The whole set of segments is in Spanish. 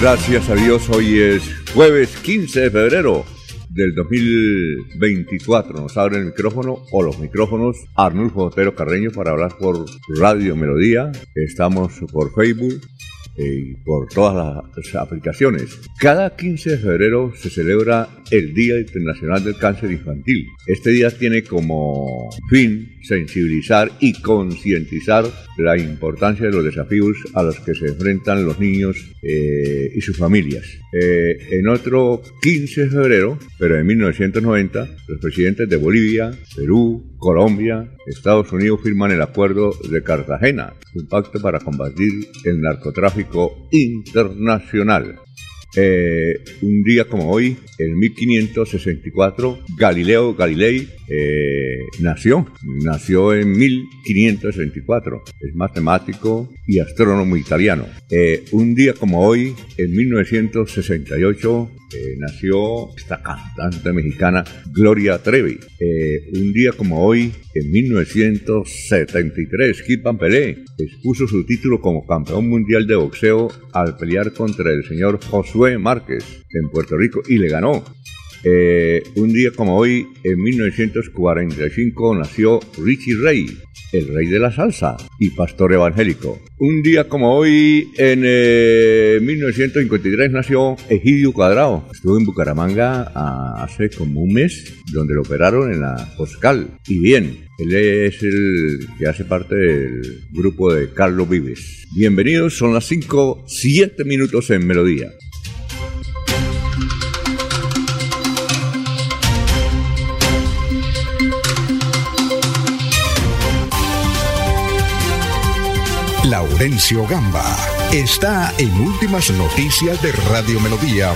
Gracias a Dios, hoy es jueves 15 de febrero del 2024. Nos abre el micrófono o los micrófonos Arnulfo Otero Carreño para hablar por Radio Melodía. Estamos por Facebook, y por todas las aplicaciones. Cada 15 de febrero se celebra el Día Internacional del Cáncer Infantil. Este día tiene como fin sensibilizar y concientizar la importancia de los desafíos a los que se enfrentan los niños eh, y sus familias. Eh, en otro 15 de febrero, pero en 1990, los presidentes de Bolivia, Perú, Colombia, Estados Unidos firman el Acuerdo de Cartagena, un pacto para combatir el narcotráfico internacional. Eh, un día como hoy, en 1564, Galileo Galilei eh, nació. Nació en 1564. Es matemático y astrónomo italiano. Eh, un día como hoy, en 1968, nació esta cantante mexicana Gloria Trevi. un día como hoy, en 1973, Kip Pelé expuso su título como campeón mundial de boxeo al pelear contra el señor Josué Márquez en Puerto Rico y le ganó. Eh, un día como hoy, en 1945, nació Richie Ray, el rey de la salsa y pastor evangélico. Un día como hoy, en 1953, eh, nació Egidio Cuadrado. Estuvo en Bucaramanga ah, hace como un mes, donde lo operaron en la Oscal. Y bien, él es el que hace parte del grupo de Carlos Vives. Bienvenidos, son las 5, 7 minutos en Melodía. Laurencio Gamba está en Últimas Noticias de Radio Melodía.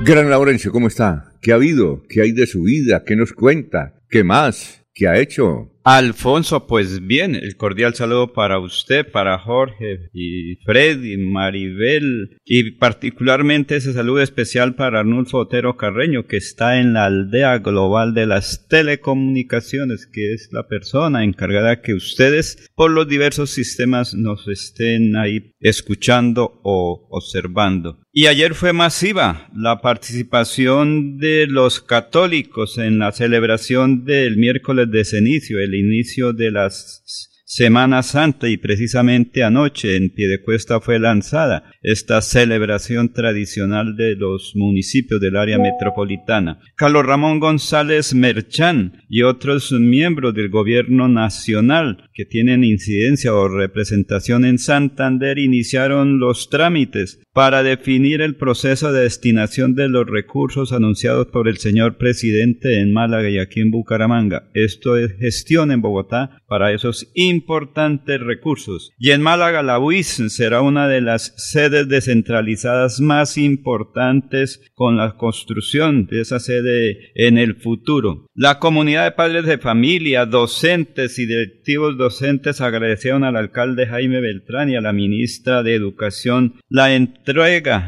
Gran Laurencio, ¿cómo está? ¿Qué ha habido? ¿Qué hay de su vida? ¿Qué nos cuenta? ¿Qué más? ¿Qué ha hecho? Alfonso, pues bien, el cordial saludo para usted, para Jorge y Fred y Maribel y particularmente ese saludo especial para Arnulfo Otero Carreño que está en la aldea global de las telecomunicaciones, que es la persona encargada que ustedes por los diversos sistemas nos estén ahí escuchando o observando. Y ayer fue masiva la participación de los católicos en la celebración del miércoles de cenicio, inicio de las Semana Santa y precisamente anoche en Piedecuesta fue lanzada esta celebración tradicional de los municipios del área metropolitana. Carlos Ramón González Merchán y otros miembros del gobierno nacional que tienen incidencia o representación en Santander iniciaron los trámites para definir el proceso de destinación de los recursos anunciados por el señor presidente en Málaga y aquí en Bucaramanga. Esto es gestión en Bogotá para esos importantes recursos. Y en Málaga la UIS será una de las sedes descentralizadas más importantes con la construcción de esa sede en el futuro. La comunidad de padres de familia, docentes y directivos docentes agradecieron al alcalde Jaime Beltrán y a la ministra de Educación la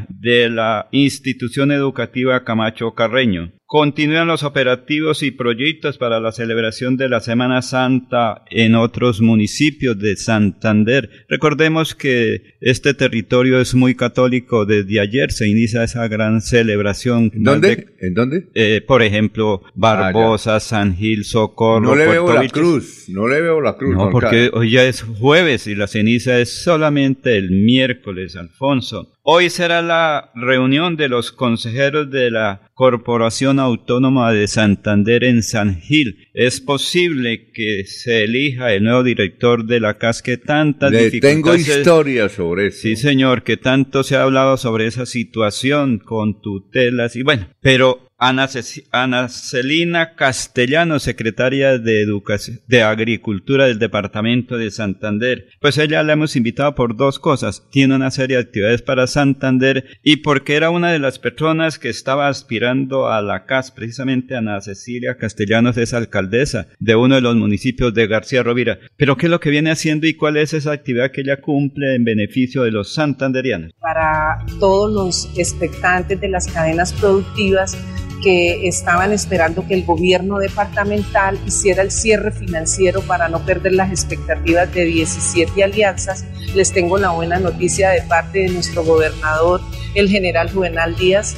de la institución educativa Camacho Carreño. Continúan los operativos y proyectos para la celebración de la Semana Santa en otros municipios de Santander. Recordemos que este territorio es muy católico. Desde ayer se inicia esa gran celebración. ¿Dónde? ¿En dónde? Eh, por ejemplo, Barbosa, ah, San Gil, Socorro. No le veo la cruz. No le veo la cruz. No, porque hoy ya es jueves y la ceniza es solamente el miércoles, Alfonso. Hoy será la reunión de los consejeros de la Corporación Autónoma de Santander en San Gil. Es posible que se elija el nuevo director de la CAS que tantas Le Tengo historia sobre eso. Sí, señor, que tanto se ha hablado sobre esa situación con tutelas y bueno, pero Ana, Celina Castellano, secretaria de de Agricultura del Departamento de Santander. Pues ella la hemos invitado por dos cosas. Tiene una serie de actividades para Santander y porque era una de las personas que estaba aspirando a la CAS. Precisamente Ana Cecilia Castellanos es alcaldesa de uno de los municipios de García Rovira. Pero ¿qué es lo que viene haciendo y cuál es esa actividad que ella cumple en beneficio de los santanderianos? Para todos los expectantes de las cadenas productivas, que estaban esperando que el gobierno departamental hiciera el cierre financiero para no perder las expectativas de 17 alianzas. Les tengo la buena noticia de parte de nuestro gobernador, el general Juvenal Díaz,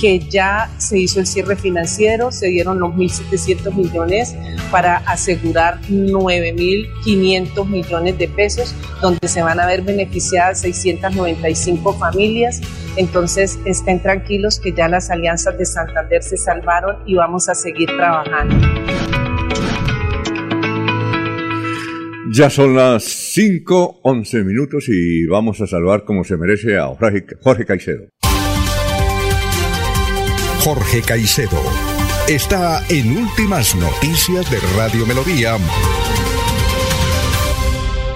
que ya se hizo el cierre financiero, se dieron los 1.700 millones para asegurar 9.500 millones de pesos, donde se van a ver beneficiadas 695 familias. Entonces estén tranquilos que ya las alianzas de Santander se salvaron y vamos a seguir trabajando. Ya son las 5, 11 minutos y vamos a salvar como se merece a Jorge Caicedo. Jorge Caicedo. Está en Últimas Noticias de Radio Melodía.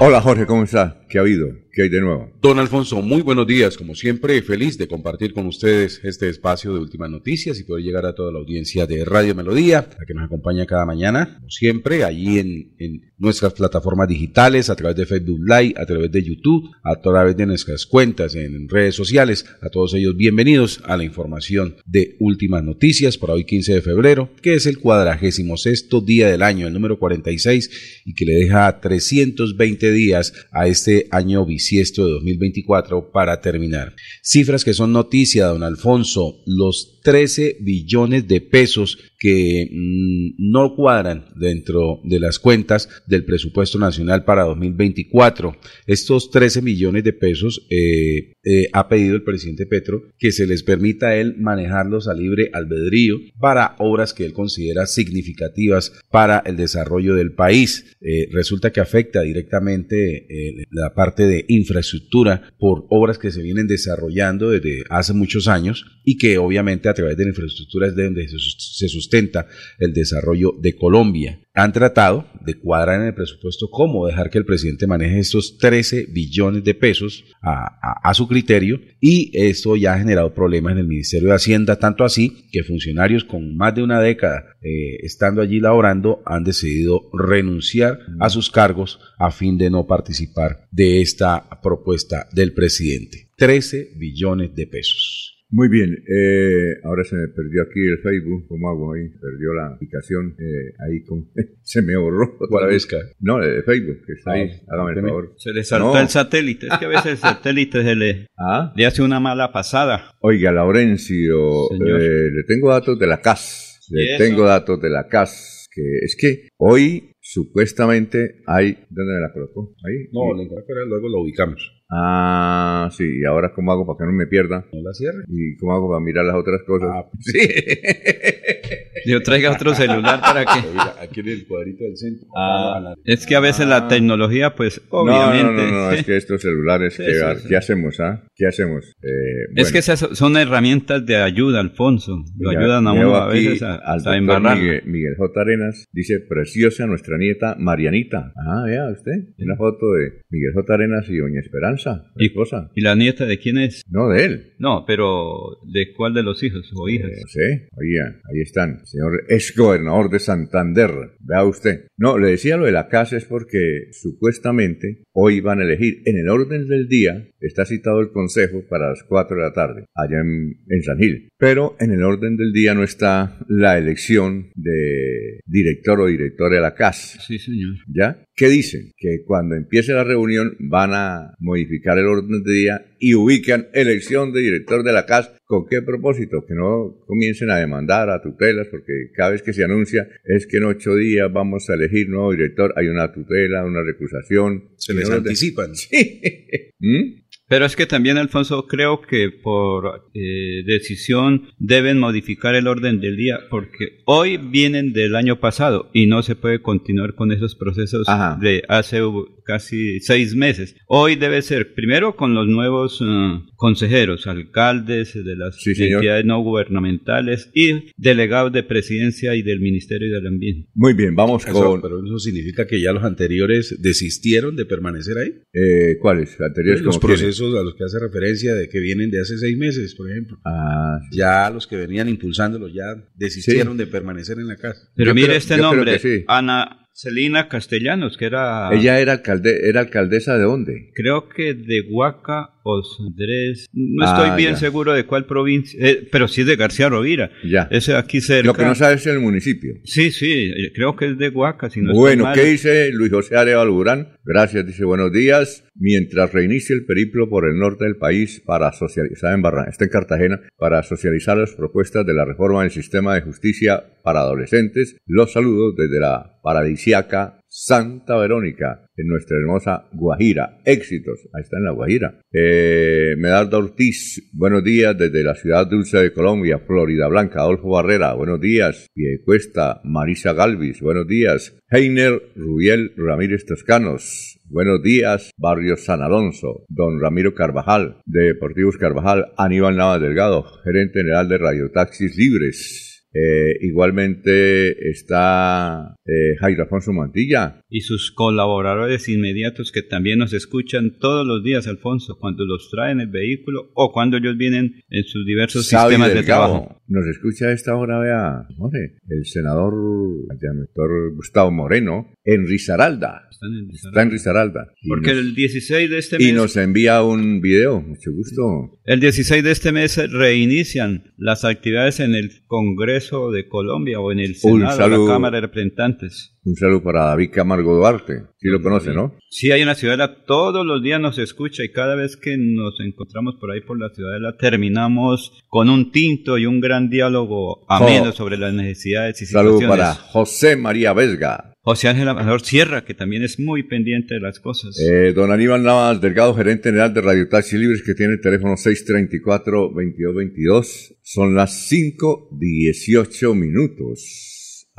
Hola Jorge, ¿cómo está? ¿Qué ha habido? ¿Qué hay de nuevo? Don Alfonso, muy buenos días. Como siempre, feliz de compartir con ustedes este espacio de últimas noticias y poder llegar a toda la audiencia de Radio Melodía, la que nos acompaña cada mañana, como siempre, allí en, nuestras plataformas digitales, a través de Facebook Live, a través de YouTube, a través de nuestras cuentas en redes sociales. A todos ellos, bienvenidos a la información de últimas noticias para hoy 15 de febrero, que es el cuadragésimo sexto día del año, el número 46, y que le deja 320 días a este año bisiesto esto de 2024 para terminar. Cifras que son noticia, don Alfonso, los 13 billones de pesos que mm, no cuadran dentro de las cuentas del presupuesto nacional para 2024. Estos 13 millones de pesos eh, eh, ha pedido el presidente Petro que se les permita a él manejarlos a libre albedrío para obras que él considera significativas para el desarrollo del país. Eh, resulta que afecta directamente la parte de infraestructura por obras que se vienen desarrollando desde hace muchos años y que obviamente a través de la infraestructura es de donde se sustenta el desarrollo de Colombia. Han tratado de cuadrar en el presupuesto cómo dejar que el presidente maneje estos 13 billones de pesos a, su criterio y esto ya ha generado problemas en el Ministerio de Hacienda, tanto así que funcionarios con más de una década eh, estando allí laborando han decidido renunciar a sus cargos a fin de no participar de esta propuesta del presidente. 13 billones de pesos. Muy bien, eh, ahora se me perdió aquí el Facebook, ¿cómo hago ahí? Perdió la aplicación, eh, ahí con, se me borró. ¿Cuál vez? No, de Facebook, que está ahí, hágame el favor. Se le saltó el satélite, es que a veces el satélite se le, ¿Ah? le hace una mala pasada. Oiga, Laurencio, eh, le tengo datos de la CAS, le tengo datos de la CAS, que es que hoy supuestamente hay... ¿Dónde me la colocó? Ahí. No, la encontré, luego lo ubicamos. Ah, sí, y ahora cómo hago para que no me pierda. No la cierre. ¿Y cómo hago para mirar las otras cosas? Ah, pues. sí. Yo traiga otro celular para que... Aquí en el cuadrito del centro. Ah. Es que a veces la tecnología, pues, obviamente... no, no, no, es que estos celulares, Sí, ¿qué, sí, ha- sí. ¿qué hacemos, ah? ¿Qué hacemos? Eh, Es que esas son herramientas de ayuda, Alfonso. Lo ayudan a uno a veces a, embarrar. Miguel, Miguel J. Arenas dice, preciosa nuestra nieta Marianita. Ah, vea usted, una foto de Miguel J. Arenas y Doña Esperanza, Y- esposa. ¿Y la nieta de quién es? No, de él. No, pero ¿de cuál de los hijos o hijas? Eh, sí, oiga, ahí están. Señor exgobernador de Santander, vea usted. No, le decía lo de la casa es porque supuestamente hoy van a elegir en el orden del día, está citado el consejo para las 4 de la tarde, allá en, en San Gil. Pero en el orden del día no está la elección de director o directora de la casa. Sí, señor. ¿Ya? ¿Qué dicen? Que cuando empiece la reunión van a modificar el orden de día y ubican elección de director de la casa. ¿Con qué propósito? Que no comiencen a demandar a tutelas, porque cada vez que se anuncia es que en ocho días vamos a elegir nuevo director, hay una tutela, una recusación. Se les no- anticipan. ¿Mm? Pero es que también, Alfonso, creo que por eh, decisión deben modificar el orden del día, porque hoy vienen del año pasado y no se puede continuar con esos procesos Ajá. de hace uh, casi seis meses. Hoy debe ser primero con los nuevos eh, consejeros, alcaldes de las Sí, entidades no gubernamentales y delegados de presidencia y del Ministerio del Ambiente. Muy bien, vamos Eso- con... pero eso significa que ya los anteriores desistieron de permanecer ahí. Eh, ¿Cuáles? Anteriores los como a los que hace referencia de que vienen de hace seis meses, por ejemplo. Ah, sí. Ya los que venían impulsándolos ya desistieron de permanecer en la casa. Pero Yo mire creo- este nombre, sí. Ana Celina Castellanos, que era... Ella era, alcalde, era alcaldesa de dónde? Creo que de Huaca o Andrés. No Ah, estoy bien ya. seguro de cuál provincia, eh, pero sí es de García Rovira. Ya. Ese aquí cerca. Lo que no sabes es el municipio. Sí, sí, eh, creo que es de Huaca, si no bueno. ¿qué dice Luis José Arevalo Durán? Gracias, dice buenos días. Mientras reinicia el periplo por el norte del país para socializar en Barran, está en Cartagena, para socializar las propuestas de la reforma del sistema de justicia para adolescentes, los saludos desde la paradisiaca Santa Verónica, en nuestra hermosa Guajira. Éxitos, ahí está en la Guajira. Eh, Medardo Ortiz, buenos días desde la ciudad dulce de Colombia, Florida Blanca. Adolfo Barrera, buenos días. Piedecuesta, Marisa Galvis, buenos días. Heiner Rubiel Ramírez Toscanos, buenos días. Barrio San Alonso, don Ramiro Carvajal, de Deportivos Carvajal, Aníbal Navas Delgado, gerente general de Radio Taxis Libres. Eh, igualmente está eh, Jairo Alfonso Mantilla. Y sus colaboradores inmediatos que también nos escuchan todos los días, Alfonso, cuando los traen el vehículo o cuando ellos vienen en sus diversos Xavi sistemas de trabajo. Nos escucha a esta hora, vea, el senador, el doctor Gustavo Moreno, en Risaralda. En- Está en Risaralda. Y Porque nos- el 16 de este y mes, nos envía un video, mucho gusto. el 16 de este mes reinician las actividades en el Congreso de Colombia o en el Senado, saludo. la Cámara de Representantes. Un saludo para David Camargo Duarte. Sí lo conoce, ¿no? Sí, hay una ciudadela, todos los días nos escucha y cada vez que nos encontramos por ahí por la ciudadela terminamos con un tinto y un gran diálogo ameno Oh. sobre las necesidades y Saludo situaciones. para José María Vesga. José Ángel Amador Sierra, que también es muy pendiente de las cosas. Eh, don Aníbal Navas Delgado, gerente general de Radio Taxi Libres, que tiene el teléfono 634-2222. Son las 5.18 minutos.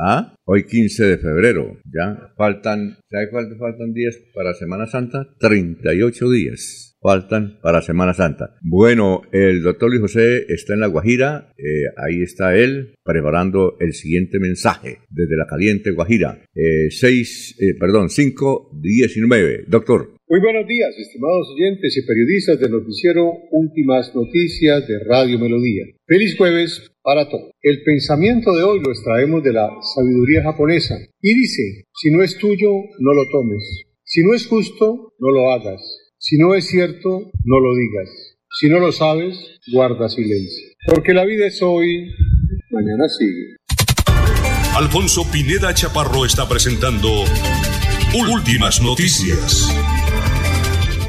¿Ah? Hoy 15 de febrero. Ya faltan, ¿sabe cuántos faltan días para Semana Santa? 38 días. Faltan para Semana Santa. Bueno, el doctor Luis José está en La Guajira. eh, ahí está él preparando el siguiente mensaje desde la caliente Guajira. Eh, 6, eh, perdón, 5.19. Doctor. Muy buenos días, estimados oyentes y periodistas del noticiero Últimas Noticias de Radio Melodía. Feliz jueves para todos. El pensamiento de hoy lo extraemos de la sabiduría japonesa y dice, si no es tuyo, no lo tomes. Si no es justo, no lo hagas. Si no es cierto, no lo digas. Si no lo sabes, guarda silencio. Porque la vida es hoy, mañana sigue. Alfonso Pineda Chaparro está presentando Últimas Noticias.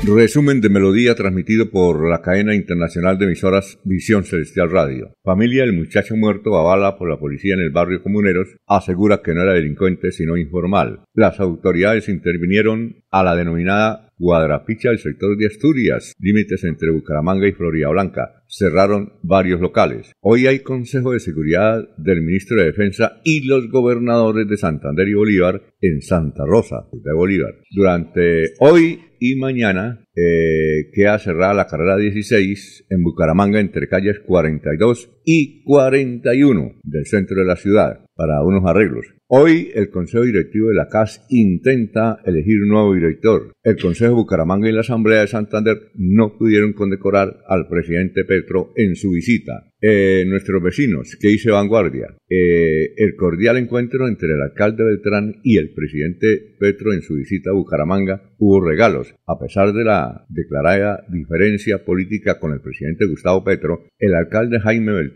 Resumen de melodía transmitido por la cadena internacional de emisoras Visión Celestial Radio. Familia del muchacho muerto avala por la policía en el barrio Comuneros asegura que no era delincuente sino informal. Las autoridades intervinieron a la denominada Guadrapicha del sector de Asturias, límites entre Bucaramanga y Florida Blanca. Cerraron varios locales. Hoy hay Consejo de Seguridad del Ministro de Defensa y los gobernadores de Santander y Bolívar en Santa Rosa de Bolívar. Durante hoy y mañana eh, queda cerrada la carrera 16 en Bucaramanga entre calles 42 y 41 del centro de la ciudad para unos arreglos. Hoy el Consejo Directivo de la CAS intenta elegir un nuevo director. El Consejo de Bucaramanga y la Asamblea de Santander no pudieron condecorar al presidente Petro en su visita. Eh, nuestros vecinos, que hice vanguardia, eh, el cordial encuentro entre el alcalde Beltrán y el presidente Petro en su visita a Bucaramanga hubo regalos. A pesar de la declarada diferencia política con el presidente Gustavo Petro, el alcalde Jaime Beltrán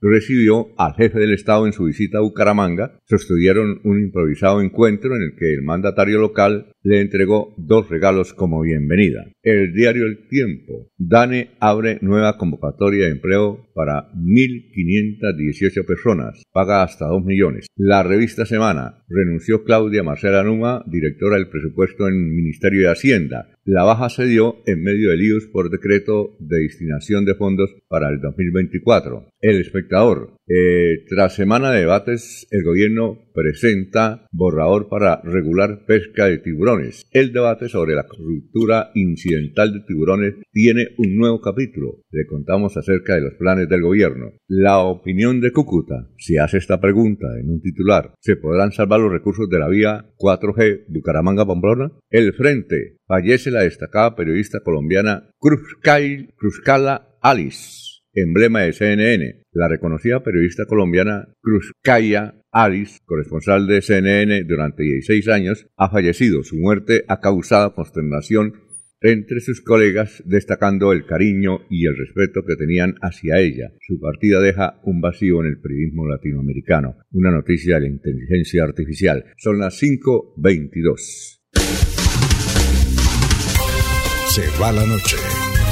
recibió al jefe del Estado en su visita a Bucaramanga, sostuvieron un improvisado encuentro en el que el mandatario local le entregó dos regalos como bienvenida. El diario El Tiempo. Dane abre nueva convocatoria de empleo para 1.518 personas. Paga hasta 2 millones. La revista Semana. Renunció Claudia Marcela Numa, directora del presupuesto en Ministerio de Hacienda. La baja se dio en medio de líos por decreto de destinación de fondos para el 2024. El espectador. Eh, tras semana de debates, el gobierno presenta borrador para regular pesca de tiburones. El debate sobre la ruptura incidental de tiburones tiene un nuevo capítulo. Le contamos acerca de los planes del gobierno. La opinión de Cúcuta. Si hace esta pregunta en un titular, ¿se podrán salvar los recursos de la vía 4G Bucaramanga-Pamplona? El Frente. Fallece la destacada periodista colombiana Cruzcala Alice, emblema de CNN. La reconocida periodista colombiana Cruzcaya Alice, corresponsal de CNN durante 16 años, ha fallecido. Su muerte ha causado consternación entre sus colegas, destacando el cariño y el respeto que tenían hacia ella. Su partida deja un vacío en el periodismo latinoamericano. Una noticia de la inteligencia artificial. Son las 5.22. Se va la noche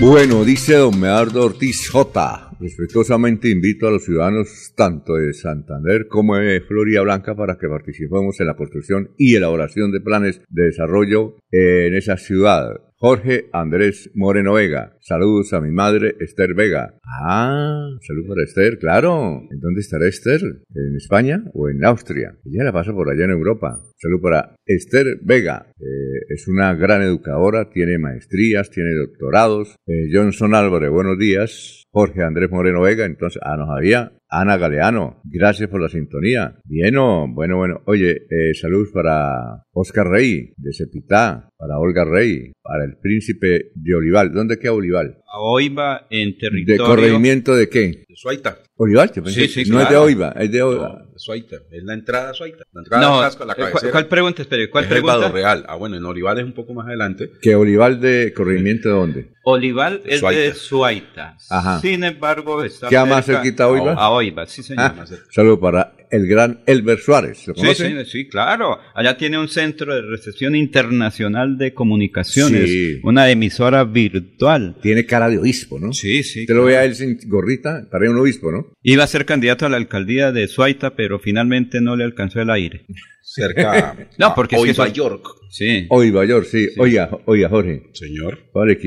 Bueno, dice don Medardo Ortiz J. Respetuosamente invito a los ciudadanos tanto de Santander como de Florida Blanca para que participemos en la construcción y elaboración de planes de desarrollo en esa ciudad. Jorge Andrés Moreno Vega. Saludos a mi madre Esther Vega. Ah, saludos para Esther, claro. ¿En dónde estará Esther? ¿En España o en Austria? Ella la pasa por allá en Europa. Saludos para Esther Vega. Eh, es una gran educadora, tiene maestrías, tiene doctorados. Eh, Johnson Álvarez, buenos días. Jorge Andrés Moreno Vega, entonces, ah, nos había Ana Galeano, gracias por la sintonía. Bien, bueno, bueno. Oye, eh, saludos para Oscar Rey, de Cepitá, para Olga Rey, para el príncipe de Olival. ¿Dónde queda Olival? A Oiva, en territorio... ¿De corregimiento de qué? De Suaita. Olival, sí, sí, no es de Oiva, es de Oiva. Suaita, es la entrada a Suaita. La entrada no, a la cabecera. ¿cuál, pregunta, espere? ¿Cuál es pregunta? El Real. Ah, bueno, en Olival es un poco más adelante. ¿Que Olival de corregimiento de dónde? Olival es de Suaita. Ajá. Sin embargo, está ¿Qué más cerquita a Oiva? A Oiva, sí señor. Ah, saludo para el gran Elber Suárez. ¿Lo sí, sí, sí, claro. Allá tiene un centro de recepción internacional de comunicaciones. Sí. Una emisora virtual. Tiene cara de obispo, ¿no? Sí, sí. Te lo ve a él sin gorrita, para un obispo, ¿no? Iba a ser candidato a la alcaldía de Suaita, pero finalmente no le alcanzó el aire. Cerca. no, porque es que York. Sí. Oiga, York, sí. sí. Oiga, oiga, Jorge. Señor. Vale.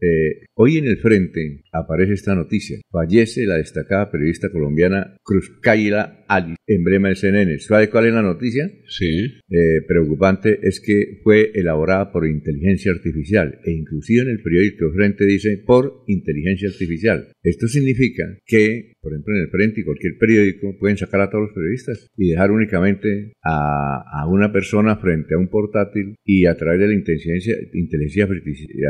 Eh, hoy en el frente aparece esta noticia. Fallece la destacada periodista colombiana Cruz Kaila Ali, emblema del CNN. ¿Sabe cuál es la noticia? Sí. Eh, preocupante es que fue elaborada por inteligencia artificial e inclusive en el periódico frente dice por inteligencia artificial. Esto significa que, por ejemplo, en el frente y cualquier periódico pueden sacar a todos los periodistas y dejar únicamente a, a una persona frente a un portátil y a través de la inteligencia, inteligencia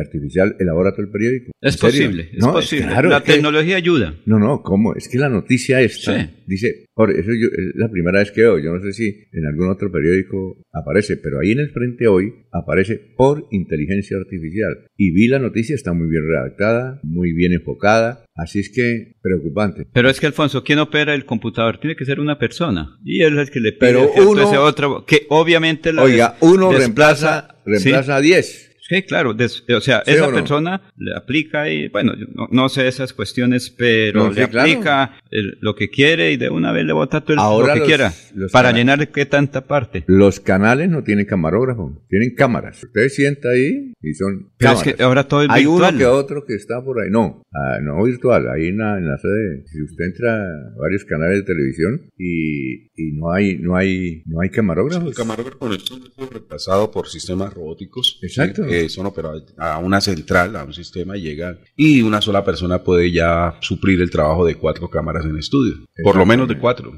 artificial elabora todo el periódico. Es posible, es posible. la tecnología ayuda. No, no, ¿cómo? Es que la noticia esta dice, por eso yo, es la primera vez que veo, yo no sé si en algún otro periódico aparece, pero ahí en el frente hoy aparece por inteligencia artificial. Y vi la noticia, está muy bien redactada, muy bien enfocada, así es que preocupante. Pero es que Alfonso, ¿quién opera el computador? Tiene que ser una persona. Y él es el que le pide pero uno, ese otro, que obviamente la Oiga, uno reemplaza, reemplaza a 10. Sí, claro. o sea, esa persona le aplica y, bueno, no, sé esas cuestiones, pero le aplica lo que quiere y de una vez le bota todo el, lo que quiera para llenar qué tanta parte. Los canales no tienen camarógrafo, tienen cámaras. Usted sienta ahí y son pero Es que ahora todo es Hay uno que otro que está por ahí. No, ah, no virtual. Ahí en la, en la sede, si usted entra a varios canales de televisión y, y no hay no hay no hay camarógrafos. el camarógrafo es reemplazado por sistemas robóticos. Exacto son operados a una central, a un sistema, llegan y una sola persona puede ya suplir el trabajo de cuatro cámaras en estudio. Por lo menos de cuatro.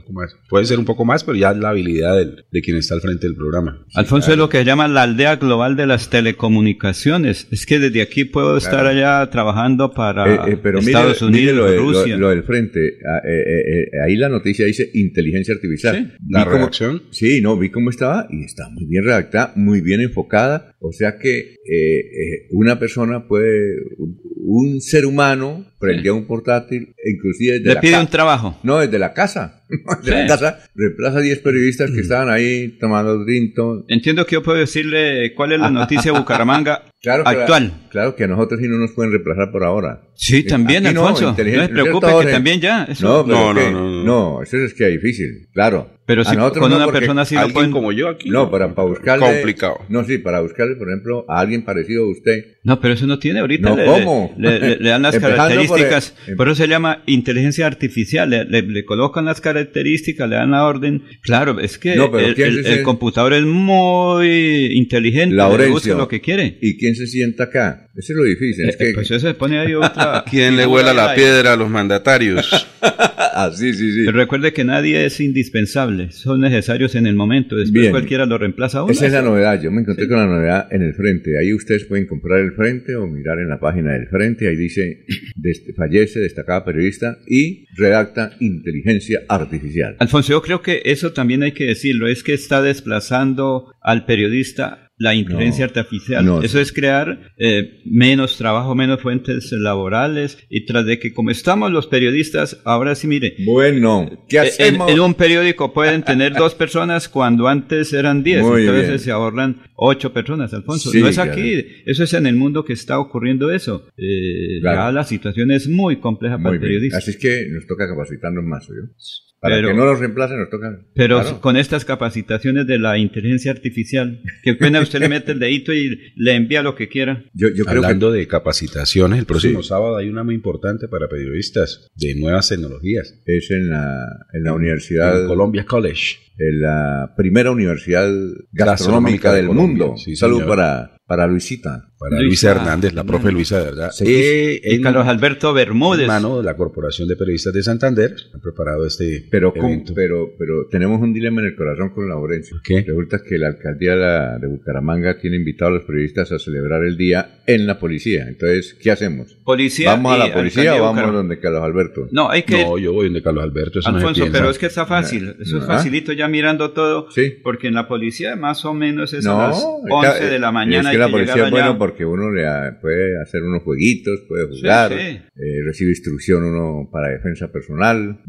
Puede ser un poco más, pero ya es la habilidad de quien está al frente del programa. Alfonso es lo que se llama la aldea global de las telecomunicaciones. Es que desde aquí puedo estar allá trabajando para eh, eh, Estados Unidos, lo, Rusia. Lo, del frente. Ah, eh, ahí la noticia dice inteligencia artificial. La redacción. sí, no, vi cómo estaba y está muy bien redactada, muy bien enfocada. O sea que eh, eh, una persona puede, un ser humano prendía un portátil, inclusive desde Le pide un trabajo. No, desde la casa. Desde la casa reemplaza a 10 periodistas que mm. estaban ahí tomando tinto. Entiendo que yo puedo decirle cuál es la noticia de Bucaramanga actual. claro que a nosotros sí no nos pueden reemplazar por ahora. Sí, también, Alfonso. No, no se preocupe que también ya. Eso. No, no, no, no, eso es que es difícil, claro. Pero si con una persona así no pueden... como yo aquí. No, para, para buscarle... Complicado. No, sí, para buscarle, por ejemplo, a alguien parecido a usted. No, pero eso no tiene ahorita. No, le, ¿cómo? Le, dan las características. Por, eso se llama inteligencia artificial. Le, colocan las características, le dan la orden. Claro, es que el, computador es muy inteligente. Le gusta lo que quiere. ¿Y quién se sienta acá? Eso es lo difícil. Es eh, que... Pues eso se pone ahí otra... ¿Quién le vuela la piedra a los mandatarios? ah, sí, sí, sí. Pero recuerde que nadie es indispensable. Son necesarios en el momento. Después cualquiera lo reemplaza uno. Esa es la novedad. Yo me encontré con la novedad en el frente. Ahí ustedes pueden comprar el frente o mirar en la página del frente. Ahí dice, fallece destacada periodista y redacta inteligencia artificial. Alfonso, yo creo que eso también hay que decirlo. Es que está desplazando al periodista la inteligencia artificial. Eso es crear eh, menos trabajo, menos fuentes laborales y tras de que como estamos los periodistas, ahora sí mire. Bueno, ¿qué eh, hacemos? En, un periódico pueden tener dos personas cuando antes eran diez, entonces se ahorran ocho personas, Alfonso. no es aquí, eso es en el mundo que está ocurriendo eso. Eh, Ya la situación es muy compleja para el periodista. Así es que nos toca capacitarnos más, ¿yo? Para que no los reemplacen nos toca. Pero con estas capacitaciones de la inteligencia artificial, que pena usted le mete el dedito y le envía lo que quiera. Yo, yo creo Hablando de capacitaciones, el próximo sábado hay una muy importante para periodistas de nuevas tecnologías. Es en la, en la Universidad. Columbia College. En la primera universidad gastronómica, del mundo. Salud para, para Luisita para Luisa, Hernández, la profe Luisa, de verdad. y Carlos Alberto Bermúdez. Mano de la Corporación de Periodistas de Santander, han preparado este pero pero, pero tenemos un dilema en el corazón con Laurencio. ¿Qué? Resulta que la alcaldía de Bucaramanga tiene invitado a los periodistas a celebrar el día en la policía. Entonces, ¿qué hacemos? ¿Policía ¿Vamos a la policía o vamos a donde Carlos Alberto? No, hay que... No, yo voy donde Carlos Alberto. Alfonso, pero es que está fácil. Eso es facilito ya mirando todo. Sí. Porque en la policía más o menos es a las 11 de la mañana. Es que, la policía es bueno porque uno le puede hacer unos jueguitos, puede jugar, eh, recibe instrucción uno para defensa personal,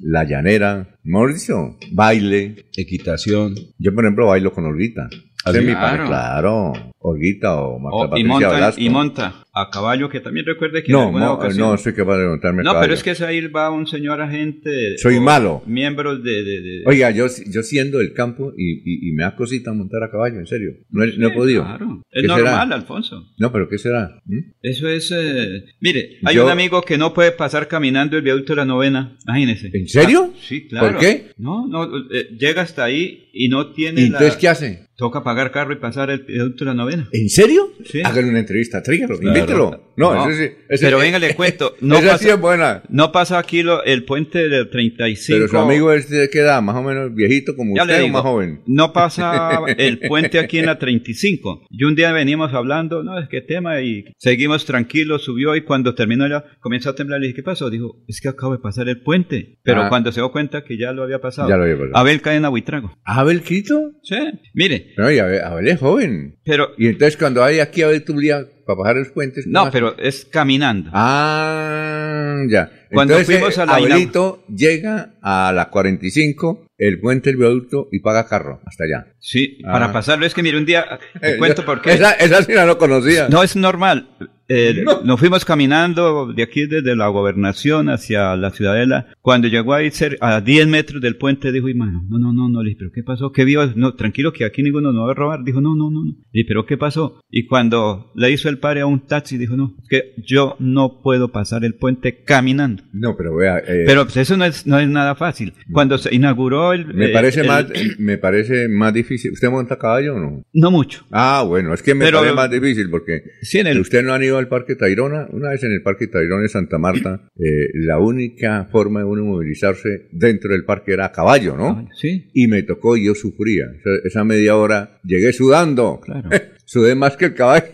la llanera, Mauricio, baile, equitación. Yo, por ejemplo, bailo con Olguita. claro. claro, Olguita o Marta y monta, y monta a caballo, que también recuerde que no, no, no soy capaz de montarme No, pero es que ahí va un señor agente. Soy malo. Miembros de, Oiga, yo, yo siendo del campo y, y, me da cosita montar a caballo, en serio. No, he, podido. Claro. Es normal, Alfonso. No, pero ¿qué será? ¿Mm? Eso es. Eh, mire, hay un amigo que no puede pasar caminando el viaducto de la novena. Imagínese. ¿En serio? Ah, sí, claro. ¿Por qué? No, no, eh, llega hasta ahí y no tiene. ¿Y entonces qué hace? Toca pagar carro y pasar el viaducto de la novena. ¿En serio? Sí. Una entrevista, trígalo, Claro. No, No, ese sí. ese- pero venga, le cuento. No esa pasa- sí es buena. No pasa aquí lo- el puente del 35. Pero su amigo este queda más o menos viejito como Ya usted o más joven. No pasa el puente aquí en la 35. Y un día veníamos hablando, no, es que tema, y seguimos tranquilos, subió y cuando terminó ya comenzó a temblar. Le dije, ¿qué pasó? Dijo, es que acabo de pasar el puente. Pero Ah. cuando se dio cuenta que ya lo había pasado. Ya lo había pasado. Abel cae en Aguitrago. ¿Abel Quito? Sí, mire, No, y Abel, Abel es joven. pero, Y entonces cuando hay aquí Abel Tublia para bajar los puentes. ¿cómo no, pero es caminando. Ah, ya. Cuando Entonces, fuimos a la Abelito llega a la 45, el puente del viaducto y paga carro hasta allá. Sí, Ah. para pasarlo es que mire, un día, te Eh, cuento yo- por qué. Esa, esa sí la no conocía. No, es normal. Eh, Nos fuimos caminando de aquí desde la gobernación hacia la ciudadela. Cuando llegó ahí a 10 metros del puente, dijo, hermano, no, no, no, no, le dije, pero ¿qué pasó? ¿Qué vio? No, tranquilo, que aquí ninguno nos va a robar. Dijo, no, no, no, no. Le dije, pero ¿qué pasó? Y cuando le hizo el pare a un taxi, dijo, no, es que yo no puedo pasar el puente caminando. No, pero vea. eh, Pero pues, eso no es, no es nada fácil. Cuando se inauguró el... me eh, parece el- más, me parece más difícil. ¿Usted monta a caballo o no? No mucho. Ah, bueno, es que me Pero- parece más difícil porque Sí, en el... usted no han ido al Parque Tayrona. Una vez en el Parque Tayrona de Santa Marta, eh, la única forma de uno movilizarse dentro del parque era a caballo, ¿no? Sí, Y me tocó y yo sufría. Esa, esa media hora llegué sudando. claro. Sudé más que el caballo.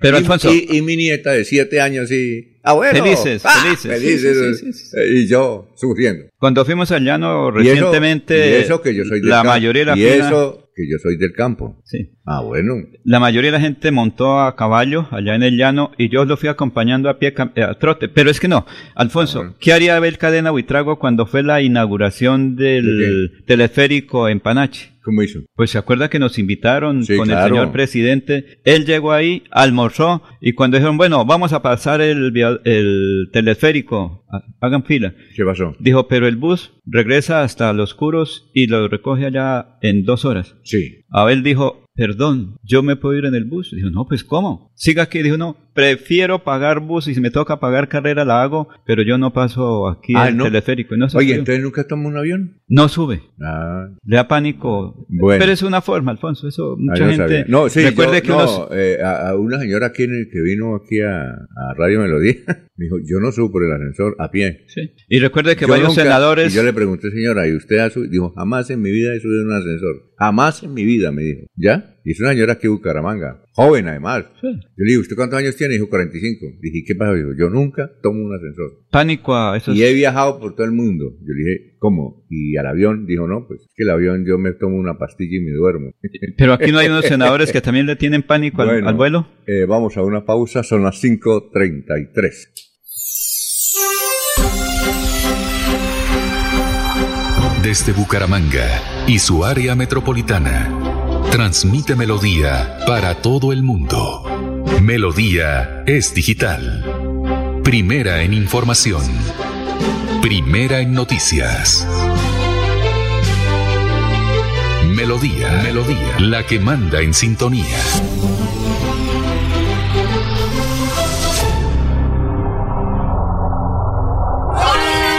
Pero, y, Alfonso- Y, y mi nieta de siete años y... Felices, ¡Ah! felices. Felices. Sí, sí, sí, sí, sí. Eh, Y yo sufriendo. Cuando fuimos al llano Y eso- recientemente, y eso que yo soy del la campo. mayoría de la Y fila- eso que yo soy del campo. sí, Ah, bueno. la mayoría de la gente montó a caballo allá en el llano y yo lo fui acompañando a pie eh, a trote. Pero es que no, Alfonso, Ah. ¿qué haría Abel Cadena Buitrago cuando fue la inauguración del teleférico en Panache? ¿Cómo hizo? Pues se acuerda que nos invitaron Sí, con claro. el señor presidente. Él llegó ahí, almorzó y cuando dijeron, bueno, vamos a pasar el, el teleférico, ha- hagan fila. ¿Qué pasó? Dijo, pero el bus regresa hasta Los Curos y lo recoge allá en dos horas. Sí. Abel dijo, perdón, ¿yo me puedo ir en el bus? Dijo, no, pues ¿cómo? Siga aquí. Dijo, no, prefiero pagar bus y si me toca pagar carrera la hago, pero yo no paso aquí Ah, el ¿no? teleférico. No, Oye, subió. entonces nunca tomó un avión. no sube. Ah, Le da pánico. Bueno. Pero es una forma, Alfonso. Eso mucha gente. No, sí, recuerde yo- que no, unos. eh, a, a una señora aquí que vino aquí a, a Radio Melodía, me dijo, yo no subo por el ascensor a pie. Sí. Y recuerde que Yo varios nunca- senadores. Y yo le pregunté, señora, ¿y usted ha subido? Dijo, jamás en mi vida he subido en un ascensor. Jamás en mi vida, me dijo. ¿Ya? Y es una señora aquí de Bucaramanga. Joven, además. Sí. Yo le digo, ¿usted cuántos años tiene? Dijo, 45. Dije, ¿qué pasa? Dijo, yo nunca tomo un ascensor. Pánico a esos. Y he viajado por todo el mundo. Yo le dije, ¿cómo? Y al avión, dijo, no, pues es que el avión yo me tomo una pastilla y me duermo. Pero aquí no hay unos senadores que también le tienen pánico al- Bueno. al vuelo. Eh, vamos a una pausa, son las 5.33. Desde Bucaramanga y su área metropolitana, transmite Melodía para todo el mundo. Melodía es digital. Primera en información. Primera en noticias. Melodía, Melodía, la que manda en sintonía.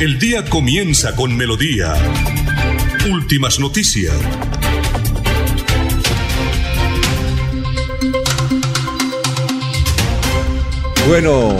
El día comienza con melodía. Últimas noticias. Bueno,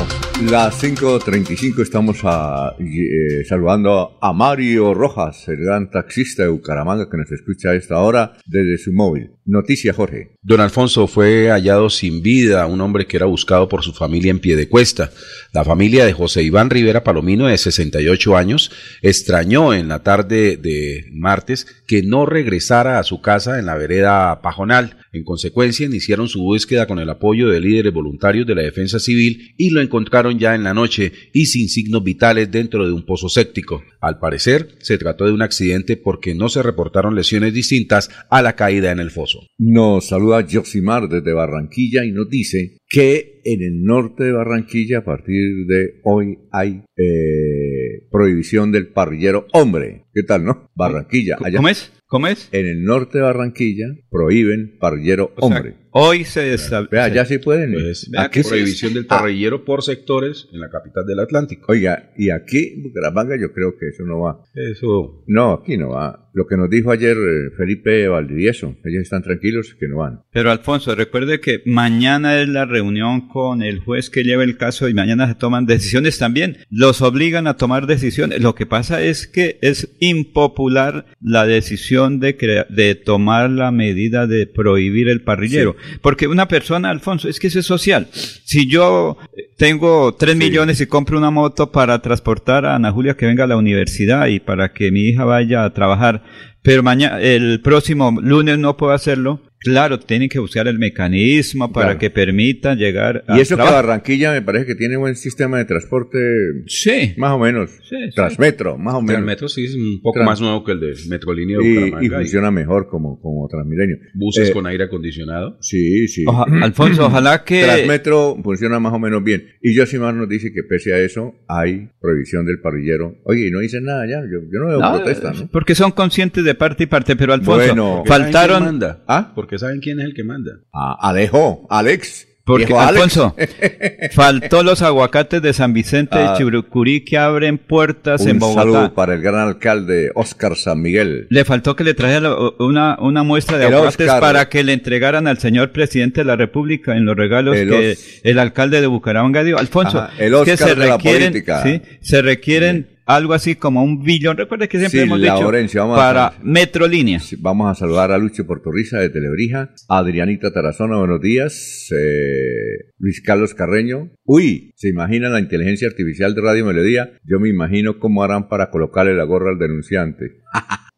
las 5.35 estamos a, eh, saludando a Mario Rojas, el gran taxista de Bucaramanga que nos escucha a esta hora desde su móvil. Noticia, Jorge. Don Alfonso fue hallado sin vida, un hombre que era buscado por su familia en pie de cuesta. La familia de José Iván Rivera Palomino, de 68 años, extrañó en la tarde de martes que no regresara a su casa en la vereda Pajonal. En consecuencia, iniciaron su búsqueda con el apoyo de líderes voluntarios de la defensa civil y lo encontraron ya en la noche y sin signos vitales dentro de un pozo séptico. Al parecer, se trató de un accidente porque no se reportaron lesiones distintas a la caída en el foso. Nos saluda Josimar desde Barranquilla y nos dice que en el norte de Barranquilla a partir de hoy hay eh, prohibición del parrillero hombre. ¿Qué tal, no? Barranquilla. Allá. ¿Cómo es? ¿Cómo es? En el norte de Barranquilla prohíben parrillero O sea, hombre. hoy se establece. Vea, ya sí pueden. Pues, Aquí sí- prohibición del Ah, parrillero por sectores en la capital del Atlántico. Oiga, y aquí Bucaramanga yo creo que eso no va. Eso No, aquí no va. Lo que nos dijo ayer eh, Felipe Valdivieso, ellos están tranquilos que no van. Pero Alfonso, recuerde que mañana es la reunión con el juez que lleva el caso y mañana se toman decisiones también. Los obligan a tomar decisiones. Lo que pasa es que es impopular la decisión de, crea- de tomar la medida de prohibir el parrillero. Porque una persona, Alfonso, es que eso es social. Si yo eh, tengo tres millones y compro una moto para transportar a Ana Julia que venga a la universidad y para que mi hija vaya a trabajar, pero mañana, el próximo lunes no puedo hacerlo. Claro, tienen que buscar el mecanismo para Claro. que permita llegar a Y eso que trabajo. Barranquilla me parece que tiene buen sistema de transporte, Sí. más o menos. Sí, sí. Transmetro, más o menos. metro sí es un poco Trans- más nuevo que el de Metrolínea de Y, Bucaramanga. y y funciona mejor como, como Transmilenio. buses Eh, con aire acondicionado. Sí, sí. Oja- Alfonso, ojalá que... Transmetro funciona más o menos bien. Y Josimar nos dice que pese a eso hay prohibición del parrillero. Oye, y no dicen nada ya. Yo, yo no veo No, protesta, ¿no? Porque son conscientes de parte y parte, pero Alfonso, Bueno. Faltaron... ¿Ah? Porque saben quién es el que manda. Ah, Alejo, Alex. Porque. Alfonso, faltó los aguacates de San Vicente Ah. de Chirucurí que abren puertas en Un Bogotá. saludo para el gran alcalde Oscar San Miguel. Le faltó que le trajera una, una muestra de El aguacates Oscar. para que le entregaran al señor presidente de la República en los regalos El que Os- el alcalde de Bucaramanga dio. Alfonso, Ajá, el es que Oscar se de la requieren, política. sí, se requieren algo así como un billón. Recuerde que siempre Sí, hemos dicho vamos a para Metrolínea. Sí, Vamos a saludar a Lucho Portorriza de Telebrija, a Adrianita Tarazona, buenos días, eh, Luis Carlos Carreño. Uy, ¿se imagina la inteligencia artificial de Radio Melodía? Yo me imagino cómo harán para colocarle la gorra al denunciante.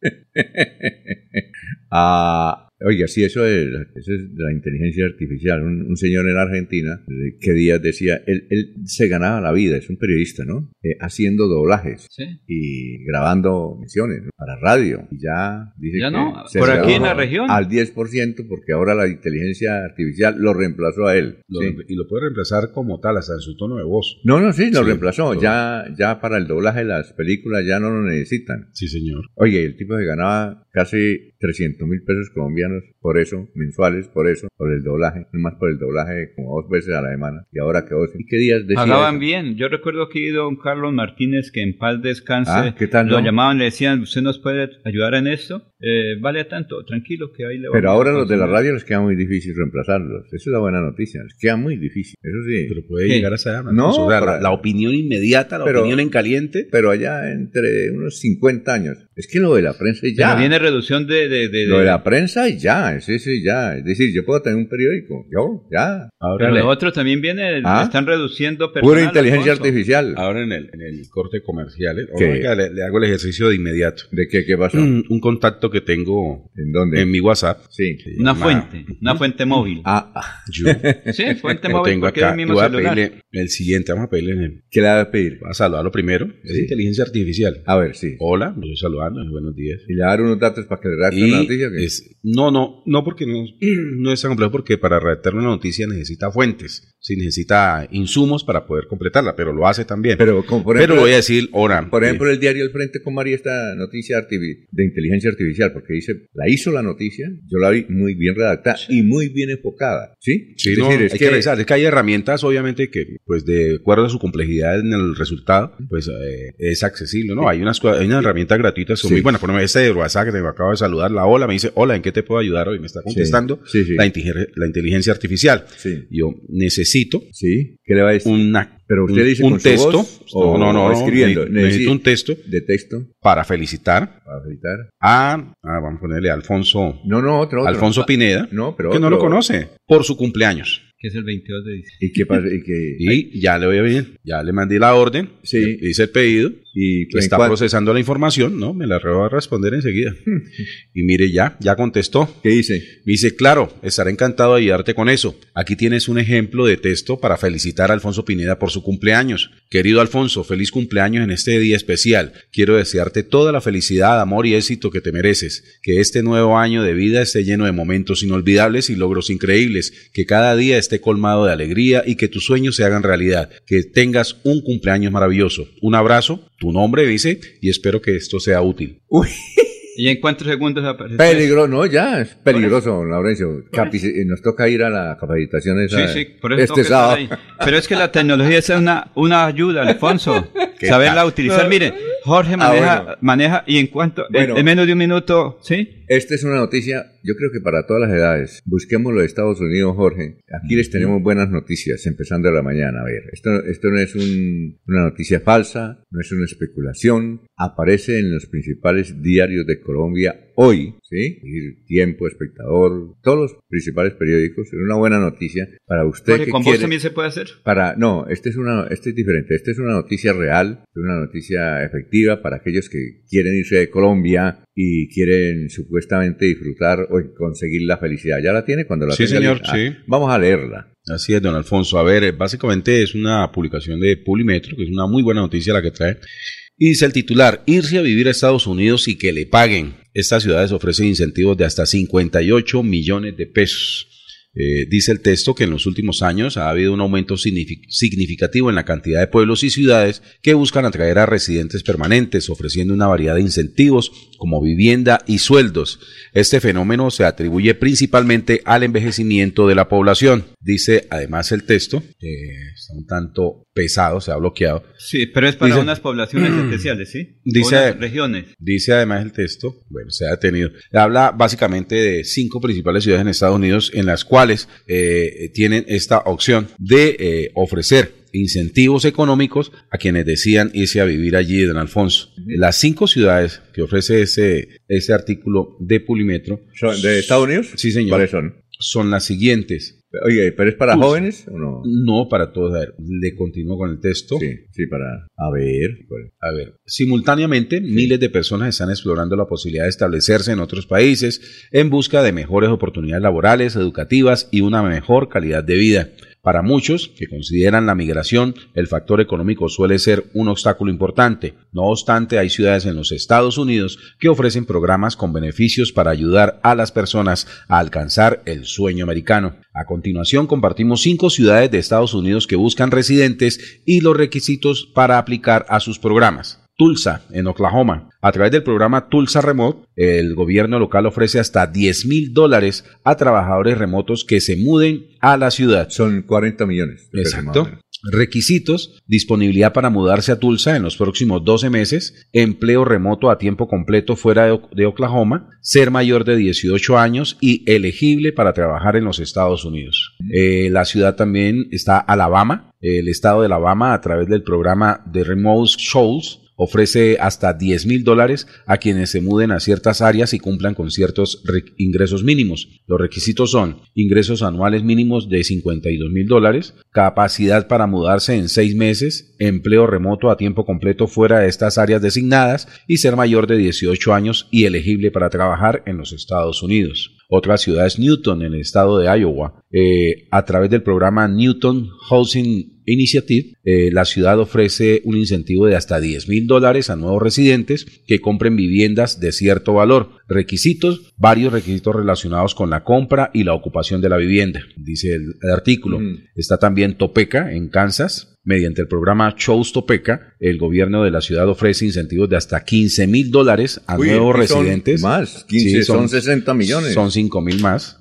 Ah, oiga, sí, eso es, eso es de la inteligencia artificial. Un, un señor en Argentina, eh, que Díaz decía, él, él se ganaba la vida, es un periodista, ¿no? Eh, haciendo doblajes Sí. y grabando misiones ¿no? para radio. Y ya dice Ya que no, se por aquí en la región. Al 10% porque ahora la inteligencia artificial lo reemplazó a él. Lo- Sí. Y lo puede reemplazar como tal, hasta en su tono de voz. No, no, sí, lo Sí, reemplazó. lo- Ya, ya para el doblaje de las películas ya no lo necesitan. Sí, señor. Oye, el tipo se ganaba casi 300 mil pesos colombianos por eso, mensuales, por eso, por el doblaje, nomás por el doblaje como dos veces a la semana. Y ahora que dos. ¿Y qué días decía Pagaban eso? bien. Yo recuerdo que don Carlos Martínez, que en paz descanse, Ah, ¿qué tal, lo no? llamaban, le decían, ¿usted nos puede ayudar en esto? Eh, vale tanto, tranquilo, que ahí le Pero ahora a los de la conseguir". radio les queda muy difícil reemplazarlos. Esa es la buena noticia. Les queda muy difícil. Eso sí. Pero puede ¿Qué? llegar a esa No, o sea, la, la opinión inmediata, la Pero- opinión en caliente. pero allá entre unos 50 años. Es que lo de la prensa y Pero ya. viene reducción de... de, de- Lo de de- la prensa y ya, es eso y ya. Es decir, yo puedo tener un periódico. Yo, ya. Ahora, Pero en lo el- otro también viene, ¿Ah? están reduciendo personal. Pura inteligencia artificial. ahora en el, en el corte comercial, ¿eh? Le, le hago el ejercicio de inmediato. ¿De qué, qué pasó? Un, un contacto que tengo ¿En dónde? en mi WhatsApp. Sí. Una llama fuente, una fuente móvil. Ah, ah, Yo. Sí, fuente Lo móvil tengo acá. mismo voy a pedirle el siguiente. Vamos a pedirle. en el- ¿qué le va a pedir? Voy a saludarlo primero. Es Sí. inteligencia artificial. A ver, sí. Hola, lo estoy saludando. Buenos días. ¿Y le va a dar unos datos para que le redacte la noticia? es- no, no, no porque no, no es tan complejo porque para redactar una noticia necesita fuentes, sí necesita insumos para poder completarla, pero lo hace también. Pero, Pero, como por ejemplo, lo voy a decir ahora. por ejemplo, el diario El Frente con María esta noticia de inteligencia artificial. Especial porque dice, la hizo la noticia, yo la vi muy bien redactada y muy bien enfocada, ¿sí? Sí, Es no, decir, hay es que, que- revisar. Es que hay herramientas, obviamente, que, pues, de acuerdo a su complejidad en el resultado, pues, eh, es accesible, ¿no? Hay unas, hay unas herramientas gratuitas son muy buenas. Por ejemplo, este de WhatsApp que me acaba de saludar, la hola, me dice, hola, ¿en qué te puedo ayudar hoy? Me está contestando. La, inteligen- la inteligencia artificial. Yo necesito Sí, ¿qué le va a decir? una, Pero usted dice un con su texto, voz o no, no, no, escribiendo. necesito, necesito un texto de texto para felicitar para felicitar. a, ah, vamos a ponerle a Alfonso, No, no, otro, otro. Alfonso Pineda, No, pero que no otro. lo conoce, por su cumpleaños. que es el 22 de diciembre. ¿Y qué pasa? ¿Y qué? Y ya le voy a bien, ya le mandé la orden, Sí. le hice el pedido, ¿Y que está procesando la información, ¿no? Me la va a responder enseguida. y mire, ya, ya contestó. ¿Qué dice? Me dice, claro, estaré encantado de ayudarte con eso. Aquí tienes un ejemplo de texto para felicitar a Alfonso Pineda por su cumpleaños. Querido Alfonso, feliz cumpleaños en este día especial. Quiero desearte toda la felicidad, amor y éxito que te mereces. Que este nuevo año de vida esté lleno de momentos inolvidables y logros increíbles. Que cada día esté colmado de alegría y que tus sueños se hagan realidad. Que tengas un cumpleaños maravilloso. Un abrazo, tu nombre dice, y espero que esto sea útil. Uy, ¿Y en cuántos segundos aparece? peligro, no, ya, es peligroso, Laurencio. Nos toca ir a la capacitación Sí, esa sí, por eso este sábado. ahí. Pero es que la tecnología es una, una ayuda, Alfonso. ¿Qué Saberla tal? utilizar. Mire, Jorge Ah, maneja, bueno. maneja y en cuanto, en, menos de un minuto, ¿sí? Esta es una noticia, yo creo que para todas las edades. Busquemos lo de Estados Unidos, Jorge. Aquí les tenemos buenas noticias, empezando de la mañana. A ver, esto, esto no es un- una noticia falsa, no es una especulación. Aparece en los principales diarios de Colombia hoy, ¿sí? El Tiempo, Espectador, todos los principales periódicos. Es una buena noticia para usted Jorge, que ¿con quiere... vos también se puede hacer? Para, no, este es una, este es diferente. Esta es una noticia real, una noticia efectiva para aquellos que quieren irse de Colombia y quieren supuestamente disfrutar o conseguir la felicidad. ¿Ya la tiene cuando la Sí, tenga señor? Ah, sí. Vamos a leerla. Así es, don Alfonso. A ver, eh, básicamente es una publicación de Pulimetro, que es una muy buena noticia la que trae. Y dice el titular, irse a vivir a Estados Unidos y que le paguen. Estas ciudades ofrecen incentivos de hasta 58 millones de pesos. Eh, dice el texto que en los últimos años ha habido un aumento signifi- significativo en la cantidad de pueblos y ciudades que buscan atraer a residentes permanentes, ofreciendo una variedad de incentivos como vivienda y sueldos. Este fenómeno se atribuye principalmente al envejecimiento de la población. Dice además el texto, está un tanto pesado, se ha bloqueado. Sí, pero es para Dice- unas poblaciones especiales, ¿sí? Dice- unas regiones. Dice además el texto, bueno, se ha detenido, habla básicamente de cinco principales ciudades en Estados Unidos en las cuales eh, tienen esta opción de eh, ofrecer incentivos económicos a quienes decían irse a vivir allí, don Alfonso. Las cinco ciudades que ofrece ese, ese artículo de Pulimetro ¿Son ¿De Estados Unidos? Sí, señor. ¿Cuáles son? Son las siguientes. Oye, ¿pero es para jóvenes o no? No para todos. A ver, le continúo con el texto. Sí, sí, para... A ver. A ver, simultáneamente miles de personas están explorando la posibilidad de establecerse en otros países en busca de mejores oportunidades laborales, educativas y una mejor calidad de vida. Para muchos que consideran la migración, el factor económico suele ser un obstáculo importante. No obstante, hay ciudades en los Estados Unidos que ofrecen programas con beneficios para ayudar a las personas a alcanzar el sueño americano. A continuación, compartimos cinco ciudades de Estados Unidos que buscan residentes y los requisitos para aplicar a sus programas. Tulsa, en Oklahoma. A través del programa Tulsa Remote, el gobierno local ofrece hasta 10 mil dólares a trabajadores remotos que se muden a la ciudad. Son 40 millones. Exacto. Requisitos, disponibilidad para mudarse a Tulsa en los próximos 12 meses, empleo remoto a tiempo completo fuera de, Oklahoma, ser mayor de 18 años y elegible para trabajar en los Estados Unidos. Eh, la ciudad también está Alabama, el estado de Alabama a través del programa de Remote Shows ofrece hasta 10 mil dólares a quienes se muden a ciertas áreas y cumplan con ciertos re- ingresos mínimos. Los requisitos son ingresos anuales mínimos de 52 mil dólares, capacidad para mudarse en seis meses, empleo remoto a tiempo completo fuera de estas áreas designadas y ser mayor de 18 años y elegible para trabajar en los Estados Unidos. Otra ciudad es Newton, en el estado de Iowa. Eh, a través del programa Newton Housing Initiative, eh, la ciudad ofrece un incentivo de hasta 10 mil dólares a nuevos residentes que compren viviendas de cierto valor. Requisitos, varios requisitos relacionados con la compra y la ocupación de la vivienda, dice el, el artículo. Mm. Está también Topeka, en Kansas. Mediante el programa Shows Topeca, el gobierno de la ciudad ofrece incentivos de hasta 15 mil dólares a Uy, nuevos son residentes. más, 15 son 60 millones. Son 5 mil más.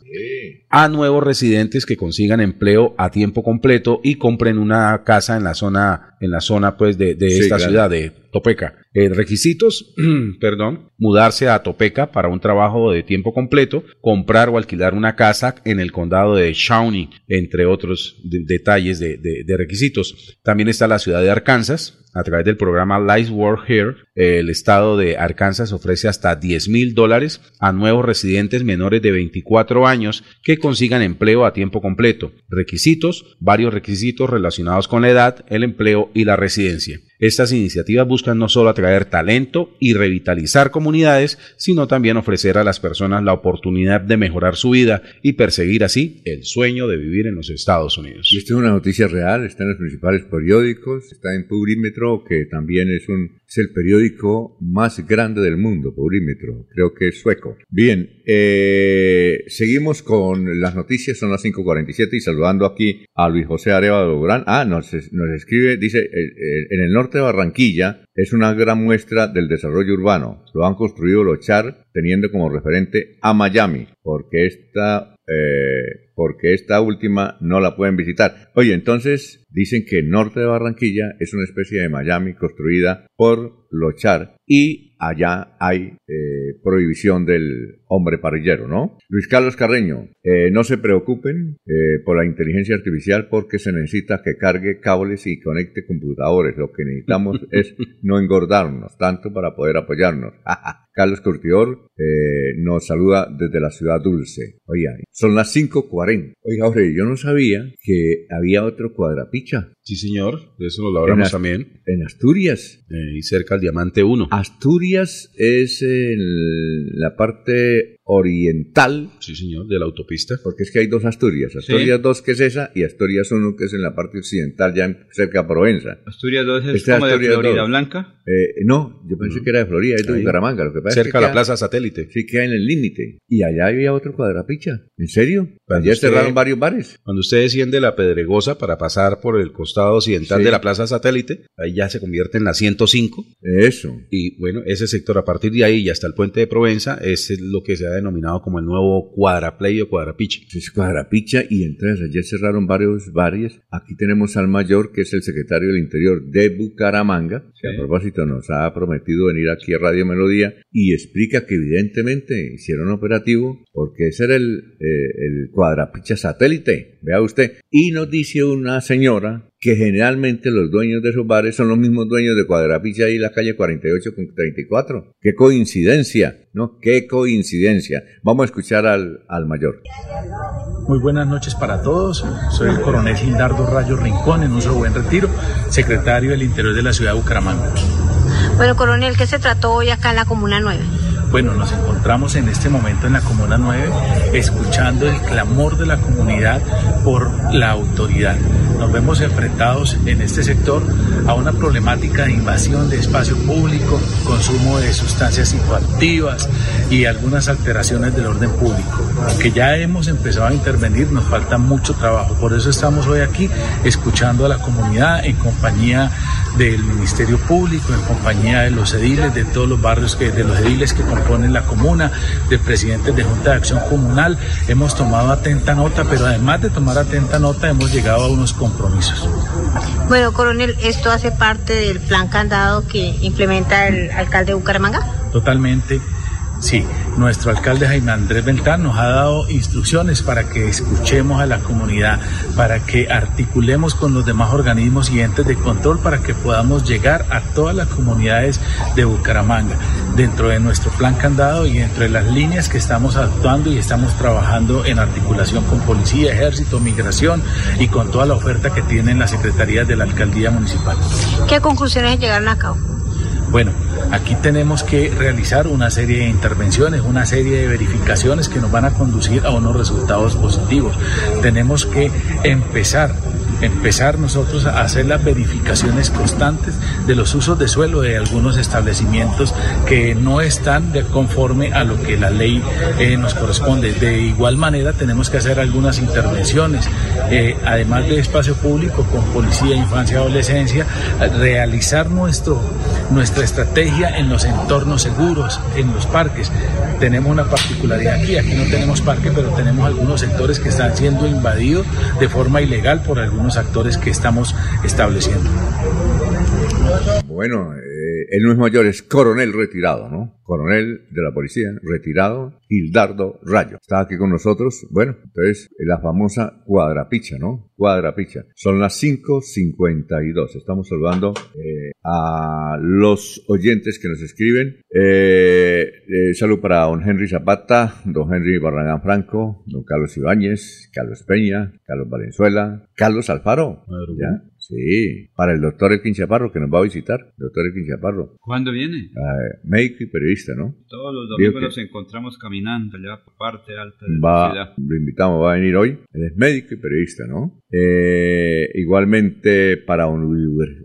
A nuevos residentes que consigan empleo a tiempo completo y compren una casa en la zona, en la zona pues de, de Sí, esta claro. ciudad de Topeca. Eh, requisitos, perdón, mudarse a Topeca para un trabajo de tiempo completo, comprar o alquilar una casa en el condado de Shawnee, entre otros de- detalles de, de- de requisitos. También está la ciudad de Arkansas. A través del programa Life Work Here, el estado de Arkansas ofrece hasta 10 mil dólares a nuevos residentes menores de 24 años que consigan empleo a tiempo completo. Requisitos, varios requisitos relacionados con la edad, el empleo y la residencia. Estas iniciativas buscan no solo atraer talento y revitalizar comunidades, sino también ofrecer a las personas la oportunidad de mejorar su vida y perseguir así el sueño de vivir en los Estados Unidos. Es una noticia real, está en los principales periódicos, está en Purímetro, que también es un es el periódico más grande del mundo, Purímetro, creo que es sueco. Bien, eh, seguimos con las noticias, son las 5.47 y saludando aquí a Luis José Arevalo Durán. Ah, nos, nos escribe, dice, eh, eh, en el norte de Barranquilla es una gran muestra del desarrollo urbano. Lo han construido los Char teniendo como referente a Miami, porque esta eh, porque esta última no la pueden visitar. Oye, entonces dicen que el norte de Barranquilla es una especie de Miami construida por Lochar y allá hay eh, prohibición del hombre parrillero, ¿no? Luis Carlos Carreño, eh, no se preocupen eh, por la inteligencia artificial porque se necesita que cargue cables y conecte computadores. Lo que necesitamos es no engordarnos tanto para poder apoyarnos. Carlos Curtidor eh, nos saluda desde la ciudad dulce. Oiga, son las 5.40. Oiga, Jorge, yo no sabía que había otro cuadrapicha. Sí, señor, de eso lo hablamos En Ast- también. En Asturias. Eh, y cerca al Diamante 1. Asturias es en la parte oriental, Sí, señor, de la autopista. porque es que hay dos Asturias. Asturias 2 que es esa y Asturias 1 que es en la parte occidental, ya en- cerca de Provenza. Asturias 2 es Este como de Asturias Florida 2. Blanca. Eh, no, yo pensé que era de Florida, es de Ahí. Bucaramanga. Lo que pasa es Cerca que a la queda- Plaza Satélite. Sí, queda en el límite. Y allá había otro cuadrapicha. ¿En serio? Cuando Allá usted- cerraron varios bares. Cuando usted desciende la Pedregosa para pasar por el costado occidental Sí. de la Plaza Satélite, ahí ya se convierte en la 105. Eso. Y bueno, ese sector a partir de ahí y hasta el puente de Provenza es lo que se ha denominado como el nuevo cuadraplay o cuadrapiche. Es cuadrapicha y entonces ayer cerraron varios bares. Aquí tenemos al mayor, que es el secretario del Interior de Bucaramanga, que a propósito nos ha prometido venir aquí a Radio Melodía y explica que evidentemente hicieron operativo porque ese era el, eh, el cuadrapicha satélite, vea usted. Y nos dice una señora que generalmente los dueños de esos bares son los mismos dueños de Cuadrapicha en la calle 48 con 34. ¡Qué coincidencia! ¿No? ¡Qué coincidencia! Vamos a escuchar al, al mayor. Muy buenas noches para todos. Soy el coronel Gildardo Rayo Rincón, en uso buen retiro, secretario del Interior de la ciudad de Bucaramanga. Bueno, coronel, ¿qué se trató hoy acá en la Comuna 9? Bueno, nos encontramos en este momento en la Comuna 9 escuchando el clamor de la comunidad por la autoridad. Nos vemos enfrentados en este sector a una problemática de invasión de espacio público, consumo de sustancias psicoactivas y algunas alteraciones del orden público. Aunque ya hemos empezado a intervenir, nos falta mucho trabajo. Por eso estamos hoy aquí escuchando a la comunidad en compañía del Ministerio Público, en compañía de los ediles, de todos los barrios, de los ediles que componen la comuna, de presidentes de Junta de Acción Comunal. Hemos tomado atenta nota, pero además de tomar atenta nota, hemos llegado a unos compromisos. Bueno, coronel, ¿esto hace parte del plan candado que implementa el alcalde de Bucaramanga? Totalmente. Sí, nuestro alcalde Jaime Andrés Beltrán nos ha dado instrucciones para que escuchemos a la comunidad, para que articulemos con los demás organismos y entes de control para que podamos llegar a todas las comunidades de Bucaramanga dentro de nuestro plan candado y dentro de las líneas que estamos actuando y estamos trabajando en articulación con policía, ejército, migración y con toda la oferta que tienen las secretarías de la alcaldía municipal. ¿Qué conclusiones llegaron a cabo? Bueno, aquí tenemos que realizar una serie de intervenciones, una serie de verificaciones que nos van a conducir a unos resultados positivos. Tenemos que empezar empezar nosotros a hacer las verificaciones constantes de los usos de suelo de algunos establecimientos que no están de conforme a lo que la ley eh, nos corresponde. De igual manera tenemos que hacer algunas intervenciones, eh, además de espacio público con policía, infancia, adolescencia, realizar nuestro, nuestra estrategia en los entornos seguros, en los parques. Tenemos una particularidad aquí, aquí no tenemos parque, pero tenemos algunos sectores que están siendo invadidos de forma ilegal por algunos actores que estamos estableciendo. Bueno, eh, no es mayor, es coronel retirado, ¿no? Coronel de la policía, retirado, Hildardo Rayo. Está aquí con nosotros. Bueno, entonces, la famosa cuadrapicha, ¿no? Cuadrapicha. Son las 5.52. Estamos saludando eh, a los oyentes que nos escriben. Eh, eh, salud para don Henry Zapata, don Henry Barragán Franco, don Carlos Ibáñez, Carlos Peña, Carlos Valenzuela, Carlos Alfaro. ¿Ya? Sí, para el doctor Elkin Chaparro que nos va a visitar, doctor Elkin Chaparro. ¿Cuándo viene? Ah, médico y periodista, ¿no? Todos los domingos nos encontramos caminando allá por parte alta de va, la ciudad. Lo invitamos, va a venir hoy. Él es médico y periodista, ¿no? Eh, igualmente para un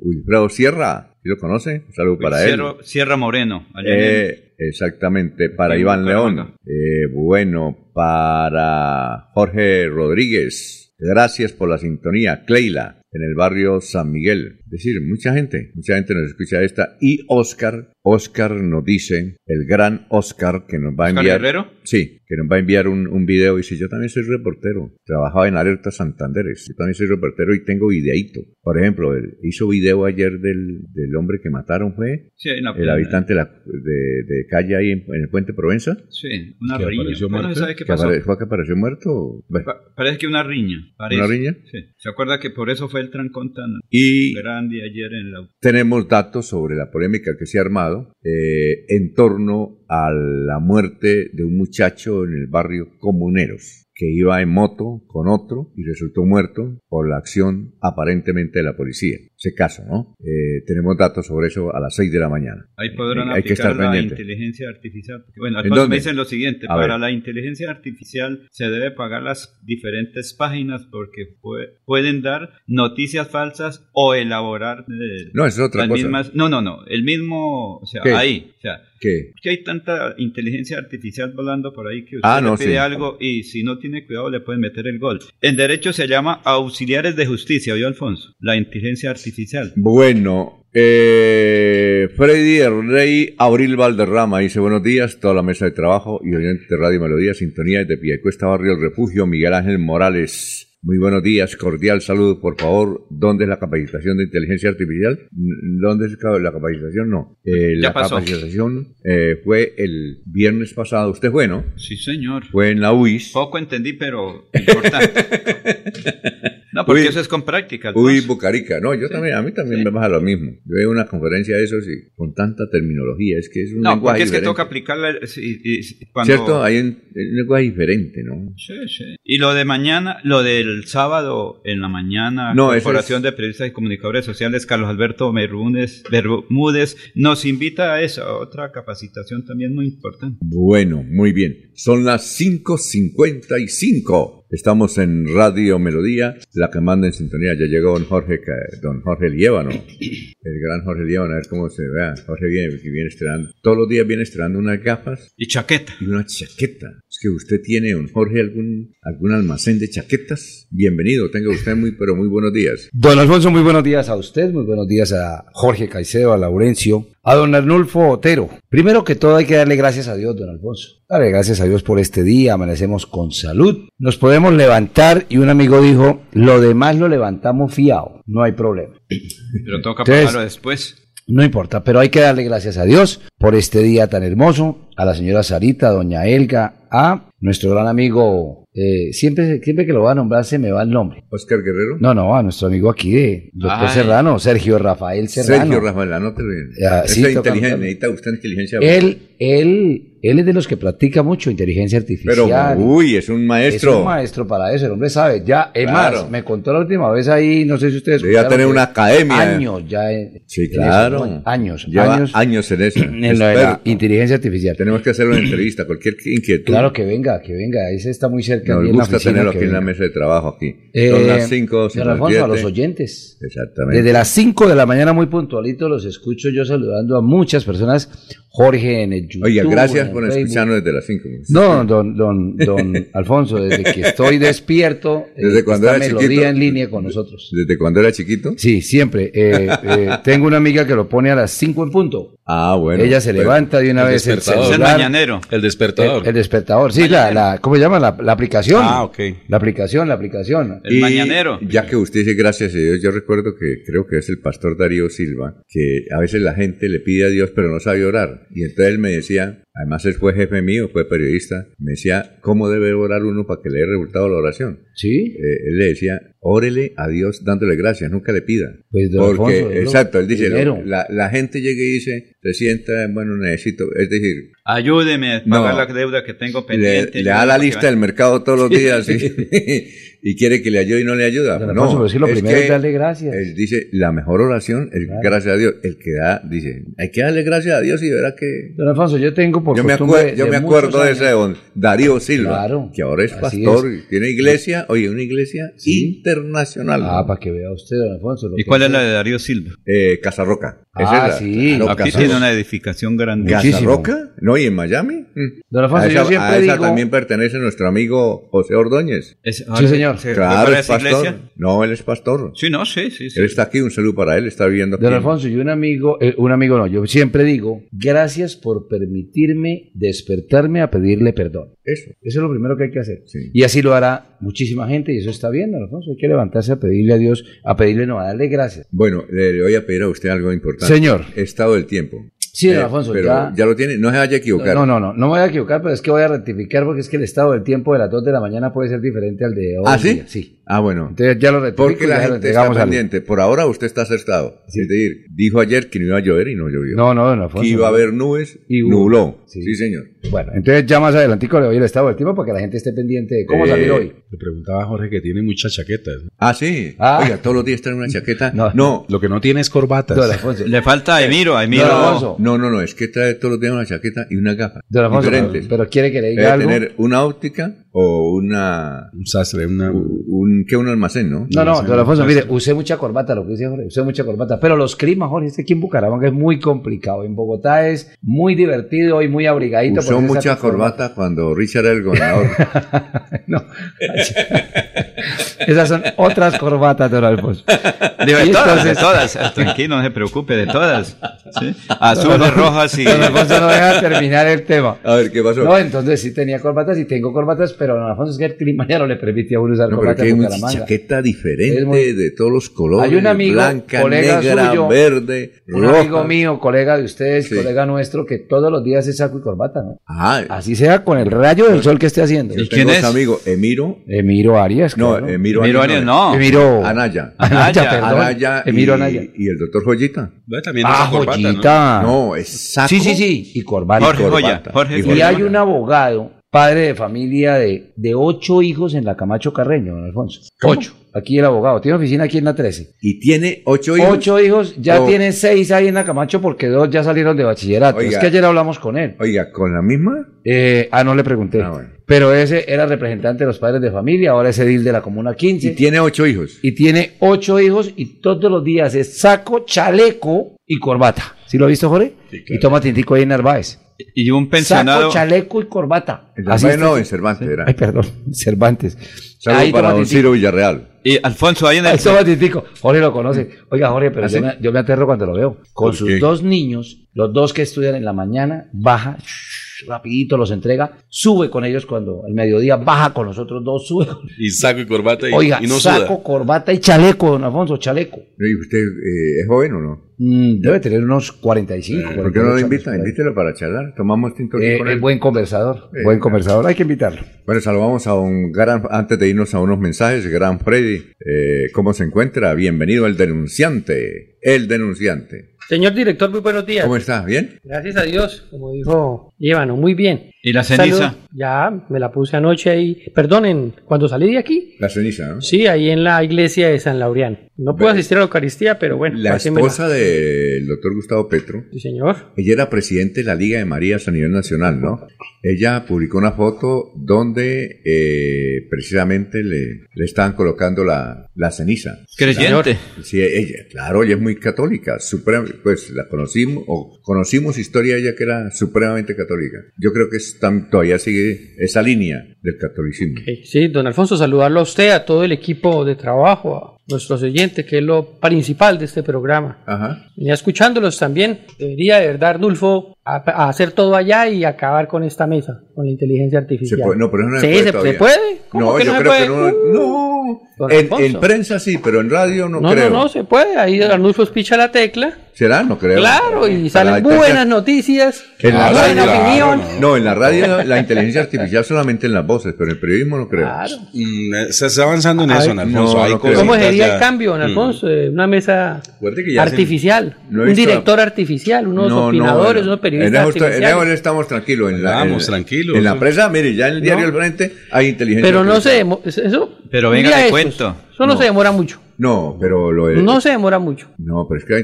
Wilfredo Sierra, ¿sí lo conoce? Un saludo para Sierra, él. Sierra Moreno. allá en Eh, exactamente, para Iván León. Eh, bueno, para Jorge Rodríguez. Gracias por la sintonía. Cleila, en el barrio San Miguel. Es decir, mucha gente, mucha gente nos escucha esta. Y Oscar, Oscar nos dice, el gran Oscar que nos va a ¿Oscar enviar. Guerrero? Sí, que nos va a enviar un, un video. Y dice, yo también soy reportero. Trabajaba en Alerta Santanderes. Yo también soy reportero y tengo videíto. Por ejemplo, él hizo video ayer del, del hombre que mataron, fue Sí, en la el habitante de, la- de- de calle ahí en, en el puente Provenza. Sí, una que riña. apareció muerto. ¿sabe qué que pasó? apare- ¿Fue que apareció muerto? Bueno, Pa- Parece que una riña. parece. ¿Una riña? Sí. ¿Se acuerda que por eso fue el trancón tan Y ayer en auto? tenemos datos sobre la polémica que se ha armado eh, en torno a la muerte de un muchacho en el barrio Comuneros que iba en moto con otro y resultó muerto por la acción aparentemente de la policía. Ese caso, ¿no? Eh, tenemos datos sobre eso a las 6 de la mañana. Ahí podrán Hay que aplicar estar la pendiente. inteligencia artificial. Porque, Bueno, ¿En Alfonso dónde? me dicen lo siguiente, A para ver. la inteligencia artificial se debe pagar las diferentes páginas porque pue- pueden dar noticias falsas o elaborar eh, No, es otra las cosa. mismas- no, no, no, el mismo, o sea, ¿Qué? ahí, o sea, ¿Qué? que hay tanta inteligencia artificial volando por ahí que usted Ah, le no, pide sí. algo y si no tiene cuidado le pueden meter el gol. En derecho se llama auxiliares de justicia, ¿oyó Alfonso? La inteligencia artificial. Bueno, eh, Freddy el Rey Abril Valderrama dice buenos días, toda la mesa de trabajo y oyentes de Radio Melodía, Sintonía desde Piedecuesta, Barrio El Refugio, Miguel Ángel Morales. Muy buenos días, cordial saludo, por favor. ¿Dónde es la capacitación de inteligencia artificial? ¿Dónde es la capacitación? No. Eh, Ya la pasó. capacitación eh, fue el viernes pasado. ¿Usted fue, no? Sí, señor. Fue en la UIS. Poco entendí, pero importante. no, porque Uy. eso es con práctica. Uy. Bucarica. No, yo también, a mí también me pasa lo mismo. Yo veo una conferencia de esos y con tanta terminología, es que es un No, lenguaje porque es que toca aplicarla y- y- y cuando... ¿Cierto? Hay un, un lenguaje diferente, ¿no? Sí, sí. Y lo de mañana, lo del sábado en la mañana, No, Corporación es- de Periodistas y Comunicadores Sociales, Carlos Alberto Bermúdez, Bermúdez, nos invita a esa otra capacitación también muy importante. Bueno, muy bien. Son las 5.55. Estamos en Radio Melodía, la que manda en sintonía. Ya llegó don Jorge, don Jorge Liévano, el gran Jorge Liévano, a ver cómo se vea. Jorge viene, viene estrenando. Todos los días viene estrenando unas gafas. Y chaqueta. Y una chaqueta. Es que usted tiene, don Jorge, algún, algún almacén de chaquetas. Bienvenido, tenga usted muy, pero muy buenos días. Don Alfonso, muy buenos días a usted, muy buenos días a Jorge Caicedo, a Laurencio, a don Arnulfo Otero. Primero que todo hay que darle gracias a Dios, don Alfonso. Darle gracias a Dios por este día, amanecemos con salud, nos podemos levantar y un amigo dijo, lo demás lo levantamos fiado, no hay problema. Pero toca Entonces- pagarlo después. No importa, pero hay que darle gracias a Dios por este día tan hermoso, a la señora Sarita, a doña Elga, a nuestro gran amigo, eh, siempre, siempre que lo va a nombrar se me va el nombre. Oscar Guerrero. No, no, a nuestro amigo aquí de doctor Ay. Serrano, Sergio Rafael Serrano. Sergio Rafael, anótelo bien. Ya, Esa sí, inteligencia, necesita usted inteligencia. Él, él, él es de los que practica mucho inteligencia Pero, artificial. uy, es un es maestro. un maestro para eso, el hombre sabe. Ya, es Claro. más, me contó la última vez ahí, no sé si ustedes. Debía tener una academia. Años ya. en- Sí, en eso, claro. Años, Lleva años. años en eso. En lo de la inteligencia artificial. Tenemos que hacer una entrevista, cualquier inquietud. Claro que venga, que venga. Ahí se está muy cerca. Nos gusta oficina, tenerlo aquí en la mesa de trabajo aquí. Eh, Son las 5, don Alfonso, a los oyentes. Exactamente. Desde las 5 de la mañana, muy puntualito, los escucho yo saludando a muchas personas. Jorge en el YouTube. Oiga, gracias en Facebook. escucharnos desde las 5. No, don, don, don Alfonso, desde que estoy despierto, eh, Desde cuando está era melodía chiquito. en línea con nosotros. ¿Desde cuando era chiquito? Sí, siempre. Eh, eh, tengo una amiga que lo pone a las 5 en punto. Ah, bueno. Ella se levanta de una el vez el despertador. celular. Es el mañanero. El despertador. El, el despertador, sí, la, la, ¿cómo se llama? La, la aplicación. Ah, ok. La aplicación, la aplicación. y Ya que usted dice gracias a Dios, yo recuerdo que creo que es el pastor Darío Silva, que a veces la gente le pide a Dios pero no sabe orar. Y entonces él me decía, además él fue jefe mío, fue periodista, me decía, ¿cómo debe orar uno para que le dé resultado la oración? Sí. Eh, él le decía, órele a Dios dándole gracias, nunca le pida. Pues, don Porque, Alfonso, exacto, él dice, la, la gente llega y dice, se sienta, bueno, necesito, es decir, Ayúdeme a No. pagar la deuda que tengo pendiente. le da la lista del mercado todos los días y, y quiere que le ayude y no le ayuda. Don no, Alfonso, pero lo primero es darle gracias. Él dice, la mejor oración es gracias a Dios. El que da, dice, hay que darle gracias a Dios y verá que... Don Alfonso, yo tengo por Yo me, costumbre acue- yo de me acuerdo de ese don Darío Silva, Claro, que ahora es pastor, es. y tiene iglesia, oye, una iglesia internacional. Ah, para que vea usted, don Alfonso. lo ¿Y cuál es la de Darío Silva? Eh, Casarroca. Ah, sí. Claro, Aquí tiene una edificación grande. ¿Casarroca? ¿No? ¿Y en Miami? Don Alfonso, a esa, yo siempre a esa digo- también pertenece nuestro amigo José Ordóñez. Es- Sí, señor. ¿Se Claro, es pastor. iglesia? No, él es pastor. Sí, no, sí, sí. sí. Él está aquí, un saludo para él, está viviendo aquí. Don Alfonso, y un amigo, eh, un amigo no, yo siempre digo, gracias por permitirme despertarme a pedirle perdón. Eso. Eso es lo primero que hay que hacer. Y así lo hará muchísima gente y eso está bien, don Alfonso. Hay que levantarse a pedirle a Dios, a pedirle no, a darle gracias. Bueno, le, le voy a pedir a usted algo importante. Señor. Estado del tiempo. Sí, don Eh, Alfonso, pero ya- ya... lo tiene, no se vaya a equivocar. No, no, no, no me voy a equivocar, pero es que voy a rectificar porque es que el estado del tiempo de las 2 de la mañana puede ser diferente al de hoy. ¿Ah, sí? día, Sí. Ah, bueno. Entonces ya lo rectifico Porque la gente está al- pendiente. Por ahora usted está acertado. Es decir, dijo ayer que no iba a llover y no llovió. No, no, don Alfonso. Que iba a no. haber nubes Y nubló. Sí. Sí. señor. Bueno, entonces ya más adelantico le doy el estado del tiempo para que la gente esté pendiente de cómo Eh, salir hoy. Le preguntaba a Jorge que tiene muchas chaquetas. ¿no? Ah, sí. Ah. Oiga, todos los días trae una chaqueta. No. No. Lo que no tiene es corbatas. Don Alfonso. Le falta a Emiro, a Emiro. Alfonso. No, no, no, es que trae todos los días una chaqueta y una gafa. Don Alfonso, pero, diferentes. pero quiere que le Debe diga algo. tener una óptica o una Un sastre, una... un que un almacén, ¿no? No, no, don Alfonso, mire, usé mucha corbata, lo que dice Jorge, usé mucha corbata, pero los climas, Jorge, este aquí en Bucaramanga es muy complicado. En Bogotá es muy divertido y muy abrigadito. Usó mucha saca corbata cuando Richard era el gobernador. No. Esas son otras corbatas, don Alfonso. Digo, de todas, entonces- de todas. Tranquilo, no se preocupe, de todas. ¿Sí? Azules, rojas y... Don Alfonso no deja terminar el tema. A ver, ¿qué pasó? No, entonces sí tenía corbatas y tengo corbatas, pero don Alfonso es que el clima ya no le permite a uno usar No, pero corbatas que hay una chaqueta diferente muy- de todos los colores. Hay un amigo, blanca, colega negra, suyo, verde, Un roja. amigo mío, colega de ustedes, Sí. colega nuestro, que todos los días es saco y corbata, ¿no? Ah, Así sea con el rayo del sol que esté haciendo. yo ¿Y quién tengo es? amigo, Emiro. Emiro Arias. No, claro. Emiro, Emiro Arias no. Emiro Anaya. Anaya, Anaya. perdón. Anaya y, Emiro Anaya. y el doctor Joyita. También Ah, corbata, ¿no? joyita. No, es saco. Sí, sí, sí. Y corbata. Jorge corbata. Joya. Jorge Y Y hay un abogado, padre de familia de, de ocho hijos en la Camacho Carreño, don Alfonso. Ocho. Aquí el abogado. Tiene oficina aquí en la 13. Y tiene ocho hijos. Ocho hijos, ya tiene seis ahí en la Camacho porque dos ya salieron de bachillerato. Oiga. Es que ayer hablamos con él. Oiga, ¿con la misma? Eh, ah, no le pregunté. Ah, bueno. Pero ese era representante de los padres de familia, ahora es edil de la Comuna 15. Y tiene ocho hijos. y tiene ocho hijos y todos los días es saco, chaleco y corbata. ¿Sí lo ha visto, Jorge? Y toma tintico ahí en Narváez. Y un pensionado... Saco, chaleco y corbata. En Así no, en Cervantes era. Ay, perdón, Cervantes. Saludo Ahí para don. Ciro Villarreal. Y Alfonso, ahí en el... Ahí toma tintico. Jorge lo conoce. Oiga, Jorge, pero ¿Ah, yo, sí? me, yo me aterro cuando lo veo. Con ¿Por sus qué? dos niños, los dos que estudian en la mañana, baja, shh, rapidito los entrega, sube con ellos cuando el mediodía, baja con los otros dos, sube con Y saco y corbata y, Oiga, y no saco, suda. corbata y chaleco, don Alfonso, chaleco. ¿Y usted eh, es joven o no? Mm, debe tener unos 45. ¿Por qué no lo 48 invita? años por ahí. Invítelo para charlar. Tomamos tinto Eh, con es él. buen conversador, Eh, buen conversador, hay que invitarlo. Bueno, saludamos a un gran, antes de irnos a unos mensajes, gran Freddy, eh, ¿cómo se encuentra? Bienvenido el denunciante, el denunciante. Señor director, muy buenos días. ¿Cómo está? ¿Bien? Gracias a Dios, como dijo Llévano, muy bien. ¿Y la ceniza? Salud. Ya, me la puse anoche ahí. Perdonen, cuando salí de aquí. La ceniza, ¿no? Sí, ahí en la iglesia de San Laureano. No pude asistir a la Eucaristía, pero bueno. La pásenmela. esposa del doctor Gustavo Petro, Sí, señor. ella era presidente de la Liga de Marías a nivel nacional, ¿no? Ella publicó una foto donde eh, precisamente le, le estaban colocando la, la ceniza. Creyente. Sí, ella, claro, ella es muy católica, suprema, pues la conocimos, o conocimos historia de ella que era supremamente católica. Yo creo que es todavía sigue esa línea del catolicismo. Sí, don Alfonso, saludarlo a usted, a todo el equipo de trabajo, nuestros oyentes, que es lo principal de este programa. Ajá. Venía escuchándolos también. Debería de verdad, Arnulfo, a, a hacer todo allá y acabar con esta mesa, con la inteligencia artificial. Se puede- no, pero no se sí, puede se, todavía. se puede. ¿Cómo No, que yo no se creo puede? que no. En, en prensa sí, pero en radio no, No, creo. no, no, se puede. Ahí Arnulfo picha la tecla. ¿Será? No creo. Claro, y salen buenas noticias, En la buena radio, opinión. No, en la radio la inteligencia artificial solamente en las voces, pero en el periodismo no creo. Claro. Mm, eh, se está avanzando en Ay, eso, Alfonso. no, Hay no creo. ¿Cómo cositas sería ya- el cambio, don Mm. Alfonso? Eh, Una mesa hacen- artificial, un visto- director artificial, unos No, no, opinadores, unos periodistas en eso estamos tranquilos. En la, Vamos, en- tranquilos. En la prensa, mire, ya en el diario No. El Frente hay inteligencia Pero no se eso. Pero venga, le cuento. Eso no, No. se demora mucho. No, pero lo es. No se demora mucho. No, pero es que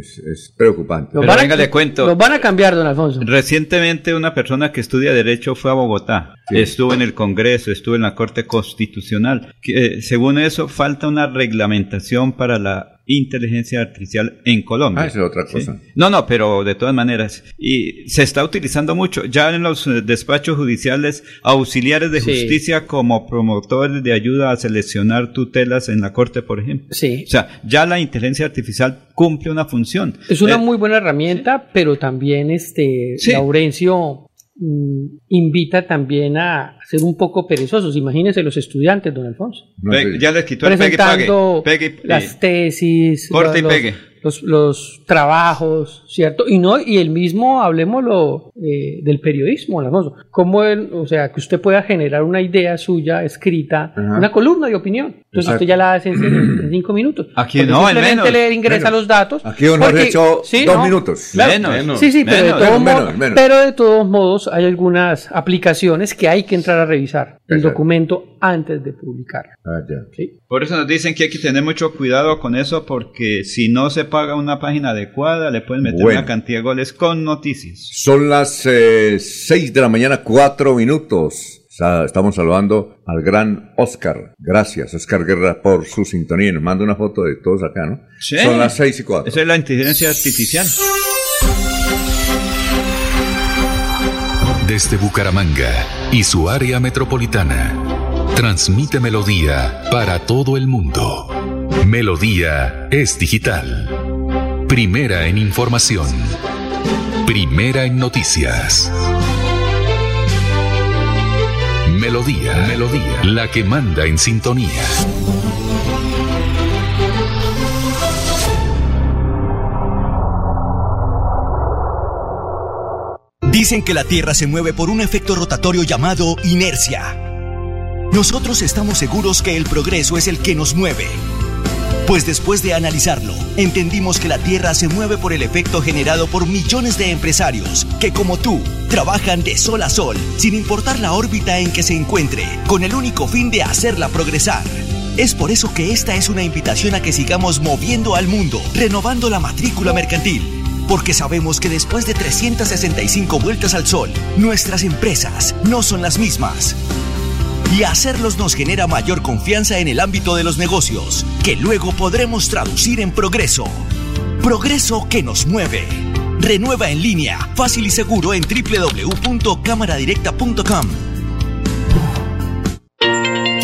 es, es preocupante. Pero van a- venga, le cuento. Los van a cambiar, don Alfonso. Recientemente una persona que estudia Derecho fue a Bogotá, Sí. estuvo en el Congreso, estuvo en la Corte Constitucional. Que, eh, según eso, falta una reglamentación para la inteligencia artificial en Colombia. Ah, es otra ¿sí? cosa. No, no, pero de todas maneras. Y se está utilizando mucho. Ya en los eh, despachos judiciales, auxiliares de Sí. justicia como promotores de ayuda a seleccionar tutelas en la Corte, por ejemplo. Sí. O sea, ya la inteligencia artificial cumple una función. Es una Eh, muy buena herramienta, pero también este Sí. Laurencio invita también a ser un poco perezosos. Imagínense los estudiantes, don Alfonso. Pe- ya les quitó el pegue pague. presentando Pegue y- las tesis, Corte y los, pegue. Los, los trabajos, ¿cierto? Y no y el mismo, hablemoslo eh, del periodismo, Alfonso. Como el, o sea, que usted pueda generar una idea suya escrita, Ajá. una columna de opinión. Entonces Exacto. usted ya la hace en, en cinco minutos. Aquí Porque no, en simplemente menos. le ingresa Menos. los datos. Aquí Jorge porque- echó sí, dos no, minutos. Claro. Menos. Sí, sí, pero de, Menos. todos Menos, modos, menos. pero de todos modos hay algunas aplicaciones que hay que entrar a revisar el Exacto. documento antes de publicarlo. Ah, ya. ¿sí? Por eso nos dicen que hay que tener mucho cuidado con eso porque si no se paga una página adecuada le pueden meter Bueno. una cantidad de goles con noticias. Son las eh, 6 de la mañana, 4 minutos. Estamos saludando al gran Oscar. Gracias, Oscar Guerra, por su sintonía. Nos manda una foto de todos acá, ¿no? Sí. Son las 6 y 4. Esa es la inteligencia artificial. Desde Bucaramanga y su área metropolitana. Transmite Melodía para todo el mundo. Melodía es digital. Primera en información. Primera en noticias. Melodía, Melodía, la que manda en sintonía. Dicen que la Tierra se mueve por un efecto rotatorio llamado inercia. Nosotros estamos seguros que el progreso es el que nos mueve. Pues después de analizarlo, entendimos que la Tierra se mueve por el efecto generado por millones de empresarios que, como tú, trabajan de sol a sol, sin importar la órbita en que se encuentre, con el único fin de hacerla progresar. Es por eso que esta es una invitación a que sigamos moviendo al mundo, renovando la matrícula mercantil. Porque sabemos que después de 365 vueltas al sol, nuestras empresas no son las mismas. Y hacerlos nos genera mayor confianza en el ámbito de los negocios, que luego podremos traducir en progreso. Progreso que nos mueve. Renueva en línea, fácil y seguro en www.cámaradirecta.com.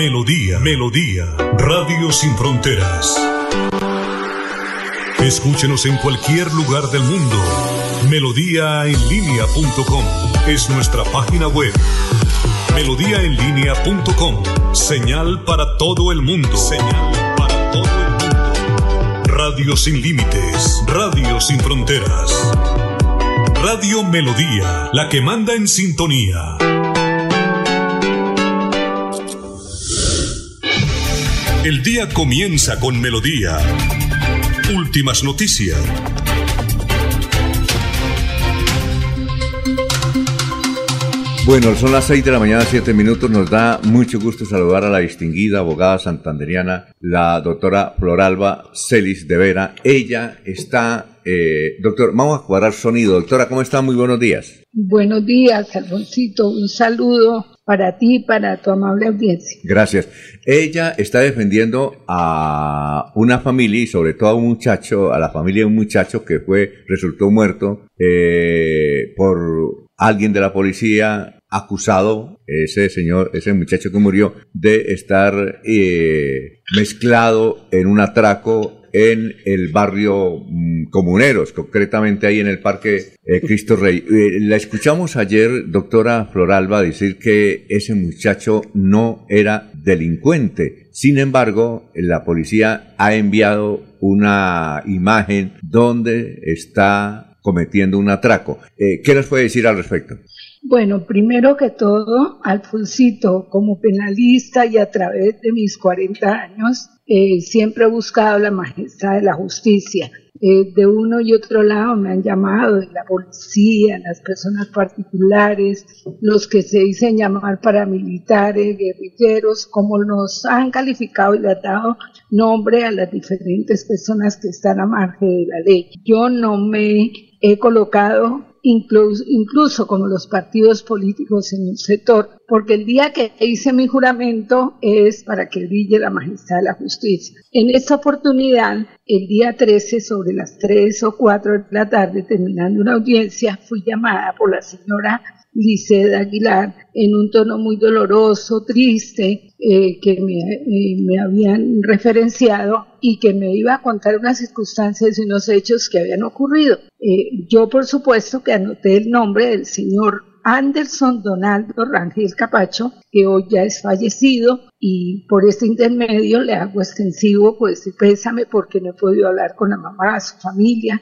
Melodía, Melodía, Radio Sin Fronteras. Escúchenos en cualquier lugar del mundo. Melodíaenlínea.com es nuestra página web. Melodíaenlínea.com. Señal para todo el mundo. Señal para todo el mundo. Radio sin límites. Radio sin fronteras. Radio Melodía, la que manda en sintonía. El día comienza con Melodía. Últimas noticias. Bueno, son las 6 de la mañana, 7 minutos. Nos da mucho gusto saludar a la distinguida abogada santanderiana, la doctora Floralba Celis de Vera. Ella está, eh, doctor, vamos a cuadrar sonido. Doctora, ¿cómo está? Muy buenos días. Buenos días, Alfoncito. Un saludo para ti y para tu amable audiencia. Gracias. Ella está defendiendo a una familia y sobre todo a un muchacho, a la familia de un muchacho que fue, resultó muerto eh, por alguien de la policía acusado, ese señor, ese muchacho que murió, de estar eh, mezclado en un atraco en el barrio mm, Comuneros, concretamente ahí en el Parque eh, Cristo Rey. Eh, la escuchamos ayer, doctora Floralba, decir que ese muchacho no era delincuente. Sin embargo, la policía ha enviado una imagen donde está cometiendo un atraco. ¿Qué nos puede decir al respecto? Bueno, primero que todo, Alfonsito, como penalista y a través de mis 40 años, eh, siempre he buscado la majestad de la justicia. Eh, de uno y otro lado me han llamado, de la policía, las personas particulares, los que se dicen llamar paramilitares, guerrilleros, como nos han calificado y le han dado nombre a las diferentes personas que están a margen de la ley. Yo no me he colocado incluso, incluso como los partidos políticos en un sector, porque el día que hice mi juramento es para que brille la majestad de la justicia. En esta oportunidad, el día 13, sobre las 3 o 4 de la tarde, terminando una audiencia, fui llamada por la señora Liceda Aguilar en un tono muy doloroso, triste, eh, que eh, me, habían referenciado y que me iba a contar unas circunstancias y unos hechos que habían ocurrido. Eh, yo, por supuesto, que anoté el nombre del señor Anderson Donaldo Rangel Capacho, que hoy ya es fallecido, y por este intermedio le hago extensivo, pues, pésame porque no he podido hablar con la mamá, su familia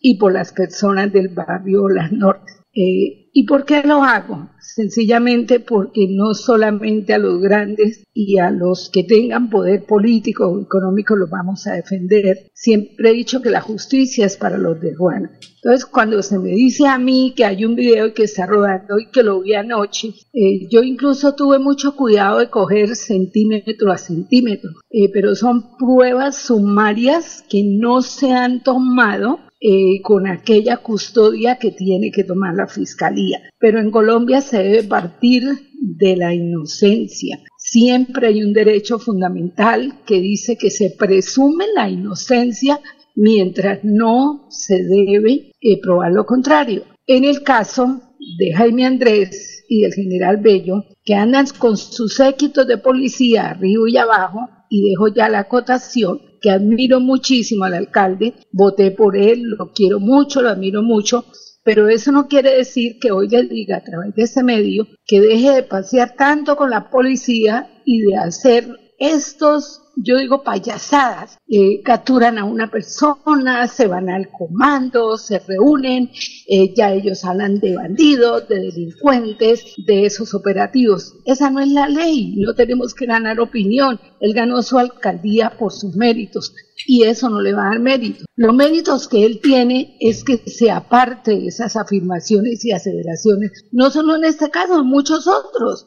y por las personas del barrio Las Nortes. Eh, ¿Y por qué lo hago? Sencillamente porque no solamente a los grandes y a los que tengan poder político o económico los vamos a defender. Siempre he dicho que la justicia es para los de Juan. Entonces, cuando se me dice a mí que hay un video que está rodando y que lo vi anoche, eh, yo incluso tuve mucho cuidado de coger centímetro a centímetro, eh, pero son pruebas sumarias que no se han tomado eh, con aquella custodia que tiene que tomar la fiscalía. Pero en Colombia se debe partir de la inocencia. Siempre hay un derecho fundamental que dice que se presume la inocencia mientras no se debe eh, probar lo contrario. En el caso de Jaime Andrés y del general Bello, que andan con sus séquitos de policía arriba y abajo, y dejo ya la acotación, que admiro muchísimo al alcalde, voté por él, lo quiero mucho, lo admiro mucho, pero eso no quiere decir que hoy le diga a través de ese medio que deje de pasear tanto con la policía y de hacer estos yo digo payasadas, eh, capturan a una persona, se van al comando, se reúnen, eh, ya ellos hablan de bandidos, de delincuentes, de esos operativos. Esa no es la ley, no tenemos que ganar opinión. Él ganó su alcaldía por sus méritos y eso no le va a dar mérito. Los méritos que él tiene es que se aparte de esas afirmaciones y aseveraciones, no solo en este caso, en muchos otros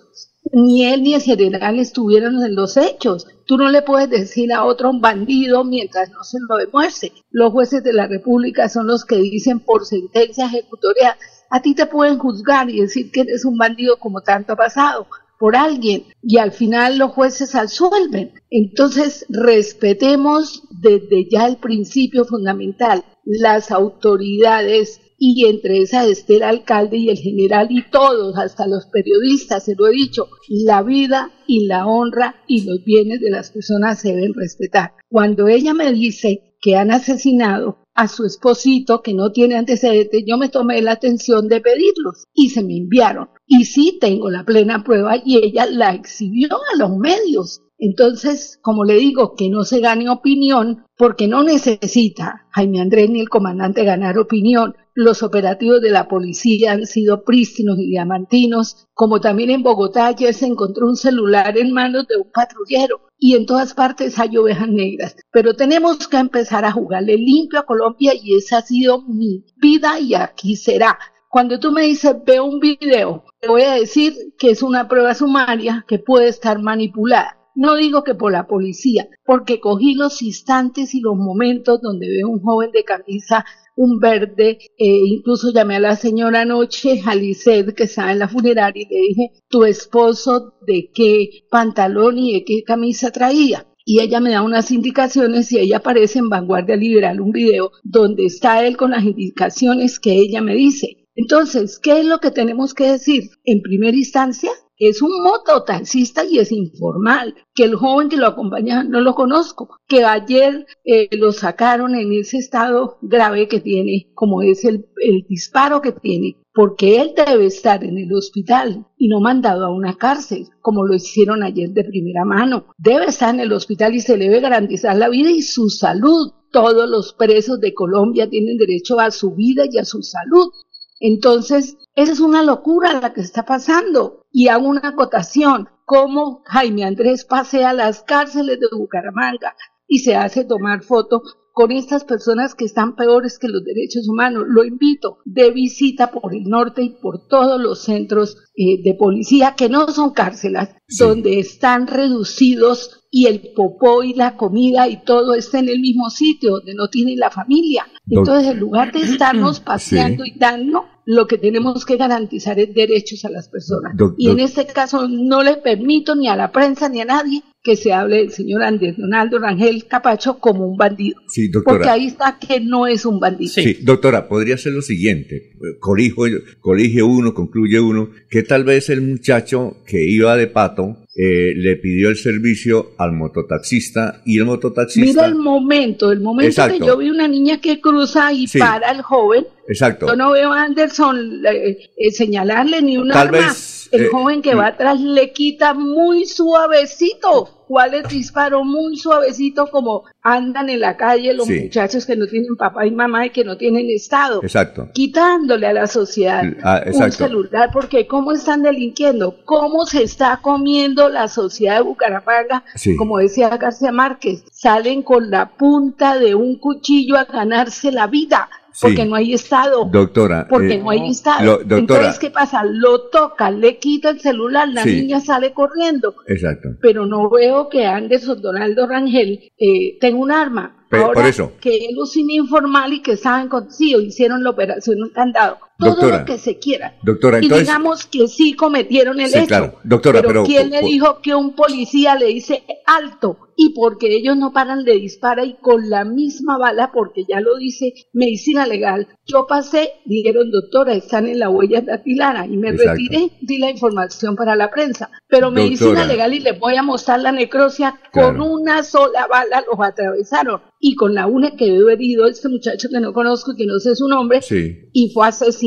ni él ni el general estuvieron en los hechos. Tú no le puedes decir a otro un bandido mientras no se lo demuestre. Los jueces de la República son los que dicen por sentencia ejecutoria, a ti te pueden juzgar y decir que eres un bandido como tanto ha pasado por alguien y al final los jueces absuelven. Entonces respetemos desde ya el principio fundamental. Las autoridades y entre esas esté el alcalde y el general y todos, hasta los periodistas, se lo he dicho, la vida y la honra y los bienes de las personas se deben respetar. Cuando ella me dice que han asesinado a su esposito que no tiene antecedentes, yo me tomé la atención de pedirlos y se me enviaron. Y sí tengo la plena prueba y ella la exhibió a los medios. Entonces, como le digo, que no se gane opinión, porque no necesita Jaime Andrés ni el comandante ganar opinión. Los operativos de la policía han sido prístinos y diamantinos, como también en Bogotá ayer se encontró un celular en manos de un patrullero y en todas partes hay ovejas negras. Pero tenemos que empezar a jugarle limpio a Colombia y esa ha sido mi vida y aquí será. Cuando tú me dices, veo un video, te voy a decir que es una prueba sumaria que puede estar manipulada. No digo que por la policía, porque cogí los instantes y los momentos donde veo un joven de camisa, un verde, eh, incluso llamé a la señora anoche, Alicet, que estaba en la funeraria, y le dije, tu esposo de qué pantalón y de qué camisa traía y ella me da unas indicaciones y ella aparece en Vanguardia Liberal un video donde está él con las indicaciones que ella me dice. Entonces, ¿qué es lo que tenemos que decir? En primera instancia, es un mototaxista y es informal, que el joven que lo acompaña no lo conozco, que ayer eh, lo sacaron en ese estado grave que tiene, como es el, el disparo que tiene, porque él debe estar en el hospital y no mandado a una cárcel, como lo hicieron ayer de primera mano. Debe estar en el hospital y se debe garantizar la vida y su salud. Todos los presos de Colombia tienen derecho a su vida y a su salud. Entonces, esa es una locura la que está pasando. Y hago una acotación, cómo Jaime Andrés pasea las cárceles de Bucaramanga y se hace tomar foto con estas personas que están peores que los derechos humanos. Lo invito de visita por el norte y por todos los centros eh, de policía que no son cárceles, donde están reducidos y el popó y la comida y todo está en el mismo sitio, donde no tienen la familia. Entonces, en lugar de estarnos paseando y dando, lo que tenemos que garantizar es derechos a las personas. y en este caso no le permito ni a la prensa ni a nadie que se hable del señor Andrés Donaldo Rangel Capacho como un bandido. Sí, doctora. Porque ahí está que no es un bandido. Sí, doctora, podría ser lo siguiente. colige uno, concluye uno, que tal vez el muchacho que iba de pato eh, le pidió el servicio al mototaxista y el mototaxista... Mira el momento, el momento que yo vi una niña que cruza y para el joven. Exacto. Yo no veo a Anderson eh, eh, señalarle ni una Tal vez el eh, joven que va atrás le quita muy suavecito. ¿Cuál es disparo? Muy suavecito como andan en la calle los muchachos que no tienen papá y mamá y que no tienen estado. Exacto. Quitándole a la sociedad ah, un celular, porque ¿cómo están delinquiendo? ¿Cómo se está comiendo la sociedad de Bucaramanga? Como decía García Márquez, salen con la punta de un cuchillo a ganarse la vida porque no hay Estado. Doctora. Porque eh, no hay Estado. Entonces, ¿qué pasa? Lo toca, le quita el celular, la niña sale corriendo. Exacto. Pero no veo que Anderson Donaldo Rangel eh, tenga un arma. por eso. Que él sin informal y que saben con sí, hicieron la operación un candado. Todo lo que se quiera. Doctora, y digamos que sí cometieron el hecho. Claro. Doctora, pero, ¿quién le dijo que un policía le dice alto? y porque ellos no paran de disparar y con la misma bala, porque ya lo dice medicina legal, yo pasé, dijeron doctora, están en la huella dactilar y me retiré, di la información para la prensa, pero medicina legal y les voy a mostrar la necrosia, con una sola bala los atravesaron y con la una quedó herido este muchacho que no conozco y que no sé su nombre y fue asesinado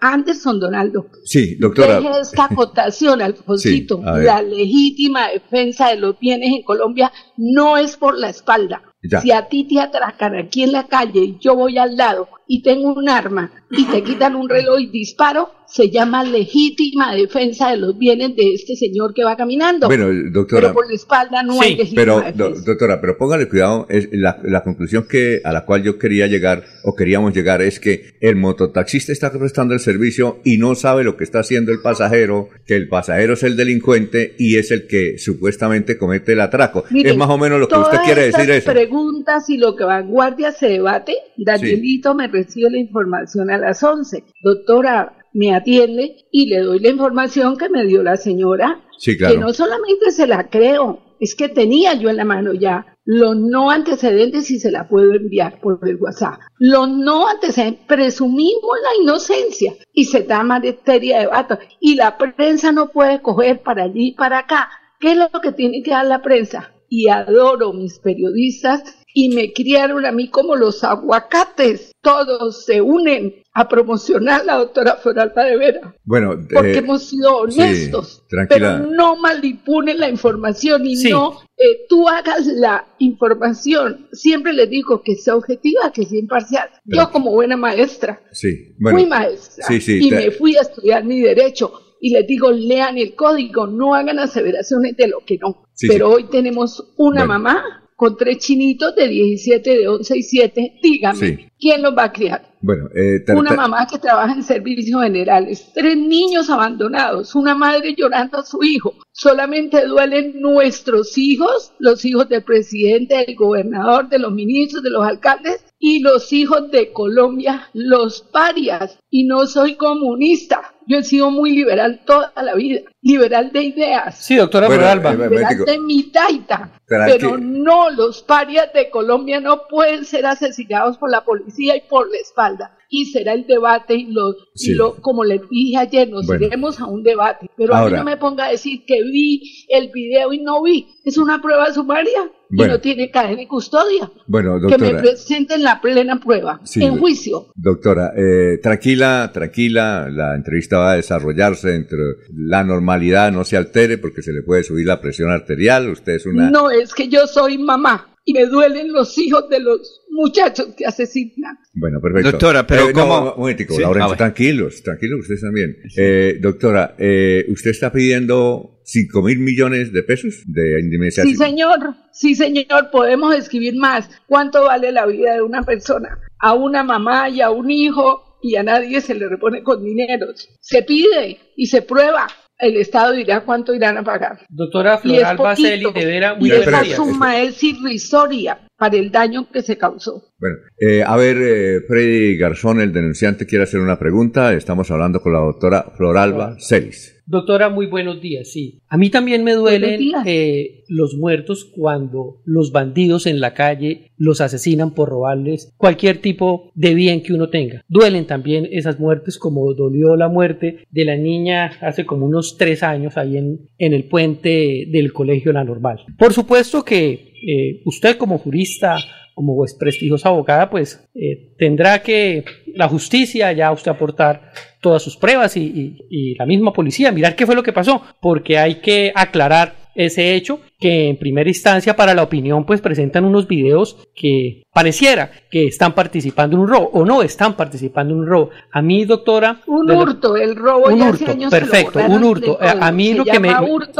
Anderson Donaldo. Sí, doctora. Deje esta acotación, Alfonsito. la legítima defensa de los bienes en Colombia no es por la espalda. Si a ti te atracan aquí en la calle y yo voy al lado y tengo un arma y te quitan un reloj y disparo, se llama legítima defensa de los bienes de este señor que va caminando. Bueno, doctora. Pero por la espalda no hay legítima pero, doctora, pero póngale cuidado, es la, la, conclusión que a la cual yo quería llegar o queríamos llegar es que el mototaxista está prestando el servicio y no sabe lo que está haciendo el pasajero, que el pasajero es el delincuente y es el que supuestamente comete el atraco. es más o menos lo que usted quiere decir eso. preguntas y lo que vanguardia se debate, Danielito me recibe la información a las 11. Doctora, me atiende y le doy la información que me dio la señora. Sí, claro. Que no solamente se la creo, es que tenía yo en la mano ya los no antecedentes y se la puedo enviar por el WhatsApp. Los no antecedentes, presumimos la inocencia y se da materia de vato. Y la prensa no puede coger para allí y para acá. ¿Qué es lo que tiene que dar la prensa? Y adoro mis periodistas y me criaron a mí como los aguacates. Todos se unen a promocionar a la doctora Floralba de Vera. Bueno, porque eh, hemos sido honestos. sí, tranquila. Pero no manipulen la información y Sí. no eh, tú hagas la información. Siempre les digo que sea objetiva, que sea imparcial. Yo como buena maestra, Sí, bueno. fui maestra Sí, sí. y te- me fui a estudiar mi derecho y les digo, lean el código, no hagan aseveraciones de lo que no. Sí, Pero sí. hoy tenemos una Bueno. mamá con tres chinitos de 17, de 11 y 7. Dígame, Sí. ¿quién los va a criar? Bueno, eh, Una mamá que trabaja en servicios generales, tres niños abandonados, una madre llorando a su hijo. Solamente duelen nuestros hijos, los hijos del presidente, del gobernador, de los ministros, de los alcaldes y los hijos de Colombia, los parias. Y no soy comunista. Yo he sido muy liberal toda la vida, liberal de ideas. Sí, doctora Bueno, Floralba. eh, liberal de mi taita. Tranqui- Pero no, los parias de Colombia no pueden ser asesinados por la policía y por la espalda. Y será el debate y lo, y Sí. lo como les dije ayer, nos Bueno. iremos a un debate. Pero a mí Ahora. no me ponga a decir que vi el video y no vi. Es una prueba sumaria Bueno. y no tiene cadena y custodia. bueno, Que me presenten la plena prueba Sí, en juicio. Doctora, eh, tranquila, tranquila, la entrevista va a desarrollarse entre la normalidad, no se altere porque se le puede subir la presión arterial, usted es una... No es que yo soy mamá y me duelen los hijos de los muchachos que asesinan. Bueno, perfecto. Doctora, pero Eh, no, ¿cómo? un momentico, Sí, Laurencio, a ver. tranquilos, tranquilos ustedes también. Eh, doctora, eh, ¿usted está pidiendo 5 mil millones de pesos de indemnización? Sí, señor. Sí, señor. Podemos escribir más. ¿Cuánto vale la vida de una persona? A una mamá y a un hijo y a nadie se le repone con dineros. Se pide y se prueba. El Estado dirá cuánto irán a pagar. Doctora poquito. Celi de Vera, muy esa suma es irrisoria para el daño que se causó. Bueno, eh, a ver, eh, Freddy Garzón, el denunciante, quiere hacer una pregunta. Estamos hablando con la doctora Floralba Celis. Doctora, muy buenos días. Sí, a mí también me duelen eh, los muertos cuando los bandidos en la calle los asesinan por robarles cualquier tipo de bien que uno tenga. Duelen también esas muertes como dolió la muerte de la niña hace como unos tres años ahí en, en el puente del Colegio La Normal. Por supuesto que eh, usted como jurista como es prestigiosa abogada, pues eh, tendrá que la justicia ya usted aportar todas sus pruebas y, y- y la misma policía, mirar qué fue lo que pasó, porque hay que aclarar ese hecho que en primera instancia para la opinión pues presentan unos videos que pareciera que están participando en un robo o no están participando en un robo. A mí, doctora... Un lo- hurto, el robo un ya hace hurto, años lo perfecto, un hurto. del A, mí lo que me...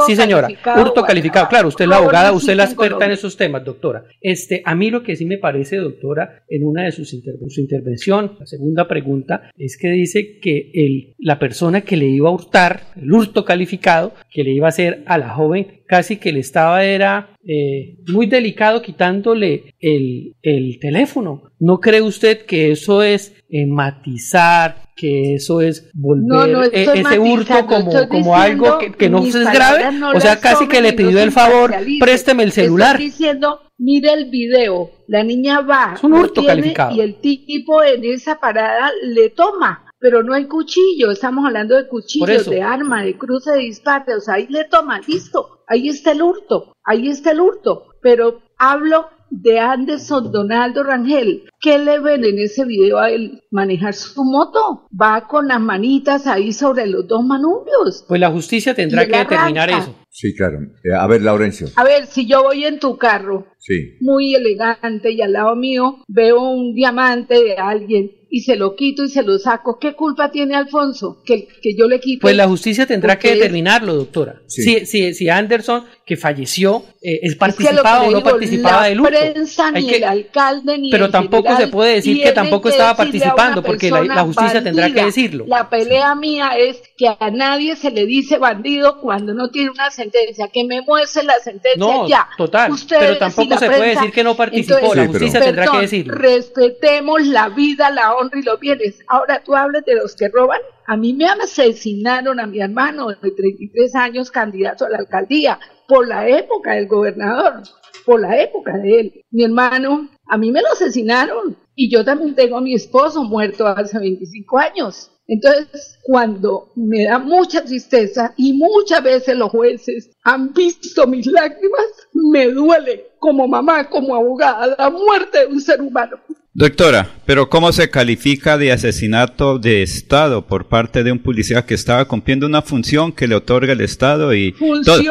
sí, señora, calificado hurto calificado. Claro, usted es la abogada, usted es la experta en esos temas, doctora. Este, a mí lo que sí me parece, doctora, en una de sus interven- su intervención, la segunda pregunta, es que dice que el, la persona que le iba a hurtar, el hurto calificado, que le iba a hacer a la joven, casi que le estaba, era eh, muy delicado quitándole el, el teléfono. ¿No cree usted que eso es eh, matizar, que eso es volver No, no eh, ese hurto como, como algo que, que no es grave? no o sea, casi que le pidió el favor, présteme el celular. Estoy diciendo, mire el video, la niña va, Es un hurto tiene calificado. y el tipo en esa parada le toma. Pero no hay cuchillo, estamos hablando de cuchillos, de arma, de cruce de disparte, o sea, ahí le toma, listo, ahí está el hurto, ahí está el hurto. Pero hablo de Anderson Donaldo Rangel. ¿Qué le ven en ese video a él manejar su moto? Va con las manitas ahí sobre los dos manubrios. Pues la justicia tendrá que determinar arranca. eso. Sí, claro. Eh, a ver, Laurencio. A ver, si yo voy en tu carro, Sí. muy elegante, y al lado mío veo un diamante de alguien y se lo quito y se lo saco, ¿qué culpa tiene Alfonso? Que, que yo le quite. Pues la justicia tendrá que determinarlo, doctora. Sí. Si, si, si Anderson, que falleció, eh, es Es que participaba o no digo, participaba la del hurto. prensa, ni que- el alcalde, ni pero el tampoco general se puede decir que tampoco que estaba participando, porque la- justicia tendrá que decirlo. La pelea mía es que a nadie se le dice bandido cuando no tiene una sentencia, que me muestre la sentencia No, ya. total, Ustedes pero tampoco se puede decir que no participó, entonces, la Sí, pero- justicia tendrá que decirlo. Respetemos la vida, la honra y los bienes. Ahora tú hablas de los que roban. A mí me asesinaron a mi hermano de 33 años, candidato a la alcaldía, por la época del gobernador, por la época de él. Mi hermano, a mí me lo asesinaron. Y yo también tengo a mi esposo muerto hace 25 años. Entonces, cuando me da mucha tristeza y muchas veces los jueces han visto mis lágrimas, me duele como mamá, como abogada, la muerte de un ser humano. Doctora, pero ¿cómo se califica de asesinato de Estado por parte de un policía que estaba cumpliendo una función que le otorga el Estado y función?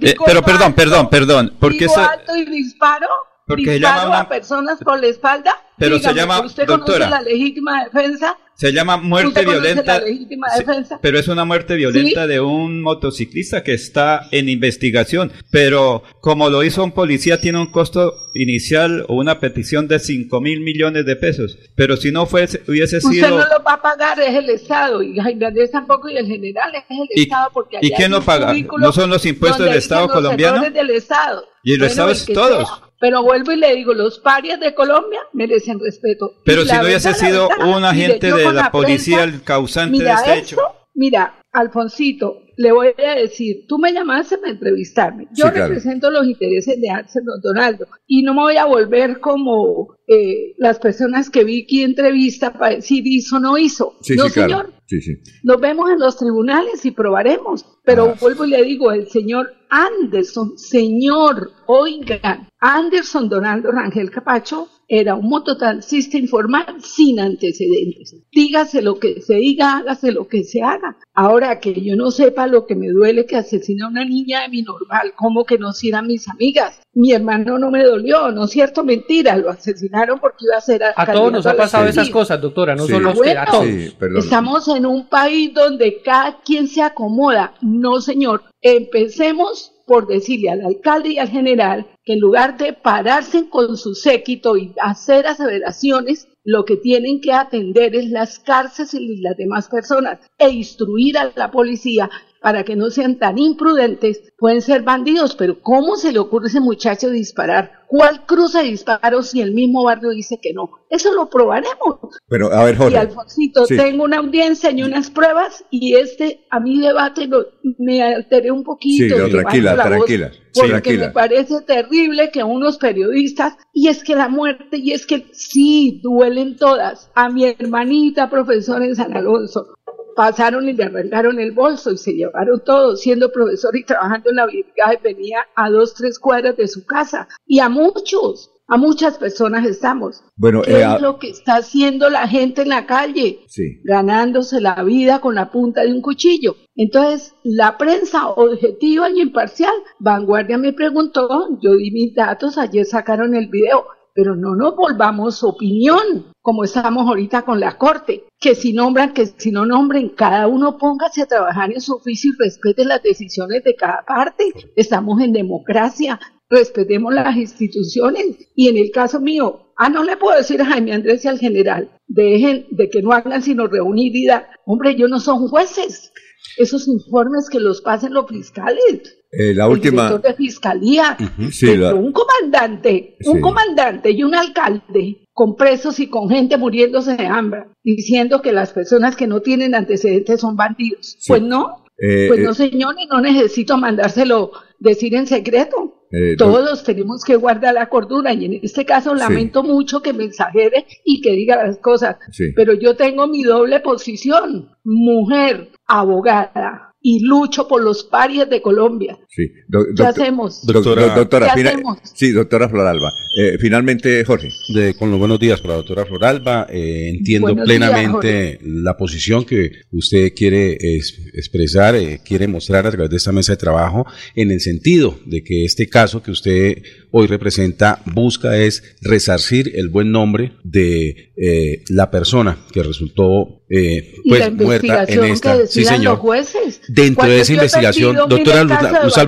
Eh, pero perdón, perdón, perdón, porque digo alto y disparo, porque disparo se llama a personas por la espalda. Pero Dígame, se llama ¿Usted doctora. conoce la legítima defensa? Se llama muerte ¿Usted violenta. pero es una muerte violenta de un motociclista que está en investigación. Pero como lo hizo un policía, tiene un costo inicial o una petición de 5 mil millones de pesos. Pero si no fuese, hubiese Usted sido. no lo va a pagar, es el Estado. Y Jaime tampoco, y el general es el ¿Y- Estado. Porque y allá quién hay lo paga? ¿No son los impuestos del Estado colombiano? del Estado. Y el Estado es todos. sea. Pero vuelvo y le digo, los parias de Colombia merecen respeto. Pero si no hubiese sido verdad, un agente de la policía prensa, el causante de este esto, hecho. Mira, Alfonsito, le voy a decir, tú me llamaste para entrevistarme. Yo Sí, claro. represento los intereses de Axel Don Donaldo y no me voy a volver como eh, las personas que vi aquí entrevista para decir hizo o no hizo. Sí, no, sí, claro. señor. Sí, sí. Nos vemos en los tribunales y probaremos. Pero vuelvo y le digo, el señor Anderson, señor, oigan, Anderson Donaldo Rangel Capacho era un mototaxista informal sin antecedentes. Dígase lo que se diga, hágase lo que se haga. Ahora que yo no sepa lo que me duele que asesina a una niña de mi normal, como que no eran mis amigas. Mi hermano no me dolió, no es cierto, mentira, lo asesinaron porque iba a ser A todos nos ha pasado esas cosas, doctora, no solo a usted, a todos. Sí, perdón. Estamos en un país donde cada quien se acomoda. No, señor. Empecemos por decirle al alcalde y al general que en lugar de pararse con su séquito y hacer aseveraciones, lo que tienen que atender es las cárceles y las demás personas e instruir a la policía para que no sean tan imprudentes. Pueden ser bandidos, pero ¿cómo se le ocurre a ese muchacho disparar? ¿Cuál de disparos si el mismo barrio dice que no? Eso lo probaremos. Bueno, a ver, Jorge. Y Alfonsito, Sí. tengo una audiencia y unas pruebas y este, a mi debate lo- me alteré un poquito. Sí, no, tranquila, voz, tranquila. Sí, Porque tranquila. me parece terrible que unos periodistas, y es que la muerte, y es que sí, duelen todas. A mi hermanita profesora en San Alonso, pasaron y le arrancaron el bolso y se llevaron todo, siendo profesor y trabajando en la brigada venía a dos, tres cuadras de su casa. Y a muchos, a muchas personas estamos. Bueno, ¿Qué eh, es a- lo que está haciendo la gente en la calle? Sí. ganándose la vida con la punta de un cuchillo. Entonces, la prensa objetiva y imparcial, Vanguardia me preguntó, yo di mis datos, ayer sacaron el video, pero no nos volvamos opinión, como estamos ahorita con la corte, que si nombran, que si no nombren, cada uno póngase a trabajar en su oficio y respete las decisiones de cada parte. Estamos en democracia, respetemos las instituciones y en el caso mío, ah, no le puedo decir a Jaime Andrés y al general, dejen de que no hagan sino reunir y dar, hombre, ellos no son jueces, esos informes que los pasen los fiscales. Eh, la el última. director de fiscalía, Sí, la- un comandante, un comandante y un alcalde con presos y con gente muriéndose de hambre, diciendo que las personas que no tienen antecedentes son bandidos. Pues no, Eh, pues eh, no señor, y no necesito mandárselo decir en secreto. Eh, Todos tenemos que guardar la cordura y en este caso Sí. lamento mucho que me exagere y que diga las cosas, Sí. pero yo tengo mi doble posición, mujer, abogada, y lucho por los parias de Colombia. Sí. Do- ¿Qué doctor- hacemos? doc- Doctora- doctora, ¿Qué hacemos? sí, doctora Floralba. Eh, finalmente, Jorge. De- con los buenos días para la doctora Floralba. Eh, entiendo Buenos días, plenamente la posición que usted quiere es- expresar, eh, quiere mostrar a través de esta mesa de trabajo, en el sentido de que este caso que usted hoy representa busca es resarcir el buen nombre de eh, la persona que resultó eh, Y pues la muerta en investigación esta. que Sí, señor. los jueces. Dentro Cuando de esa investigación, doctora Luz-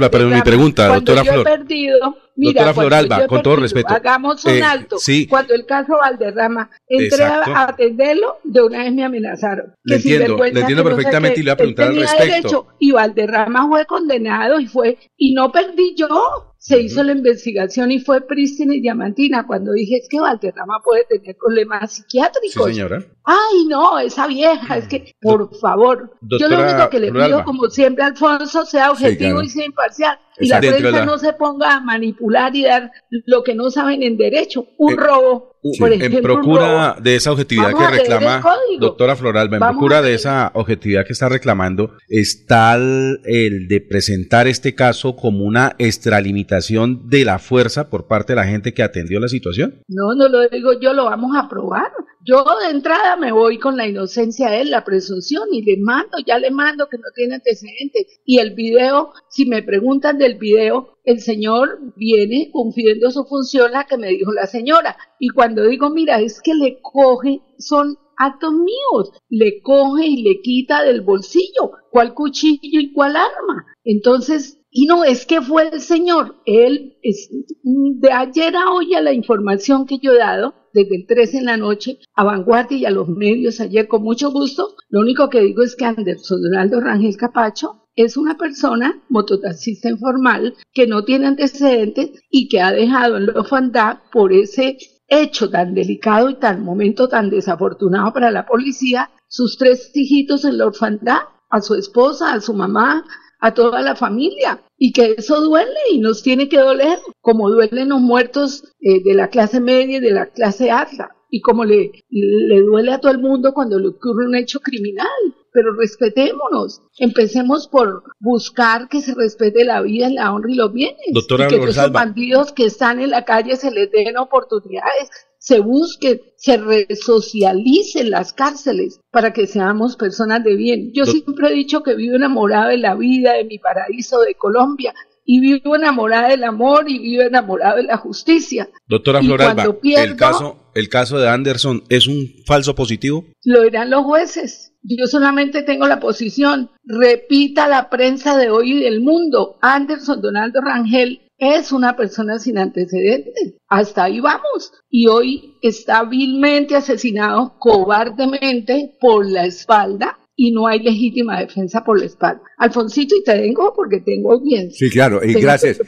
pero mi pregunta, cuando doctora yo he perdido, mira, Doctora Floralba, con todo perdido, respeto, Hagamos un eh, alto. sí. Cuando el caso Valderrama, entré a Exacto. a atenderlo, de una vez me amenazaron. Le entiendo, le entiendo perfectamente y le voy a preguntar al respecto. derecho, y Valderrama fue condenado y fue, y no perdí yo. Se hizo la investigación y fue prístina y diamantina cuando dije es que Valderrama puede tener problemas Sí, psiquiátricos. señora. Ay, no, esa vieja, es que, por favor, yo lo único que le pido, como siempre, Alfonso, sea objetivo claro. y sea imparcial. Y la prensa no se ponga a manipular y dar lo que no saben en derecho, un robo. por ejemplo, en procura de esa objetividad que reclama, doctora Floralba, en procura de esa objetividad que está reclamando, está el, de presentar este caso como una extralimitación de la fuerza por parte de la gente que atendió la situación. No, no lo digo yo, lo vamos a probar. Yo de entrada me voy con la inocencia de él, la presunción, y le mando, ya le mando que no tiene antecedentes. Y el video, si me preguntan del video, el señor viene cumpliendo su función, la que me dijo la señora. Y cuando digo, mira, es que le coge, son actos míos, le coge y le quita del bolsillo cuál cuchillo y cuál arma. Entonces, y no, es que fue el señor, él, es, de ayer a hoy a la información que yo he dado, desde el 3 en la noche a Vanguardia y a los medios ayer con mucho gusto. Lo único que digo es que Anderson Donaldo Rangel Capacho es una persona mototaxista informal que no tiene antecedentes y que ha dejado en la orfandad por ese hecho tan delicado y tan momento tan desafortunado para la policía, sus tres hijitos en la orfandad, a su esposa, a su mamá, a toda la familia y que eso duele y nos tiene que doler, como duelen los muertos eh, de la clase media y de la clase alta y como le, le duele a todo el mundo cuando le ocurre un hecho criminal. Pero respetémonos, empecemos por buscar que se respete la vida, la honra y los bienes. Doctora y que esos bandidos que están en la calle se les den oportunidades se busque, se resocialice las cárceles para que seamos personas de bien. Yo siempre he dicho que vivo enamorada de la vida, de mi paraíso, de Colombia, y vivo enamorada del amor y vivo enamorada de la justicia. Doctora Floralba, el, caso, ¿el caso de Anderson es un falso positivo? Lo dirán los jueces. Yo solamente tengo la posición. Repita la prensa de hoy y del mundo. Anderson Donaldo Rangel es una persona sin antecedentes. Hasta ahí vamos. Y hoy está vilmente asesinado cobardemente por la espalda y no hay legítima defensa por la espalda. Alfonsito, y te vengo porque tengo audiencia. Sí, claro, y gracias.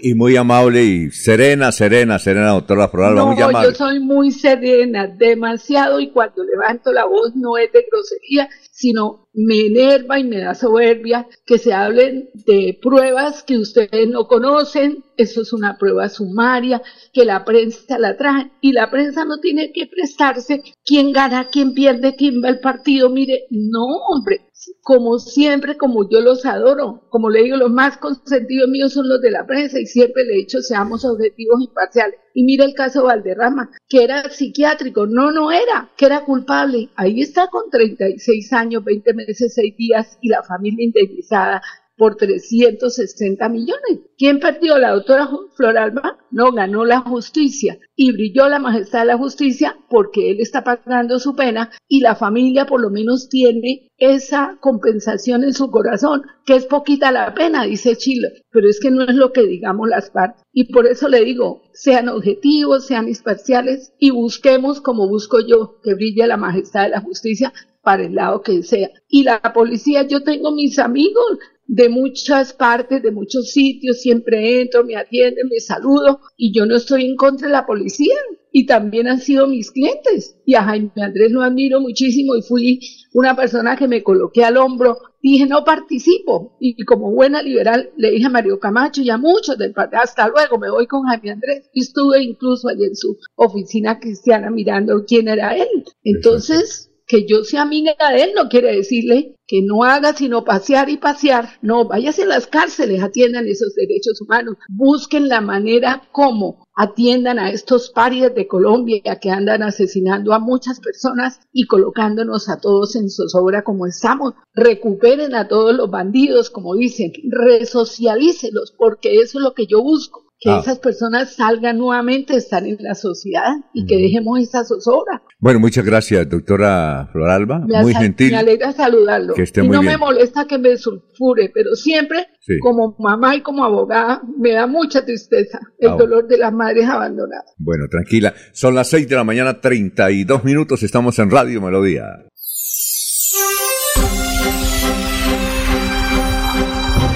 Y, muy amable y serena, serena, serena, doctora Floralba, no, muy amable. Yo soy muy serena, demasiado, y cuando levanto la voz no es de grosería, sino me enerva y me da soberbia que se hablen de pruebas que ustedes no conocen, eso es una prueba sumaria, que la prensa la trae y la prensa no tiene que prestarse quién gana, quién pierde, quién va al partido, mire, no hombre, como siempre, como yo los adoro, como le digo, los más consentidos míos son los de la prensa y siempre le he dicho seamos objetivos imparciales. Y mira el caso Valderrama, que era psiquiátrico, no, no era, que era culpable. Ahí está con 36 años, 20 meses, 6 días y la familia indemnizada por 360 millones. ¿Quién perdió? La doctora Floralba no ganó la justicia y brilló la majestad de la justicia porque él está pagando su pena y la familia por lo menos tiene esa compensación en su corazón, que es poquita la pena, dice Chile, pero es que no es lo que digamos las partes. Y por eso le digo, sean objetivos, sean imparciales y busquemos como busco yo, que brille la majestad de la justicia para el lado que sea. Y la policía, yo tengo mis amigos, de muchas partes, de muchos sitios, siempre entro, me atienden, me saludo y yo no estoy en contra de la policía y también han sido mis clientes y a Jaime Andrés lo admiro muchísimo y fui una persona que me coloqué al hombro, dije no participo y como buena liberal le dije a Mario Camacho y a muchos del partido, hasta luego, me voy con Jaime Andrés y estuve incluso allí en su oficina cristiana mirando quién era él. Entonces, que yo sea amiga de él no quiere decirle que no haga sino pasear y pasear. No, váyase a las cárceles, atiendan esos derechos humanos, busquen la manera como atiendan a estos parias de Colombia que andan asesinando a muchas personas y colocándonos a todos en zozobra como estamos. Recuperen a todos los bandidos, como dicen, resocialícelos, porque eso es lo que yo busco que ah. esas personas salgan nuevamente, están en la sociedad y que dejemos esa zozobra. Bueno, muchas gracias, doctora Floralba. muy gentil. Me alegra saludarlo. Que esté y no me molesta que me sulfure, pero siempre, como mamá y como abogada, me da mucha tristeza el ah, dolor de las madres abandonadas. Bueno, tranquila. Son las 6 de la mañana, 32 minutos. Estamos en Radio Melodía.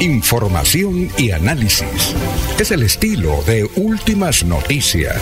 Información y análisis. Es el estilo de Últimas Noticias.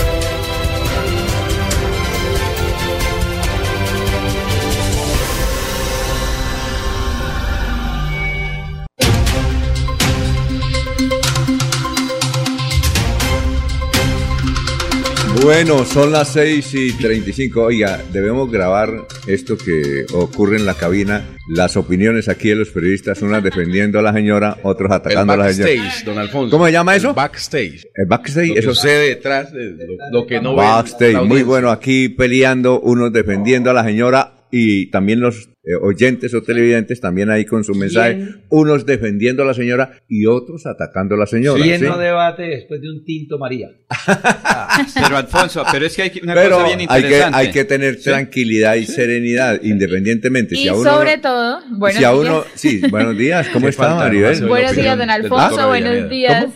Bueno, son las 6 y 35. Oiga, debemos grabar esto que ocurre en la cabina. Las opiniones aquí de los periodistas, unas defendiendo a la señora, otros atacando a la señora. backstage, don Alfonso. ¿Cómo se llama eso? El backstage. El backstage, Lo que eso sucede detrás de lo, lo que no Backstage, muy bueno, aquí peleando, unos defendiendo a la señora y también los eh, oyentes o televidentes también ahí con su mensaje, unos defendiendo a la señora y otros atacando a la señora. ¿Quién ¿sí? no debate después de un tinto María? Pero Alfonso, pero es que hay una Pero cosa bien hay que, interesante. hay que tener Sí. tranquilidad y serenidad, independientemente. Y si a uno sobre todo, buenos si a días. uno, sí, buenos días, ¿cómo está falta, Maribel? Buenos días, don Alfonso. Buenos días.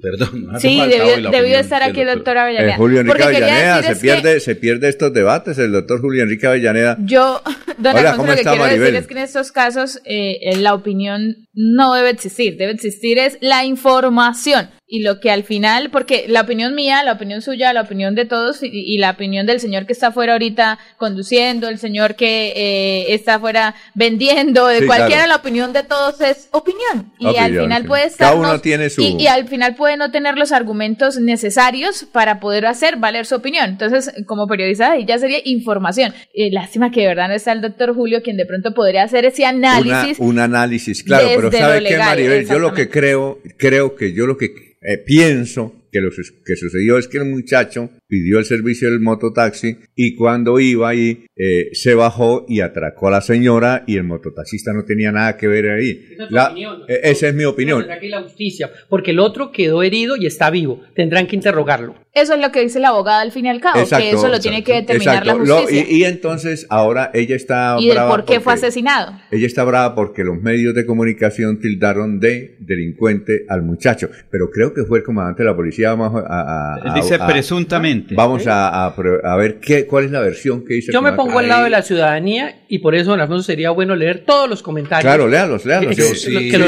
Perdón, no hace Sí, debió, debió estar aquí el doctor. doctor Avellaneda. Eh, Julio Enrique Avellaneda, se que pierde, se pierde estos debates, el doctor Julio Enrique Avellaneda. Yo, don Hola, Alfonso, ¿cómo lo que está, quiero Maribel? decir es que en estos casos eh, la opinión no debe existir, debe existir es la información y lo que al final, porque la opinión mía, la opinión suya, la opinión de todos y, y la opinión del señor que está afuera ahorita conduciendo, el señor que eh, está afuera vendiendo, de Sí, cualquiera, claro. la opinión de todos es opinión y al final sí. puede Cada estar uno tiene su- y, y al final puede no tener los argumentos necesarios para poder hacer valer su opinión. Entonces, como periodista, ahí ya sería información. Eh, lástima que de verdad no está el doctor Julio, quien de pronto podría hacer ese Una- análisis. un análisis, claro, pero ¿sabe qué, Maribel? Yo lo que creo, creo que yo lo que eh, pienso que lo que sucedió es que el muchacho pidió el servicio del mototaxi y cuando iba ahí eh, se bajó y atracó a la señora y el mototaxista no tenía nada que ver ahí. Esa es tu La- opinión. eh, esa es mi opinión. La justicia, porque el otro quedó herido y está vivo. Tendrán que interrogarlo. Eso es lo que dice la abogada al fin y al cabo, que eso lo tiene que determinar exacto. la Lo- justicia. y, y entonces ahora ella está y, del brava por qué fue asesinado. Ella está brava porque los medios de comunicación tildaron de delincuente al muchacho, pero creo que fue el comandante de la policía. Vamos a, a- a- Dice a- presuntamente. Vamos a, a pre- a ver qué, cuál es la versión que dice. Yo me pongo al lado de la ciudadanía y por eso, don Alfonso, sería bueno leer todos los comentarios. Claro, léalos, léalos. Yo sí, que sí,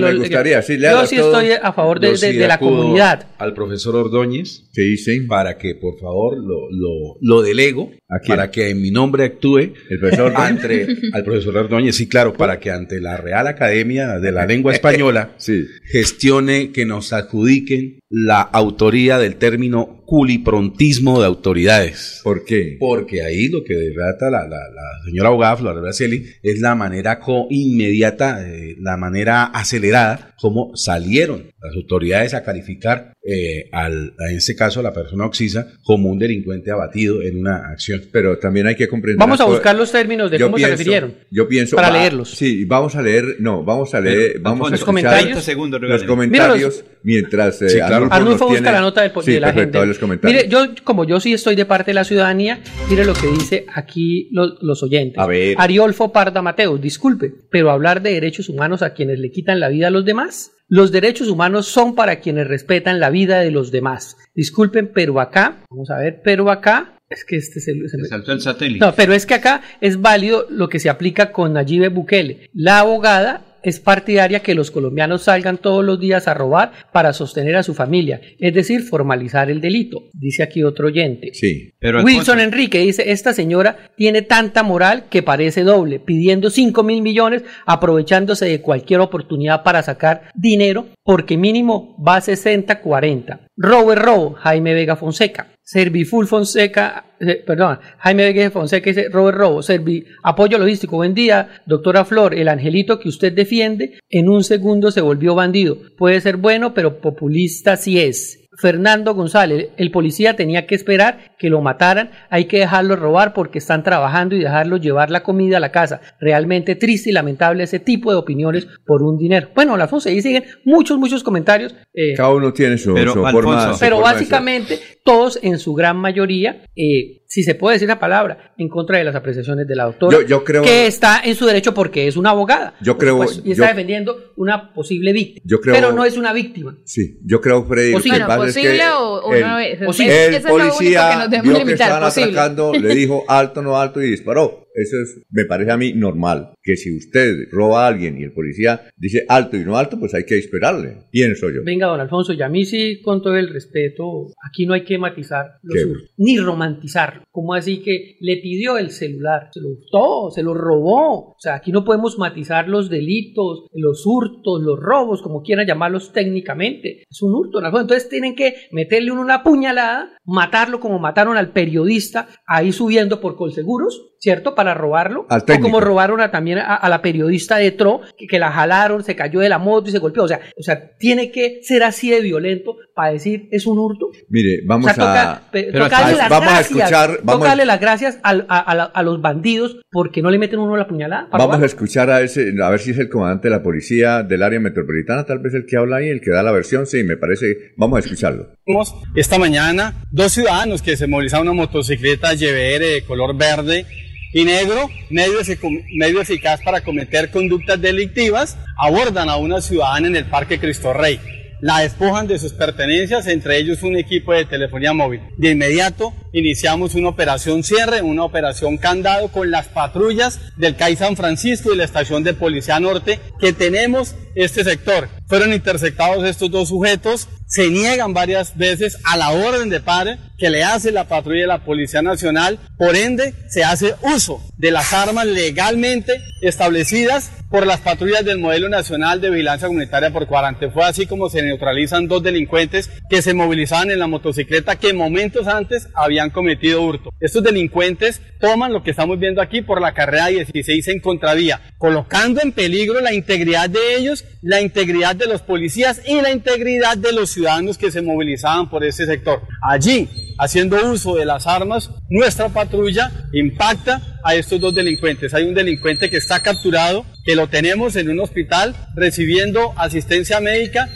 me gustaría, sí, Yo léalos sí todos. estoy a favor de, Yo de- sí de la comunidad. Al profesor Ordóñez. Sí, sí. Para que, por favor, lo, lo, lo delego. Para que en mi nombre actúe. El profesor Ordóñez. Ante, al profesor Ordóñez, sí, claro. Para que ante la Real Academia de la Lengua Española Sí. gestione que nos adjudiquen la autoría del término culiprontismo de autoridades. ¿Por qué? Porque ahí lo que relata la, la, la señora abogada Flora Braceli es la manera co inmediata, eh, la manera acelerada como salieron las autoridades a calificar eh, al, en este caso a la persona Oxisa como un delincuente abatido en una acción. Pero también hay que comprender. Vamos a buscar los términos de cómo se refirieron. Yo pienso. Para leerlos. Sí, vamos a leer, no, vamos a leer, vamos a los comentarios. Segundos, los comentarios mientras eh, sí, claro. Arnulfo, busca la nota del, sí, de la perfecto, gente. Los comentarios. Mire, yo como yo sí estoy de parte de la ciudadanía, mire lo que dice aquí los, los oyentes. A ver. Ariolfo Parda Mateus, disculpe, pero hablar de derechos humanos a quienes le quitan la vida a los demás. Los derechos humanos son para quienes respetan la vida de los demás. Disculpen, pero acá, vamos a ver, pero acá es que este se, se me saltó el satélite. No, pero es que acá es válido lo que se aplica con Nayib Bukele. La abogada es partidaria que los colombianos salgan todos los días a robar para sostener a su familia, es decir, formalizar el delito, dice aquí otro oyente. Sí, pero Wilson Enrique dice, esta señora tiene tanta moral que parece doble, pidiendo 5 mil millones, aprovechándose de cualquier oportunidad para sacar dinero, porque mínimo va a 60-40. Robert Robo, Jaime Vega Fonseca. Serviful Fonseca, eh, perdón, Jaime Vega Fonseca dice Robert Robo, Servi, apoyo logístico, buen día, doctora Flor, el angelito que usted defiende en un segundo se volvió bandido. Puede ser bueno, pero populista sí es. Fernando González, el policía tenía que esperar que lo mataran, hay que dejarlo robar porque están trabajando y dejarlo llevar la comida a la casa. Realmente triste y lamentable ese tipo de opiniones por un dinero. Bueno, Alfonso, ahí siguen muchos, muchos comentarios. Eh, Cada uno tiene su, pero, su Alfonso, forma. su pero forma básicamente todos en su gran mayoría, eh, si se puede decir la palabra, en contra de las apreciaciones de la doctora, Yo- yo creo- que está en su derecho porque es una abogada. Yo creo- supuesto, y está yo- defendiendo una posible víctima. Yo creo- pero no es una víctima. Sí, yo creo, Freddy, lo que Posible. es que posible o- o el, no es- Posible. el Eso es lo único que policía nos vio que estaban posible. atracando, le dijo alto, no alto y disparó. Eso es, me parece a mí normal. Que si usted roba a alguien y el policía dice alto y no alto, pues hay que esperarle. Pienso yo. Venga, don Alfonso, y a mí sí, con todo el respeto, aquí no hay que matizar los ¿Qué? hurtos, ni romantizarlo. ¿Cómo así que le pidió el celular? Se lo hurtó, se lo robó. O sea, aquí no podemos matizar los delitos, los hurtos, los robos, como quieran llamarlos técnicamente. Es un hurto, don Alfonso. Entonces tienen que meterle una puñalada, matarlo como mataron al periodista ahí subiendo por Colseguros, ¿cierto? Para robarlo. Al o como robaron a, también a, a la periodista de Tro, que, que la jalaron, se cayó de la moto y se golpeó. O sea, o sea, tiene que ser así de violento para decir es un hurto. Mire, O vamos sea, toca, a... pe- pero tocarle a- las vamos a gracias, escuchar, vamos toca a- darle las gracias a, a a los bandidos porque no le meten uno la puñalada. para Vamos a robar. escuchar a ese, a ver si es el comandante de la policía del área metropolitana, tal vez el que habla ahí, el que da la versión, sí, me parece, vamos a escucharlo. Esta mañana dos ciudadanos que se movilizaron una motocicleta GBR de color verde y negro, medio, medio eficaz para cometer conductas delictivas, abordan a una ciudadana en el Parque Cristo Rey. La despojan de sus pertenencias, entre ellos un equipo de telefonía móvil. De inmediato iniciamos una operación cierre, una operación candado con las patrullas del CAI San Francisco y la estación de Policía Norte que tenemos este sector. Fueron interceptados estos dos sujetos, se niegan varias veces a la orden de pare que le hace la patrulla de la Policía Nacional, por ende se hace uso de las armas legalmente establecidas por las patrullas del modelo nacional de vigilancia comunitaria por cuarante. Fue así como se neutralizan dos delincuentes que se movilizaban en la motocicleta que momentos antes habían cometido hurto. Estos delincuentes toman lo que estamos viendo aquí por la carrera 16 en contravía, colocando en peligro la integridad de ellos, la integridad de los policías y la integridad de los ciudadanos que se movilizaban por ese sector. Allí, haciendo uso de las armas, nuestra patrulla impacta a estos dos delincuentes. Hay un delincuente que está capturado, que lo tenemos en un hospital recibiendo asistencia médica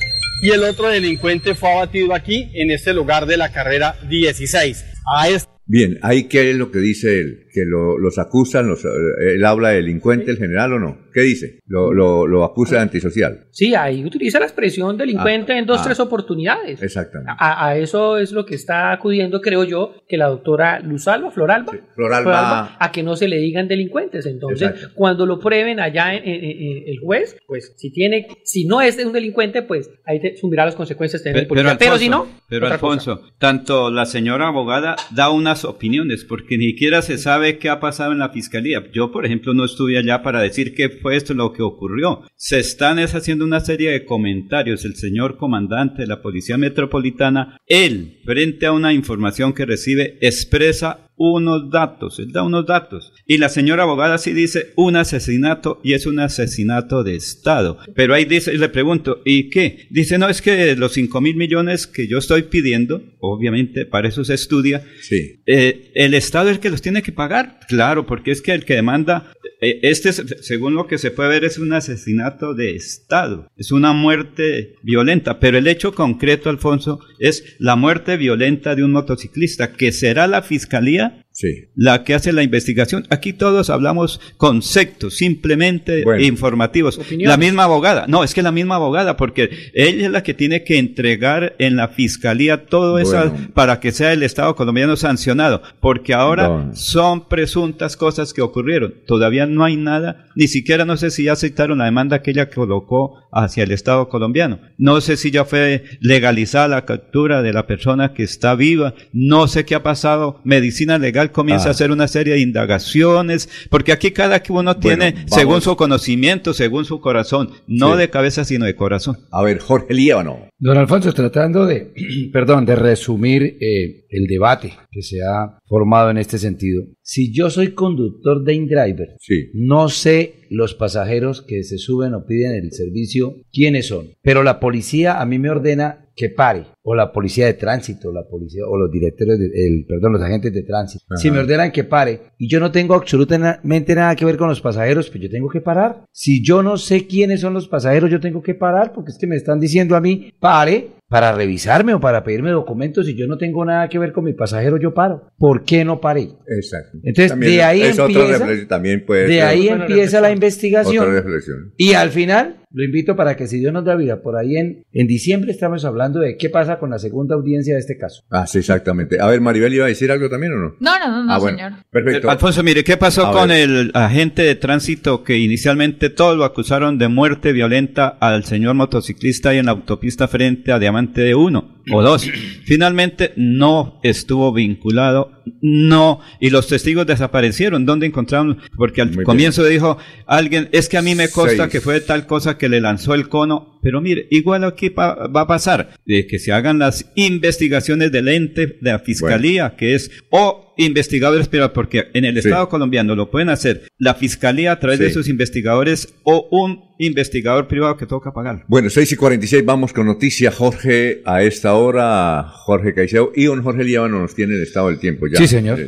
y el otro delincuente fue abatido aquí en este lugar de la carrera 16. A este Bien, ahí qué es lo que dice él, que lo- los acusan, los, eh, él habla de delincuente, el general o no, ¿qué dice? Lo, lo, lo acusa de antisocial. Sí, ahí utiliza la expresión delincuente Ah, en dos, ah. tres oportunidades. Exactamente. A, a eso es lo que está acudiendo, creo yo, que la doctora Luzalba, Floralba, Floralba. a que no se le digan delincuentes. Entonces, Exacto. cuando lo prueben allá en, en- en- el juez, pues si tiene, si no es un delincuente, pues ahí te asumirá las consecuencias de tener el Pero. Pero, Alfonso, si no, pero otra cosa. Alfonso, tanto la señora abogada da opiniones, porque ni siquiera se sabe qué ha pasado en la fiscalía. Yo, por ejemplo, no estuve allá para decir qué fue esto lo que ocurrió. Se están es, haciendo una serie de comentarios. El señor comandante de la Policía Metropolitana, él, frente a una información que recibe, expresa unos datos, él da unos datos. Y la señora abogada sí dice un asesinato y es un asesinato de Estado. Pero ahí dice, le pregunto, ¿y qué? Dice, no, es que los 5 mil millones que yo estoy pidiendo, obviamente para eso se estudia, sí. Eh, el Estado es el que los tiene que pagar. Claro, porque es que el que demanda, este, según lo que se puede ver, es un asesinato de Estado. Es una muerte violenta. Pero el hecho concreto, Alfonso, es la muerte violenta de un motociclista, que será la fiscalía Sí. la que hace la investigación. Aquí todos hablamos conceptos, simplemente Bueno. informativos. Opiniones. La misma abogada, no, es que la misma abogada, porque ella es la que tiene que entregar en la fiscalía todo eso para que sea el Estado colombiano sancionado, porque ahora son presuntas cosas que ocurrieron. Todavía no hay nada, ni siquiera no sé si ya aceptaron la demanda que ella colocó hacia el Estado colombiano. No sé si ya fue legalizada la captura de la persona que está viva. No sé qué ha pasado. Medicina legal comienza Ah. a hacer una serie de indagaciones, porque aquí cada que uno tiene, según su conocimiento, según su corazón, no Sí. de cabeza, sino de corazón. A ver, Jorge Líbano. Don Alfonso, tratando de, perdón, de resumir eh, el debate que se ha formado en este sentido. Si yo soy conductor de InDriver, Sí. no sé los pasajeros que se suben o piden el servicio quiénes son, pero la policía a mí me ordena que pare, o la policía de tránsito, la policía, o los directores, de, el, perdón, los agentes de tránsito. Ajá. Si me ordenan que pare y yo no tengo absolutamente nada que ver con los pasajeros, pues yo tengo que parar. Si yo no sé quiénes son los pasajeros, yo tengo que parar porque es que me están diciendo a mí, pare para revisarme o para pedirme documentos y yo no tengo nada que ver con mi pasajero, yo paro. ¿Por qué no paré? Exacto. Entonces, También de ahí es otra empieza- reflexión, también puede De ser ahí empieza la investigación. Otra reflexión. Y al final, lo invito para que si Dios nos da vida, por ahí en, en diciembre estamos hablando de qué pasa con la segunda audiencia de este caso. Ah, sí, exactamente. A ver, Maribel, ¿iba a decir algo también o no? No, no, no, no, ah, bueno. señor. Perfecto. Eh, Alfonso, mire, ¿qué pasó A con ver. el agente de tránsito que inicialmente todos lo acusaron de muerte violenta al señor motociclista ahí en la autopista frente a Diamante de 1 o 2? Finalmente no estuvo vinculado, no, y los testigos desaparecieron. ¿Dónde encontraron? Porque al Muy bien. comienzo dijo alguien, es que a mí me consta Seis. que fue tal cosa que le lanzó el cono, pero mire, igual aquí va a pasar, de que se hagan las investigaciones del ente de la fiscalía, que es o investigadores privados, porque en el Sí. Estado colombiano lo pueden hacer la fiscalía a través de sus investigadores o un investigador privado que toca pagar. Bueno, 6 y 46, vamos con noticias, Jorge, a esta hora, Jorge Caicedo y don Jorge Líbano nos tiene el estado del tiempo ya. Sí, señor.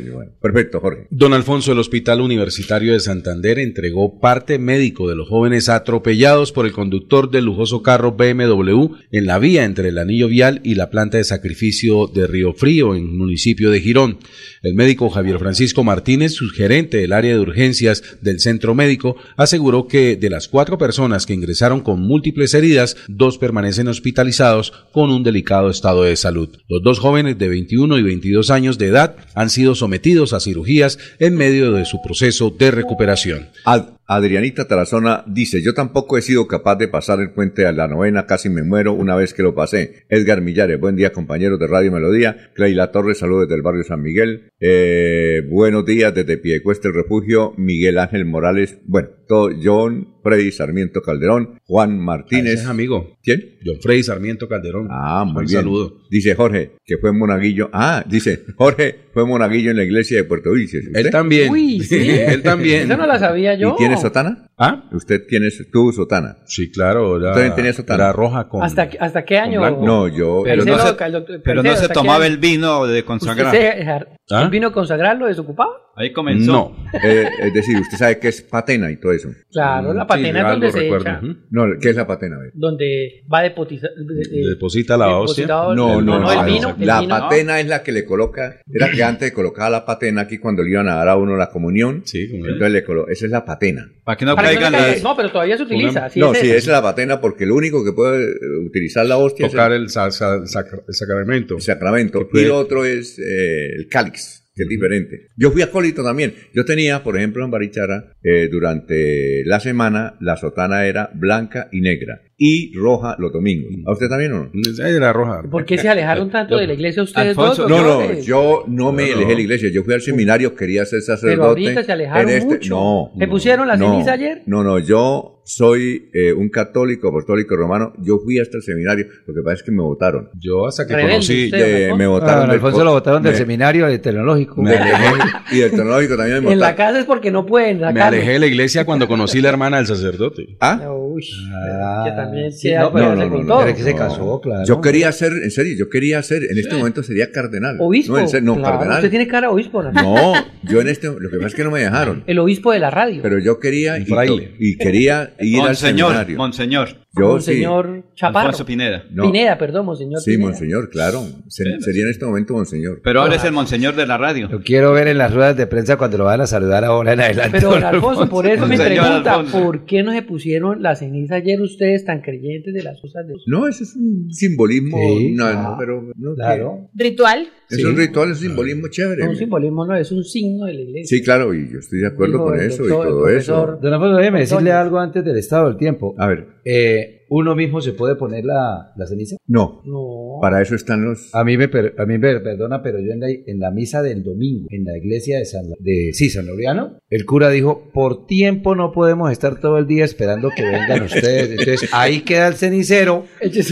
perfecto, Jorge. Don Alfonso, el Hospital Universitario de Santander entregó parte médico de los jóvenes atropellados por el conductor del lujoso carro BMW en la vía entre el anillo vial y la planta de sacrificio de Río Frío, en el municipio de Girón. El médico Javier Francisco Martínez, subgerente del área de urgencias del centro médico, aseguró que de las cuatro personas que ingresaron con múltiples heridas, dos permanecen hospitalizados con un delicado estado de salud. Los dos jóvenes de 21 y 22 años de edad han sido sometidos a cirugías en medio de su proceso de recuperación. Ad- Adrianita Tarazona dice, yo tampoco he sido capaz de pasar el puente a la novena, casi me muero una vez que lo pasé. Edgar Millares, buen día compañeros de Radio Melodía. Cleila Torres, saludos desde el barrio San Miguel. Eh, buenos días desde Piedecuesta, el refugio. Miguel Ángel Morales, bueno, todo, John, Freddy Sarmiento Calderón, Juan Martínez. Ese es amigo. ¿Quién? John Freddy Sarmiento Calderón. Ah, muy Un bien. saludo. Dice Jorge, que fue monaguillo. Ah, dice, Jorge fue monaguillo en la iglesia de Puerto Rico. Él también. Uy, sí. Él también. Esa no la sabía yo. ¿Y tiene sotana? ¿Ah? ¿Usted tiene, tuvo sotana? Sí, claro. Era, ¿Usted tenía sotana? era roja con... ¿Hasta, ¿Hasta qué año? No, yo... Pero no, se, doctor- pero no se ¿hasta qué tomaba el vino de ¿Usted consagrar. se- ¿Ah? ¿El vino consagrarlo desocupado? Ahí comenzó. No. Eh, es decir, usted sabe qué es patena y todo eso. Claro, la Sí, patena es algo donde se recuerdo. echa. No, ¿qué es la patena? A donde va deposita, de- de- Deposita la hostia. el- No, no, no. el no, vino, el la vino. patena es la que le coloca, era que antes colocaba la patena aquí cuando le iban a dar a uno la comunión. Sí, como Entonces le colo esa es la patena. Para que no Para que no caigan caiga- las... No, pero todavía se utiliza. sí no, es sí, esa. es la patena porque lo único que puede eh, utilizar la hostia Tocar es el, el, sa- sa- sacra- el sacramento. el sacramento. Y lo otro es eh, el cáliz, que es diferente. Yo fui acólito también. Yo tenía, por ejemplo, en Barichara, eh, durante la semana, la sotana era blanca y negra. Y roja los domingos. ¿A usted también o no? Era roja. ¿Por qué se alejaron tanto de la iglesia ustedes Alfonso, dos? no, no, yo no me No, alejé no. de la iglesia. Yo fui al seminario, quería ser sacerdote. Pero ahorita se alejaron en este- mucho. No. ¿Se pusieron la no, ceniza ayer? No, no, yo soy eh, un católico apostólico romano. Yo fui hasta el seminario. Lo que pasa es que me votaron. Yo hasta que Rebelde conocí. usted, de- Alfonso. me Ah, votaron. don del Alfonso lo votaron del me- seminario del tecnológico. Me alejé y del tecnológico también me En la votaron. casa es porque no pueden Me alejé de la iglesia cuando conocí la hermana del sacerdote. ¿Ah? Uy, Ah, también sí, se no, pero hace no, con no, todo. Pero que se casó, claro. Yo quería ser, en serio, yo quería ser, en este momento sería cardenal. Obispo. No, en serio, no, Claro, cardenal. Usted tiene cara de obispo, ¿no? No, yo en este, lo que pasa es que no me dejaron. El obispo de la radio. Pero yo quería y, y quería ir al Monseñor, seminario. Monseñor. Yo Monseñor Chaparro. Alfonso Pineda. No. Pineda, perdón, monseñor Sí, Pineda. monseñor, claro. Se- sería en este momento monseñor. Pero ahora es el monseñor de la radio. Lo quiero ver en las ruedas de prensa cuando lo van a saludar ahora en adelante. Pero, Alfonso, por eso me pregunta, Alfonso. ¿por qué no se pusieron la ceniza ayer ustedes tan creyentes de las cosas de Dios? No, ese es un simbolismo. Sí, no, ah, no, pero no, Claro. Ritual. Es Sí. un ritual, es un simbolismo chévere. No, un simbolismo no, es un signo de la iglesia. Sí, claro, y yo estoy de acuerdo con eso y doctor, todo eso. profesor. Don Alfonso, déjeme decirle algo antes del estado del tiempo. A ver, Eh, ¿Uno mismo se puede poner la, la ceniza? no, No. para eso están los... A mí me, per- a mí me perdona, pero yo en la, en la misa del domingo, en la iglesia de San, de, sí, San Laureano, el cura dijo, por tiempo no podemos estar todo el día esperando que vengan ustedes. Entonces ahí queda el cenicero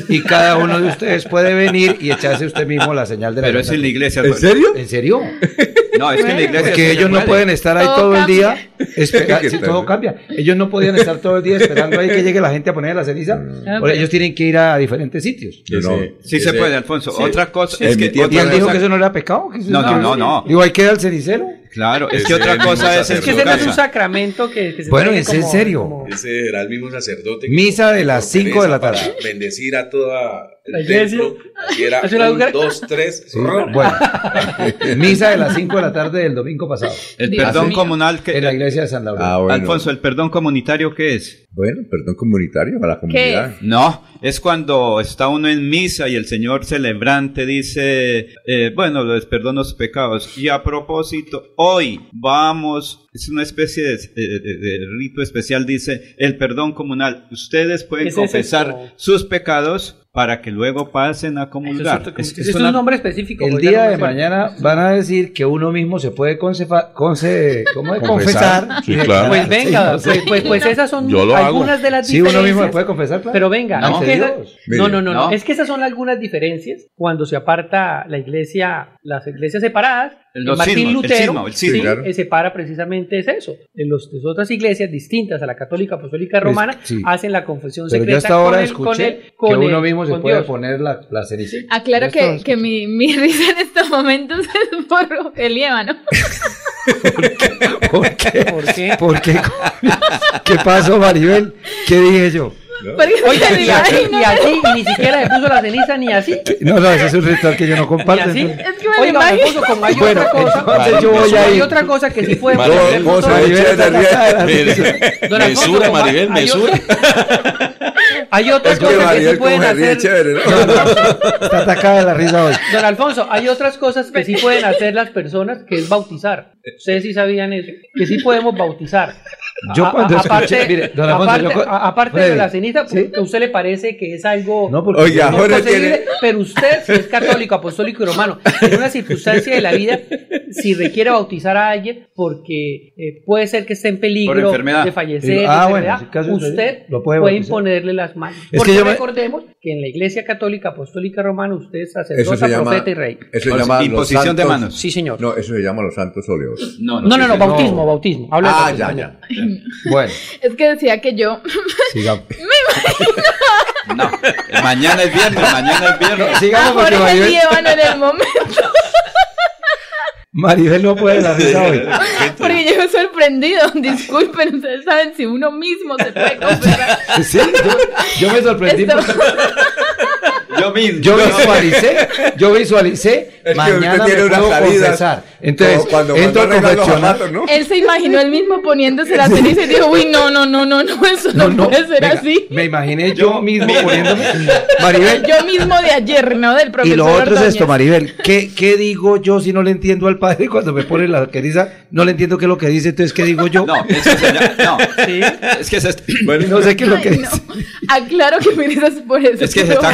y cada uno de ustedes puede venir y echarse usted mismo la señal de la Pero es en la iglesia. ¿En serio? ¿En serio? No, es que en la iglesia. Porque ellos no puede. pueden estar ahí Todo todo, el día esperando. ¿Qué Sí, tal? todo cambia. Ellos no podían estar todo el día esperando ahí que llegue la gente a poner la ceniza. Ah, Ahora, ellos tienen que ir a diferentes sitios. No. Sí se puede, Alfonso. Otra cosa es que. Y él dijo que eso no era pecado. No, no, no, no. Digo, ahí queda el cenicero. Claro, es que otra cosa es Es que ese no es un sacramento que, que se Bueno, ¿es en serio? como- Ese era el mismo sacerdote. que Misa de las por 5 de la tarde. Para bendecir a toda La el iglesia. templo. Así era Hace una un, dos, tres. Sí, bueno, misa de las 5 de la tarde del domingo pasado. El Dios perdón mío. comunal que. En la iglesia de San Laureano. Ah, bueno. Alfonso, ¿el perdón comunitario qué es? Bueno, perdón comunitario para la comunidad. No, es cuando está uno en misa y el Señor celebrante dice, eh, bueno, les perdono los pecados. Y a propósito, hoy vamos, es una especie de, de- de- de rito especial, dice, el perdón comunal. Ustedes pueden confesar sus pecados para que luego pasen a comulgar. Es- es es una- un nombre específico. El día no de mañana van a decir que uno mismo se puede concefa- conce- ¿cómo es? Confesar. confesar. Sí, claro. Pues venga, pues, pues, pues esas son lo hago. algunas de las Sí, diferencias. uno mismo se puede confesar, claro. Pero venga, que esa- no, no, no, no, No. es que esas son algunas diferencias cuando se aparta la iglesia, las iglesias separadas. El el Martín cisma, el Lutero cisma, el sí, claro. eh, separa precisamente es eso. En los, las otras iglesias distintas a la católica apostólica romana sí. hacen la confesión Pero secreta yo hasta ahora con el- con escuché el- con que uno mismo se puede Dios. poner la, la ceniza. Aclaro que, que mi, mi risa en estos momentos es por el Líbano. ¿Por qué? ¿Por qué? ¿Por qué? ¿Qué pasó, Maribel? ¿Qué dije yo? Se ni me así, ni así, y ni siquiera le puso la ceniza, ni así. No, no, ese es un ritual que yo no comparto. así. entonces- Es que me lo Oiga, como hay Bueno, otra cosa, entonces yo voy a hay otra cosa que sí podemos Maribel, hacer vos nosotros. ahí, Maribel está Maribel, cansada de la risa. Don Alfonso, Mesura, Maribel, hay- mesura. Hay otras Es que cosas que Mariel sí pueden hacer. chévere, ¿no? Está atacada de la risa hoy. Don Alfonso, hay otras cosas que sí pueden hacer las personas, que es bautizar. Ustedes sí sabían eso, que sí podemos bautizar. Yo cuando a- aparte, escuché- mire, don Alfonso, aparte, yo cu- a- aparte de la ceniza, ¿sí? ¿a usted le parece que es algo No, porque Oiga, no tiene... Pero usted, si es católico, apostólico y romano, en una circunstancia de la vida, si requiere bautizar a alguien, porque eh, puede ser que esté en peligro de fallecer, Ah, de bueno, si usted lo puede imponerle las manos. Es porque que yo me- recordemos que en la Iglesia Católica, Apostólica y Romana, usted es sacerdote, llama... profeta y rey. Eso se llama imposición de manos. Sí, señor. No, eso se llama los santos No, No, no, no, bautismo, no. bautismo. Habla de Ah, bautismo. ya, ya. Bueno, Es que decía que yo. sigamos. no. Mañana es viernes, mañana es viernes. Sigamos porque Jorge Maribel, Líbano en el momento. Maribel no puede la risa hoy. Porque llego sorprendido. Disculpen, ustedes saben si uno mismo se puede confesar. Sí, yo, yo me sorprendí. Esto- porque- Yo yo, yo visualicé, yo visualicé, Es mañana tiene me puedo confesar. Entonces, cuando entro a confeccionar. ¿no? Él se imaginó él mismo poniéndose la ceniza y dijo, uy, no, no, no, no, no, eso no, puede ser venga, así. Me imaginé yo mismo poniéndome. Maribel, Yo mismo de ayer, ¿no? Del profesor y lo otro es Ordóñez. esto, Maribel. ¿Qué, ¿Qué digo yo si no le entiendo al padre cuando me pone la queriza? No le entiendo qué es lo que dice, entonces ¿qué digo yo? No, eso se llama- no. Es que se, no sé qué es lo que Ay, dice. no. Aclaro que es por eso. es que se está,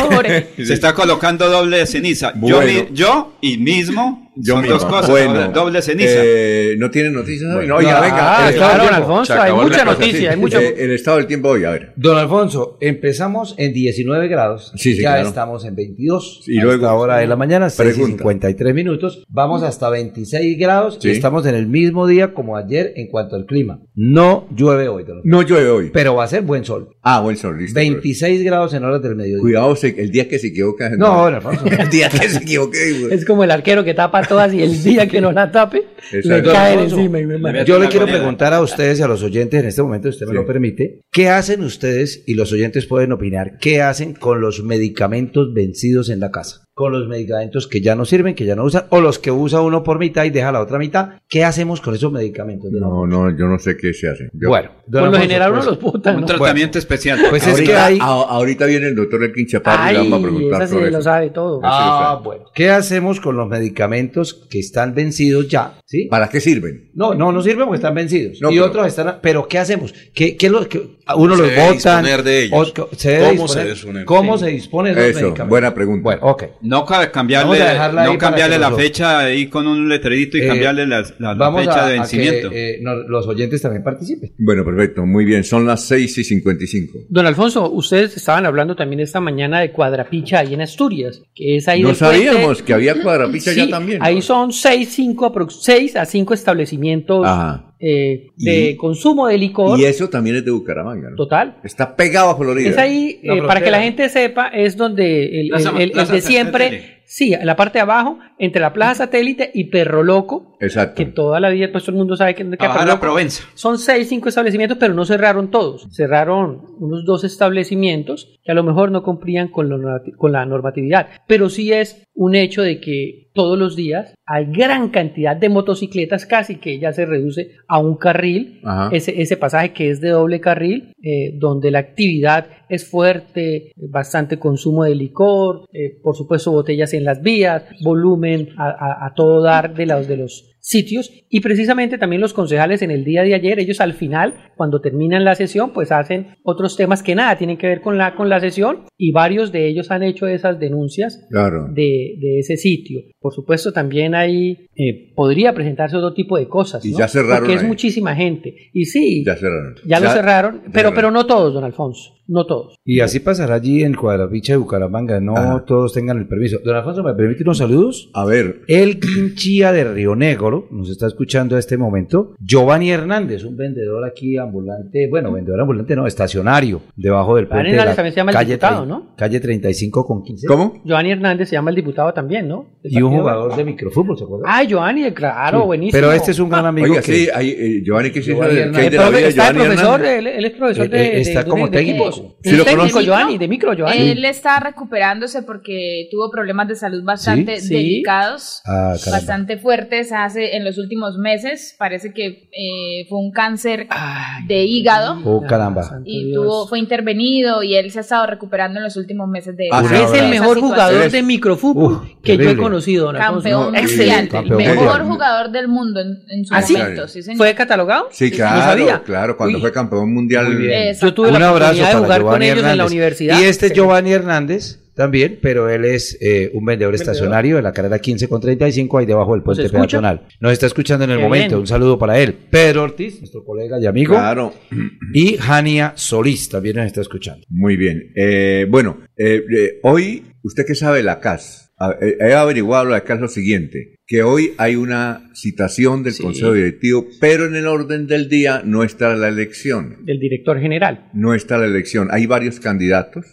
se está colocando doble ceniza. Yo, Bueno. mi- yo y mismo Yo son mismo. dos cosas. Bueno, doble, ceniza. eh, no tienen noticias hoy. No, Bueno. oiga, Ah, venga. claro, don. Alfonso, hay mucha noticia, sí. hay mucho- Eh, el estado del tiempo hoy, a ver. Don Alfonso, empezamos en 19 grados. Sí, sí, ya claro. estamos en 22. Y luego- hora de la mañana, 6 y Pregunta. 53 minutos. Vamos hasta 26 grados Sí. y estamos en el mismo día como ayer en cuanto al clima. No llueve hoy, don Alfonso, No llueve hoy. pero va a ser buen sol. Ah, buen sol, listo. 26 grados en horas del mediodía. Cuidado, el día que se equivoca. No, don Alfonso. el día que se equivoque. güey. Es como el arquero que tapa todas y el día que no la tape, le caen encima. Y me mata. Yo le quiero preguntar a ustedes y a los oyentes en este momento, si usted me Sí. lo permite, ¿qué hacen ustedes y los oyentes pueden opinar? ¿Qué hacen con los medicamentos vencidos en la casa? Con los medicamentos que ya no sirven, que ya no usan, o los que usa uno por mitad y deja la otra mitad. ¿Qué hacemos con esos medicamentos? No, no, yo no sé qué se hace. Yo- Bueno, Por lo general uno pues, los puta, un ¿no? tratamiento especial. Pues es que hay... a- ahorita viene el doctor Elkin Chaparro y Ay, le vamos a preguntar esa sí sobre lo eso. sabe todo. Ah, bueno. ¿Qué hacemos con los medicamentos que están vencidos ya? ¿Sí? ¿Para qué sirven? No, no, no sirven porque están vencidos. No, y pero- otros están. Pero ¿qué hacemos? ¿Qué, qué lo, qué- uno Se los debe botan? disponer de ellos. o- se debe ¿Cómo se disponer- disponen? ¿Cómo Sí. se dispone de los Eso, medicamentos? buena pregunta. Bueno, ok. No ca- cambiarle, no cambiarle la los- fecha ahí con un letrerito y Eh, cambiarle la, la- la Vamos fecha a, de a vencimiento. que eh, no- los oyentes también participen. Bueno, perfecto, muy bien. Son las 6 y 55. Don Alfonso, ustedes estaban hablando también esta mañana de Cuadrapicha ahí en Asturias, que es ahí No sabíamos que había cuadrapicha Sí, ya también. ¿no? Ahí son 6 cinco, aprox- seis a 5 establecimientos Ajá. Eh, de Y- consumo de licor. Y eso también es de Bucaramanga, ¿no? Total. Está pegado a Florida. Es ahí, eh, para que la gente sepa, es donde el, el- el- el Plaza de siempre, Satélite. sí, en la parte de abajo, entre la Plaza Satélite y Perro Loco, Exacto. que toda la vida pues todo el mundo sabe que, que Perro de la Loco Provenza. son seis, cinco establecimientos, pero no cerraron todos. Cerraron unos dos establecimientos que a lo mejor no cumplían con, lo con la normatividad. Pero sí es un hecho de que todos los días hay gran cantidad de motocicletas, casi que ya se reduce a un carril. Ese, ese pasaje que es de doble carril, eh, donde la actividad es fuerte, bastante consumo de licor, eh, por supuesto botellas en las vías, volumen a, a- a todo dar de los, de los sitios y precisamente también los concejales en el día de ayer, ellos al final, cuando terminan la sesión, pues hacen otros temas que nada tienen que ver con la, con la sesión y varios de ellos han hecho esas denuncias Claro. de, de ese sitio. Por supuesto, también ahí eh, podría presentarse otro tipo de cosas. Y ¿no? ya cerraron Porque es ahí. muchísima gente. Y sí, Ya cerraron. ya lo cerraron, pero, cerraron. pero no todos, don Alfonso, no todos. Y así pasará allí en Cuadrapicha de Bucaramanga. No Ajá. todos tengan el permiso. Don Alfonso, ¿me permite unos saludos? A ver, El Quinchía de Río Negro nos está escuchando a este momento. Giovanni Hernández, un vendedor aquí ambulante, bueno, vendedor ambulante no, estacionario, debajo del puente Hernández la también se llama el calle, diputado, trein- ¿no? calle 35 con 15. ¿cómo? Giovanni Hernández se llama el diputado también, ¿no? Y un jugador de microfútbol, ¿se acuerda? Ah, Giovanni, claro, Sí, buenísimo. Pero este es un gran amigo Oiga, que sí, hay, eh, Giovanni, ¿qué se Giovanni de, la vida está Giovanni profesor, Hernández? él, él es profesor Eh, de, eh, de- está de- como de técnico. ¿Sí lo técnico? Giovanni, de micro, Giovanni. Él está recuperándose porque tuvo problemas de salud bastante Sí. delicados, Ah, bastante fuertes hace en los últimos meses. Parece que eh, fue un cáncer de hígado Oh, caramba. Y tuvo, fue intervenido y él se ha estado recuperando en los últimos meses de Ah, de es el mejor jugador Eres- de microfútbol que yo he conocido, Alfonso. Campeón No, mundial, campeón mejor mundial. jugador del mundo en, en su ¿Ah, momento. Sí, señor. ¿Fue catalogado? Sí, No claro, sabía. claro, cuando Uy. fue campeón mundial. Yo tuve un la abrazo oportunidad de para jugar con ellos en la universidad. Y este. Giovanni Hernández también, pero él es eh, un vendedor estacionario de la carrera 15 con 35 ahí debajo del puente escucha? peatonal. Nos está escuchando en el Qué momento. bien. Un saludo para él. Pedro Ortiz, nuestro colega y amigo. Claro, Y Jania Solís también nos está escuchando. muy bien. Eh, bueno, eh, eh, hoy, ¿usted qué sabe de la CAS? He averiguado la CAS lo siguiente, que hoy hay una citación del Sí. Consejo Directivo, pero en el orden del día no está la elección. Del director general. No está la elección. Hay varios candidatos.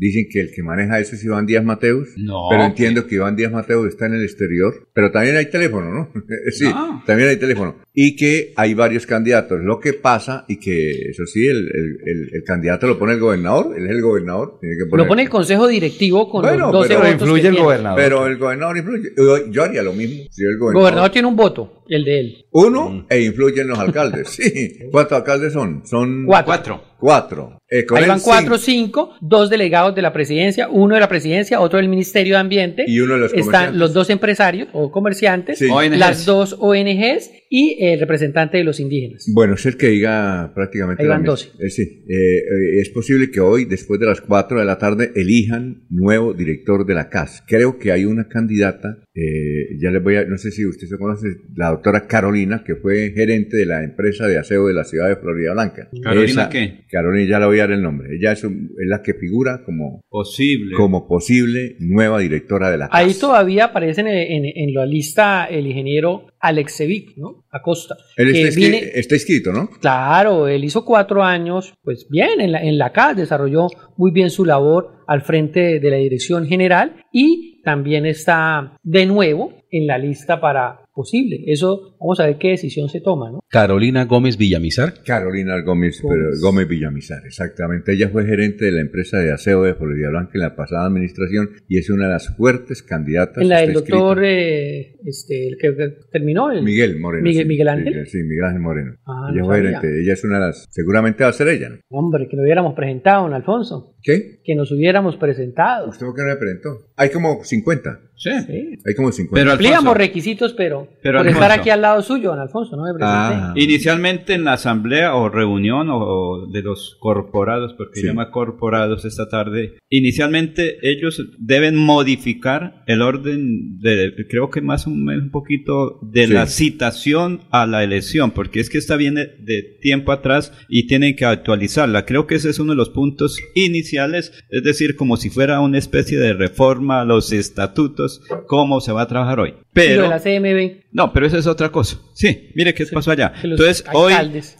Dicen que el que maneja eso es Iván Díaz Mateus. No, Pero entiendo que Iván Díaz Mateus está en el exterior. Pero también hay teléfono, ¿no? sí, No. también hay teléfono. Y que hay varios candidatos. Lo que pasa, y que eso sí, el, el- el- el candidato lo pone el gobernador, él es el gobernador, tiene que poner. Lo pone el consejo directivo con Bueno, los 12 pero votos influye que el tiene. gobernador. Pero el gobernador influye. Yo, yo haría lo mismo. Si el gobernador. gobernador tiene un voto, el de él. Uno, e influyen los alcaldes. Sí. ¿Cuántos alcaldes son? Son Cuatro. Cuatro. Eh, con Ahí van cuatro cinco. cinco, dos delegados de la presidencia, uno de la presidencia, otro del Ministerio de Ambiente. Y uno de los Están los dos empresarios o comerciantes, Sí. ONGs. las dos ONGs y el representante de los indígenas. Bueno, es el que diga prácticamente Ahí la van misma. 12. Eh, sí, eh, eh, es posible que hoy, después de las 4 de la tarde, elijan nuevo director de la CAS. Creo que hay una candidata, eh, ya les voy a, no sé si usted se conoce, la doctora Carolina, que fue gerente de la empresa de aseo de la ciudad de Florida Blanca. ¿Carolina qué? Carolina, ya le voy a dar el nombre. Ella es, un- es la que figura como, Posible. como posible nueva directora de la CAS. Ahí todavía aparece en, en- en la lista el ingeniero Alexevic, ¿no? Acosta. Él está, viene- está inscrito, ¿no? Claro, él hizo cuatro años, pues bien, en la, en la CAS desarrolló muy bien su labor al frente de la dirección general y también está de nuevo en la lista para posible. Eso, vamos a ver qué decisión se toma, ¿no? Carolina Gómez Villamizar. Carolina Gómez, pero Gómez Villamizar, exactamente. Ella fue gerente de la empresa de aseo de Florida Blanca en la pasada administración y es una de las fuertes candidatas. En la del doctor, eh, este, el que que terminó. el- Miguel Moreno. Miguel, sí, Miguel Ángel. Sí, sí, Miguel Ángel Moreno. Ah, ella no fue sabía. gerente. Ella es una de las. Seguramente va a ser ella, ¿no? Hombre, que lo hubiéramos presentado, don Alfonso. ¿Qué? Que nos hubiéramos presentado. ¿Usted por qué no me presentó? Hay como 50. Sí. Hay como 50. Pero Alfonso- Cumplíamos requisitos, pero, Pero, por estar aquí al lado suyo, don Alfonso, no me presenté. Ah. Inicialmente en la asamblea o reunión o de los corporados, porque Sí. llama corporados esta tarde, inicialmente ellos deben modificar el orden de, creo que más o menos un poquito de Sí. la citación a la elección, porque es que esta viene de tiempo atrás y tienen que actualizarla. Creo que ese es uno de los puntos iniciales, es decir, como si fuera una especie de reforma a los estatutos, cómo se va a trabajar hoy. Pero la CMB. no, pero esa es otra cosa. Sí, mire qué pasó allá. Entonces, hoy,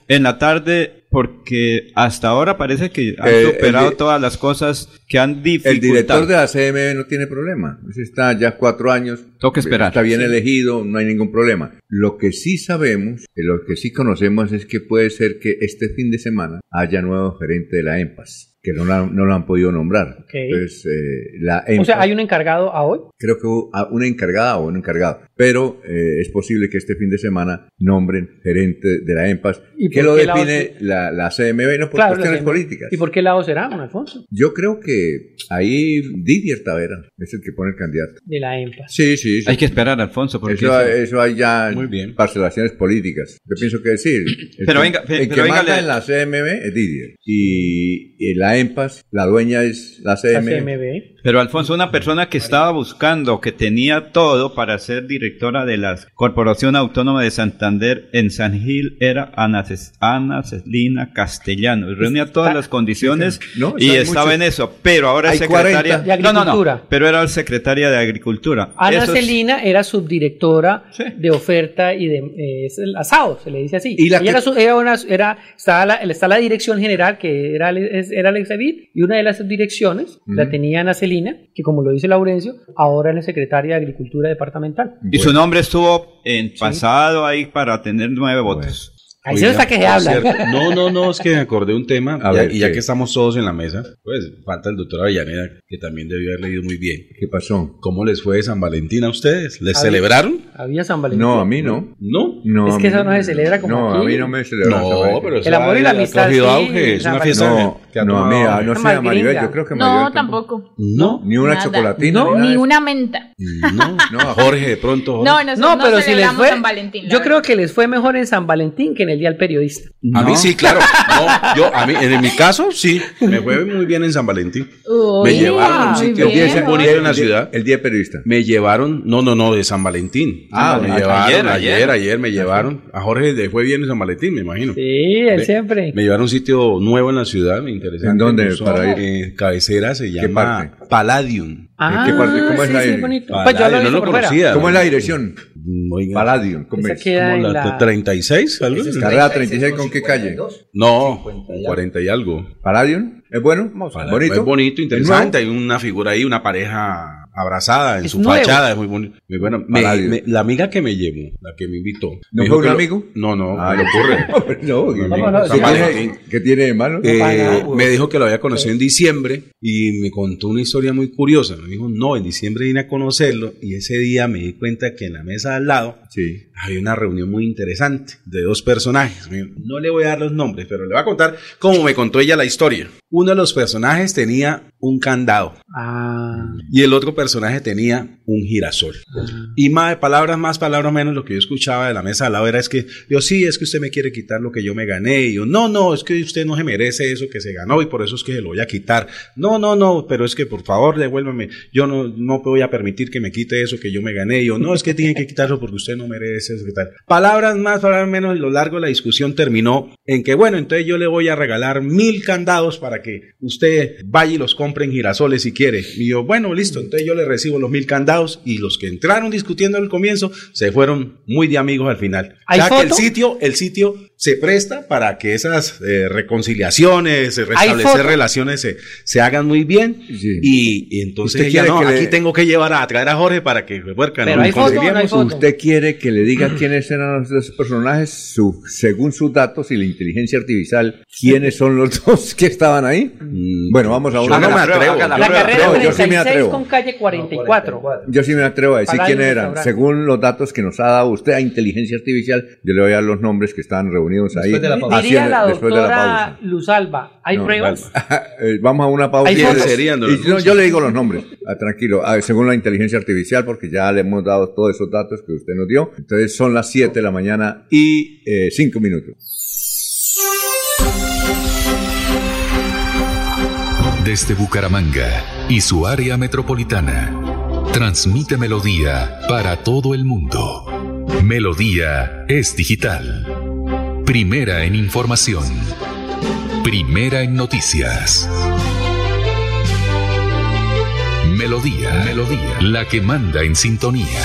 en la tarde, porque hasta ahora parece que han Eh, el superado todas las cosas que han El dificultado. director de la CMB no tiene problema. Ese está ya cuatro años. Tengo que esperar. Está bien Sí. elegido, no hay ningún problema. Lo que sí sabemos, eh, lo que sí conocemos es que puede ser que este fin de semana haya nuevo gerente de la EMPAS, que no, la- no lo han podido nombrar. Ok. Entonces, eh, la O sea, hay un encargado a hoy. creo que hubo a- una encargada o un encargado, pero eh, es posible que este fin de semana nombren gerente de la EMPAS. ¿Y que por lo define la, la CMB, no por Claro, la cuestiones políticas. ¿Y por qué lado será, don Alfonso? Yo creo que ahí Didier Tavera es el que pone el candidato. De la EMPAS. Sí, sí, sí. Hay que esperar, Alfonso, porque Eso, eso- eso hay ya Muy bien. parcelaciones políticas. Yo pienso que sí. El Pero que- venga, el pero que venga, manda le- en la CMB es Didier. Y, y la EMPAS, la dueña es la La CMB. Pero Alfonso, una persona que estaba buscando, que tenía todo para ser directora de la Corporación Autónoma de Santander en San Gil, era Ana, Ces- Ana Celina Castellano. Reunía todas las condiciones No, y estaba muchos. en eso. Pero ahora es secretaria 40. De No, no, no. Agricultura. Pero era secretaria de Agricultura. Ana Eso es- Celina era subdirectora de oferta y de eh, es el asado, se le dice así. Y la Ella que- era, su- era una, era, estaba la, está la dirección general, que era, era Alex Y una de las subdirecciones la Ujú. tenía Ana Celina, que como lo dice Laurencio, ahora es la secretaria de Agricultura departamental. Y su nombre estuvo en pasado ahí para tener nueve votos. Ahí se está que se habla. cierto, No, no, no, es que me acordé un tema, A ya- ver, y ya ¿qué? que estamos todos en la mesa, pues falta el doctor Avellaneda, que también debió haber leído muy bien. ¿Qué pasó? ¿Cómo les fue de San Valentín a ustedes? ¿Les A ver. celebraron? Había San Valentín. No, a mí no. ¿No? no Es que eso no se celebra como No, aquí. a mí no me celebran San No, pero El amor y la amistad, sí, auge, es una fiesta No, que ha no, tomado mira, auge. no Una sé, a Maribel, yo creo que Maribel No, tampoco. No, Ni una Nada. chocolatina. No, Ni eso. una menta. no, No, Jorge, de pronto. Jorge. No, nosotros No, no, pero si les fue, San Valentín. yo verdad. creo que les fue mejor en San Valentín que en el Día del Periodista. A mí No. sí, claro. No, yo, a mí, en mi caso, sí, me fue muy bien en San Valentín. Uy, me llevaron a un muy sitio bien. bien bonito en la ciudad. El día periodista. Me llevaron, no, no, no, de San Valentín. Ah, me ayer, llevaron, ayer, ayer. ayer, me llevaron. A Jorge le fue bien en San Valentín, me imagino. Sí, él siempre. Me llevaron a un sitio nuevo en la ciudad, me interesa. ¿En dónde para ir? Eh, cabecera se ¿Qué llama parte? Palladium. Ah, qué parte? ¿Cómo es sí, la- sí, bonito. Palladium, Pues. ¿Cómo es la dirección? Oiga, Palladium. ¿Cómo es? queda como en la la... 36, algo. Carrera 36, ¿con qué calle? No, 40 y algo. ¿Palladium? ¿Es bueno? Palladium. ¿Bonito? Es bonito, ¿Es interesante. Hay una figura ahí, una pareja abrazada en Es su nuevo. fachada, es muy bonito. Muy bueno. Me- Para- me- la amiga que me llevó, la que me invitó. ¿No fue dijo un lo- amigo? No, no, Ah, me ocurre. no, No, ¿qué- no, ¿qué tiene- Valentín. ¿Qué tiene de malo? Eh, me dijo que lo había conocido en diciembre y me contó una historia muy curiosa. Me dijo, no, en diciembre vine a conocerlo y ese día me di cuenta que en la mesa al lado había una reunión muy interesante de dos personajes. No le voy a dar los nombres, pero le voy a contar cómo me contó ella la historia. Uno de los personajes tenía un candado Ah, y el otro personaje tenía un girasol. Y más palabras más, palabras menos, lo que yo escuchaba de la mesa al lado era es que yo sí, es que usted me quiere quitar lo que yo me gané. Y yo, no, no, es que usted no se merece eso que se ganó y por eso es que se lo voy a quitar. No, no, no, pero es que por favor devuélvame. Yo no, no voy a permitir que me quite eso que yo me gané. Y yo, no, es que tiene que quitarlo porque usted no merece eso que tal. Palabras más, palabras menos, y lo largo de la discusión terminó en que, bueno, entonces yo le voy a regalar mil candados para que usted vaya y los compre en girasoles si quiere. Y yo, bueno, listo, entonces yo le recibo los mil candados y los que entraron discutiendo al comienzo se fueron muy de amigos al final. O ¿Hay sea que el sitio, el sitio se presta para que esas eh, reconciliaciones, eh, ¿Hay restablecer relaciones se, se hagan muy bien. Y, y entonces ¿Usted ella, no, que le- aquí tengo que llevar a, a traer a Jorge para que revuelcan. Pero hay foto, no hay foto. ¿Usted quiere que le diga quiénes eran los dos personajes, su, según sus datos y la inteligencia artificial, quiénes son los dos que estaban ahí? Bueno, vamos a yo una. no me atrevo, la yo no me carrera atrevo, yo sí me 36 atrevo. con calle 44. Yo sí me atrevo a decir Para quiénes eran. Según los datos que nos ha dado usted a inteligencia artificial, yo le voy a dar los nombres que están reunidos ahí. Diría la después de la doctora pausa. Luzalba, ¿hay No, pruebas? Eh, Vamos a una pausa. Yo le digo los nombres. Ah, tranquilo. Ah, según la inteligencia artificial, porque ya le hemos dado todos esos datos que usted nos dio. Entonces son las 7 de la mañana y 5 minutos. Desde Bucaramanga y su área metropolitana, transmite Melodía para todo el mundo. Melodía es digital. Primera en información. Primera en noticias. Melodía, Melodía, la que manda en sintonía.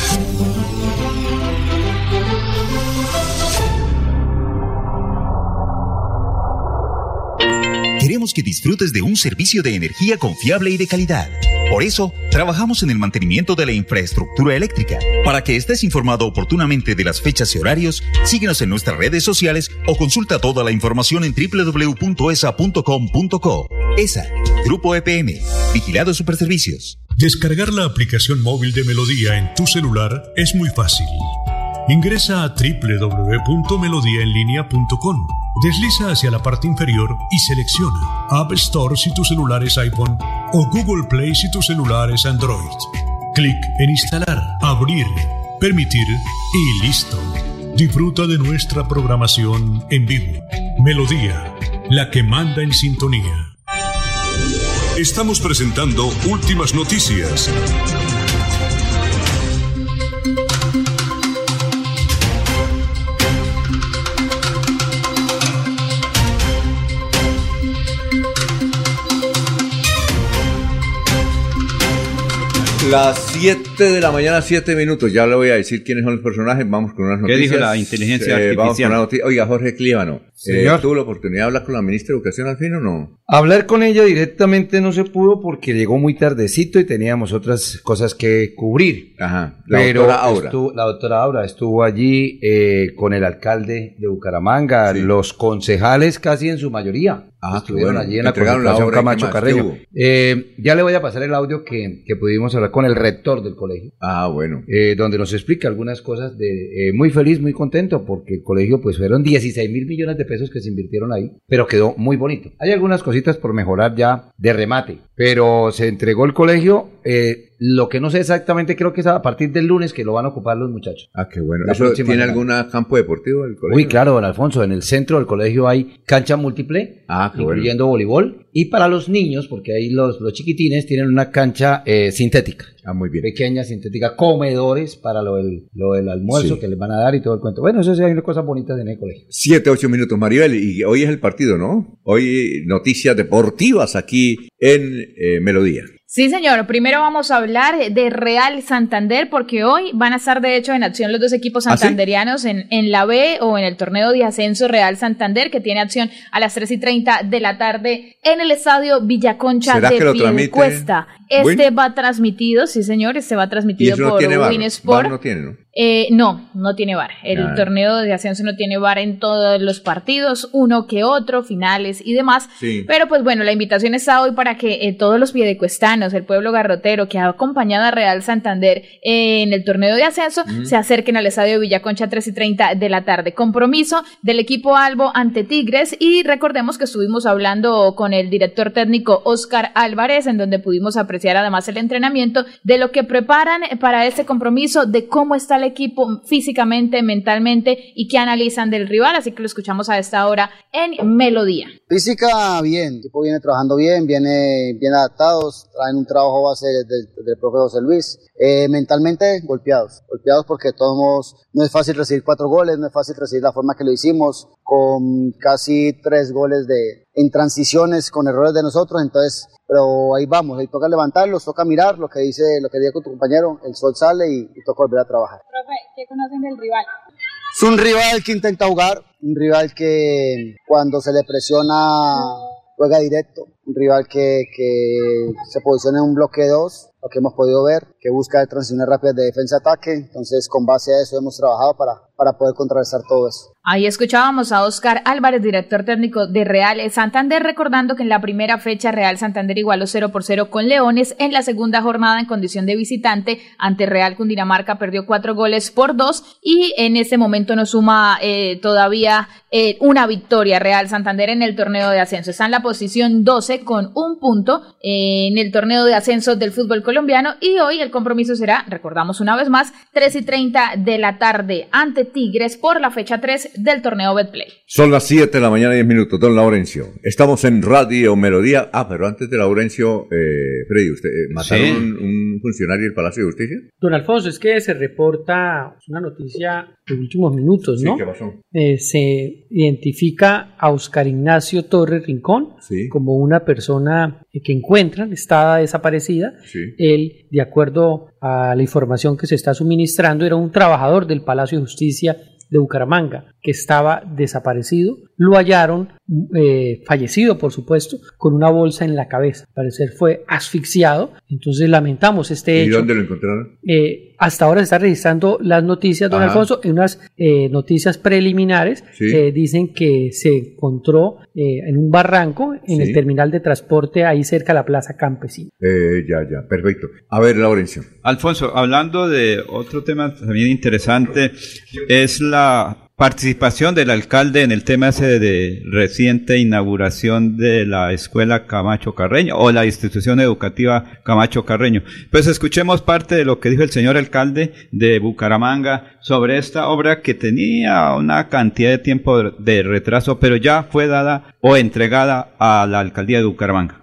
Queremos que disfrutes de un servicio de energía confiable y de calidad. Por eso, trabajamos en el mantenimiento de la infraestructura eléctrica. Para que estés informado oportunamente de las fechas y horarios, síguenos en nuestras redes sociales o consulta toda la información en www.esa.com.co. ESA, Grupo EPM, Vigilado Superservicios. Descargar la aplicación móvil de Melodía en tu celular es muy fácil. Ingresa a www.melodiaenlinea.com. Desliza hacia la parte inferior y selecciona App Store si tu celular es iPhone o Google Play si tu celular es Android. Clic en Instalar, Abrir, Permitir y listo. Disfruta de nuestra programación en vivo. Melodía, la que manda en sintonía. Estamos presentando Últimas Noticias. Las 7 de la mañana, 7 minutos. Ya le voy a decir quiénes son los personajes. Vamos con unas ¿Qué noticias. dijo la inteligencia Eh, Vamos con artificial? una noticia. Oiga, Jorge Clíbano. eh, Señor. ¿Tuvo la oportunidad de hablar con la ministra de Educación al fin o no? Hablar con ella directamente no se pudo porque llegó muy tardecito y teníamos otras cosas que cubrir. Ajá. La Pero doctora Aura. estuvo- la doctora Aura estuvo allí eh, con el alcalde de Bucaramanga, los concejales casi en su mayoría. Ah, estuvieron bueno. allí en la concentración obra, ¿y qué Camacho? Carreño. Eh, ya le voy a pasar el audio que, que pudimos hablar con el rector del colegio. Ah, bueno. eh, donde nos explica algunas cosas de eh, muy feliz, muy contento, porque el colegio pues fueron 16 mil millones de pesos que se invirtieron ahí, pero quedó muy bonito. Hay algunas cositas por mejorar ya de remate, pero se entregó el colegio, eh, lo que no sé exactamente creo que es a partir del lunes que lo van a ocupar los muchachos. Ah, qué bueno. La ¿Eso próxima tiene algún campo deportivo del colegio? Uy, claro, don Alfonso, en el centro del colegio hay cancha múltiple, Ah, bueno. incluyendo voleibol, y para los niños, porque ahí los, los chiquitines tienen una cancha eh, sintética. Ah, muy bien. Pequeña, sintética, comedores para lo del, lo del almuerzo Sí. que les van a dar y todo el cuento. Bueno, eso sí hay cosas bonitas en el colegio. 7, 8 minutos, Maribel. Y hoy es el partido, ¿no? Hoy noticias deportivas aquí en eh, Melodía. Sí, señor. Primero vamos a hablar de Real Santander, porque hoy van a estar, de hecho, en acción los dos equipos ¿Ah, sí? santanderianos en, en la B o en el torneo de ascenso Real Santander, que tiene acción a las 3 y 30 de la tarde en el estadio Villaconcha ¿Será de Piedecuesta. Este Win? va transmitido, sí, señor, este va transmitido no por. Win Sport. no tiene, ¿no? Eh, no, no tiene VAR. El torneo de ascenso no tiene VAR en todos los partidos, uno que otro, finales y demás. Sí. Pero pues bueno, la invitación está hoy para que eh, todos los piedecuestanos, el pueblo garrotero que ha acompañado a Real Santander en el torneo de ascenso, se acerquen al estadio Villaconcha 3 y 30 de la tarde. Compromiso del equipo Albo ante Tigres y recordemos que estuvimos hablando con el director técnico Oscar Álvarez, en donde pudimos apreciar además el entrenamiento de lo que preparan para este compromiso, de cómo está el equipo físicamente, mentalmente y qué analizan del rival. Así que lo escuchamos a esta hora en Melodía. Física, bien, el equipo viene trabajando bien, viene bien adaptados, traen un trabajo base del, del profe José Luis. Eh, mentalmente, golpeados, golpeados porque todos no es fácil recibir cuatro goles, no es fácil recibir la forma que lo hicimos, con casi tres goles de, en transiciones, con errores de nosotros, entonces, pero ahí vamos, ahí toca levantarlos, toca mirar lo que dice, lo que dijo tu compañero, el sol sale y, y toca volver a trabajar. Profe, ¿qué conocen del rival? Es un rival que intenta jugar, un rival que cuando se le presiona juega directo, un rival que, que se posiciona en un bloque 2, lo que hemos podido ver, que busca transiciones rápidas de defensa-ataque, entonces con base a eso hemos trabajado para, para poder contrarrestar todo eso. Ahí escuchábamos a Oscar Álvarez, director técnico de Real Santander, recordando que en la primera fecha Real Santander igualó 0 por 0 con Leones. En la segunda jornada, en condición de visitante, ante Real Cundinamarca perdió cuatro goles por dos y en este momento nos suma eh, todavía eh, una victoria Real Santander en el torneo de ascenso. Está en la posición 12 con un punto en el torneo de ascenso del fútbol colombiano y hoy el compromiso será, recordamos una vez más, 3 y 30 de la tarde ante Tigres por la fecha 3 del torneo Betplay. Son las 7 de la mañana, 10 minutos, don Laurencio. Estamos en Radio Melodía. Ah, pero antes de Laurencio, eh, Freddy, ¿usted eh, mataron Sí. un, un funcionario del Palacio de Justicia? Don Alfonso, es que se reporta una noticia últimos minutos, ¿no? Sí, ¿qué pasó? Eh, se identifica a Oscar Ignacio Torres Rincón Sí. como una persona que encuentran, está desaparecida. Sí. Él, de acuerdo a la información que se está suministrando, era un trabajador del Palacio de Justicia de Bucaramanga que estaba desaparecido. Lo hallaron, eh, fallecido por supuesto, con una bolsa en la cabeza. Al parecer fue asfixiado. Entonces lamentamos este ¿Y hecho. dónde lo encontraron? Eh, hasta ahora se está registrando las noticias, don Ajá. Alfonso, en unas eh, noticias preliminares Sí. que dicen que se encontró eh, en un barranco en Sí. el terminal de transporte ahí cerca de la Plaza Campesina. Eh, ya, ya, perfecto. A ver, Laurencio. Alfonso, hablando de otro tema también interesante, es la participación del alcalde en el tema ese de reciente inauguración de la escuela Camacho Carreño o la institución educativa Camacho Carreño. Pues escuchemos parte de lo que dijo el señor alcalde de Bucaramanga sobre esta obra que tenía una cantidad de tiempo de retraso, pero ya fue dada o entregada a la alcaldía de Bucaramanga.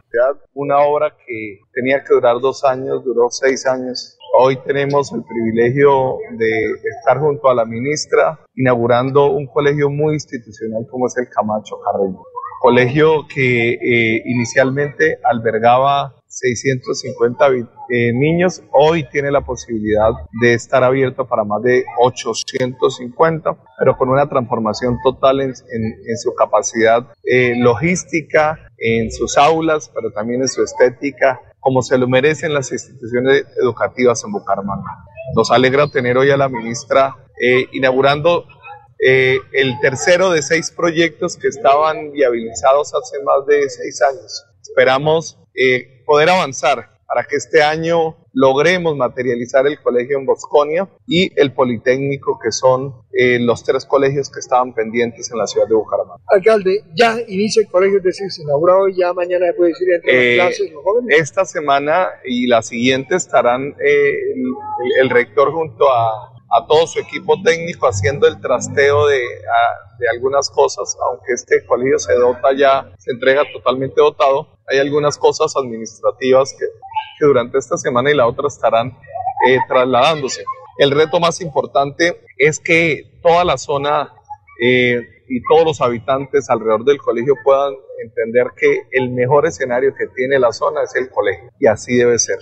una obra que tenía que durar dos años, duró seis años. Hoy tenemos el privilegio de estar junto a la ministra inaugurando un colegio muy institucional como es el Camacho Carreño. Colegio que eh, inicialmente albergaba 650 vi- eh, niños, hoy tiene la posibilidad de estar abierto para más de 850, pero con una transformación total en su capacidad eh, logística, en sus aulas, pero también en su estética, como se lo merecen las instituciones educativas en Bucaramanga. Nos alegra tener hoy a la ministra eh, inaugurando eh, el tercero de seis proyectos que estaban viabilizados hace más de seis años. Esperamos eh, poder avanzar para que este año logremos materializar el colegio en Bosconia y el Politécnico, que son eh, los tres colegios que estaban pendientes en la ciudad de Bucaramanga. Alcalde, ya inicia el colegio, es decir, se inaugura hoy, ya mañana se puede decir entre Eh, las clases los jóvenes. Esta semana y la siguiente estarán eh, el, el rector junto a, a todo su equipo técnico haciendo el trasteo de, a- de algunas cosas, aunque este colegio se dota ya, se entrega totalmente dotado, hay algunas cosas administrativas que, que durante esta semana y la otra estarán eh, trasladándose. El reto más importante es que toda la zona eh, y todos los habitantes alrededor del colegio puedan entender que el mejor escenario que tiene la zona es el colegio y así debe ser.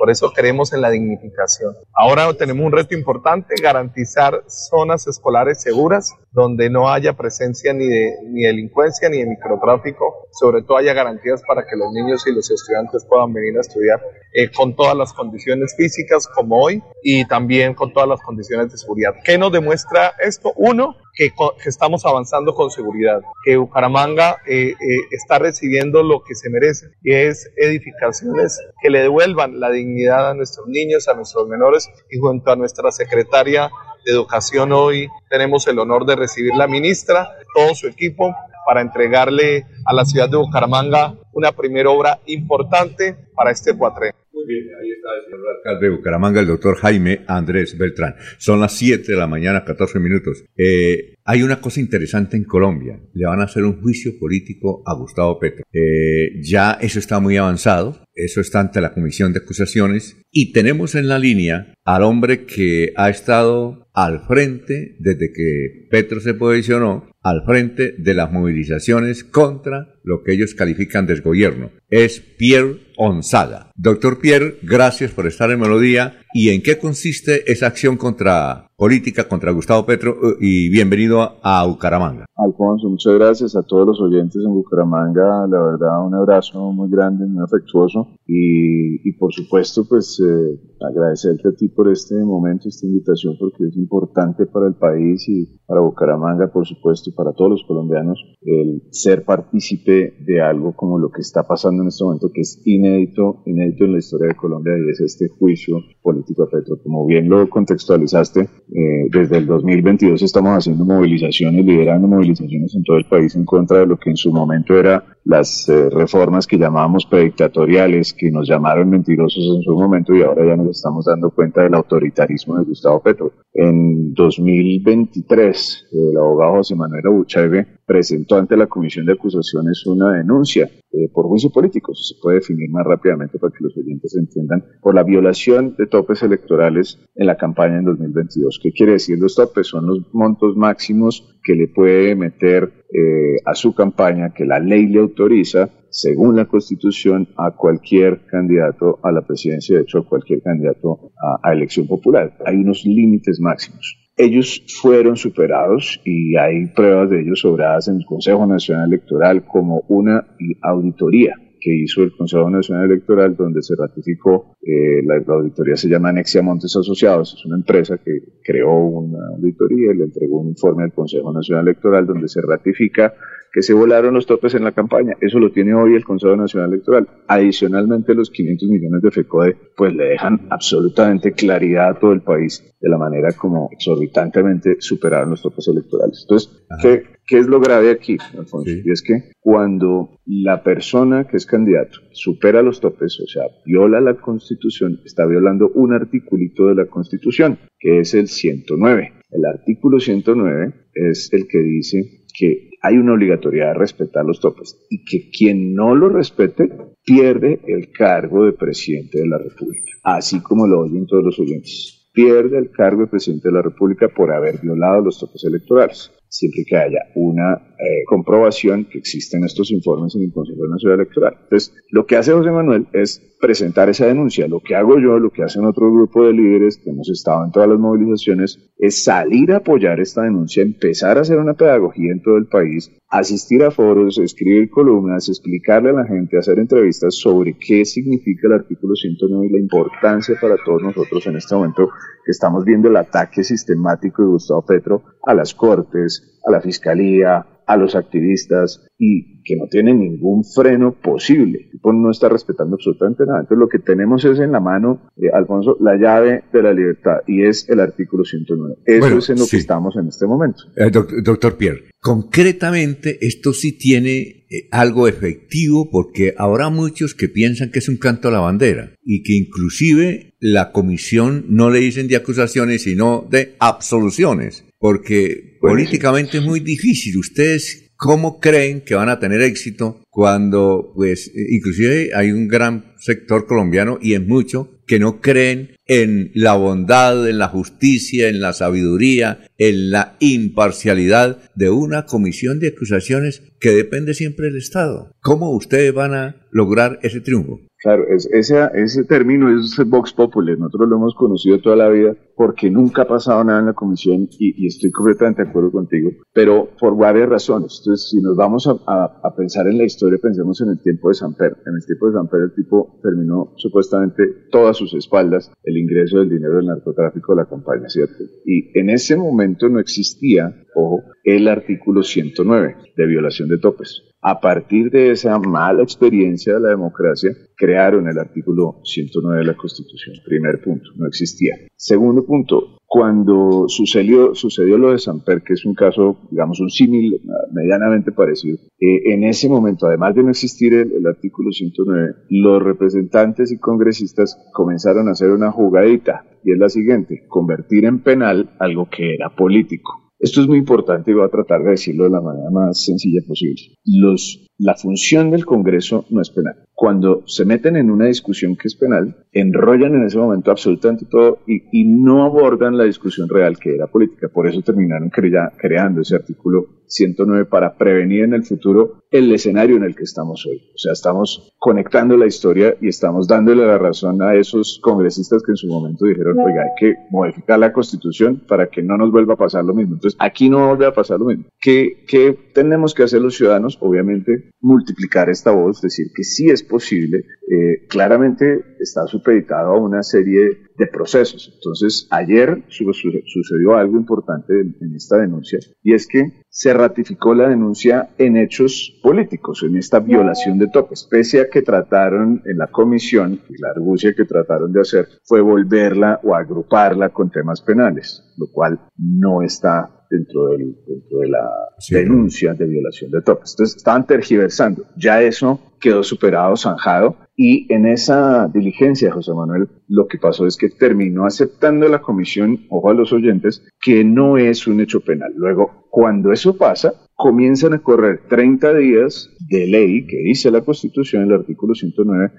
Por eso creemos en la dignificación. Ahora tenemos un reto importante, garantizar zonas escolares seguras donde no haya presencia ni de ni delincuencia ni de microtráfico, sobre todo haya garantías para que los niños y los estudiantes puedan venir a estudiar eh, con todas las condiciones físicas como hoy y también con todas las condiciones de seguridad. ¿Qué nos demuestra esto? Uno, que, estamos avanzando con seguridad, que Bucaramanga eh, eh, está recibiendo lo que se merece, y es edificaciones que le devuelvan la dignidad a nuestros niños, a nuestros menores, y junto a nuestra secretaria de Educación hoy tenemos el honor de recibir la ministra, todo su equipo, para entregarle a la ciudad de Bucaramanga una primera obra importante para este cuatrenio. Bien, ahí está el señor alcalde de Bucaramanga, el doctor Jaime Andrés Beltrán. Son las 7 de la mañana, 14 minutos. Eh, hay una cosa interesante en Colombia. Le van a hacer un juicio político a Gustavo Petro. Eh, ya eso está muy avanzado. Eso está ante la Comisión de Acusaciones. Y tenemos en la línea al hombre que ha estado al frente desde que Petro se posicionó al frente de las movilizaciones contra lo que ellos califican de gobierno. Es Pierre Onzaga. Doctor Pierre, gracias por estar en Melodía. ¿Y en qué consiste esa acción contra política contra Gustavo Petro? Y bienvenido a Bucaramanga. Alfonso, muchas gracias a todos los oyentes en Bucaramanga. La verdad, un abrazo muy grande, muy afectuoso. Y, y por supuesto, pues eh, agradecerte a ti por este momento, esta invitación, porque es importante para el país y para Bucaramanga, por supuesto, para todos los colombianos, el ser partícipe de algo como lo que está pasando en este momento, que es inédito, inédito en la historia de Colombia, y es este juicio político a Petro. Como bien lo contextualizaste, eh, desde el 2022 estamos haciendo movilizaciones, liderando movilizaciones en todo el país en contra de lo que en su momento era las eh, reformas que llamábamos predictatoriales, que nos llamaron mentirosos en su momento y ahora ya nos estamos dando cuenta del autoritarismo de Gustavo Petro. En 2023, el abogado José Manuel Abuchaibe presentó ante la Comisión de Acusaciones una denuncia eh, por juicio político, se puede definir más rápidamente para que los oyentes entiendan, por la violación de topes electorales en la campaña en 2022. ¿Qué quiere decir los topes? Son los montos máximos que le puede meter eh, a su campaña, que la ley le autoriza, según la Constitución, a cualquier candidato a la presidencia, de hecho a cualquier candidato a elección popular. Hay unos límites máximos ellos fueron superados y hay pruebas de ellos sobradas en el Consejo Nacional Electoral como una auditoría que hizo el Consejo Nacional Electoral donde se ratificó, eh, la, auditoría se llama Anexia Montes Asociados, es una empresa que creó una auditoría y le entregó un informe al Consejo Nacional Electoral donde se ratifica que se volaron los topes en la campaña. Eso lo tiene hoy el Consejo Nacional Electoral. Adicionalmente, los 500 millones de FECODE, pues le dejan absolutamente claridad a todo el país de la manera como exorbitantemente superaron los topes electorales. Entonces, ¿qué, ¿qué, es lo grave aquí, Alfonso? Y es que cuando la persona que es candidato supera los topes, o sea, viola la Constitución, está violando un articulito de la Constitución, que es el 109. El artículo 109 es el que dice que hay una obligatoriedad de respetar los topes y que quien no lo respete pierde el cargo de presidente de la República, así como lo oyen todos los oyentes. Pierde el cargo de presidente de la República por haber violado los topes electorales siempre que haya una eh, comprobación que existen estos informes en el Consejo Nacional Electoral. Entonces, lo que hace José Manuel es presentar esa denuncia. Lo que hago yo, lo que hacen otro grupo de líderes que hemos estado en todas las movilizaciones, es salir a apoyar esta denuncia, empezar a hacer una pedagogía en todo el país, asistir a foros, escribir columnas, explicarle a la gente, hacer entrevistas sobre qué significa el artículo 109 y la importancia para todos nosotros en este momento que estamos viendo el ataque sistemático de Gustavo Petro a las cortes, a la fiscalía, a los activistas y que no tiene ningún freno posible. El tipo no está respetando absolutamente nada. Entonces lo que tenemos es en la mano, eh, Alfonso, la llave de la libertad y es el artículo 109. Eso es en lo que estamos en este momento. Eh, doctor Pierre, concretamente esto sí tiene eh, algo efectivo porque habrá muchos que piensan que es un canto a la bandera y que inclusive la comisión no le dicen de acusaciones sino de absoluciones porque políticamente es muy difícil. ¿Ustedes cómo creen que van a tener éxito cuando, pues, inclusive hay un gran sector colombiano y en mucho que no creen en la bondad, en la justicia, en la sabiduría, en la imparcialidad de una comisión de acusaciones que depende siempre del Estado. ¿Cómo ustedes van a lograr ese triunfo? Claro, es, ese, ese término es Vox Populi, nosotros lo hemos conocido toda la vida porque nunca ha pasado nada en la comisión y, estoy completamente de acuerdo contigo, pero por varias razones. Entonces, si nos vamos a, pensar en la historia, pensemos en el tiempo de Samper. En el tiempo de Samper el tipo terminó supuestamente todas sus espaldas el ingreso del dinero del narcotráfico de la campaña, ¿cierto? Y en ese momento no existía, ojo, el artículo 109 de violación de topes. A partir de esa mala experiencia de la democracia, crearon el artículo 109 de la Constitución. Primer punto, no existía. Segundo punto, cuando sucedió, sucedió lo de Samper, que es un caso, digamos, un símil medianamente parecido, eh, en ese momento, además de no existir el, el, artículo 109, los representantes y congresistas comenzaron a hacer una jugadita, y es la siguiente, convertir en penal algo que era político. Esto es muy importante y voy a tratar de decirlo de la manera más sencilla posible. Los, la función del Congreso no es penal. Cuando se meten en una discusión que es penal, enrollan en ese momento absolutamente todo y, y no abordan la discusión real que era política. Por eso terminaron crea, creando ese artículo 109 para prevenir en el futuro el escenario en el que estamos hoy. O sea, estamos conectando la historia y estamos dándole la razón a esos congresistas que en su momento dijeron, oiga, hay que modificar la constitución para que no nos vuelva a pasar lo mismo. Entonces, aquí no vuelve a pasar lo mismo. ¿Qué, qué tenemos que hacer los ciudadanos? Obviamente, multiplicar esta voz, decir que sí es posible. Eh, claramente está supeditado a una serie de procesos. Entonces, ayer sucedió algo importante en esta denuncia y es que se ratificó la denuncia en hechos políticos, en esta violación de topes, pese a que trataron en la comisión, y la argucia que trataron de hacer fue volverla o agruparla con temas penales, lo cual no está dentro, del, dentro de la denuncia de violación de topes. Entonces estaban tergiversando. Ya eso quedó superado, zanjado, y en esa diligencia, José Manuel, lo que pasó es que terminó aceptando la comisión, ojo a los oyentes, que no es un hecho penal. Luego, cuando eso pasa, comienzan a correr 30 días de ley que dice la Constitución, el artículo 109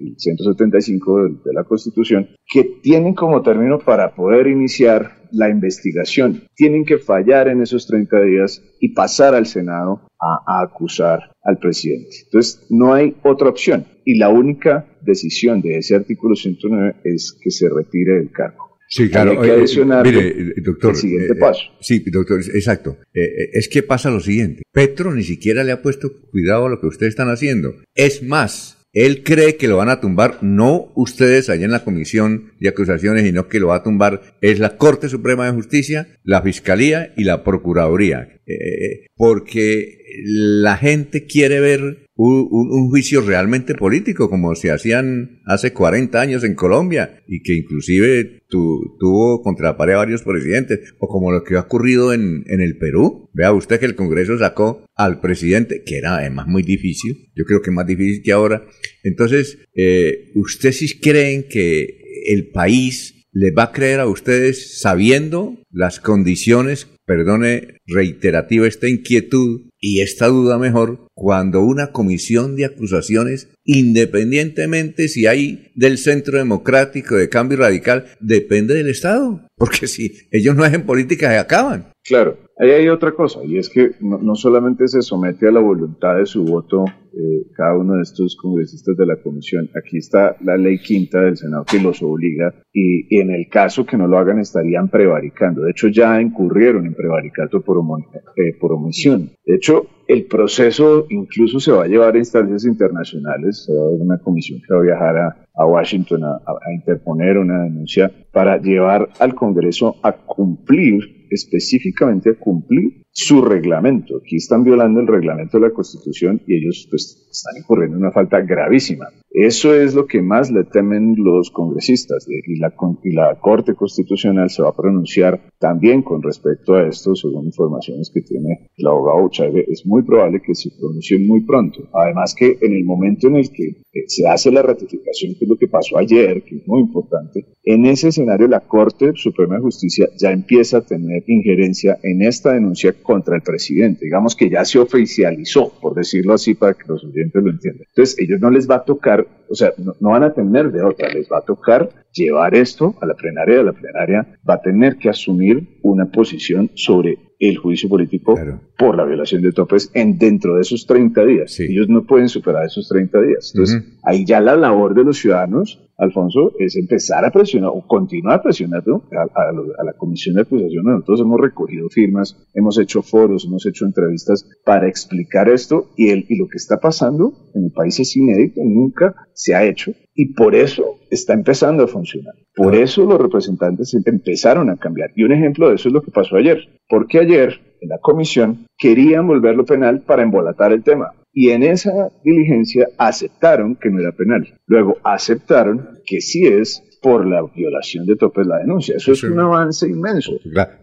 y 175 de, la Constitución, que tienen como término para poder iniciar la investigación. Tienen que fallar en esos 30 días y pasar al Senado a, acusar al presidente. Entonces, no hay otra opción. Y la única decisión de ese artículo 109 es que se retire del cargo. Sí, claro. Hay que adicionar mire, doctor, el siguiente eh, paso. Sí, doctor, exacto. Eh, es que pasa lo siguiente. Petro ni siquiera le ha puesto cuidado a lo que ustedes están haciendo. Es más, él cree que lo van a tumbar, no ustedes allá en la comisión de acusaciones, sino que lo va a tumbar es la Corte Suprema de Justicia, la Fiscalía y la Procuraduría. Eh, porque la gente quiere ver un, juicio realmente político, como se hacían hace 40 años en Colombia, y que inclusive tuvo contra la pared varios presidentes, o como lo que ha ocurrido en, en el Perú. Vea usted que el Congreso sacó al presidente, que era además muy difícil, yo creo que más difícil que ahora. Entonces, eh, ¿ustedes sí creen que el país les va a creer a ustedes sabiendo las condiciones, perdone reiterativa esta inquietud y esta duda mejor, cuando una comisión de acusaciones, independientemente si hay del centro democrático de cambio radical, depende del Estado. Porque si ellos no hacen política, se acaban. Claro, ahí hay otra cosa, y es que no, solamente se somete a la voluntad de su voto eh, cada uno de estos congresistas de la comisión, aquí está la ley quinta del Senado que los obliga, y, en el caso que no lo hagan estarían prevaricando. De hecho, ya incurrieron en prevaricato por, eh, por omisión. De hecho, el proceso incluso se va a llevar a instancias internacionales, se va a haber una comisión que va a viajar a, Washington a, a interponer una denuncia para llevar al Congreso a cumplir específicamente a cumplir su reglamento. Aquí están violando el reglamento de la Constitución y ellos pues, están incurriendo en una falta gravísima. Eso es lo que más le temen los congresistas y la, y la Corte Constitucional se va a pronunciar también con respecto a esto, según informaciones que tiene el abogado Chávez. Es muy probable que se pronuncie muy pronto. Además que en el momento en el que eh, se hace la ratificación, que es lo que pasó ayer, que es muy importante, en ese escenario la Corte Suprema de Justicia ya empieza a tener injerencia en esta denuncia contra el presidente. Digamos que ya se oficializó, por decirlo así, para que los oyentes lo entiendan. Entonces, ellos no les va a tocar, o sea, no, van a tener de otra, les va a tocar llevar esto a la plenaria, a la plenaria va a tener que asumir una posición sobre el juicio político por la violación de topes en dentro de esos 30 días. Ellos no pueden superar esos 30 días. Entonces, ahí ya la labor de los ciudadanos, Alfonso, es empezar a presionar o continuar presionando a, la comisión de acusación. Nosotros hemos recogido firmas, hemos hecho foros, hemos hecho entrevistas para explicar esto y, el, y lo que está pasando en el país es inédito, nunca se ha hecho y por eso está empezando a funcionar. Por eso los representantes empezaron a cambiar. Y un ejemplo de eso es lo que pasó ayer. Porque ayer en la comisión querían volverlo penal para embolatar el tema. Y en esa diligencia aceptaron que no era penal. Luego aceptaron que sí es por la violación de topes la denuncia. Eso es un avance inmenso.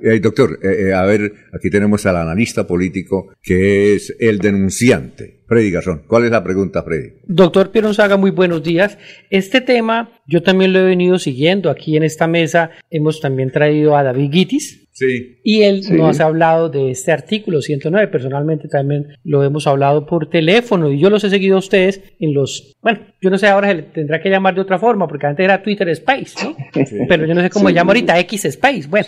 Eh, doctor, eh, eh, a ver, aquí tenemos al analista político que es el denunciante. Freddy Garzón, ¿cuál es la pregunta, Freddy? Doctor Saga, muy buenos días. Este tema yo también lo he venido siguiendo. Aquí en esta mesa hemos también traído a David Guitis, y él nos ha hablado de este artículo 109. Personalmente también lo hemos hablado por teléfono y yo los he seguido a ustedes en los. Bueno, yo no sé, ahora se le tendrá que llamar de otra forma porque antes era Twitter Space, ¿no? Pero yo no sé cómo se llama ahorita X Space. Bueno.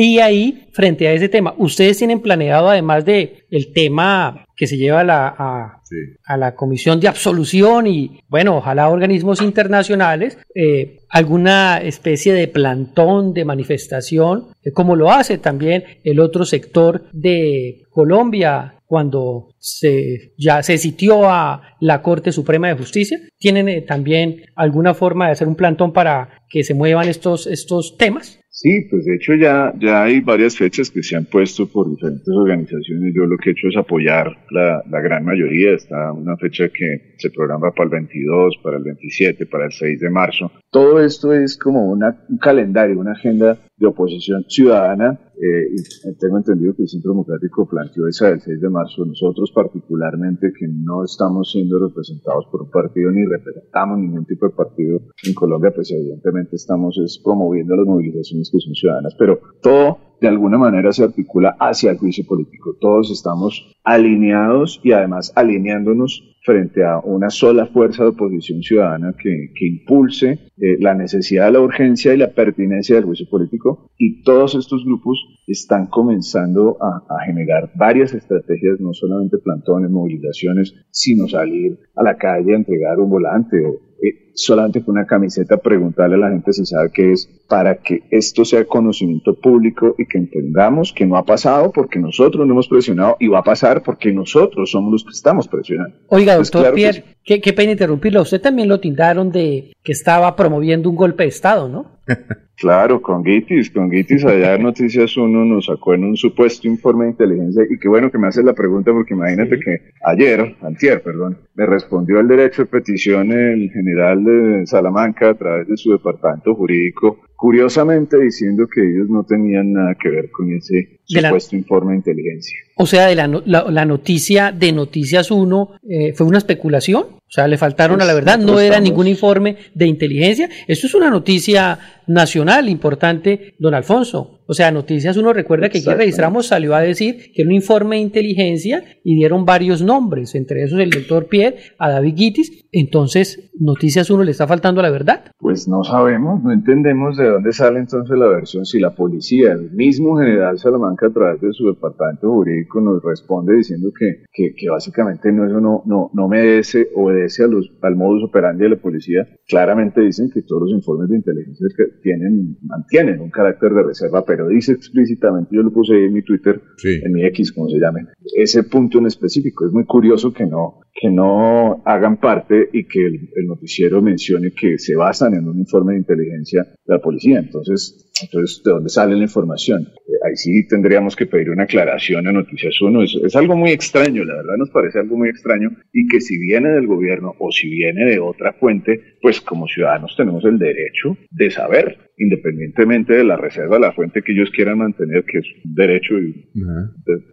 Y ahí, frente a ese tema, ustedes tienen planeado, además de el tema que se lleva a la, a, la Comisión de Absolución y, bueno, ojalá organismos internacionales, eh, alguna especie de plantón de manifestación, eh, como lo hace también el otro sector de Colombia cuando se, ya se sitió a la Corte Suprema de Justicia. ¿Tienen eh, también alguna forma de hacer un plantón para que se muevan estos, estos temas? Sí, pues de hecho ya, ya hay varias fechas que se han puesto por diferentes organizaciones. Yo lo que he hecho es apoyar la, la gran mayoría. Está una fecha que se programa para el 22, para el 27, para el 6 de marzo. Todo esto es como un calendario, una agenda de oposición ciudadana. Eh, tengo entendido que el Centro Democrático planteó esa del 6 de marzo. Nosotros particularmente que no estamos siendo representados por un partido ni representamos ningún tipo de partido en Colombia, pues evidentemente estamos es, promoviendo las movilizaciones que son ciudadanas, pero todo de alguna manera se articula hacia el juicio político. Todos estamos alineados y además alineándonos frente a una sola fuerza de oposición ciudadana que, que impulse eh, la necesidad, la urgencia y la pertinencia del juicio político. Y todos estos grupos están comenzando a, generar varias estrategias, no solamente plantones, movilizaciones, sino salir a la calle a entregar un volante o eh, solamente con una camiseta preguntarle a la gente si sabe qué es para que esto sea conocimiento público y que entendamos que no ha pasado porque nosotros no hemos presionado y va a pasar porque nosotros somos los que estamos presionando. Oiga, doctor Pierre, qué, qué pena interrumpirlo. Usted también lo tildaron de que estaba promoviendo un golpe de Estado, ¿no? Claro, con Gitis, con Gitis allá en Noticias Uno nos sacó en un supuesto informe de inteligencia y qué bueno que me haces la pregunta porque imagínate que ayer, antier, perdón, me respondió el derecho de petición el general de Salamanca a través de su departamento jurídico, curiosamente diciendo que ellos no tenían nada que ver con ese supuesto informe de inteligencia. O sea, de la, la, noticia de Noticias 1 eh, fue una especulación. O sea, le faltaron a la verdad, no era ningún informe de inteligencia. Esto es una noticia nacional importante, don Alfonso. O sea, Noticias Uno recuerda que aquí registramos salió a decir que era un informe de inteligencia y dieron varios nombres, entre esos el doctor Pierre, a David Guitis. Entonces, Noticias Uno le está faltando a la verdad. Pues no sabemos, no entendemos de dónde sale entonces la versión. Si la policía, el mismo general Salamanca a través de su departamento jurídico nos responde diciendo que, que, básicamente no, eso no, no, no obedece, obedece a los, al modus operandi de la policía, claramente dicen que todos los informes de inteligencia que tienen, mantienen un carácter de reserva, pero dice explícitamente, yo lo puse ahí en mi Twitter, en mi X, como se llame, ese punto en específico. Es muy curioso que no, que no hagan parte y que el, noticiero mencione que se basan en un informe de inteligencia de la policía. Entonces, entonces ¿de dónde sale la información? Eh, ahí sí tendríamos que pedir una aclaración a Noticias 1. Es, es algo muy extraño, la verdad nos parece algo muy extraño y que si viene del gobierno o si viene de otra fuente, pues como ciudadanos tenemos el derecho de saber independientemente de la reserva de la fuente que ellos quieran mantener, que es un derecho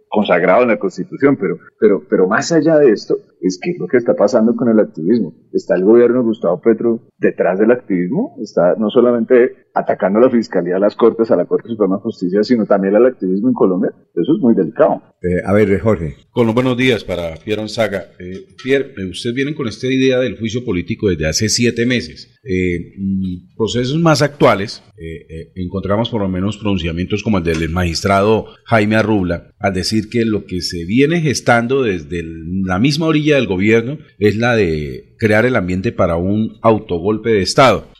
consagrado en la Constitución, pero, pero, pero más allá de esto, es que es lo que está pasando con el activismo. Está el gobierno de Gustavo Petro detrás del activismo, está no solamente atacando a la Fiscalía, a las Cortes, a la Corte Suprema de Justicia, sino también al activismo en Colombia. Eso es muy delicado. Eh, a ver, Jorge. Con los buenos días para Pierre Saga. Eh, Pierre, eh, ustedes vienen con esta idea del juicio político desde hace siete meses. Eh, procesos más actuales, encontramos por lo menos pronunciamientos como el del magistrado Jaime Arrubla, al decir que lo que se viene gestando desde la misma orilla del gobierno es la de crear el ambiente para un autogolpe de Estado.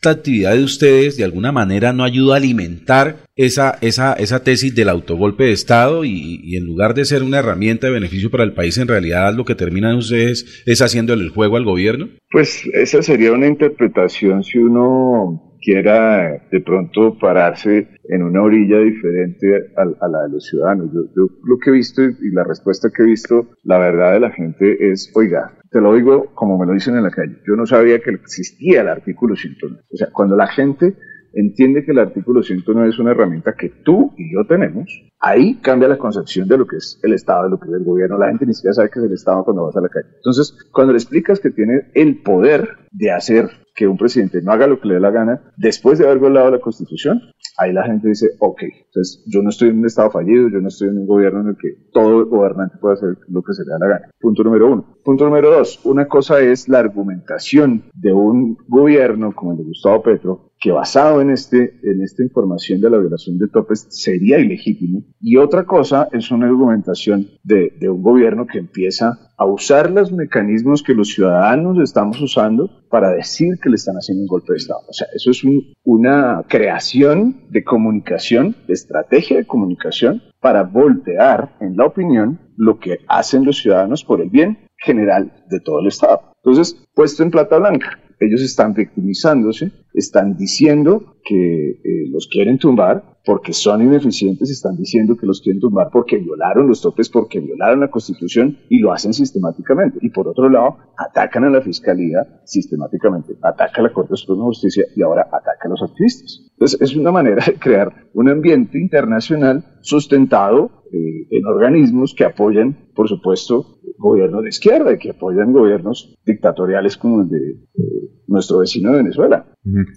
Esta actividad de ustedes de alguna manera no ayuda a alimentar esa, esa, esa tesis del autogolpe de Estado y, en lugar de ser una herramienta de beneficio para el país, en realidad lo que terminan ustedes es haciéndole el juego al gobierno? Pues esa sería una interpretación si uno quiera de pronto pararse en una orilla diferente a, la de los ciudadanos. Yo, yo, lo que he visto y la respuesta que he visto, la verdad de la gente es, oiga, te lo digo como me lo dicen en la calle, yo no sabía que existía el artículo 109. O sea, cuando la gente entiende que el artículo 109 es una herramienta que tú y yo tenemos, ahí cambia la concepción de lo que es el Estado, de lo que es el gobierno. La gente ni siquiera sabe que es el Estado cuando vas a la calle. Entonces, cuando le explicas que tiene el poder de hacer que un presidente no haga lo que le dé la gana después de haber violado la Constitución, ahí la gente dice, ok, entonces yo no estoy en un Estado fallido, yo no estoy en un gobierno en el que todo gobernante puede hacer lo que se le da la gana. Punto número uno. Punto número dos, una cosa es la argumentación de un gobierno como el de Gustavo Petro, que basado en, este, en esta información de la violación de topes sería ilegítimo. Y otra cosa es una argumentación de, de un gobierno que empieza a usar los mecanismos que los ciudadanos estamos usando para decir que le están haciendo un golpe de Estado. O sea, eso es una creación de comunicación, de estrategia de comunicación para voltear en la opinión lo que hacen los ciudadanos por el bien general de todo el Estado. Entonces, puesto en plata blanca, ellos están victimizándose, están diciendo que eh, los quieren tumbar porque son ineficientes, están diciendo que los quieren tumbar porque violaron los topes, porque violaron la Constitución y lo hacen sistemáticamente. Y por otro lado, atacan a la Fiscalía sistemáticamente, atacan a la Corte Suprema de Justicia y ahora atacan a los activistas. Entonces, es una manera de crear un ambiente internacional sustentado eh, en organismos que apoyan, por supuesto, gobiernos de izquierda y que apoyan gobiernos dictatoriales como el de eh, nuestro vecino de Venezuela.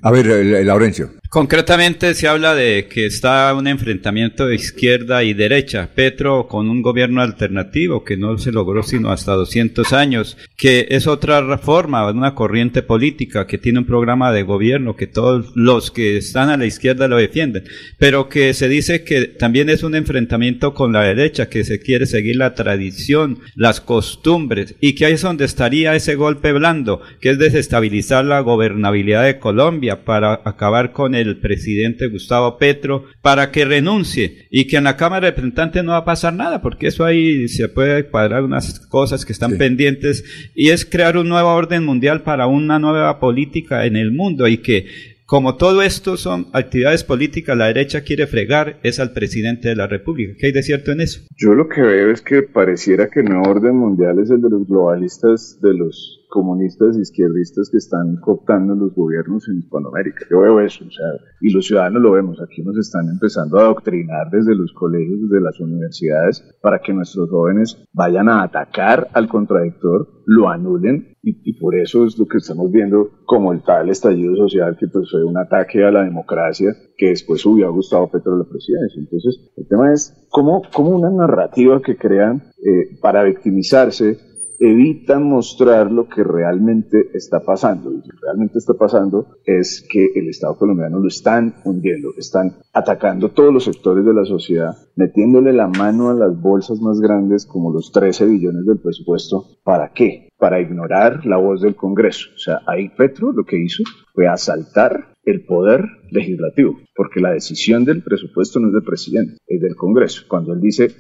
A ver, Laurencio. Concretamente se habla de que está un enfrentamiento de izquierda y derecha. Petro con un gobierno alternativo que no se logró sino hasta 200 años, que es otra reforma, una corriente política que tiene un programa de gobierno que todos los que están a la izquierda lo defienden, pero que se dice que también es un enfrentamiento con la derecha, que se quiere seguir la tradición, las costumbres y que ahí es donde estaría ese golpe blando, que es desestabilizar la gobernabilidad de Colombia para acabar con el presidente Gustavo Petro para que renuncie y que en la Cámara de Representantes no va a pasar nada, porque eso ahí se puede cuadrar unas cosas que están pendientes y es crear un nuevo orden mundial para una nueva política en el mundo y que como todo esto son actividades políticas, la derecha quiere fregar es al presidente de la República. ¿Qué hay de cierto en eso? Yo lo que veo es que pareciera que el nuevo orden mundial es el de los globalistas, de los comunistas e izquierdistas que están cooptando los gobiernos en Hispanoamérica. Yo veo eso, o sea, y los ciudadanos lo vemos. Aquí nos están empezando a adoctrinar desde los colegios, desde las universidades, para que nuestros jóvenes vayan a atacar al contradictor, lo anulen, y, por eso es lo que estamos viendo como el tal estallido social que pues fue un ataque a la democracia que después subió a Gustavo Petro a la presidencia. Entonces, el tema es cómo, cómo una narrativa que crean eh, para victimizarse evitan mostrar lo que realmente está pasando. Y lo que realmente está pasando es que el Estado colombiano lo están hundiendo, están atacando todos los sectores de la sociedad, metiéndole la mano a las bolsas más grandes como los 13 billones del presupuesto. ¿Para qué? Para ignorar la voz del Congreso. O sea, ahí Petro lo que hizo fue asaltar el poder legislativo, porque la decisión del presupuesto no es del presidente, es del Congreso. Cuando él dice,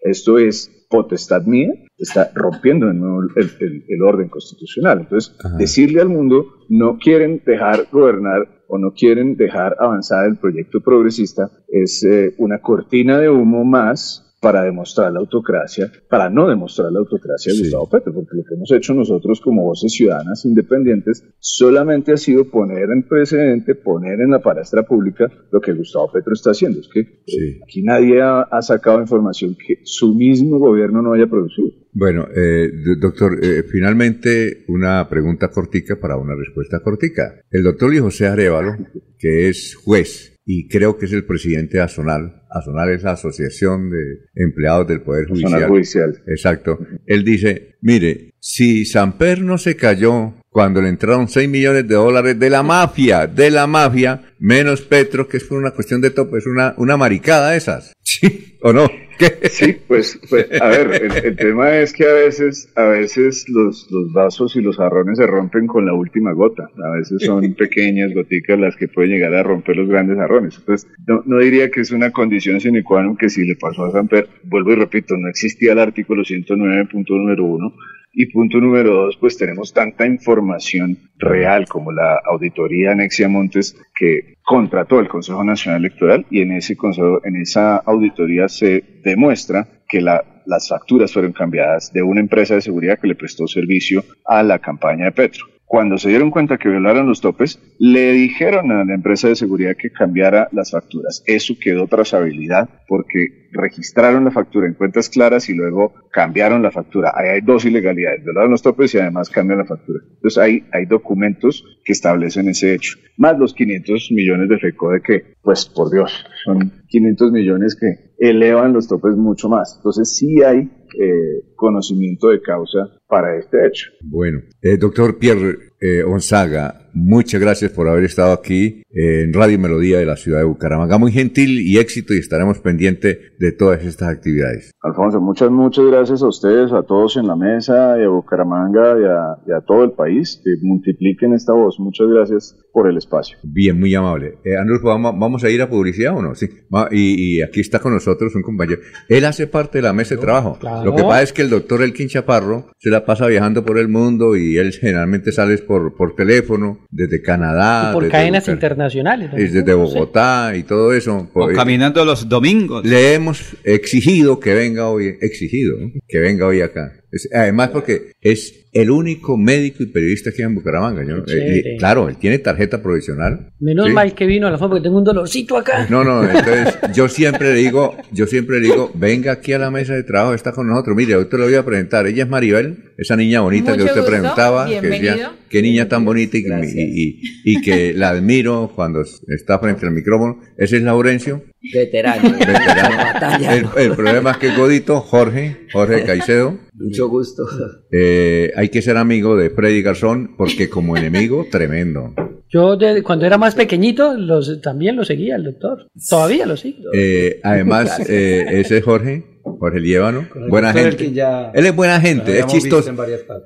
esto es potestad mía, está rompiendo de nuevo el, orden constitucional. Entonces, decirle al mundo, no quieren dejar gobernar o no quieren dejar avanzar el proyecto progresista, es eh, una cortina de humo más para demostrar la autocracia, para no demostrar la autocracia de Gustavo Petro, porque lo que hemos hecho nosotros como voces ciudadanas independientes solamente ha sido poner en precedente, poner en la palestra pública lo que Gustavo Petro está haciendo. Es que eh, aquí nadie ha, sacado información que su mismo gobierno no haya producido. Bueno, eh, doctor, eh, finalmente una pregunta cortica para una respuesta cortica. El doctor Luis José Arevalo que es juez y creo que es el presidente de Azonal. Azonal es la Asociación de Empleados del Poder Judicial. Azonal Judicial. Exacto. Él dice, mire, si Samper no se cayó cuando le entraron 6 millones de dólares de la mafia, de la mafia, menos Petro, que es por una cuestión de tope, es una, una maricada esas. ¿Sí o no? ¿Qué? Sí, pues, pues a ver, el, el, tema es que a veces, a veces los, los vasos y los jarrones se rompen con la última gota. A veces son pequeñas goticas las que pueden llegar a romper los grandes jarrones. Entonces, no, no diría que es una condición sine qua non que si le pasó a Samper, vuelvo y repito, no existía el artículo 109.1 número 1 y punto número dos, pues tenemos tanta información real como la auditoría Anexia Montes que contrató el Consejo Nacional Electoral y en ese consejo, en esa auditoría se demuestra que la, las facturas fueron cambiadas de una empresa de seguridad que le prestó servicio a la campaña de Petro. Cuando se dieron cuenta que violaron los topes, le dijeron a la empresa de seguridad que cambiara las facturas. Eso quedó trazabilidad porque registraron la factura en cuentas claras y luego cambiaron la factura. Ahí hay dos ilegalidades, violaron los topes y además cambian la factura. Entonces hay, hay documentos que establecen ese hecho. Más los 500 millones de FECODE que, pues por Dios, son 500 millones que elevan los topes mucho más. Entonces sí hay eh, conocimiento de causa para este hecho. Bueno, eh, doctor Pierre eh, Onzaga, muchas gracias por haber estado aquí en Radio Melodía de la ciudad de Bucaramanga. Muy gentil y éxito y estaremos pendientes de todas estas actividades. Alfonso, muchas, muchas gracias a ustedes, a todos en la mesa, y a Bucaramanga y a, y a todo el país. Que multipliquen esta voz. Muchas gracias por el espacio. Bien, muy amable. Eh, Andrulfo, ¿vamos, ¿vamos a ir a publicidad o no? Sí. Y, y, aquí está con nosotros un compañero. Él hace parte de la mesa de trabajo. Claro. Lo que pasa es que el doctor Elkin Chaparro se la pasa viajando por el mundo y él generalmente sale por, por teléfono desde Canadá. Y por desde cadenas Bucar- internacionales. y desde Bogotá y todo eso. O caminando los domingos. Le hemos exigido que venga hoy, exigido, que venga hoy acá. Es- además porque es el único médico y periodista que hay en Bucaramanga. ¿no? Eh, claro, él tiene tarjeta provisional. Menos Sí. mal que vino a la foto porque tengo un dolorcito acá. No, no, entonces yo siempre le digo, yo siempre le digo, venga aquí a la mesa de trabajo, está con nosotros. Mire, hoy te lo voy a presentar. Ella es Maribel, esa niña bonita que usted gusto, preguntaba, que bienvenido. decía, qué niña tan bonita y, y- y- y que la admiro cuando está frente al micrófono. Ese es Laurencio. Veterano. Veterano. Batalla. El, el problema es que Godito, Jorge, Jorge Caicedo, Mucho gusto. eh, hay que ser amigo de Freddy Garzón porque como enemigo, tremendo. Yo de- cuando era más pequeñito los, también lo seguía el doctor. Todavía lo sigo. Eh, además, eh, ese es Jorge, Jorge el buena gente. Ya- Él es buena gente, es chistoso.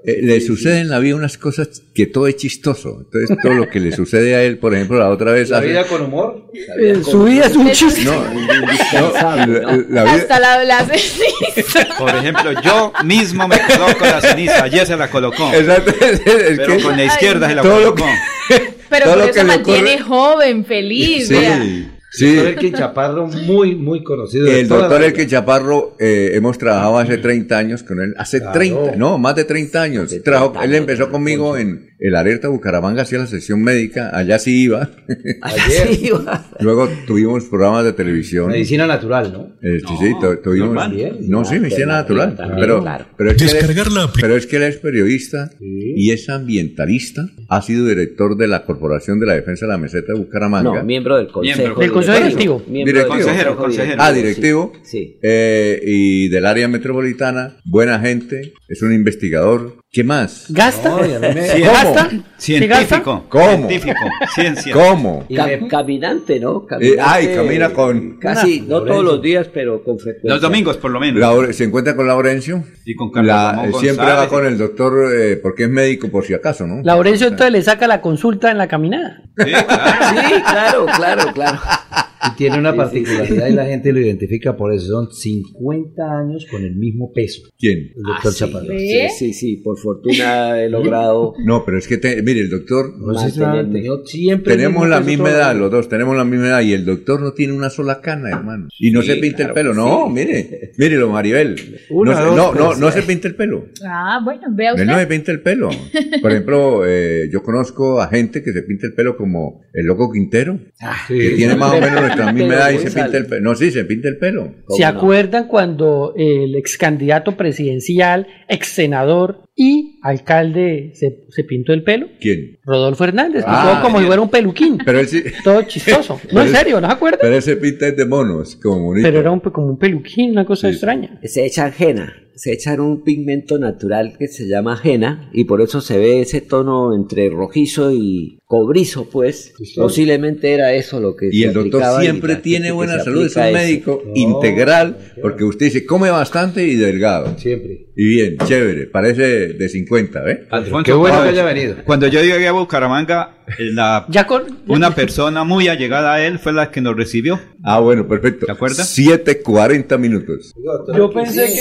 Eh, le sucede en la vida unas cosas que todo es chistoso. Entonces, todo lo que le sucede a él, por ejemplo, la otra vez. La hace- vida con humor. Su vida es un chiste. No, no, la, la vida. Hasta la, la ceniza. Por ejemplo, yo mismo me coloco la ceniza, ayer se la colocó. Exacto, es Pero que con la izquierda se la lo colocó. Pero Todo por eso que mantiene ocurre- joven, feliz. vea. Sí. Doctor Elkin Chaparro, muy, muy conocido. de El doctor Elke Chaparro, eh, hemos trabajado hace 30 años con él. Hace Claro. 30, no, más de 30 años. Trabajó- él empezó conmigo en el Alerta Bucaramanga, hacía la sesión médica. Allá sí iba. Ayer. Luego tuvimos programas de televisión. Medicina natural, ¿no? Eh, sí, sí, tu- tuvimos. normal. No, sí, medicina natural. También, Pero, claro. pero, es que él es, Descargar la pero es que él es periodista y es ambientalista. Ha sido director de la Corporación de la Defensa de la Meseta de Bucaramanga. No, miembro del consejo. Miembro. Del consejo directivo. Miembro Directivo. del Consejero, consejo consejero. Ah, directivo. Sí. Eh, y del área metropolitana, buena gente, es un investigador. ¿Qué más? ¿Gasta? No. Científico. ¿Cómo? Científico. Ciencia. ¿Cómo? Caminante, ¿no? Eh, ay, camina con- Casi, no Lorenzo. todos los días, pero con frecuencia. Los domingos, por lo menos. Se encuentra con Laurencio. Y con Carlos La- eh, siempre va con el doctor eh, porque es médico por si acaso, ¿no? Laurencio entonces le saca la consulta en la caminada. Sí, claro. Sí, claro, claro, claro. Y tiene una particularidad y la gente lo identifica por eso. Son 50 años con el mismo peso. ¿Quién? El doctor Ah. Chaparro. Sí, sí, sí, por fortuna he logrado No, pero es que, te- mire, el doctor, No sé si siempre tenemos la misma edad, los dos tenemos la misma edad y el doctor no tiene una sola cana, hermano. Y no Sí, se pinta claro el pelo, no, sí. mire, mírelo, Maribel. Una, no, dos, no, no, no se pinta el pelo. Ah, bueno, vea usted. Él no se pinta el pelo. Por ejemplo, eh, yo conozco a gente que se pinta el pelo como el loco Quintero, Sí. que tiene más o menos a mí me da y se pinta el pelo. No, sí, se pinta el pelo. ¿Se acuerdan cuando el ex candidato presidencial, ex senador y alcalde se, se pintó el pelo? ¿Quién? Rodolfo Hernández, que Ah, todo como si fuera un peluquín. Pero él sí. Todo chistoso. No, en serio, ¿no se acuerdan? Pero ese pinta es de monos, como bonito. Pero era un, como un peluquín, una cosa extraña. Se echan henna, se echan un pigmento natural que se llama henna y por eso se ve ese tono entre rojizo y cobrizo, pues. Posiblemente era eso lo que Y se el doctor siempre tiene buena salud, es un médico integral, porque usted dice, come bastante y delgado. Siempre. Y bien, chévere, parece de 50, ¿eh? Alfonso, Qué bueno cuando- que haya venido. Cuando yo llegué a Bucaramanga, la- una persona muy allegada a él fue la que nos recibió. Ah, bueno, perfecto. ¿Te acuerdas? 7.40 minutos. Yo pensé que...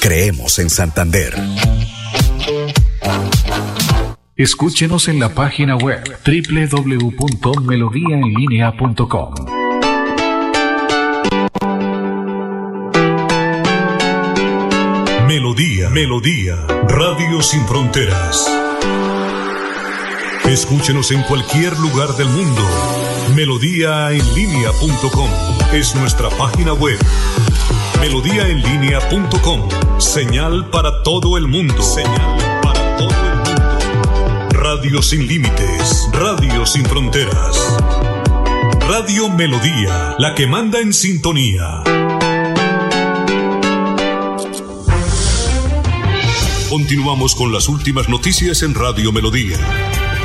Creemos en Santander. Escúchenos en la página web www.melodiaenlinea.com. Melodía, Melodía, Radio Sin Fronteras. Escúchenos en cualquier lugar del mundo. Melodíaenlínea.com es nuestra página web. Melodíaenlínea.com. Señal para todo el mundo. Señal para todo el mundo. Radio sin límites. Radio sin fronteras. Radio Melodía, la que manda en sintonía. Continuamos con las últimas noticias en Radio Melodía.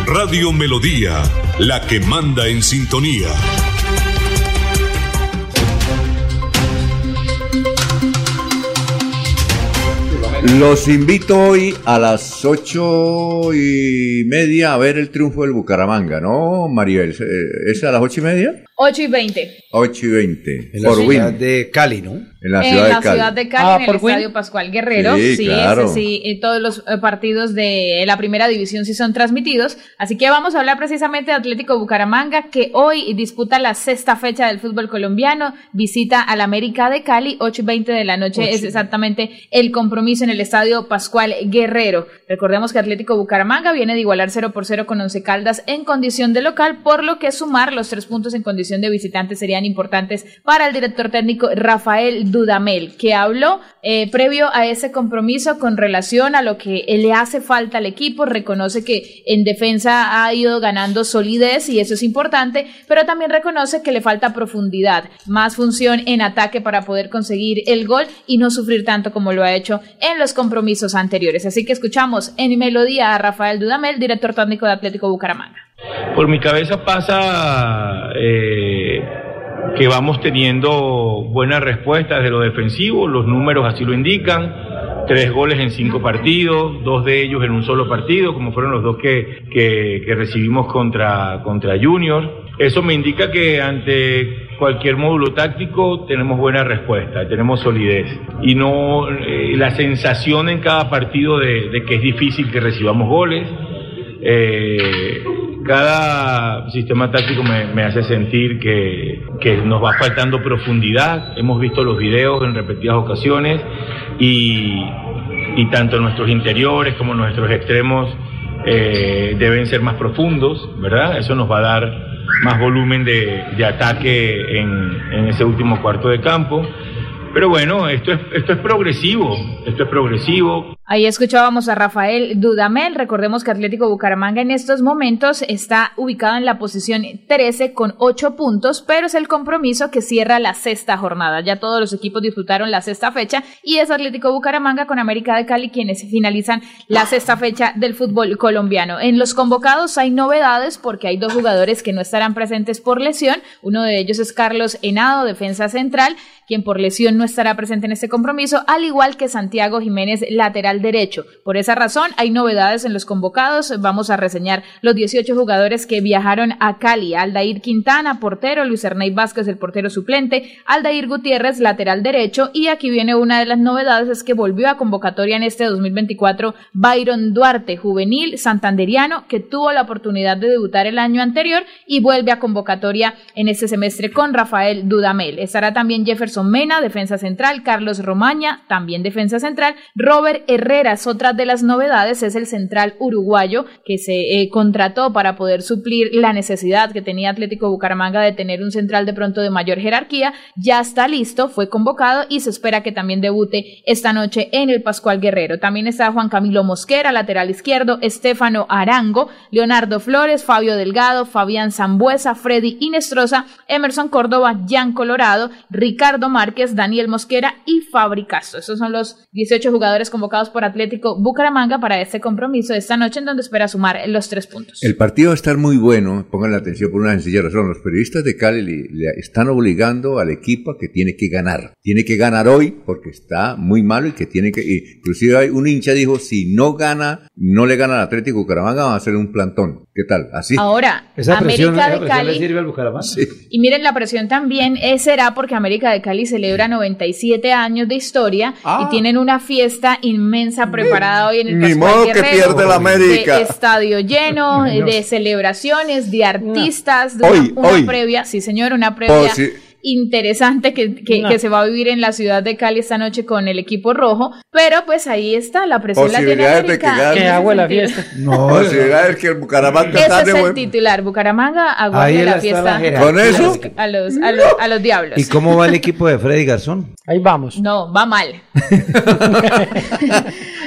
Radio Melodía, la que manda en sintonía. Los invito hoy a las ocho y media a ver el triunfo del Bucaramanga, ¿no, Maribel? Eh, ¿Es a las ocho y media? 8 y 20. 8 y veinte. En la Por ciudad Win. de Cali, ¿no? En la en ciudad la de Cali. ciudad de Cali, Ah, en el Win. Estadio Pascual Guerrero. Sí, Sí, claro. ese sí, y todos los eh, partidos de la primera división sí son transmitidos. Así que vamos a hablar precisamente de Atlético Bucaramanga, que hoy disputa la sexta fecha del fútbol colombiano. Visita al América de Cali, 8 y 20 de la noche es exactamente el compromiso en el Estadio Pascual Guerrero. Recordemos que Atlético Bucaramanga viene de igualar 0 por 0 con Once Caldas en condición de local, por lo que sumar los tres puntos en condición de visitante serían importantes para el director técnico Rafael Dudamel, que habló eh, previo a ese compromiso con relación a lo que le hace falta al equipo, reconoce que en defensa ha ido ganando solidez y eso es importante, pero también reconoce que le falta profundidad, más función en ataque para poder conseguir el gol y no sufrir tanto como lo ha hecho en los compromisos anteriores. Así que escuchamos en melodía a Rafael Dudamel, director técnico de Atlético Bucaramanga. Por mi cabeza pasa eh, que vamos teniendo buenas respuestas de lo defensivo, los números así lo indican, tres goles en cinco partidos, dos de ellos en un solo partido, como fueron los dos que, que- recibimos contra, contra Junior. Eso me indica que ante cualquier módulo táctico tenemos buena respuesta, tenemos solidez y no eh, la sensación en cada partido de, de que es difícil que recibamos goles. Eh, cada sistema táctico me, me hace sentir que, que nos va faltando profundidad. Hemos visto los videos en repetidas ocasiones y, y tanto nuestros interiores como nuestros extremos eh, deben ser más profundos, ¿verdad? Eso nos va a dar más volumen de, de ataque en, en ese último cuarto de campo. Pero bueno, esto es, esto es progresivo, esto es progresivo. Ahí escuchábamos a Rafael Dudamel. Recordemos que Atlético Bucaramanga en estos momentos está ubicado en la posición 13 con 8 puntos, pero es el compromiso que cierra la sexta jornada. Ya todos los equipos disputaron la sexta fecha y es Atlético Bucaramanga con América de Cali quienes finalizan la sexta fecha del fútbol colombiano. En los convocados hay novedades porque hay dos jugadores que no estarán presentes por lesión. Uno de ellos es Carlos Henado, defensa central, quien por lesión no estará presente en este compromiso, al igual que Santiago Jiménez, lateral derecho. Por esa razón, hay novedades en los convocados. Vamos a reseñar los 18 jugadores que viajaron a Cali. Aldair Quintana, portero, Luis Ernei Vázquez, el portero suplente, Aldair Gutiérrez, lateral derecho, y aquí viene una de las novedades, es que volvió a convocatoria en este 2024 Byron Duarte, juvenil santanderiano, que tuvo la oportunidad de debutar el año anterior y vuelve a convocatoria en este semestre con Rafael Dudamel. Estará también Jefferson Mena, defensa central, Carlos Romaña, también defensa central, Robert Herreras, otra de las novedades es el central uruguayo que se eh, contrató para poder suplir la necesidad que tenía Atlético Bucaramanga de tener un central de pronto de mayor jerarquía, ya está listo, fue convocado y se espera que también debute esta noche en el Pascual Guerrero. También está Juan Camilo Mosquera, lateral izquierdo, Estefano Arango, Leonardo Flores, Fabio Delgado, Fabián Zambuesa, Freddy Inestrosa, Emerson Córdoba, Jan Colorado, Ricardo Márquez, Daniel Mosquera y Fabri Castro. Esos son los 18 jugadores convocados por Atlético Bucaramanga para este compromiso de esta noche en donde espera sumar los tres puntos. El partido va a estar muy bueno, pongan la atención por una sencilla razón. Los periodistas de Cali le, están obligando al equipo que tiene que ganar. Tiene que ganar hoy porque está muy malo y que tiene que... Inclusive hay un hincha dijo, si no gana, no le gana al Atlético Bucaramanga, va a hacer un plantón. ¿Qué tal? Así. Ahora, Esa presión, América esa de le Cali... sirve al Bucaramanga. Sí. Y miren, la presión también eh, será porque América de Cali celebra 97 años de historia y tienen una fiesta inmensa preparada hoy en el Ni Pascual modo que pierde la América. De estadio lleno, de celebraciones, de artistas, de Hoy, una, una hoy. previa, sí señor, una previa Oh, sí. Interesante que, que- No. que se va a vivir en la ciudad de Cali esta noche con el equipo rojo, pero pues ahí está, la presión la tiene Posibilidades de que América. gane. Que agüe la fiesta. No, posibilidades que el Bucaramanga Ese es el titular, Bucaramanga Ahí aguante la fiesta. ¿Con eso? A los, a los, a los diablos. ¿Y cómo va el equipo de Freddy Garzón? Ahí vamos. No, va mal.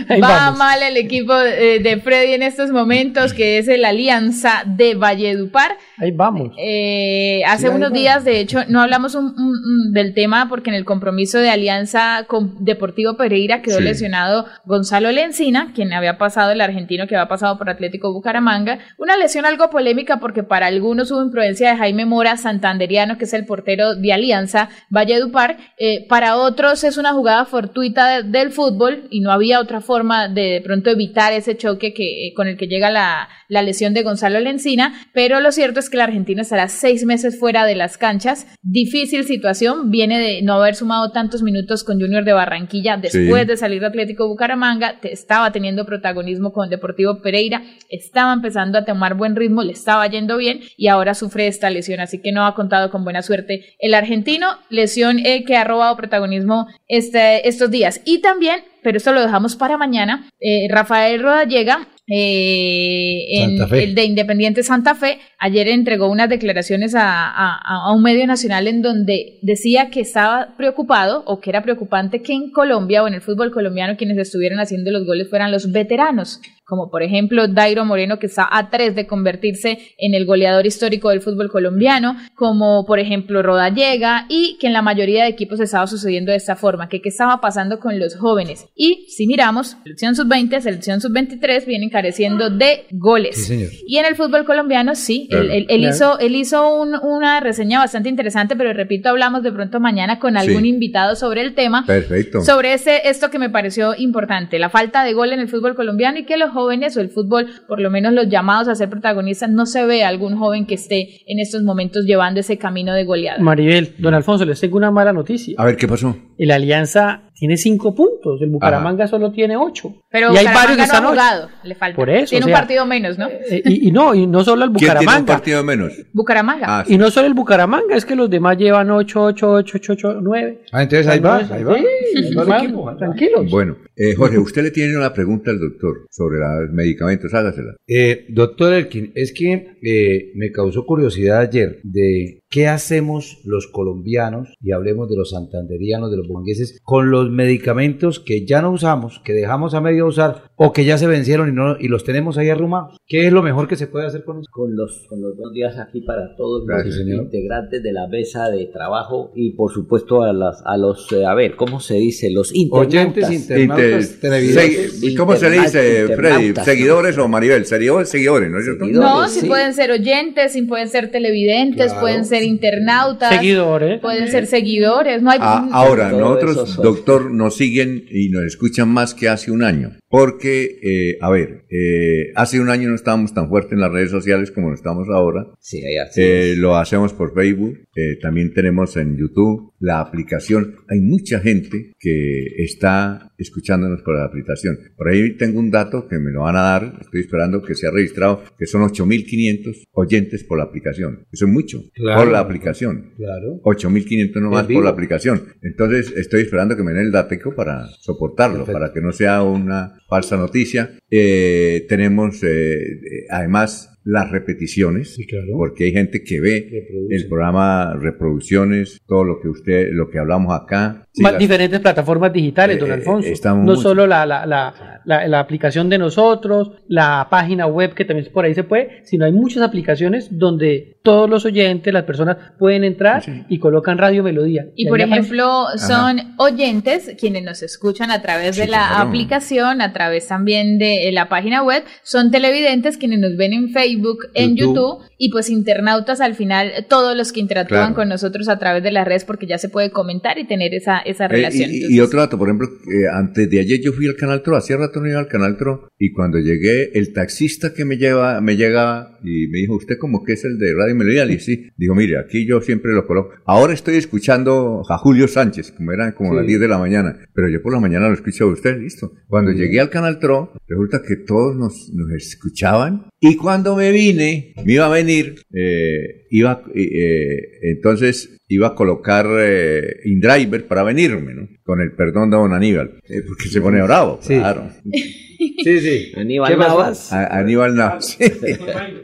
Ahí va vamos. mal el equipo eh, de Freddy en estos momentos, que es el Alianza de Valledupar. Ahí vamos. Eh, hace Sí, ahí unos va. días, de hecho, no hablamos un- un- un del tema porque en el compromiso de Alianza con Deportivo Pereira quedó Sí. lesionado Gonzalo Lencina, quien había pasado, el argentino que había pasado por Atlético Bucaramanga. Una lesión algo polémica porque para algunos hubo imprudencia de Jaime Mora, santanderiano, que es el portero de Alianza Valledupar. Eh, para otros es una jugada fortuita de- del fútbol y no había otra forma de de pronto evitar ese choque que, eh, con el que llega la, la lesión de Gonzalo Lencina, pero lo cierto es que el argentino estará seis meses fuera de las canchas. Difícil situación, viene de no haber sumado tantos minutos con Junior de Barranquilla después Sí. de salir de Atlético Bucaramanga, te- estaba teniendo protagonismo con Deportivo Pereira, estaba empezando a tomar buen ritmo, le estaba yendo bien y ahora sufre esta lesión, así que no ha contado con buena suerte el argentino, lesión eh, que ha robado protagonismo este, estos días. Y también, pero esto lo dejamos para mañana, eh, Rafael Rodallega eh, en el de Independiente Santa Fe, ayer entregó unas declaraciones a, a- a un medio nacional en donde decía que estaba preocupado o que era preocupante que en Colombia o en el fútbol colombiano quienes estuvieran haciendo los goles fueran los veteranos, como por ejemplo Dairo Moreno que está a tres de convertirse en el goleador histórico del fútbol colombiano, como por ejemplo Rodallega y que en la mayoría de equipos estaba sucediendo de esta forma, que qué estaba pasando con los jóvenes. Y si miramos, selección sub-20, selección sub-23 vienen careciendo de goles. Sí, señor. Y en el fútbol colombiano, sí, Claro. él, él- él Claro. hizo, él hizo un- una reseña bastante interesante, pero repito, hablamos de pronto mañana con algún Sí. invitado sobre el tema. Perfecto. Sobre ese, esto que me pareció importante, la falta de gol en el fútbol colombiano y que los jóvenes o el fútbol, por lo menos los llamados a ser protagonistas, no se ve algún joven que esté en estos momentos llevando ese camino de goleada. Maribel, don Alfonso, les tengo una mala noticia. A ver, ¿qué pasó? El Alianza tiene cinco puntos, el Bucaramanga solo tiene ocho. Pero y hay Bucaramanga varios que no están ha ocho. jugado, le falta. Por eso, Tiene o un partido menos, ¿no? Eh, y, y no, y no solo el ¿Quién tiene un Bucaramanga. partido menos? Bucaramanga. Y no solo el Bucaramanga, es que los demás llevan 8, 8, 8, 8, 8, 9. Ah, entonces ahí va, ahí va. Sí, va el equipo. tranquilos. Bueno, eh, Jorge, usted le tiene una pregunta al doctor sobre los medicamentos, hágasela. Eh, doctor Elkin, es que eh, me causó curiosidad ayer de ¿qué hacemos los colombianos, y hablemos de los santanderianos, de los bongueses, con los medicamentos que ya no usamos, que dejamos a medio usar, o que ya se vencieron y, no, y los tenemos ahí arrumados? ¿Qué es lo mejor que se puede hacer con eso? Con los, con los buenos días aquí para todos Gracias, los señor. integrantes de la mesa de trabajo y por supuesto a, las, a los, eh, a ver, ¿cómo se dice? Los internautas. Oyentes, internautas, televidentes. Segui- ¿Cómo se le dice, Freddy? ¿Seguidores o Maribel? Seguidores, seguidores, ¿no es cierto? No, si pueden ser oyentes, si pueden ser televidentes, Claro. pueden ser internautas, Seguidores. pueden ser seguidores. No hay Ah, ahora, nosotros, doctor, nos siguen y nos escuchan más que hace un año. Porque, eh, a ver, eh, hace un año no estábamos tan fuertes en las redes sociales como lo estamos ahora. Sí, así Eh, es. lo hacemos por Facebook, eh, también tenemos en YouTube la aplicación. Hay mucha gente que está escuchándonos por la aplicación. Por ahí tengo un dato que me lo van a dar, estoy esperando que sea registrado, que son 8.500 oyentes por la aplicación. Eso es mucho, Claro. por la aplicación. Claro. 8.500 nomás por la aplicación. Entonces estoy esperando que me den el dateco para soportarlo, Perfecto. para que no sea una falsa noticia. Eh, tenemos eh, eh, además las repeticiones, porque hay gente que ve el programa, reproducciones, todo lo que usted, lo que hablamos acá. Sí, las- diferentes plataformas digitales, don Eh, Alfonso. no mucho. solo la, la, la, la- la aplicación de nosotros, la página web que también por ahí se puede, sino hay muchas aplicaciones donde todos los oyentes, las personas pueden entrar y colocan Radio Melodía. Y por aparece. ejemplo, son oyentes quienes nos escuchan a través de la claro. aplicación, a través también de la página web, son televidentes quienes nos ven en Facebook, en YouTube. YouTube, y pues internautas al final, todos los que interactúan Claro. con nosotros a través de las redes, porque ya se puede comentar y tener esa, esa Eh, relación. y- y, Entonces, otro dato, por ejemplo, eh, antes de ayer yo fui al Canal Tro, hacía rato no iba al Canal Tro, y cuando llegué, el taxista que me lleva, me llega y me dijo, ¿usted como que es el de Radio Melodía? Le dije, sí. Dijo, mire, aquí yo siempre lo coloco. Ahora estoy escuchando a Julio Sánchez, como eran como Sí. las 10 de la mañana, pero yo por la mañana lo escucho a usted, listo. Cuando llegué al Canal Tro, resulta que todos nos, nos escuchaban, y cuando me vine, me iba a venir, eh, iba, eh, eh, entonces iba a colocar eh, InDriver para venirme, ¿no? Con el perdón de don Aníbal, porque se pone bravo, claro. Sí, sí. Aníbal. Navas. A- Aníbal Navas. sí.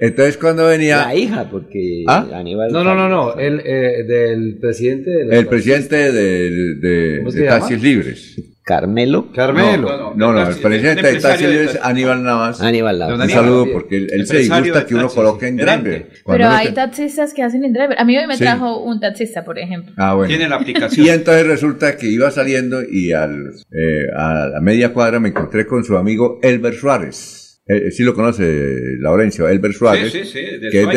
Entonces cuando venía... La hija, porque ¿Ah? Aníbal. No, no, no, no. El eh, del presidente de El presidente de, de. Taxis Libres. Carmelo. Carmelo. No, no, no, el presidente de taxi. Aníbal Navas. Aníbal Navas. Un saludo porque él, él se disgusta que uno coloque en driver. pero hay te- taxistas que hacen en driver. A mí hoy me Sí. trajo un taxista, por ejemplo. Ah, bueno. Tiene la aplicación. Y entonces resulta que iba saliendo y al, eh, a la media cuadra me encontré con su amigo Elber Suárez. Eh, sí lo conoce, Laurencio, Elber Suárez, Sí, sí, sí, de que es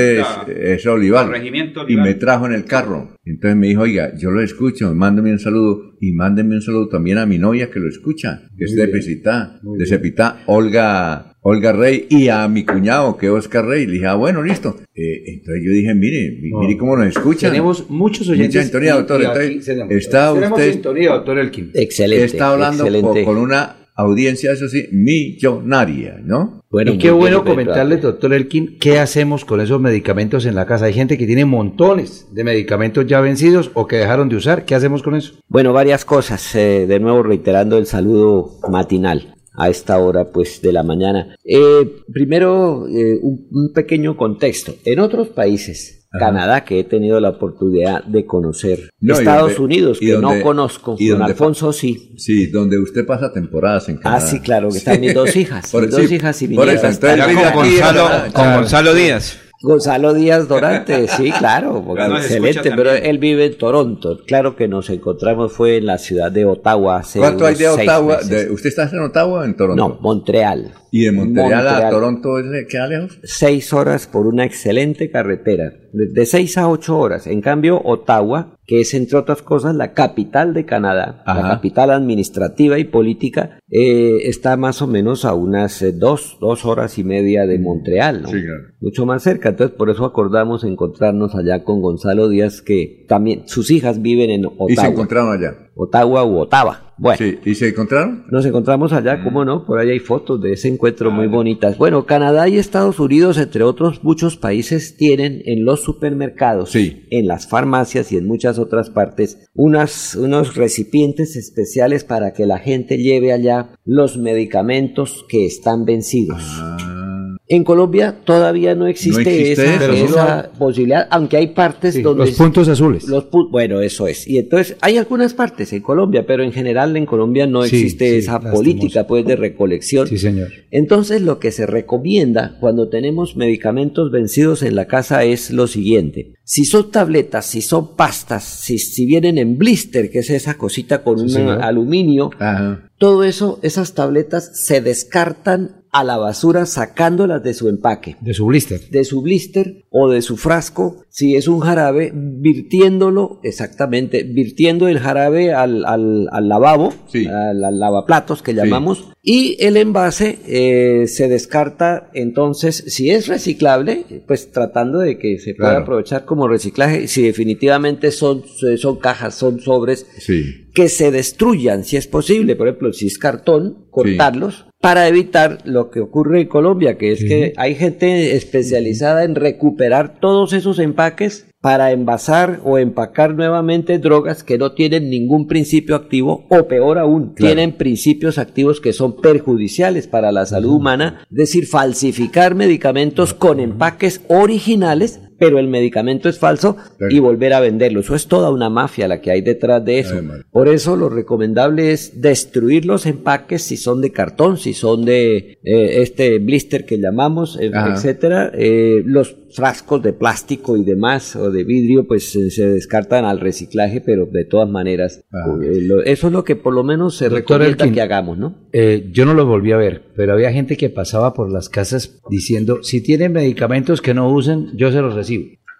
de es Olival. Regimiento Y me trajo en el carro. Entonces me dijo, oiga, yo lo escucho, mándeme un saludo y mándeme un saludo también a mi novia que lo escucha, que es de muy de. Cepitá, Olga, Olga Rey, y a mi cuñado que es Oscar Rey. Le dije, ah, bueno, listo. Eh, entonces yo dije, mire, mire cómo nos escuchan. Tenemos muchos oyentes. Mucha sintonía, y- doctor. Entonces, está usted sintonía, doctor Elkin. Excelente. está hablando con una audiencia, eso sí, millonaria, ¿no? Bueno, y qué bueno bien, comentarles, doctor Elkin, qué hacemos con esos medicamentos en la casa. Hay gente que tiene montones de medicamentos ya vencidos o que dejaron de usar. ¿Qué hacemos con eso? Bueno, varias cosas. eh, de nuevo reiterando el saludo matinal a esta hora pues de la mañana. Eh, primero, eh, un, un pequeño contexto. En otros países, Canadá, que he tenido la oportunidad de conocer, No, Estados donde- Unidos, que donde- no conozco, y don donde- Alfonso sí. Sí, donde usted pasa temporadas en Canadá. Ah, sí, claro, que están mis dos hijas, Por- mis dos sí, hijas y mi por nieta eso, entonces con Gonzalo, con claro. Gonzalo Díaz. Gonzalo Díaz Dorante, sí, claro, excelente, pero él vive en Toronto. Claro que nos encontramos fue en la ciudad de Ottawa hace ¿Cuánto hay unos de seis Ottawa? De- ¿Usted está en Ottawa o en Toronto? No, Montreal. ¿Y de Montreal, a Montreal. Toronto es- queda lejos? Seis horas por una excelente carretera, de, de seis a ocho horas. En cambio, Ottawa, que es entre otras cosas la capital de Canadá, la capital administrativa y política, eh, está más o menos a unas eh, dos, dos horas y media de Montreal, ¿no? Sí, claro. mucho más cerca. Entonces, por eso acordamos encontrarnos allá con Gonzalo Díaz, que también sus hijas viven en Y se Ottawa. encontraron allá. Ottawa u Ottawa. Bueno. Sí, ¿y se encontraron? Nos encontramos allá, cómo no, por ahí hay fotos de ese encuentro muy bonitas. Bueno, Canadá y Estados Unidos, entre otros muchos países, tienen en los supermercados, en las farmacias y en muchas otras partes, unas, unos recipientes especiales para que la gente lleve allá los medicamentos que están vencidos. En Colombia todavía no existe, esa, posibilidad, aunque hay partes donde... Los puntos azules. Los bueno, eso es. Y entonces hay algunas partes en Colombia, pero en general en Colombia no existe esa política pues de recolección. Sí, señor. Entonces lo que se recomienda cuando tenemos medicamentos vencidos en la casa es lo siguiente. Si son tabletas, si son pastas, si, si vienen en blister, que es esa cosita con un aluminio, todo eso, esas tabletas se descartan a la basura sacándolas de su empaque. De su blister. De su blister o de su frasco, si es un jarabe, virtiéndolo, exactamente, virtiendo el jarabe al, al, al lavabo, al, lavaplatos que llamamos, y el envase eh, se descarta entonces, si es reciclable, pues tratando de que se pueda aprovechar como reciclaje, si definitivamente son, son cajas, son sobres, que se destruyan si es posible, por ejemplo, si es cartón, cortarlos para evitar lo que ocurre en Colombia, que es que hay gente especializada en recuperar todos esos empaques para envasar o empacar nuevamente drogas que no tienen ningún principio activo o peor aún, tienen principios activos que son perjudiciales para la salud humana, es decir, falsificar medicamentos con empaques originales pero el medicamento es falso y volver a venderlo. Eso es toda una mafia la que hay detrás de eso. Por eso lo recomendable es destruir los empaques si son de cartón, si son de eh, este blister que llamamos, eh, etcétera. Eh, los frascos de plástico y demás o de vidrio pues se descartan al reciclaje, pero de todas maneras eso es lo que por lo menos se recomienda que hagamos, ¿no? yo no lo volví a ver, pero había gente que pasaba por las casas diciendo si tienen medicamentos que no usen, yo se los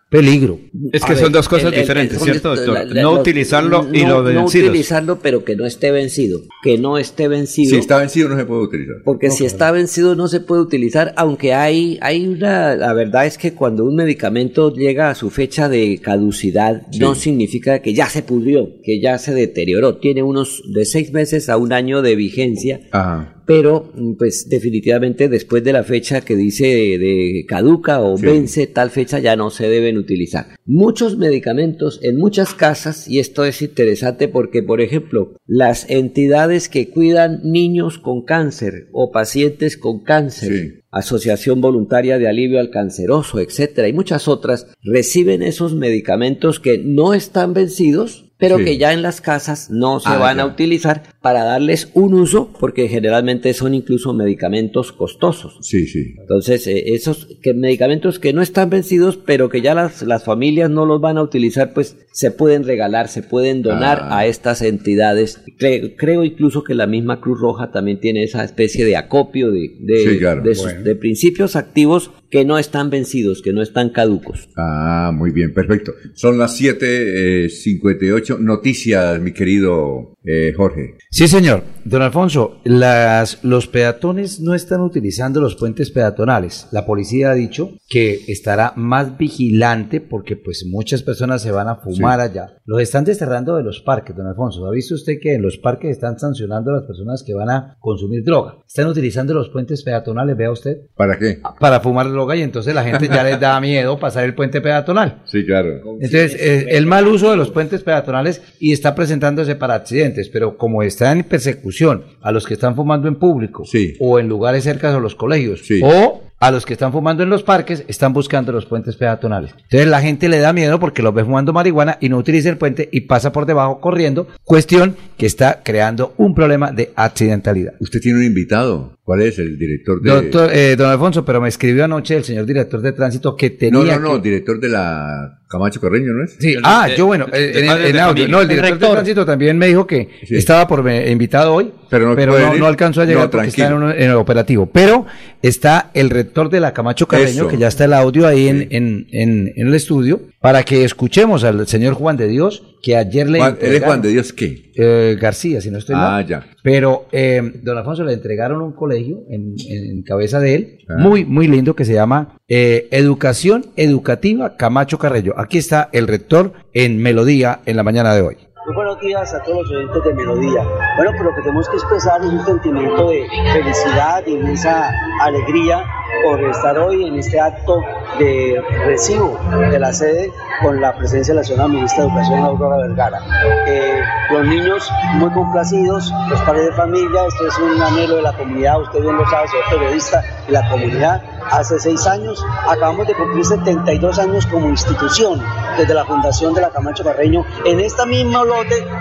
peligro. Es que son dos cosas diferentes, ¿cierto, doctor? no utilizarlo y lo vencido. No utilizarlo, pero que no esté vencido. Que no esté vencido. Si está vencido no se puede utilizar. Porque si está vencido no se puede utilizar, aunque hay, hay una... La verdad es que cuando un medicamento llega a su fecha de caducidad, no significa que ya se pudrió, que ya se deterioró. Tiene unos de seis meses a un año de vigencia. Ajá pero mm, pues definitivamente después de la fecha que dice de, caduca o vence tal fecha ya no se deben utilizar. Muchos medicamentos en muchas casas, y esto es interesante porque por ejemplo las entidades que cuidan niños con cáncer o pacientes con cáncer, Asociación Voluntaria de Alivio al Canceroso, etcétera, y muchas otras, reciben esos medicamentos que no están vencidos, pero que ya en las casas no se ah, van a utilizar para darles un uso, porque generalmente son incluso medicamentos costosos. Sí, sí. Entonces, eh, esos que medicamentos que no están vencidos, pero que ya las, las familias no los van a utilizar, pues se pueden regalar, se pueden donar ah. a estas entidades. creo incluso que la misma Cruz Roja también tiene esa especie de acopio de, de, de principios activos que no están vencidos, que no están caducos. Ah, muy bien, perfecto. Son las 7.58 eh, noticias, mi querido eh, Jorge. Sí, señor. Don Alfonso, las, los peatones no están utilizando los puentes peatonales. La policía ha dicho que estará más vigilante porque pues muchas personas se van a fumar allá. Los están desterrando de los parques, don Alfonso. ¿Ha visto usted que en los parques están sancionando a las personas que van a consumir droga? Están utilizando los puentes peatonales, vea usted. ¿Para qué? Para fumar droga y entonces la gente ya les da miedo pasar el puente peatonal. Sí, claro. Entonces, eh, el mal uso de los puentes peatonales y está presentándose para accidentes, pero como está en persecución a los que están fumando en público o en lugares cercanos a los colegios o a los que están fumando en los parques están buscando los puentes peatonales. Entonces la gente le da miedo porque los ve fumando marihuana y no utiliza el puente y pasa por debajo corriendo, cuestión que está creando un problema de accidentalidad. Usted tiene un invitado. ¿Cuál es el director de...? Doctor, eh, don Alfonso, pero me escribió anoche el señor director de tránsito que tenía... No, no, no, director de la Camacho Carreño, ¿no es? Sí, ah, yo bueno, en, audio. No, el director de tránsito también me dijo que estaba por invitado hoy, pero no, no, alcanzó a llegar porque está en, el operativo. Pero está el rector de la Camacho Carreño, que ya está el audio ahí en, en, en, el estudio, para que escuchemos al señor Juan de Dios, que ayer le... Juan, ¿Eres Juan de Dios qué? Eh, García, si no estoy mal. Ah, ya. Pero eh, don Alfonso le entregaron un colegio en, en cabeza de él, ah. muy, muy lindo, que se llama eh, Educación Educativa Camacho Carreño. Aquí está el rector en Melodía en la mañana de hoy. Muy buenos días a todos los oyentes de Melodía. Bueno, pero lo que tenemos que expresar es un sentimiento de felicidad y esa alegría por estar hoy en este acto de recibo de la sede con la presencia de la señora ministra de Educación, Aurora Vergara. Eh, los niños muy complacidos, los padres de familia, esto es un anhelo de la comunidad, usted bien lo sabe, soy periodista de la comunidad. Hace seis años acabamos de cumplir 72 años como institución desde la fundación de la Camacho Carreño en esta misma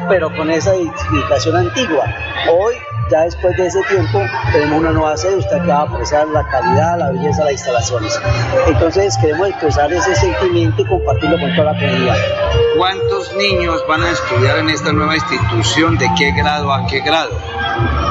pero con esa edificación antigua. Hoy ya después de ese tiempo tenemos una nueva sede, usted que va a apreciar la calidad, la belleza las instalaciones. Entonces queremos expresar ese sentimiento y compartirlo con toda la comunidad. ¿Cuántos niños van a estudiar en esta nueva institución? ¿De qué grado a qué grado?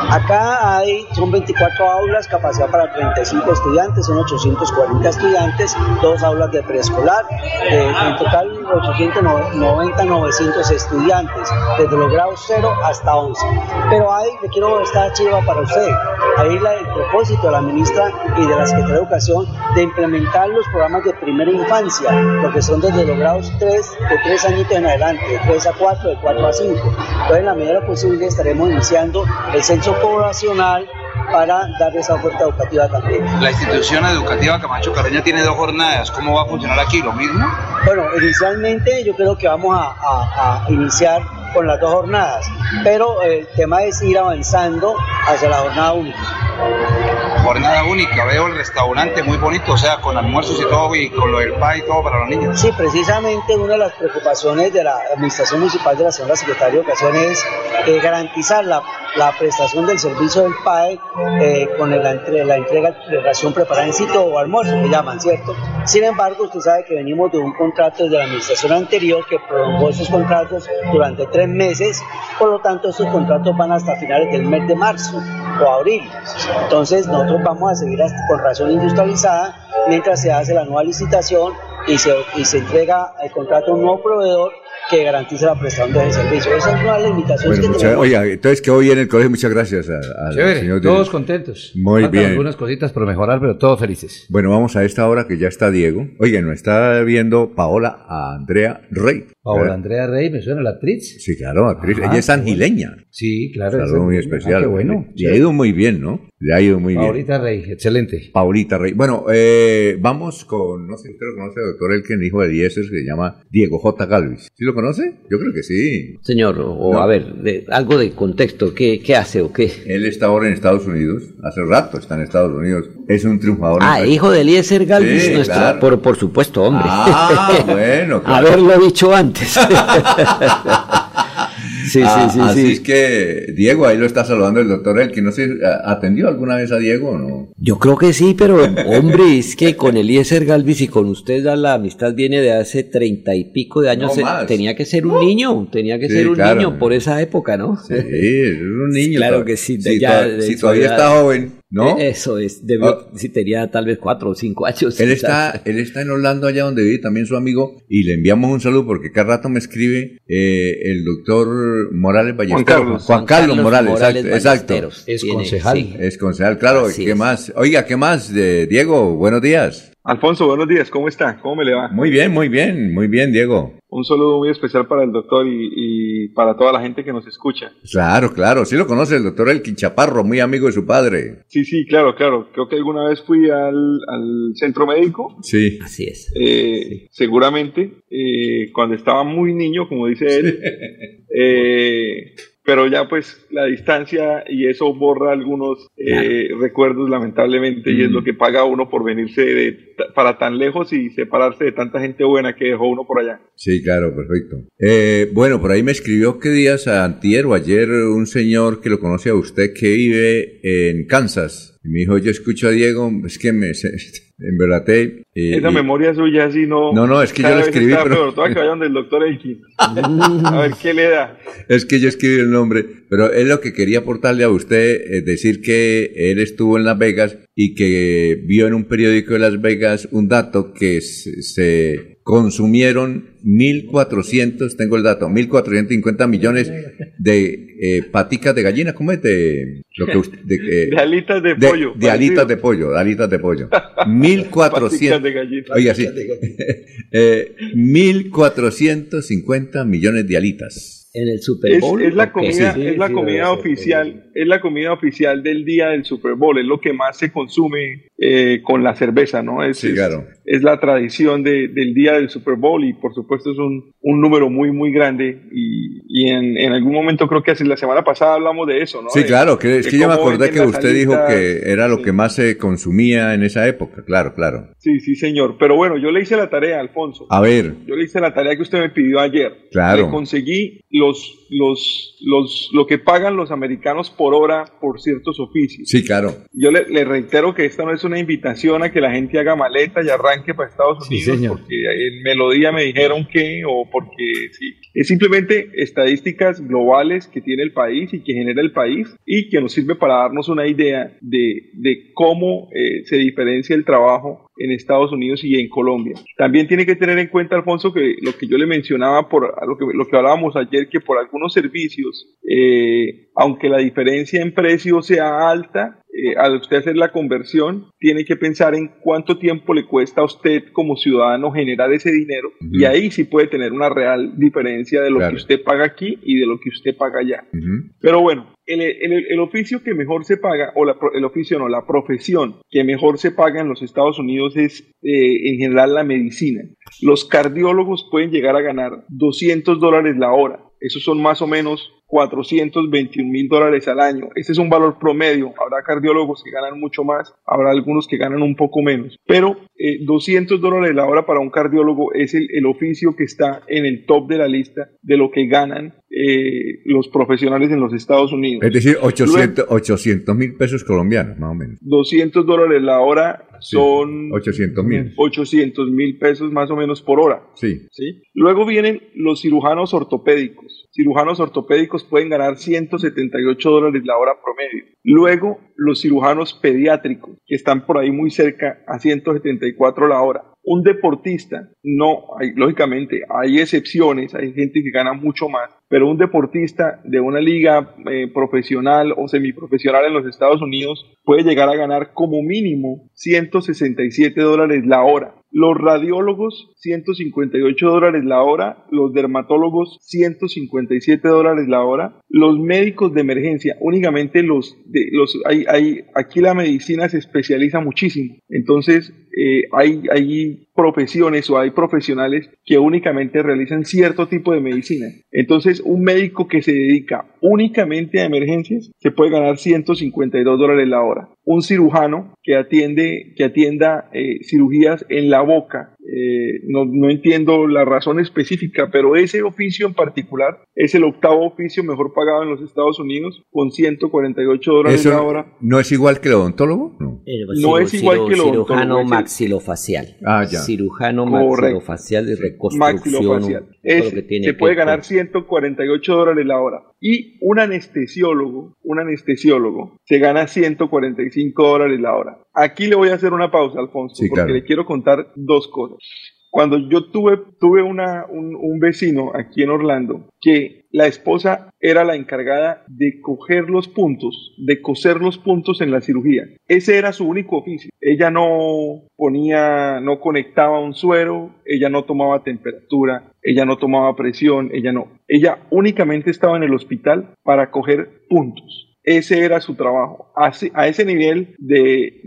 Acá hay, son 24 aulas, capacidad para 35 estudiantes, son 840 estudiantes, dos aulas de preescolar, eh, en total 890, 900 estudiantes, desde los grados 0 hasta 11. Pero ahí le quiero esta chiva para usted, ahí la, el propósito de la ministra y de la Secretaría de Educación de implementar los programas de primera infancia, lo que son desde los grados 3, de 3 añitos en adelante, de 3 a 4, de 4 a 5. Entonces, en la medida posible estaremos iniciando el censo poblacional para dar esa oferta educativa también. La institución educativa Camacho Carreño tiene dos jornadas. ¿Cómo va a funcionar aquí? ¿Lo mismo? Bueno, inicialmente yo creo que vamos a, a, a iniciar con las dos jornadas, pero el tema es ir avanzando hacia la jornada única. Jornada única, veo el restaurante muy bonito, o sea, con almuerzos y todo, y con lo del PA y todo para los niños. Sí, precisamente una de las preocupaciones de la Administración Municipal de la Señora Secretaria de Educación es eh, garantizar la, la, prestación del servicio del PAE eh, con la, entrega, la entrega de ración preparada en sitio o almuerzo, que llaman, ¿cierto? Sin embargo, usted sabe que venimos de un contrato desde la administración anterior que prolongó esos contratos durante tres meses, por lo tanto, estos contratos van hasta finales del mes de marzo o abril. Entonces, nosotros vamos a seguir con ración industrializada mientras se hace la nueva licitación y se, y se entrega el contrato a un nuevo proveedor que garantice la prestación de ese servicio. Esa es una de las limitaciones bueno, que tenemos. Oiga, entonces que hoy en el colegio, muchas gracias a, a Chévere, señor todos contentos. Muy Faltan bien. algunas cositas por mejorar, pero todos felices. Bueno, vamos a esta hora que ya está Diego. Oiga, nos está viendo Paola a Andrea Rey. Paola ¿verdad? Andrea Rey, ¿me suena la actriz? Sí, claro, actriz. Ajá, Ella es bueno. angileña. Sí, claro. Algo esa- muy ah, especial. qué bueno. Le ha ido muy bien, ¿no? Le ha ido muy bien. Paulita Rey, excelente. Paulita Rey. Bueno, eh, vamos con, no sé si usted lo conoce, doctor Elken, hijo de Eliezer, que se llama Diego J. Galvis. ¿Sí lo conoce? Yo creo que sí. Señor, o No. a ver, de- algo de contexto, ¿qué, ¿qué hace o qué? Él está ahora en Estados Unidos, hace rato está en Estados Unidos. Es un triunfador. Ah, en- hijo de Eliezer Galvis, Sí, nuestro, claro. por, por supuesto, hombre. Ah, bueno, claro. Haberlo dicho antes. Sí, Ah, sí, sí, así sí. es que Diego, ahí lo está saludando el doctor Elkin. No sé, ¿atendió alguna vez a Diego o no? Yo creo que sí, pero hombre, es que con Eliezer Galvis y con usted ya la amistad viene de hace treinta y pico de años. No Se- más. tenía que ser un niño, tenía que Sí, ser un claro. niño por esa época, ¿no? Sí, es un niño. Claro que sí. Si, ya si todavía está joven, ¿no? Eh, Eso es, debió, si tenía tal vez cuatro o cinco años. Él está, él está en Orlando, allá donde vive también su amigo, y le enviamos un saludo porque cada rato me escribe eh, el doctor Morales Ballesteros. Carlos. Juan Carlos Morales, Morales exacto. Es concejal. sí. Es concejal, claro. Así ¿Qué es. más? Oiga, ¿qué más? De Diego, buenos días. Alfonso, buenos días, ¿cómo está? ¿Cómo me le va? Muy bien, muy bien, muy bien, Diego. Un saludo muy especial para el doctor y, y para toda la gente que nos escucha. Claro, claro, sí lo conoce el doctor Elkin Chaparro, muy amigo de su padre. Sí, sí, claro, claro. Creo que alguna vez fui al, al centro médico, Sí. Así es. eh, seguramente, eh, cuando estaba muy niño, como dice él. Eh, pero ya pues la distancia y eso borra algunos eh, recuerdos lamentablemente y es lo que paga uno por venirse de, para tan lejos y separarse de tanta gente buena que dejó uno por allá. Sí, claro, perfecto. Eh, bueno, por ahí me escribió qué días, antier o ayer, un señor que lo conoce a usted que vive en Kansas. Y me dijo, yo escucho a Diego, es que me embelaté. y- Esa y- memoria suya así no... No, no, es que yo vez escribí, pero- peor. Que vayan del doctor Elkin. A ver qué le da. Es que yo escribí el nombre, pero es lo que quería aportarle a usted, es decir que él estuvo en Las Vegas y que vio en un periódico de Las Vegas un dato que se, consumieron 1.400, tengo el dato, 1.450 millones de eh, paticas de gallina, ¿cómo es? De, lo que usted- de, eh, De alitas de, de- pollo. de alitas de pollo, de alitas de pollo. 1.400. Paticas de gallina. Oiga, sí. Eh, 1.450 millones de alitas. En el Super Es, Bowl. es la es la sí, comida oficial es la comida oficial del día del Super Bowl, es lo que más se consume eh, con la cerveza, ¿no? Es, Sí, claro. es, es la tradición de- del día del Super Bowl y por supuesto es un, un número muy, muy grande y, y en, en algún momento creo que hace la semana pasada hablamos de eso, ¿no? Sí, De- claro, que, es que yo me acordé que usted dijo que era lo que más se consumía en esa época, claro, claro. Sí, sí, señor. Pero bueno, yo le hice la tarea, Alfonso. A ver, Yo le hice la tarea que usted me pidió ayer. Claro. Le conseguí los, los, los, lo que pagan los americanos por hora por ciertos oficios. sí, claro. Yo le, le reitero que esta no es una invitación a que la gente haga maleta y arranque para Estados Unidos, porque en Melodía me dijeron que, o porque sí. Es simplemente estadísticas globales que tiene el país y que genera el país y que nos sirve para darnos una idea de, de cómo eh, se diferencia el trabajo en Estados Unidos y en Colombia. También tiene que tener en cuenta, Alfonso, que lo que yo le mencionaba, por lo que, lo que hablábamos ayer, que por algunos servicios, eh, aunque la diferencia en precio sea alta, eh, al usted hacer la conversión, tiene que pensar en cuánto tiempo le cuesta a usted como ciudadano generar ese dinero y ahí sí puede tener una real diferencia de lo Claro. que usted paga aquí y de lo que usted paga allá. Pero bueno, el, el- el oficio que mejor se paga, o la el oficio no, la profesión que mejor se paga en los Estados Unidos es eh, en general la medicina. Los cardiólogos pueden llegar a ganar 200 dólares la hora. Esos son más o menos 421 mil dólares al año. Ese es un valor promedio. Habrá cardiólogos que ganan mucho más, habrá algunos que ganan un poco menos. Pero eh, 200 dólares la hora para un cardiólogo es el, el oficio que está en el top de la lista de lo que ganan eh, los profesionales en los Estados Unidos. Es decir, 800 mil pesos colombianos, más o menos. 200 dólares la hora son 800 mil. 800 mil pesos más o menos por hora. Sí. ¿sí? Luego vienen los cirujanos ortopédicos. Cirujanos ortopédicos pueden ganar 178 dólares la hora promedio. Luego los cirujanos pediátricos, que están por ahí muy cerca a 174 la hora. Un deportista, no, lógicamente hay excepciones, hay gente que gana mucho más, pero un deportista de una liga eh, profesional o semiprofesional en los Estados Unidos puede llegar a ganar como mínimo 167 dólares la hora. Los radiólogos, 158 dólares la hora. Los dermatólogos, 157 dólares la hora. Los médicos de emergencia, únicamente los, de, los hay, hay, aquí la medicina se especializa muchísimo. Entonces, eh, hay, hay profesiones o hay profesionales que únicamente realizan cierto tipo de medicina. Entonces, un médico que se dedica únicamente a emergencias se puede ganar 152 dólares la hora. Un cirujano que atiende, que atienda eh, cirugías en la boca, eh, no, no entiendo la razón específica, pero ese oficio en particular es el octavo oficio mejor pagado en los Estados Unidos con 148 dólares ¿Eso la hora. no es igual que el odontólogo? No. No es igual que el odontólogo, Cirujano es maxilofacial. Ah, ya. Cirujano Correcto. maxilofacial de reconstrucción. maxilofacial. lo que tiene se que puede ganar 148 dólares la hora. Y un anestesiólogo, un anestesiólogo, se gana 145 dólares la hora. Aquí le voy a hacer una pausa, Alfonso, Sí, porque claro. le quiero contar dos cosas. Cuando yo tuve, tuve una, un, vecino aquí en Orlando que la esposa era la encargada de coger los puntos, de coser los puntos en la cirugía. Ese era su único oficio. Ella no ponía, no conectaba un suero, ella no tomaba temperatura, ella no tomaba presión, ella no. Ella únicamente estaba en el hospital para coger puntos. Ese era su trabajo. A ese, nivel de,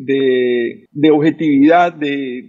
de, objetividad, de,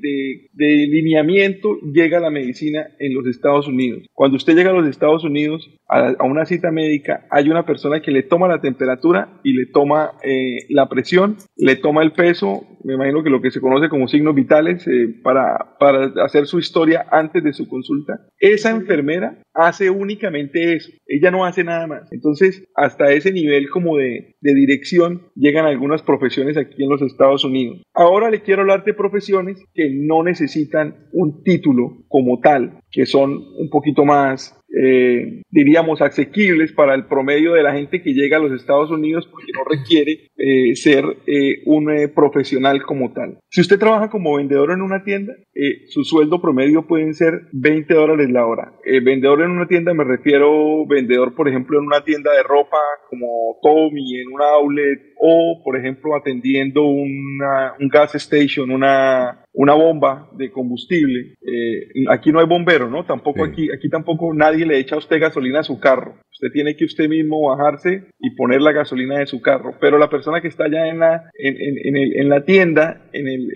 de, lineamiento, llega la medicina en los Estados Unidos. Cuando usted llega a los Estados Unidos a, a una cita médica, hay una persona que le toma la temperatura y le toma eh, la presión, le toma el peso, me imagino que lo que se conoce como signos vitales, eh, para, para hacer su historia antes de su consulta. Esa enfermera hace únicamente eso, ella no hace nada más. Entonces, hasta ese nivel como de, de dirección llegan algunas profesiones aquí en los Estados Unidos. Ahora le quiero hablar de profesiones que no necesitan un título como tal, que son un poquito más eh, diríamos, asequibles para el promedio de la gente que llega a los Estados Unidos porque no requiere eh, ser eh, un eh, profesional como tal. Si usted trabaja como vendedor en una tienda, eh, su sueldo promedio pueden ser 20 dólares la hora. Eh, vendedor en una tienda me refiero vendedor, por ejemplo, en una tienda de ropa como Tommy, en un outlet, o por ejemplo atendiendo una, un gas station, una, una bomba de combustible. Eh, aquí no hay bombero, ¿no? Tampoco aquí, aquí tampoco nadie le echa a usted gasolina a su carro. Usted tiene que usted mismo bajarse y poner la gasolina de su carro. Pero la persona que está allá en la, en, la tienda, en el,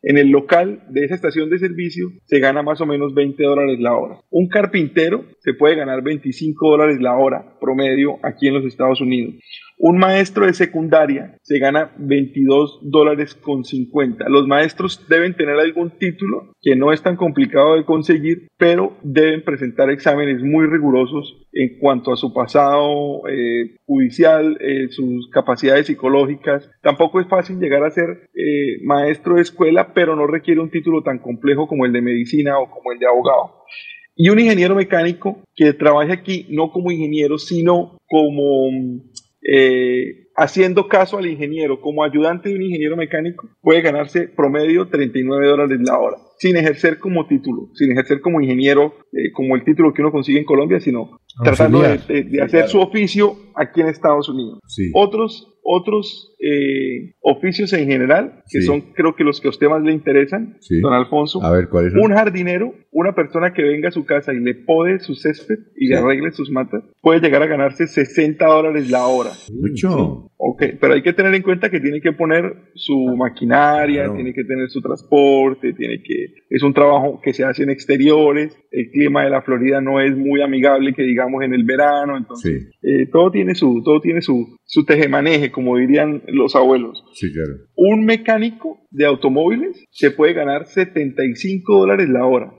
en el local de esa estación de servicio, se gana más o menos 20 dólares la hora. Un carpintero se puede ganar 25 dólares la hora promedio aquí en los Estados Unidos. Un maestro de secundaria se gana 22 dólares con 50. Los maestros deben tener algún título que no es tan complicado de conseguir, pero deben presentar exámenes muy rigurosos en cuanto a su pasado eh, judicial, eh, sus capacidades psicológicas. Tampoco es fácil llegar a ser eh, maestro de escuela, pero no requiere un título tan complejo como el de medicina o como el de abogado. Y un ingeniero mecánico que trabaje aquí no como ingeniero, sino como haciendo caso al ingeniero como ayudante de un ingeniero mecánico, puede ganarse promedio 39 dólares la hora, sin ejercer como título, sin ejercer como ingeniero, eh, como el título que uno consigue en Colombia, sino tratando de, hacer su oficio aquí en Estados Unidos. Otros otros eh, oficios en general, que son creo que los que a usted más le interesan, don Alfonso. A ver, ¿cuál es? Un jardinero, una persona que venga a su casa y le pode su césped y le arregle sus matas, puede llegar a ganarse 60 dólares la hora. Mucho. Ok, pero hay que tener en cuenta que tiene que poner su maquinaria, tiene que tener su transporte, tiene que... Es un trabajo que se hace en exteriores, el clima de la Florida no es muy amigable que digamos en el verano, entonces eh, todo tiene su, todo tiene su, su tejemaneje, como dirían los abuelos. Sí, claro. Un mecánico de automóviles se puede ganar 75 dólares la hora,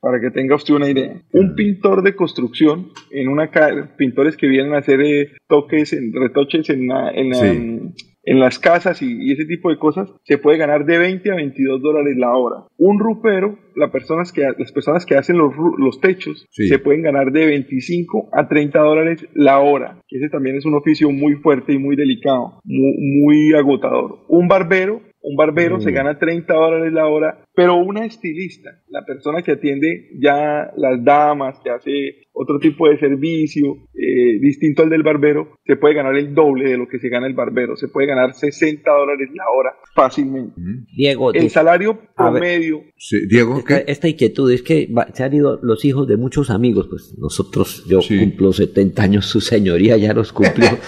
para que tenga usted una idea. Un pintor de construcción, en una pintores que vienen a hacer eh, toques, en, retoches en, en, en las casas y, ese tipo de cosas, se puede ganar de 20 a 22 dólares la hora. Un rupero, las personas que, las personas que hacen los, los techos, se pueden ganar de 25 a 30 dólares la hora. Ese también es un oficio muy fuerte y muy delicado, muy agotador. Un barbero un barbero se mm. gana 30 dólares la hora, pero una estilista, la persona que atiende ya las damas, que hace otro tipo de servicio eh, distinto al del barbero, se puede ganar el doble de lo que se gana el barbero. Se puede ganar 60 dólares la hora fácilmente. Diego, el salario promedio. Diego, esta, inquietud es que se han ido los hijos de muchos amigos. Pues nosotros, yo cumplo 70 años, su señoría ya los cumplió.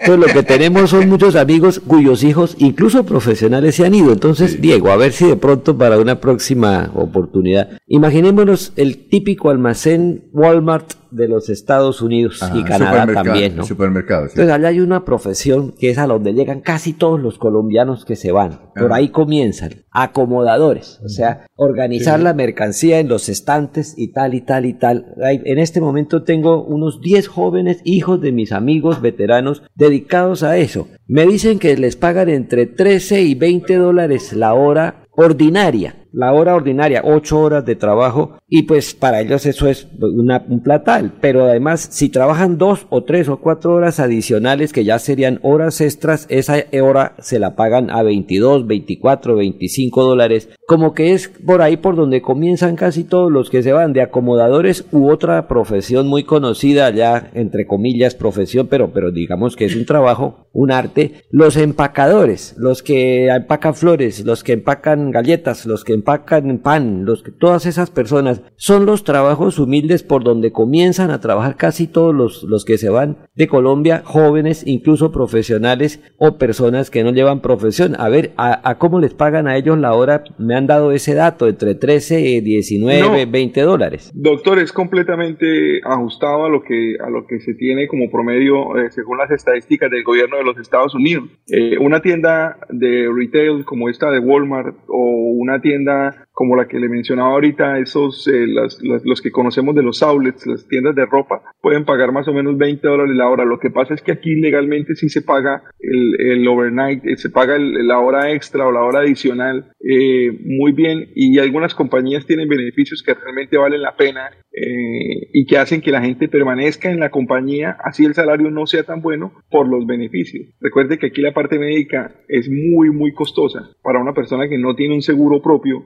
Entonces lo que tenemos son muchos amigos cuyos hijos, incluso profesionales, se han ido. Entonces, Diego, a ver si de pronto para una próxima oportunidad, imaginémonos el típico almacén Walmart de los Estados Unidos y Canadá también, ¿no? Supermercados. Entonces allá hay una profesión que es a donde llegan casi todos los colombianos que se van. Por ahí comienzan, acomodadores, o sea, organizar la mercancía en los estantes y tal y tal y tal. En este momento tengo unos 10 jóvenes hijos de mis amigos veteranos dedicados a eso. Me dicen que les pagan entre 13 y 20 dólares la hora ordinaria la hora ordinaria, ocho horas de trabajo, y pues para ellos eso es un platal. Pero además, si trabajan dos o tres o cuatro horas adicionales, que ya serían horas extras, esa hora se la pagan a 22, 24, 25 dólares. Como que es por ahí por donde comienzan casi todos los que se van de acomodadores u otra profesión muy conocida ya, entre comillas, profesión, pero, pero digamos que es un trabajo, un arte. Los empacadores, los que empacan flores, los que empacan galletas, los que empacan pan, los que, todas esas personas, son los trabajos humildes por donde comienzan a trabajar casi todos los, los que se van de Colombia, jóvenes, incluso profesionales o personas que no llevan profesión. A ver, a, cómo les pagan a ellos la hora, me han dado ese dato, entre 13, 19, 20 dólares. Doctor, es completamente ajustado a lo que, a lo que se tiene como promedio eh, según las estadísticas del gobierno de los Estados Unidos. Eh, una tienda de retail como esta de Walmart o una tienda the como la que le mencionaba ahorita, esos, eh, los que conocemos de los outlets, las tiendas de ropa, pueden pagar más o menos 20 dólares la hora. Lo que pasa es que aquí legalmente sí se paga el, overnight, eh, se paga la hora extra o la hora adicional eh, muy bien y algunas compañías tienen beneficios que realmente valen la pena y que hacen que la gente permanezca en la compañía, así el salario no sea tan bueno por los beneficios. Recuerde que aquí la parte médica es muy, muy costosa para una persona que no tiene un seguro propio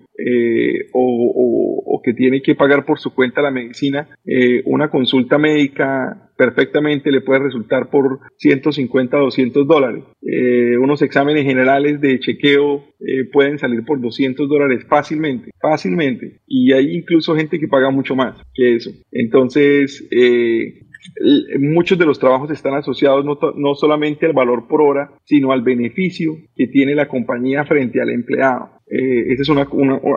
o, que tiene que pagar por su cuenta la medicina, eh, una consulta médica perfectamente le puede resultar por 150 200 dólares. Eh, unos exámenes generales de chequeo pueden salir por 200 dólares fácilmente, fácilmente. Y hay incluso gente que paga mucho más que eso. Entonces, muchos de los trabajos están asociados no, no solamente al valor por hora, sino al beneficio que tiene la compañía frente al empleado. Eh, eso es una,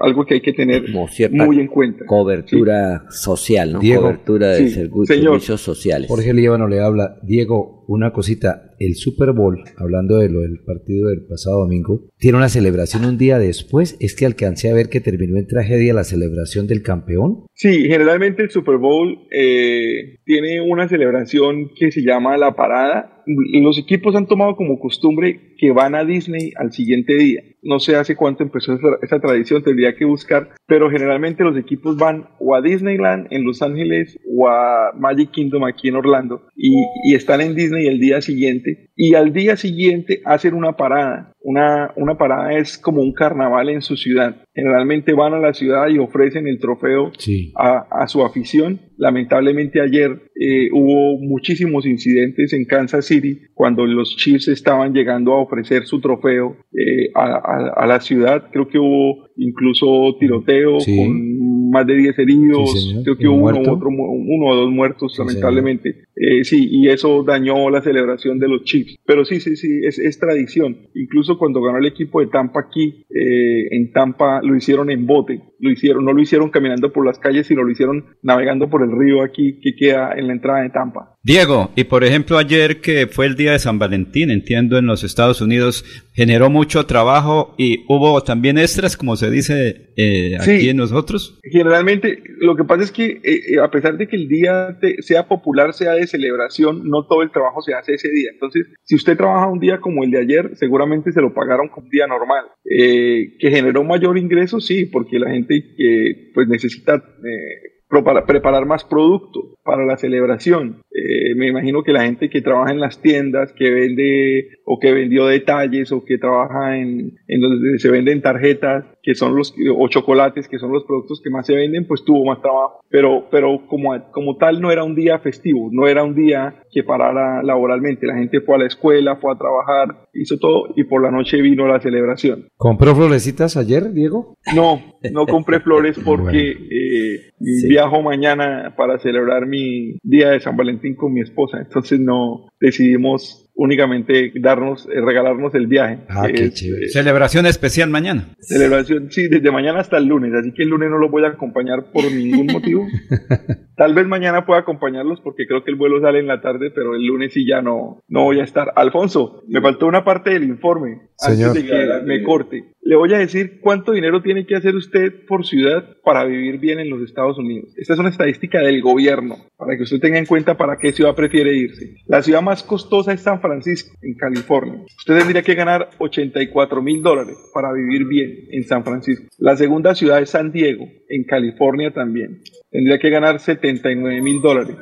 algo que hay que tener muy en cuenta. Cobertura social, ¿no? cobertura de servicios sociales. Jorge Líbano le habla. Diego, una cosita. El Super Bowl, hablando de lo del partido del pasado domingo, tiene una celebración un día después. ¿Es que alcancé a ver que terminó en tragedia la celebración del campeón? Sí, generalmente el Super Bowl eh, tiene una celebración que se llama la parada los equipos han tomado como costumbre que van a Disney al siguiente día. No sé hace cuánto empezó esa, tradición, tendría que buscar, pero generalmente los equipos van o a Disneyland en Los Ángeles o a Magic Kingdom aquí en Orlando y, y están en Disney el día siguiente y al día siguiente hacen una parada. Una, una parada es como un carnaval en su ciudad. Generalmente van a la ciudad y ofrecen el trofeo a, su afición. Lamentablemente ayer eh, hubo muchísimos incidentes en Kansas City cuando los Chiefs estaban llegando a ofrecer su trofeo eh, a, la ciudad. Creo que hubo incluso tiroteo con más de 10 heridos. Creo que hubo uno, otro, uno o dos muertos, lamentablemente. Eh, sí, y eso dañó la celebración de los Chiefs. Pero sí, sí, sí, es, es tradición. Incluso cuando ganó el equipo de Tampa aquí, eh, en Tampa lo hicieron en bote. Lo hicieron, no lo hicieron caminando por las calles, sino lo hicieron navegando por el río aquí que queda en la entrada de Tampa. Diego, y por ejemplo ayer que fue el día de San Valentín, entiendo en los Estados Unidos, generó mucho trabajo y hubo también extras, como se dice eh, aquí en nosotros. Generalmente, lo que pasa es que a pesar de que el día sea popular, sea de celebración, no todo el trabajo se hace ese día. Entonces, si usted trabaja un día como el de ayer, seguramente se lo pagaron como un día normal. Eh, que generó mayor ingreso, sí, porque la gente que pues necesita eh, preparar más producto para la celebración. Eh, me imagino que la gente que trabaja en las tiendas, que vende o que vendió detalles o que trabaja en, en donde se venden tarjetas, que son los, o chocolates, que son los productos que más se venden, pues tuvo más trabajo. Pero, pero como, como tal no era un día festivo, no era un día que parara laboralmente. La gente fue a la escuela, fue a trabajar, hizo todo y por la noche vino la celebración. ¿Compró florecitas ayer, Diego? No, no compré flores porque eh, viajo mañana para celebrar mi día de San Valentín con mi esposa. Entonces no decidimos únicamente darnos, eh, regalarnos el viaje. Ah, qué chévere. Celebración especial mañana. Celebración, sí, desde mañana hasta el lunes, así que el lunes no los voy a acompañar por ningún motivo. Tal vez mañana pueda acompañarlos porque creo que el vuelo sale en la tarde, pero el lunes sí ya no, no voy a estar. Alfonso, me faltó una parte del informe antes de que me corte. Le voy a decir cuánto dinero tiene que hacer usted por ciudad para vivir bien en los Estados Unidos. Esta es una estadística del gobierno, para que usted tenga en cuenta para qué ciudad prefiere irse. La ciudad más costosa es San Francisco, en California. Usted tendría que ganar 84 mil dólares para vivir bien en San Francisco. La segunda ciudad es San Diego, en California también. Tendría que ganar 79 mil dólares.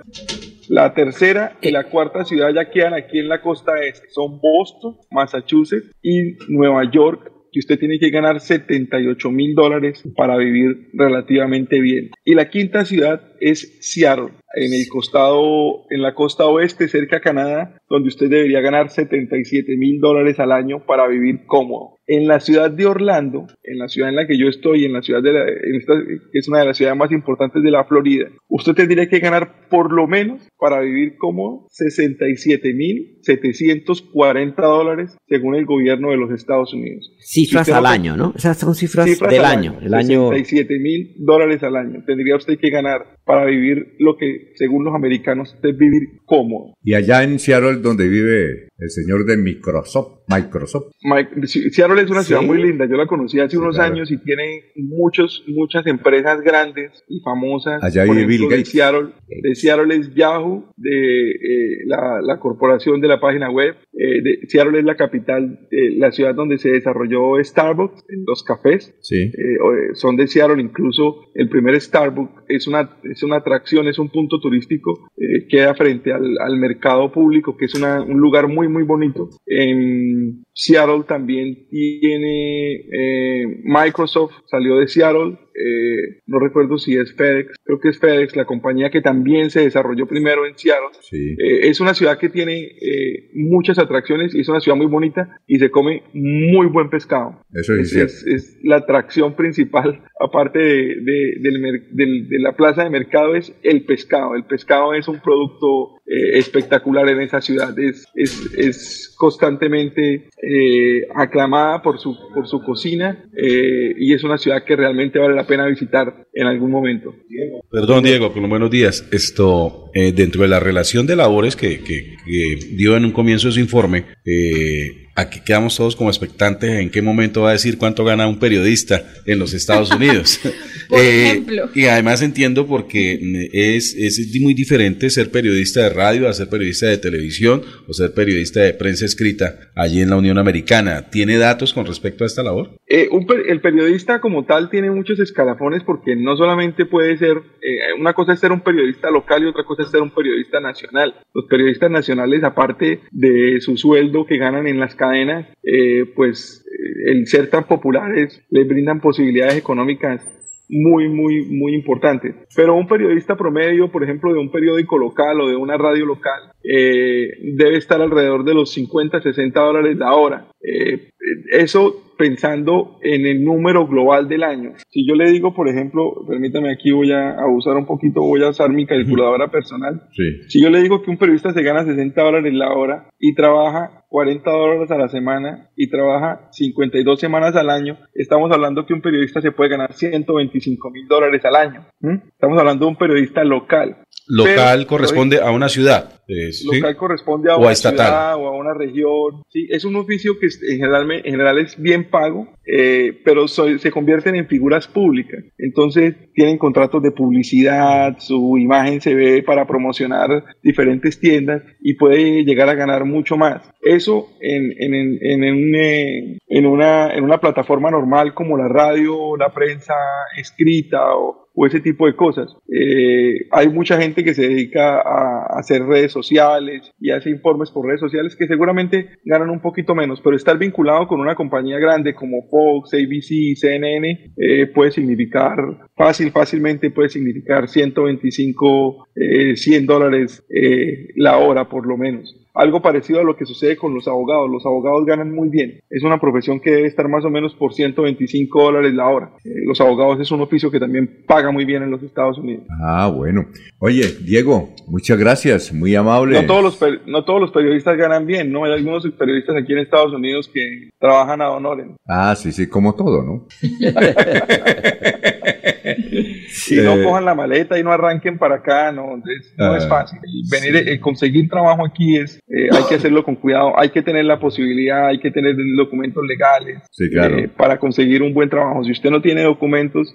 La tercera y la cuarta ciudad ya quedan aquí en la costa este. Son Boston, Massachusetts y Nueva York, que usted tiene que ganar 78 mil dólares para vivir relativamente bien. Y la quinta ciudad es Seattle, en el costado, en la costa oeste, cerca a Canadá, donde usted debería ganar 77 mil dólares al año para vivir cómodo. En la ciudad de Orlando, en la ciudad en la que yo estoy, en la ciudad de la, que es una de las ciudades más importantes de la Florida, usted tendría que ganar por lo menos para vivir cómodo 67 mil 740 dólares según el gobierno de los Estados Unidos. Cifras al año, ¿no? Esas son cifras, del año. El año 67 mil dólares al año. Tendría usted que ganar para vivir lo que según los americanos es vivir cómodo. Y allá en Seattle, donde vive el señor de Microsoft. Microsoft. Seattle es una ciudad muy linda, yo la conocí hace unos años y tiene muchos, muchas empresas grandes y famosas. Allá vive Bill Gates. De Seattle, de Seattle es Yahoo, de eh, la, la, corporación de la página web. Eh, de, Seattle es la capital, la ciudad donde se desarrolló Starbucks, en los cafés. Sí. Eh, son de Seattle, incluso el primer Starbucks es una, es una atracción, es un punto turístico, queda frente al, al mercado público, que es una, un lugar muy, muy bonito. En, um, Seattle también tiene eh, Microsoft, salió de Seattle. Eh, no recuerdo si es FedEx, creo que es FedEx, la compañía que también se desarrolló primero en Seattle. Eh, es una ciudad que tiene muchas atracciones y es una ciudad muy bonita y se come muy buen pescado. Eso es, es, la atracción principal, aparte de, de, la plaza de mercado, es el pescado. El pescado es un producto espectacular en esa ciudad, es, es, es constantemente eh, aclamada por su, por su cocina eh, y es una ciudad que realmente vale la pena visitar en algún momento. Perdón, Diego, con buenos días. Esto, eh, dentro de la relación de labores que, que, dio en un comienzo su informe, aquí quedamos todos como expectantes en qué momento va a decir cuánto gana un periodista en los Estados Unidos. Por ejemplo. Y además entiendo porque es, es muy diferente ser periodista de radio a ser periodista de televisión o ser periodista de prensa escrita allí en la Unión Americana. ¿Tiene datos con respecto a esta labor? Eh, el periodista como tal tiene muchos escalafones porque no solamente puede ser, eh, una cosa es ser un periodista local y otra cosa es ser un periodista nacional. Los periodistas nacionales, aparte de su sueldo que ganan en las eh, pues el ser tan populares les brindan posibilidades económicas muy, muy, muy importante. Pero un periodista promedio, por ejemplo, de un periódico local o de una radio local, eh, debe estar alrededor de los 50, 60 dólares la hora. Eh, eso pensando en el número global del año. Si yo le digo, por ejemplo, permítame aquí voy a, usar un poquito, voy a usar mi calculadora personal. Si yo le digo que un periodista se gana 60 dólares la hora y trabaja 40 dólares a la semana y trabaja 52 semanas al año, estamos hablando que un periodista se puede ganar 125 mil dólares al año. Estamos hablando de un periodista local. Local corresponde a una ciudad. Local corresponde a una ciudad o a una región. Sí, es un oficio que en general, en general es bien pago, eh, pero se convierten en figuras públicas. Entonces tienen contratos de publicidad, su imagen se ve para promocionar diferentes tiendas y puede llegar a ganar mucho más. Eso en, en, en, eh, una, en una plataforma normal como la radio, la prensa escrita o, o ese tipo de cosas. Eh, hay mucha gente que se dedica a hacer redes sociales y hace informes por redes sociales que seguramente ganan un poquito menos, pero estar vinculado con una compañía grande como Fox, ABC, CNN eh, puede significar fácil, fácilmente puede significar 125, 100 eh, dólares la hora por lo menos algo parecido a lo que sucede con los abogados. Los abogados ganan muy bien. Es una profesión que debe estar más o menos por 125 dólares la hora. Eh, los abogados es un oficio que también paga muy bien en los Estados Unidos. Ah, bueno. Oye, Diego, muchas gracias, muy amable. No todos los, no todos los periodistas ganan bien, ¿no? Hay algunos periodistas aquí en Estados Unidos que trabajan a honores. Ah, sí, sí, como todo, ¿no? si no cojan la maleta y no arranquen para acá, no, no es ah. fácil. Venir, eh, conseguir trabajo aquí es, eh, hay que hacerlo con cuidado, hay que tener la posibilidad, hay que tener documentos legales eh, para conseguir un buen trabajo. Si usted no tiene documentos,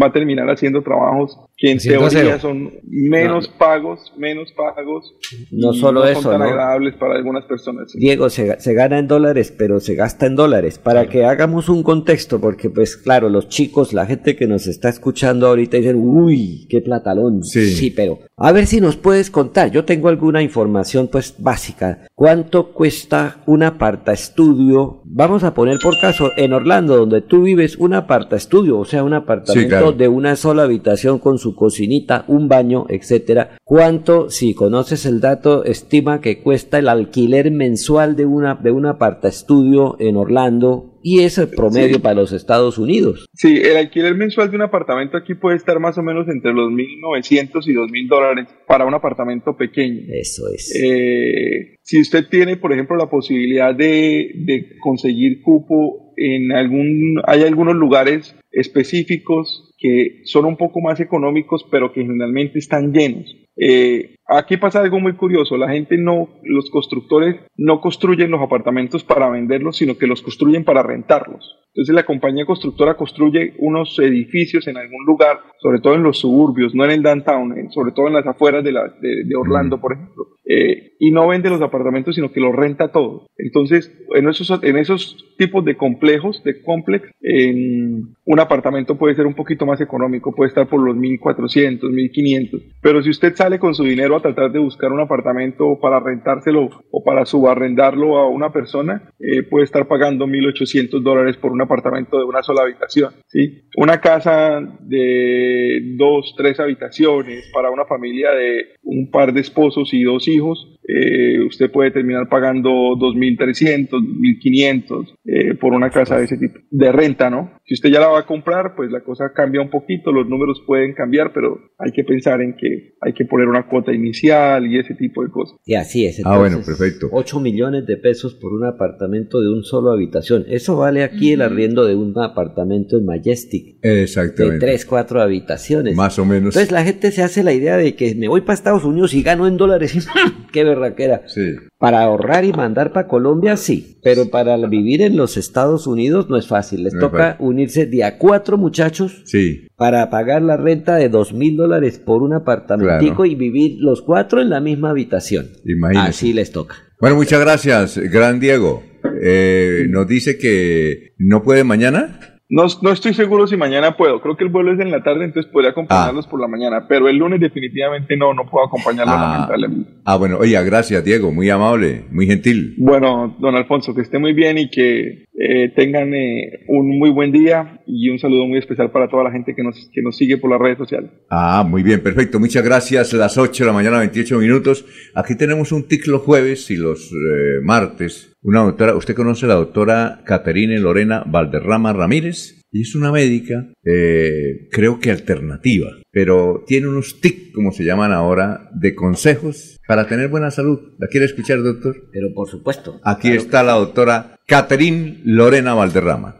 va a terminar haciendo trabajos que en teoría son menos pagos, menos pagos. No solo eso, son tan agradables para algunas personas. Diego, se, se, gana en dólares, pero se gasta en dólares. Para que hagamos un contexto, porque pues claro, los chicos, la gente que nos está escuchando ahorita dicen, uy, qué platalón. Sí. sí, pero a ver si nos puedes contar. Yo tengo alguna información pues básica. ¿Cuánto cuesta un aparta estudio? Vamos a poner por caso en Orlando, donde tú vives, un aparta estudio, o sea, un apartamento de una sola habitación con su cocinita, un baño, etcétera. ¿Cuánto, si conoces el dato, estima que cuesta el alquiler mensual de una de un aparta estudio en Orlando y es el promedio para los Estados Unidos. Sí, el alquiler mensual de un apartamento aquí puede estar más o menos entre los 1.900 y 2.000 dólares para un apartamento pequeño. Eso es. Eh, si usted tiene, por ejemplo, la posibilidad de, de conseguir cupo en algún, hay algunos lugares específicos que son un poco más económicos, pero que generalmente están llenos. Eh, aquí pasa algo muy curioso, la gente no, los constructores no construyen los apartamentos para venderlos, sino que los construyen para rentarlos. Entonces la compañía constructora construye unos edificios en algún lugar, sobre todo en los suburbios, no en el downtown, sobre todo en las afueras de, de, Orlando, por ejemplo, eh, y no vende los apartamentos, sino que los renta todo. Entonces, en esos, en esos tipos de complejos, de complex, un apartamento puede ser un poquito más económico, puede estar por los 1.400, 1.500 Pero si usted sale con su dinero a tratar de buscar un apartamento para rentárselo o para subarrendarlo a una persona, eh, puede estar pagando 1.800 dólares por un apartamento de una sola habitación. ¿sí? Una casa de dos, tres habitaciones para una familia de un par de esposos y dos hijos, eh, usted puede terminar pagando 2.300, 1.500 eh, por una casa de ese tipo, de renta, ¿no? Si usted ya la va a comprar, pues la cosa cambia un poquito, los números pueden cambiar, pero hay que pensar en que hay que poner una cuota inicial y ese tipo de cosas. Y así es. ah, bueno, perfecto. 8 millones de pesos por un apartamento de un solo habitación. Eso vale aquí el arriendo de un apartamento en Majestic. Exactamente. De 3, 4 habitaciones. Más o menos. Entonces la gente se hace la idea de que me voy para Estados Unidos y gano en dólares. ¡Qué berraquera! Sí. Para ahorrar y mandar para Colombia, sí. Pero para vivir en los Estados Unidos no es fácil. Les toca unirse de a cuatro muchachos sí. para pagar la renta de dos mil dólares por un apartamentico y vivir los cuatro en la misma habitación. Imagínese. Así les toca. Bueno, muchas gracias, Gran Diego. Eh, nos dice que no puede mañana. No, no estoy seguro si mañana puedo. Creo que el vuelo es en la tarde, entonces podría acompañarlos por la mañana. Pero el lunes definitivamente no, no puedo acompañarlos Ah. lamentablemente. Ah, bueno, oye, gracias, Diego. Muy amable, muy gentil. Bueno, don Alfonso, que esté muy bien y que eh, tengan eh, un muy buen día y un saludo muy especial para toda la gente que nos, que nos sigue por las redes sociales. Ah, muy bien, perfecto. Muchas gracias. Las 8 de la mañana, 28 minutos. Aquí tenemos un tic los jueves y los eh, martes. Una doctora, ¿usted conoce a la doctora Caterine Lorena Valderrama Ramírez? Y es una médica, eh, creo que alternativa, pero tiene unos TIC, como se llaman ahora, de consejos para tener buena salud. ¿La quiere escuchar, doctor? Pero por supuesto. Aquí está la doctora Caterine Lorena Valderrama.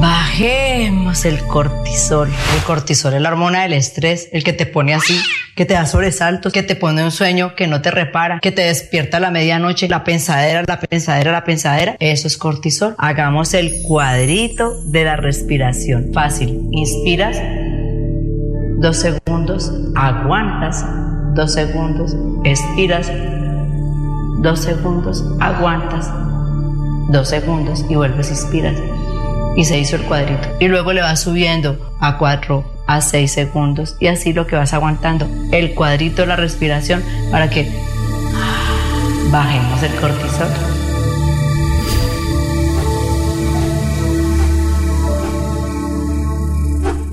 Bajemos el cortisol. El cortisol es la hormona del estrés, el que te pone así, que te da sobresaltos, que te pone un sueño que no te repara, que te despierta a la medianoche, la pensadera, la pensadera, la pensadera. Eso es cortisol. Hagamos el cuadrito de la respiración. Fácil. Inspiras dos segundos, aguantas dos segundos, expiras dos segundos, aguantas dos segundos y vuelves, inspiras y se hizo el cuadrito. Y luego le vas subiendo a 4, a 6 segundos y así lo que vas aguantando. El cuadrito de la respiración para que bajemos el cortisol.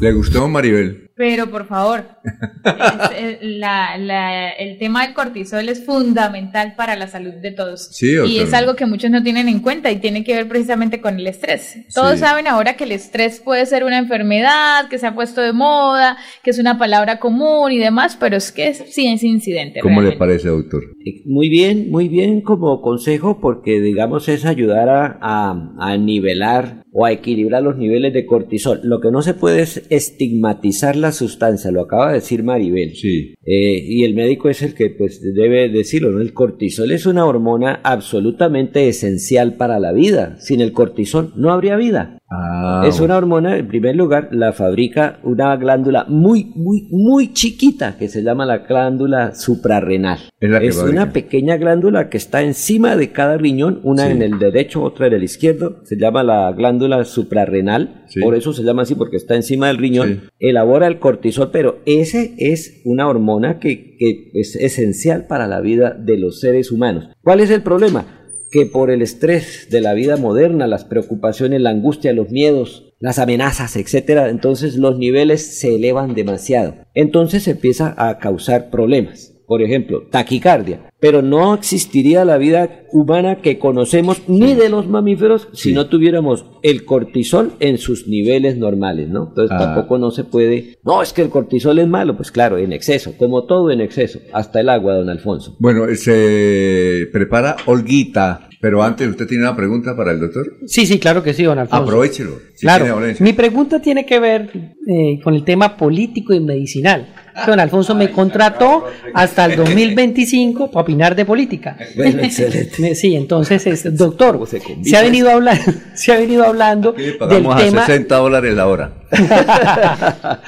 ¿Le gustó, Maribel? Pero por favor, es- es- la- la- el tema del cortisol es fundamental para la salud de todos. Sí, doctor. y es algo que muchos no tienen en cuenta y tiene que ver precisamente con el estrés. Todos Sí. saben ahora que el estrés puede ser una enfermedad, que se ha puesto de moda, que es una palabra común y demás, pero es que es, sí es incidente. ¿Cómo le parece, doctor? Eh, Muy bien, muy bien como consejo porque digamos es ayudar a, a- a nivelar o a equilibrar los niveles de cortisol. Lo que no se puede es estigmatizar la sustancia, lo acaba de decir Maribel. Sí. Eh, y el médico es el que pues debe decirlo, ¿no? El cortisol es una hormona absolutamente esencial para la vida. Sin el cortisol no habría vida. Ah, es una hormona, en primer lugar, la fabrica una glándula muy, muy, muy chiquita que se llama la glándula suprarrenal. Es la que es fabrica. una pequeña glándula que está encima de cada riñón, una Sí. en el derecho, otra en el izquierdo. Se llama la glándula suprarrenal. Sí. Por eso se llama así, porque está encima del riñón. Elabora el cortisol, pero ese es una hormona que, que es esencial para la vida de los seres humanos. ¿Cuál es el problema? Que por el estrés de la vida moderna, las preocupaciones, la angustia, los miedos, las amenazas, etcétera, entonces los niveles se elevan demasiado. Entonces empieza a causar problemas. Por ejemplo, taquicardia. Pero no existiría la vida humana que conocemos ni de los mamíferos si no tuviéramos el cortisol en sus niveles normales, ¿no? Entonces Ah. tampoco no se puede. No, es que el cortisol es malo. Pues claro, en exceso, como todo en exceso, hasta el agua, don Alfonso. Bueno, se prepara Olguita, pero antes usted tiene una pregunta para el doctor. Sí, sí, claro que sí, don Alfonso. Aprovechelo. si claro. Mi pregunta tiene que ver eh, con el tema político y medicinal. Don Alfonso me contrató hasta el 2025 para opinar de política. Bueno, excelente. Sí, entonces, es, doctor, se, ha venido hablando, se ha venido hablando Aquí le del pagamos tema a 60 dólares la hora.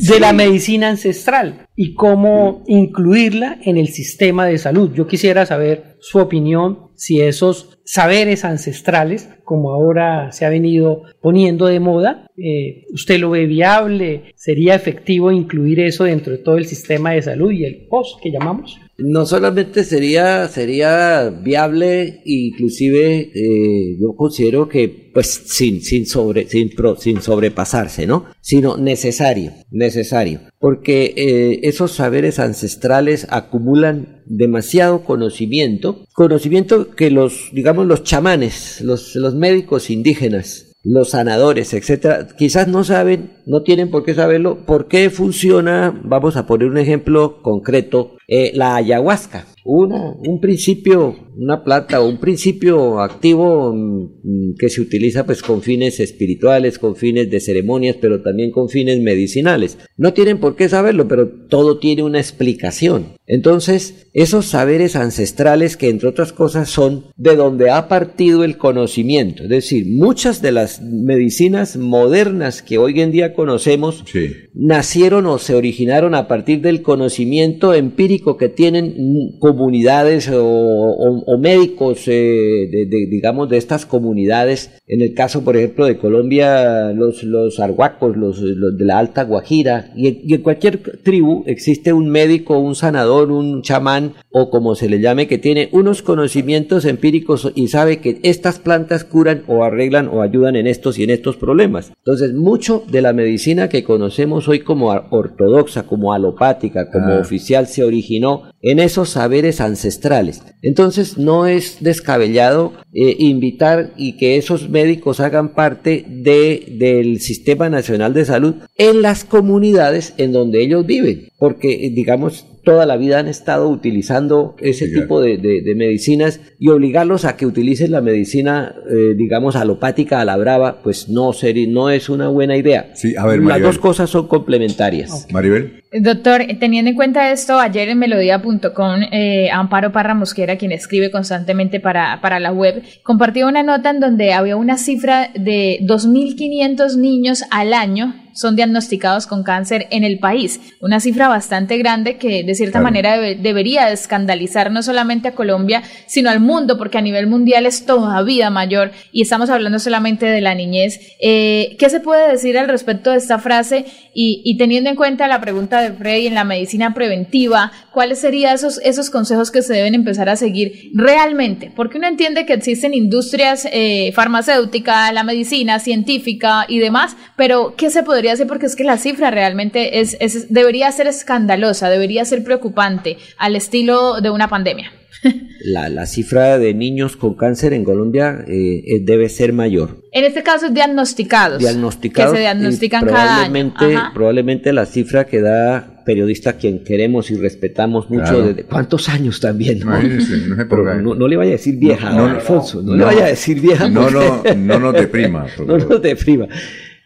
de la medicina ancestral y cómo incluirla en el sistema de salud. Yo quisiera saber su opinión, si esos saberes ancestrales, como ahora se ha venido poniendo de moda, eh, ¿usted lo ve viable? ¿Sería efectivo incluir eso dentro de todo el sistema de salud y el POS que llamamos? No solamente sería, sería viable, inclusive eh, yo considero que pues sin, sin, sobre, sin, sin sobrepasarse, ¿no? Sino necesario, necesario. Porque eh, esos saberes ancestrales acumulan demasiado conocimiento, conocimiento que los, digamos, los chamanes, los, los médicos indígenas, los sanadores, etcétera, quizás no saben, no tienen por qué saberlo, por qué funciona, vamos a poner un ejemplo concreto, eh, la ayahuasca. Un principio, una planta o un principio activo mm, que se utiliza pues con fines espirituales, con fines de ceremonias, pero también con fines medicinales. No tienen por qué saberlo, pero todo tiene una explicación. Entonces, esos saberes ancestrales que entre otras cosas son de donde ha partido el conocimiento, es decir, muchas de las medicinas modernas que hoy en día conocemos nacieron o se originaron a partir del conocimiento empírico que tienen comunidades o, médicos, eh, de, digamos, de estas comunidades. En el caso, por ejemplo, de Colombia, los, los arhuacos, los, de la Alta Guajira, y, en cualquier tribu existe un médico, un sanador, un chamán, o como se le llame, que tiene unos conocimientos empíricos y sabe que estas plantas curan o arreglan o ayudan en estos y en estos problemas. Entonces, mucho de la medicina que conocemos hoy como ortodoxa, como alopática, como ah. oficial, se originó en esos saberes ancestrales. Entonces no es descabellado eh, invitar y que esos médicos hagan parte de, del Sistema Nacional de Salud en las comunidades en donde ellos viven, porque digamos toda la vida han estado utilizando ese tipo de, medicinas y obligarlos a que utilicen la medicina, eh, digamos, alopática a la brava, pues no, no es una buena idea. Sí, a ver, Las dos cosas son complementarias. Maribel. Doctor, teniendo en cuenta esto, ayer en melodía.com, eh, Amparo Parra Mosquera, quien escribe constantemente para, para la web, compartió una nota en donde había una cifra de 2.500 niños al año son diagnosticados con cáncer en el país. Una cifra bastante grande que de cierta manera debería escandalizar no solamente a Colombia, sino al mundo, porque a nivel mundial es todavía mayor y estamos hablando solamente de la niñez. Eh, ¿Qué se puede decir al respecto de esta frase? Y, teniendo en cuenta la pregunta de Freddy en la medicina preventiva, ¿cuáles serían esos, esos consejos que se deben empezar a seguir realmente? Porque uno entiende que existen industrias eh, farmacéuticas, la medicina científica y demás, pero ¿qué se podría porque es que la cifra realmente es, debería ser escandalosa, debería ser preocupante al estilo de una pandemia. La, cifra de niños con cáncer en Colombia eh, eh, debe ser mayor. En este caso es diagnosticados. Diagnosticados. Que se diagnostican cada año. Probablemente la cifra que da periodista quien queremos y respetamos mucho de cuántos años también no, no, le vaya a decir vieja no, Alfonso no, le vaya a decir vieja no no no nos deprima no nos deprima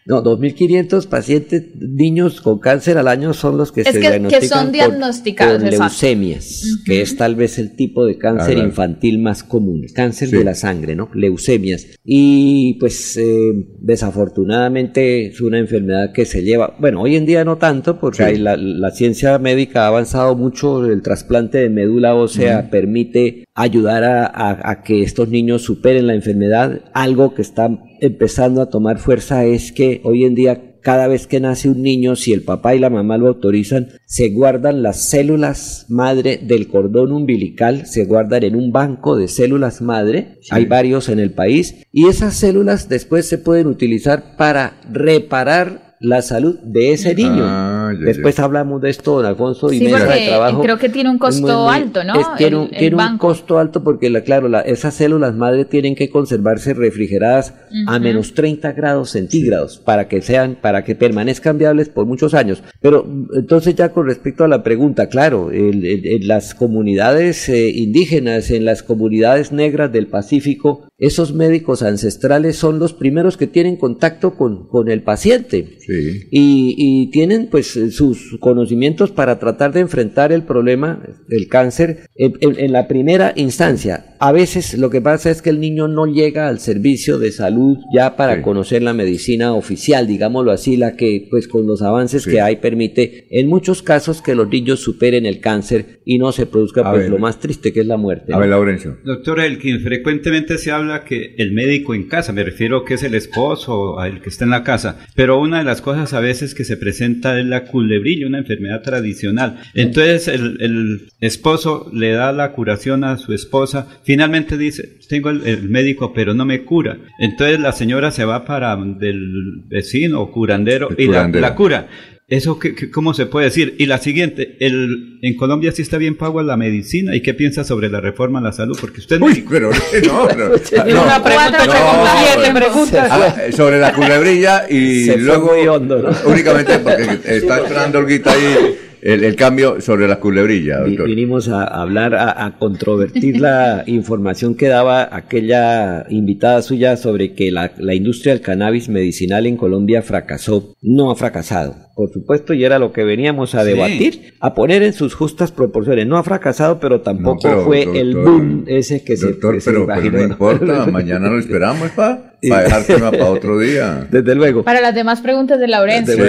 no, 2.500 pacientes, niños con cáncer al año son los que se diagnostican que son diagnosticados, con, leucemias, que es tal vez el tipo de cáncer infantil más común, cáncer de la sangre, ¿no? Leucemias. Y pues eh, desafortunadamente es una enfermedad que se lleva, bueno, hoy en día no tanto, porque la, la, ciencia médica ha avanzado mucho, el trasplante de médula ósea permite ayudar a, a que estos niños superen la enfermedad, algo que está empezando a tomar fuerza es que hoy en día cada vez que nace un niño, si el papá y la mamá lo autorizan, se guardan las células madre del cordón umbilical, se guardan en un banco de células madre, hay varios en el país, y esas células después se pueden utilizar para reparar la salud de ese niño. Ah, Después hablamos de esto, don Alfonso, y sí, de trabajo. Creo que tiene un costo alto, ¿no? tiene, un, costo alto porque, la, claro, la, esas células madre tienen que conservarse refrigeradas a menos 30 grados centígrados para que sean, para que permanezcan viables por muchos años. Pero entonces ya con respecto a la pregunta, claro, en las comunidades eh, indígenas, en las comunidades negras del Pacífico, esos médicos ancestrales son los primeros que tienen contacto con, con el paciente y, y, tienen pues sus conocimientos para tratar de enfrentar el problema del cáncer en, en, la primera instancia. A veces lo que pasa es que el niño no llega al servicio de salud ya para conocer la medicina oficial, digámoslo así, la que pues con los avances que hay permite en muchos casos que los niños superen el cáncer y no se produzca pues lo más triste que es la muerte. A ver, Laurencio. Doctor Elkin, frecuentemente se habla que el médico en casa, me refiero que es el esposo, el que está en la casa, pero una de las cosas a veces que se presenta es la culebrilla, una enfermedad tradicional. Entonces el, esposo le da la curación a su esposa, finalmente dice, tengo el, médico pero no me cura. Entonces la señora se va para del vecino o curandero y la cura. ¿Eso qué, cómo se puede decir? Y la siguiente, el, en Colombia sí está bien pago la medicina. ¿Y qué piensa sobre la reforma a la salud? Porque usted... Uy, pero no, no, no, una pregunta, ah, sobre la culebrilla y luego únicamente porque está entrando Olguita ahí el, cambio sobre la culebrilla, doctor. Vinimos a hablar, a, controvertir la información que daba aquella invitada suya sobre que la, la industria del cannabis medicinal en Colombia fracasó. No ha fracasado por supuesto, y era lo que veníamos a debatir, a poner en sus justas proporciones. No ha fracasado, pero tampoco fue el boom ese que se, pero, no importa, mañana lo esperamos pa, para dejarte para otro día. Desde luego. Para las demás preguntas de Laurencio.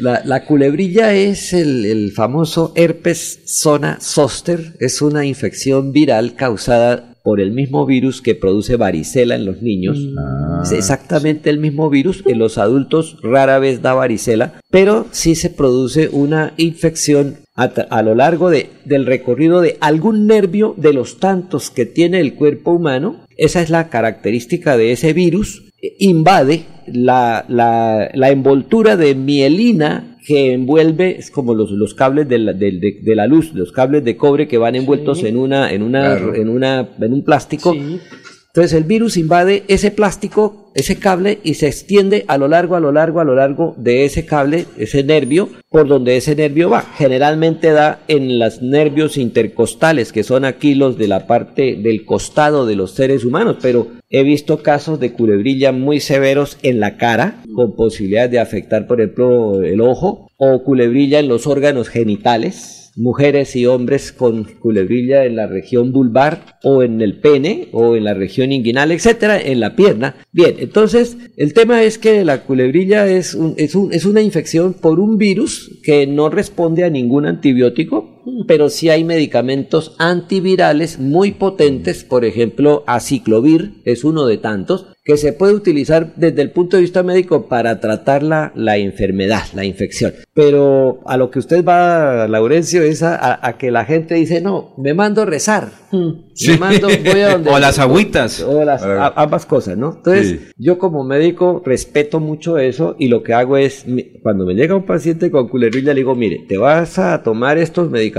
La, culebrilla es el, el famoso herpes zona zoster, es una infección viral causada por el mismo virus que produce varicela en los niños. Mm. Es exactamente el mismo virus. En los adultos rara vez da varicela, pero sí se produce una infección a, lo largo de, del recorrido de algún nervio de los tantos que tiene el cuerpo humano. Esa es la característica de ese virus. Invade la, la, la envoltura de mielina que envuelve, es como los, los cables de la, de, de, la, luz, los cables de cobre que van envueltos en una, en una, en una, en un plástico. Entonces el virus invade ese plástico, ese cable y se extiende a lo largo, a lo largo, a lo largo de ese cable, ese nervio, por donde ese nervio va. Generalmente da en los nervios intercostales, que son aquí los de la parte del costado de los seres humanos, pero he visto casos de culebrilla muy severos en la cara, con posibilidades de afectar, por ejemplo, el ojo, o culebrilla en los órganos genitales mujeres y hombres con culebrilla en la región vulvar o en el pene o en la región inguinal, etcétera, en la pierna. Bien, entonces el tema es que la culebrilla es, es, un, es una infección por un virus que no responde a ningún antibiótico, pero sí hay medicamentos antivirales muy potentes, por ejemplo, aciclovir es uno de tantos, que se puede utilizar desde el punto de vista médico para tratar la, la enfermedad, la infección. Pero a lo que usted va, Laurencio, es a, que la gente dice, no, me mando rezar. Me mando, voy a donde, o las agüitas. O las, ambas cosas, ¿no? Entonces, yo como médico respeto mucho eso y lo que hago es, cuando me llega un paciente con culerilla, le digo, mire, te vas a tomar estos medicamentos,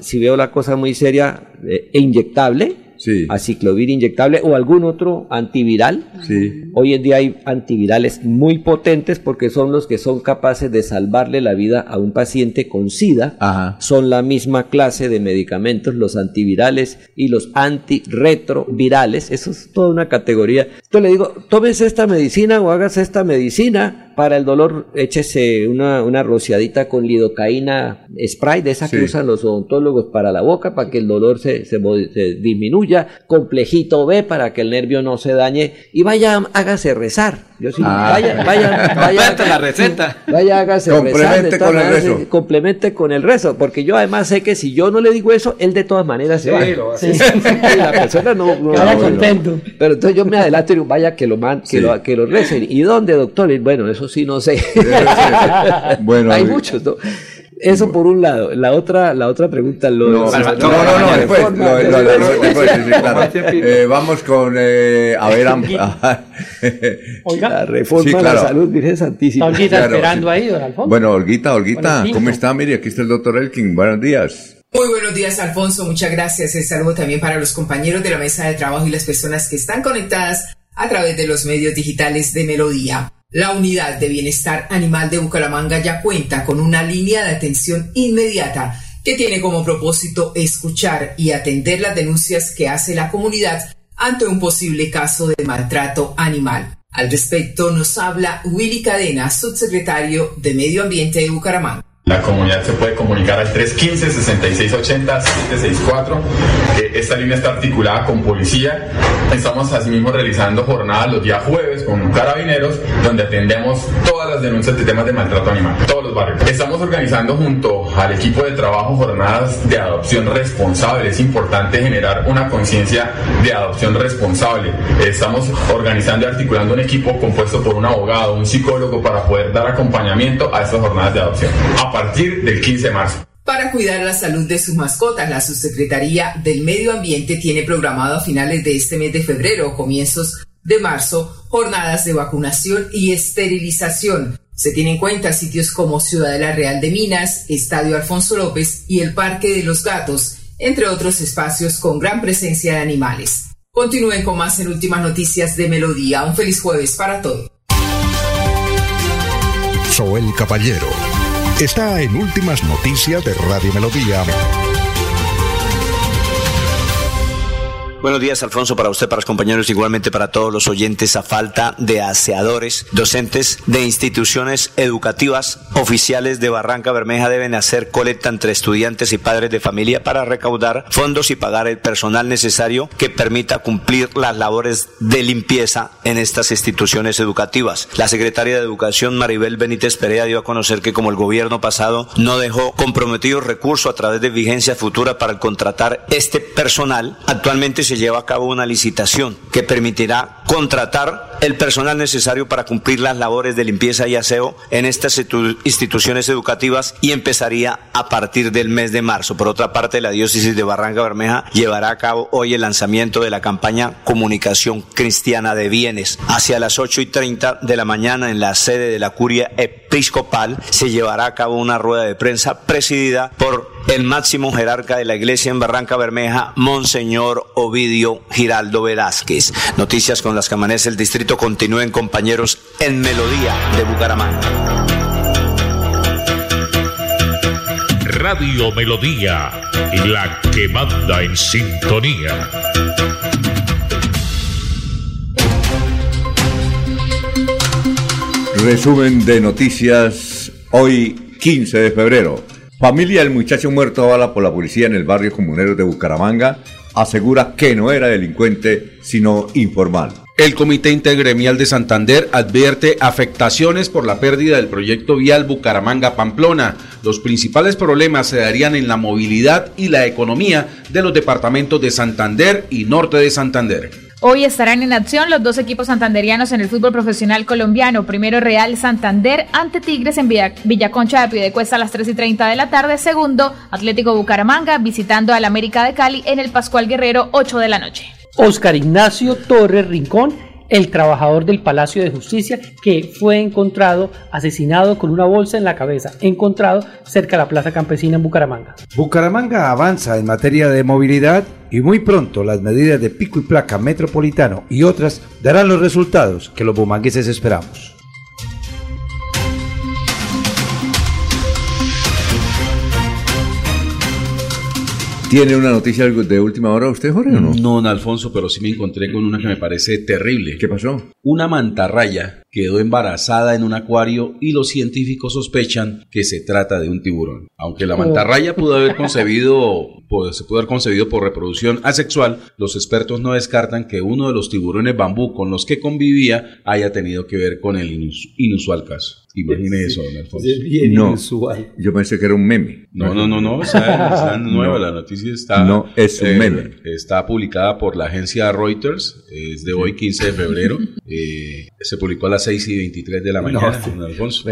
si veo la cosa muy seria eh, e inyectable, sí. aciclovir inyectable o algún otro antiviral. Sí. Hoy en día hay antivirales muy potentes porque son los que son capaces de salvarle la vida a un paciente con SIDA. Ajá. Son la misma clase de medicamentos, los antivirales y los antirretrovirales. Eso es toda una categoría. Entonces le digo, tómese esta medicina o hagas esta medicina para el dolor, échese una, una rociadita con lidocaína spray, de esa que usan los odontólogos para la boca, para que el dolor se, se, disminuya. Complejito B para que el nervio no se dañe. Y vaya, hágase rezar. Yo sí, ah. vaya, vaya, vaya. la receta. Vaya, hágase complemente rezar. con el rezo. Complemente con el rezo. Porque yo además sé que si yo no le digo eso, él de todas maneras se va. Sí. la persona no. no contento. Pero entonces yo me adelanto y digo, vaya que lo, man, que, lo, que lo recen. ¿Y dónde, doctor? bueno, eso sí no sé. bueno, hay muchos, ¿no? Eso por un lado. La otra, la otra pregunta. Lo no, no, no, después. vamos con. Eh, a ver. Oiga. La reforma de la salud, Virgen Santísima. Olguita esperando ahí, don Alfonso. Bueno, Olguita, Olguita, ¿cómo está? Mire, aquí está el doctor Elkin. Buenos días. Muy buenos días, Alfonso. Muchas gracias. El saludo también para los compañeros de la mesa de trabajo y las personas que están conectadas a través de los medios digitales de Melodía. La Unidad de Bienestar Animal de Bucaramanga ya cuenta con una línea de atención inmediata que tiene como propósito escuchar y atender las denuncias que hace la comunidad ante un posible caso de maltrato animal. Al respecto nos habla Willy Cadena, subsecretario de Medio Ambiente de Bucaramanga. La comunidad se puede comunicar al 315-6680-764. Esta línea está articulada con policía. Estamos asimismo realizando jornadas los días jueves con carabineros, donde atendemos todas las denuncias de temas de maltrato animal, todos los barrios. Estamos organizando junto al equipo de trabajo jornadas de adopción responsable. Es importante generar una conciencia de adopción responsable. Estamos organizando y articulando un equipo compuesto por un abogado, un psicólogo, para poder dar acompañamiento a estas jornadas de adopción partir del 15 de marzo. Para cuidar la salud de sus mascotas, la Subsecretaría del Medio Ambiente tiene programado a finales de este mes de febrero o comienzos de marzo jornadas de vacunación y esterilización. Se tienen en cuenta sitios como Ciudadela Real de Minas, Estadio Alfonso López y el Parque de los Gatos, entre otros espacios con gran presencia de animales. Continúen con más en Últimas Noticias de Melodía. Un feliz jueves para todos. Soy el Caballero está en Últimas Noticias de Radio Melodía. Buenos días, Alfonso, para usted, para los compañeros, igualmente para todos los oyentes. A falta de aseadores, docentes de instituciones educativas oficiales de Barranca Bermeja deben hacer colecta entre estudiantes y padres de familia para recaudar fondos y pagar el personal necesario que permita cumplir las labores de limpieza en estas instituciones educativas. La secretaria de Educación, Maribel Benítez Perea, dio a conocer que como el gobierno pasado no dejó comprometidos recursos a través de vigencia futura para contratar este personal, actualmente se lleva a cabo una licitación que permitirá contratar el personal necesario para cumplir las labores de limpieza y aseo en estas instituciones educativas y empezaría a partir del mes de marzo. Por otra parte, la diócesis de Barranca Bermeja llevará a cabo hoy el lanzamiento de la campaña Comunicación Cristiana de Bienes. Hacia las 8 y 30 de la mañana en la sede de la curia episcopal se llevará a cabo una rueda de prensa presidida por el máximo jerarca de la iglesia en Barranca Bermeja, Monseñor Ovidio Giraldo Velázquez. Noticias con las que amanece el distrito continúen compañeros en Melodía de Bucaramanga. Radio Melodía, la que manda en sintonía. Resumen de noticias hoy 15 de febrero. Familia del muchacho muerto a bala por la policía en el barrio comunero de Bucaramanga asegura que no era delincuente, sino informal. El Comité Intergremial de Santander advierte afectaciones por la pérdida del proyecto vial Bucaramanga-Pamplona. Los principales problemas se darían en la movilidad y la economía de los departamentos de Santander y Norte de Santander. Hoy estarán en acción los dos equipos santanderianos en el fútbol profesional colombiano. Primero Real Santander ante Tigres en Villaconcha de Piedecuesta a las 3 y 30 de la tarde. Segundo Atlético Bucaramanga visitando al América de Cali en el Pascual Guerrero 8 de la noche. Oscar Ignacio Torres Rincón el trabajador del Palacio de Justicia que fue encontrado asesinado con una bolsa en la cabeza, encontrado cerca de la Plaza Campesina en Bucaramanga. Bucaramanga avanza en materia de movilidad y muy pronto las medidas de pico y placa metropolitano y otras darán los resultados que los bumangueses esperamos. ¿Tiene una noticia de última hora usted, Jorge, o no? No, don Alfonso, pero sí me encontré con una que me parece terrible. ¿Qué pasó? Una mantarraya quedó embarazada en un acuario y los científicos sospechan que se trata de un tiburón. Aunque la mantarraya pudo haber concebido, pues, se pudo haber concebido por reproducción asexual, los expertos no descartan que uno de los tiburones bambú con los que convivía haya tenido que ver con el inusual caso. Imagine eso, don Alfonso. no, yo pensé que era un meme. No, no, no, no, está, nueva, la noticia está... No, es un eh, meme. Está publicada por la agencia Reuters, es de hoy 15 de febrero, eh, se publicó a las 6 y 23 de la mañana, don Alfonso.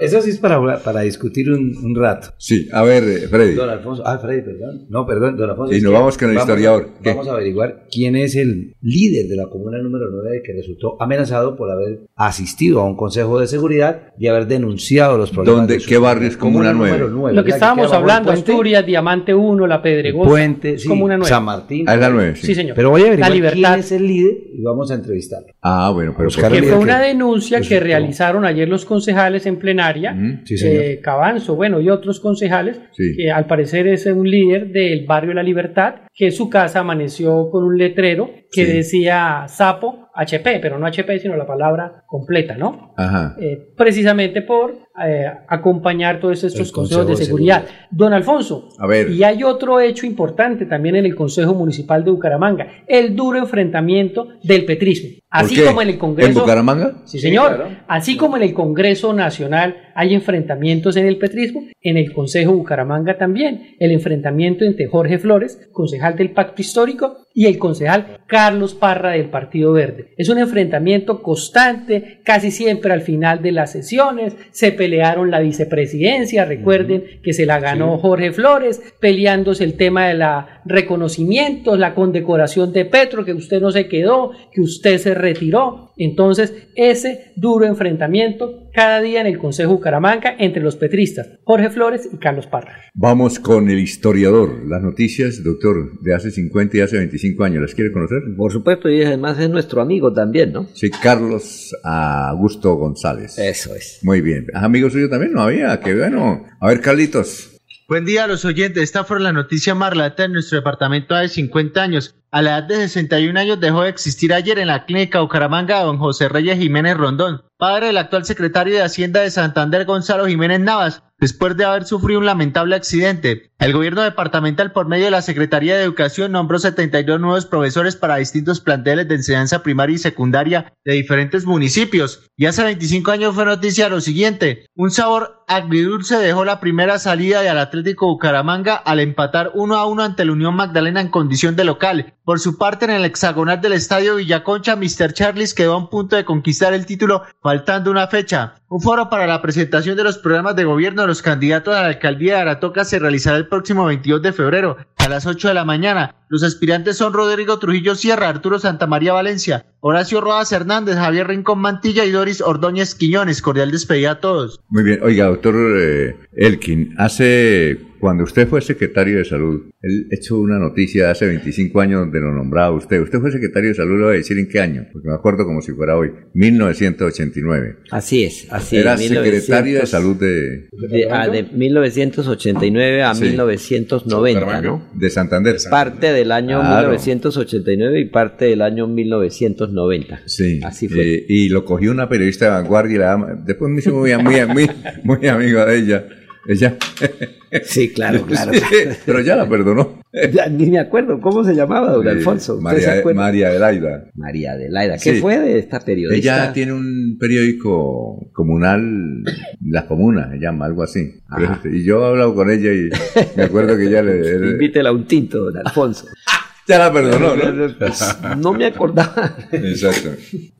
Eso sí es para, para discutir un, rato. Sí, a ver, eh, Freddy. Don Alfonso, ah, Freddy, perdón. No, perdón, don Alfonso. Y nos vamos con el historiador. Vamos a averiguar quién es el líder de la comuna número 9 que resultó amenazado por haber asistido a un consejo de seguridad y haber denunciado los problemas. ¿Dónde, ¿Qué barrio es Comuna, 9? Lo que estábamos hablando, Asturias, Diamante 1, La Pedregosa, Puente, sí, Comuna 9. San Martín. Ah, es la 9, sí. sí. señor. Pero voy a averiguar quién es el líder y vamos a entrevistarlo. Ah, bueno, pero que fue una denuncia que realizaron ayer los concejales en plenaria, eh, Cabanzo, bueno, y otros concejales, que al parecer es un líder del barrio La Libertad, que su casa amaneció con un letrero que decía sapo HP, pero no HP, sino la palabra completa, ¿no? Ajá. Eh, precisamente por eh, acompañar todos estos consejos de seguridad. Don Alfonso, A ver. y hay otro hecho importante también en el Consejo Municipal de Bucaramanga, el duro enfrentamiento del petrismo. Así qué? como en el Congreso. ¿En Bucaramanga? Sí, señor. Sí, claro. Así como en el Congreso Nacional hay enfrentamientos en el petrismo, en el Consejo Bucaramanga también. El enfrentamiento entre Jorge Flores, concejal del Pacto Histórico, y el concejal Carlos Parra del Partido Verde. Es un enfrentamiento constante, casi siempre al final de las sesiones. Se pelearon la vicepresidencia, recuerden que se la ganó Jorge Flores, peleándose el tema de la reconocimientos, la condecoración de Petro, que usted no se quedó, que usted se retiró. Entonces, ese duro enfrentamiento cada día en el Consejo Bucaramanga entre los petristas, Jorge Flores y Carlos Parra. Vamos con el historiador. Las noticias, doctor, de hace 50 y hace 25 años. ¿Las quiere conocer? Por supuesto, y además es nuestro amigo también, ¿no? Sí, Carlos Augusto González. Eso es. Muy bien. ¿Es amigo suyo también? No había. Qué bueno. A ver, Carlitos. Buen día a los oyentes. Esta fue la noticia más relata en nuestro departamento de 50 años. A la edad de 61 años dejó de existir ayer en la clínica Bucaramanga don José Reyes Jiménez Rondón, padre del actual secretario de Hacienda de Santander Gonzalo Jiménez Navas, después de haber sufrido un lamentable accidente. El gobierno departamental por medio de la Secretaría de Educación nombró 72 nuevos profesores para distintos planteles de enseñanza primaria y secundaria de diferentes municipios. Y hace 25 años fue noticia lo siguiente. Un sabor agridulce dejó la primera salida del Atlético Bucaramanga al empatar 1 a 1 ante la Unión Magdalena en condición de local. Por su parte, en el hexagonal del Estadio Villaconcha, Mr. Charles quedó a un punto de conquistar el título faltando una fecha. Un foro para la presentación de los programas de gobierno de los candidatos a la alcaldía de Aratoca se realizará el próximo 22 de febrero a las 8 de la mañana. Los aspirantes son Rodrigo Trujillo Sierra, Arturo Santamaría Valencia, Horacio Rodas Hernández, Javier Rincón Mantilla y Doris Ordóñez Quiñones. Cordial despedida a todos. Muy bien. Oiga, doctor eh, Elkin, hace cuando usted fue secretario de salud, él echó una noticia hace 25 años donde lo nombraba usted. Usted fue secretario de salud, le voy a decir en qué año, porque me acuerdo como si fuera hoy, 1989. Así es, así Era es. secretario de salud de... De, ah, de 1989 a Sí. 1990, ¿no? De Santander. Parte del año Claro. 1989 y parte del año 1990. Sí. Así fue. Eh, y lo cogió una periodista de vanguardia y la después me hizo muy, muy, muy, muy amigo de ella. Ella. Sí, claro, claro. Sí, pero ya la perdonó. Ya, ni me acuerdo cómo se llamaba, don Alfonso. ¿Usted se María? María Adelaida. María Adelaida. ¿Qué Sí. fue de esta periodista? Ella tiene un periódico comunal, La Comuna, se llama, algo así. Ajá. Y yo he hablado con ella y me acuerdo que ella le... le- Invítela a un tinto, don Alfonso. Ya la perdonó, ¿no? Pues, no me acordaba. Exacto.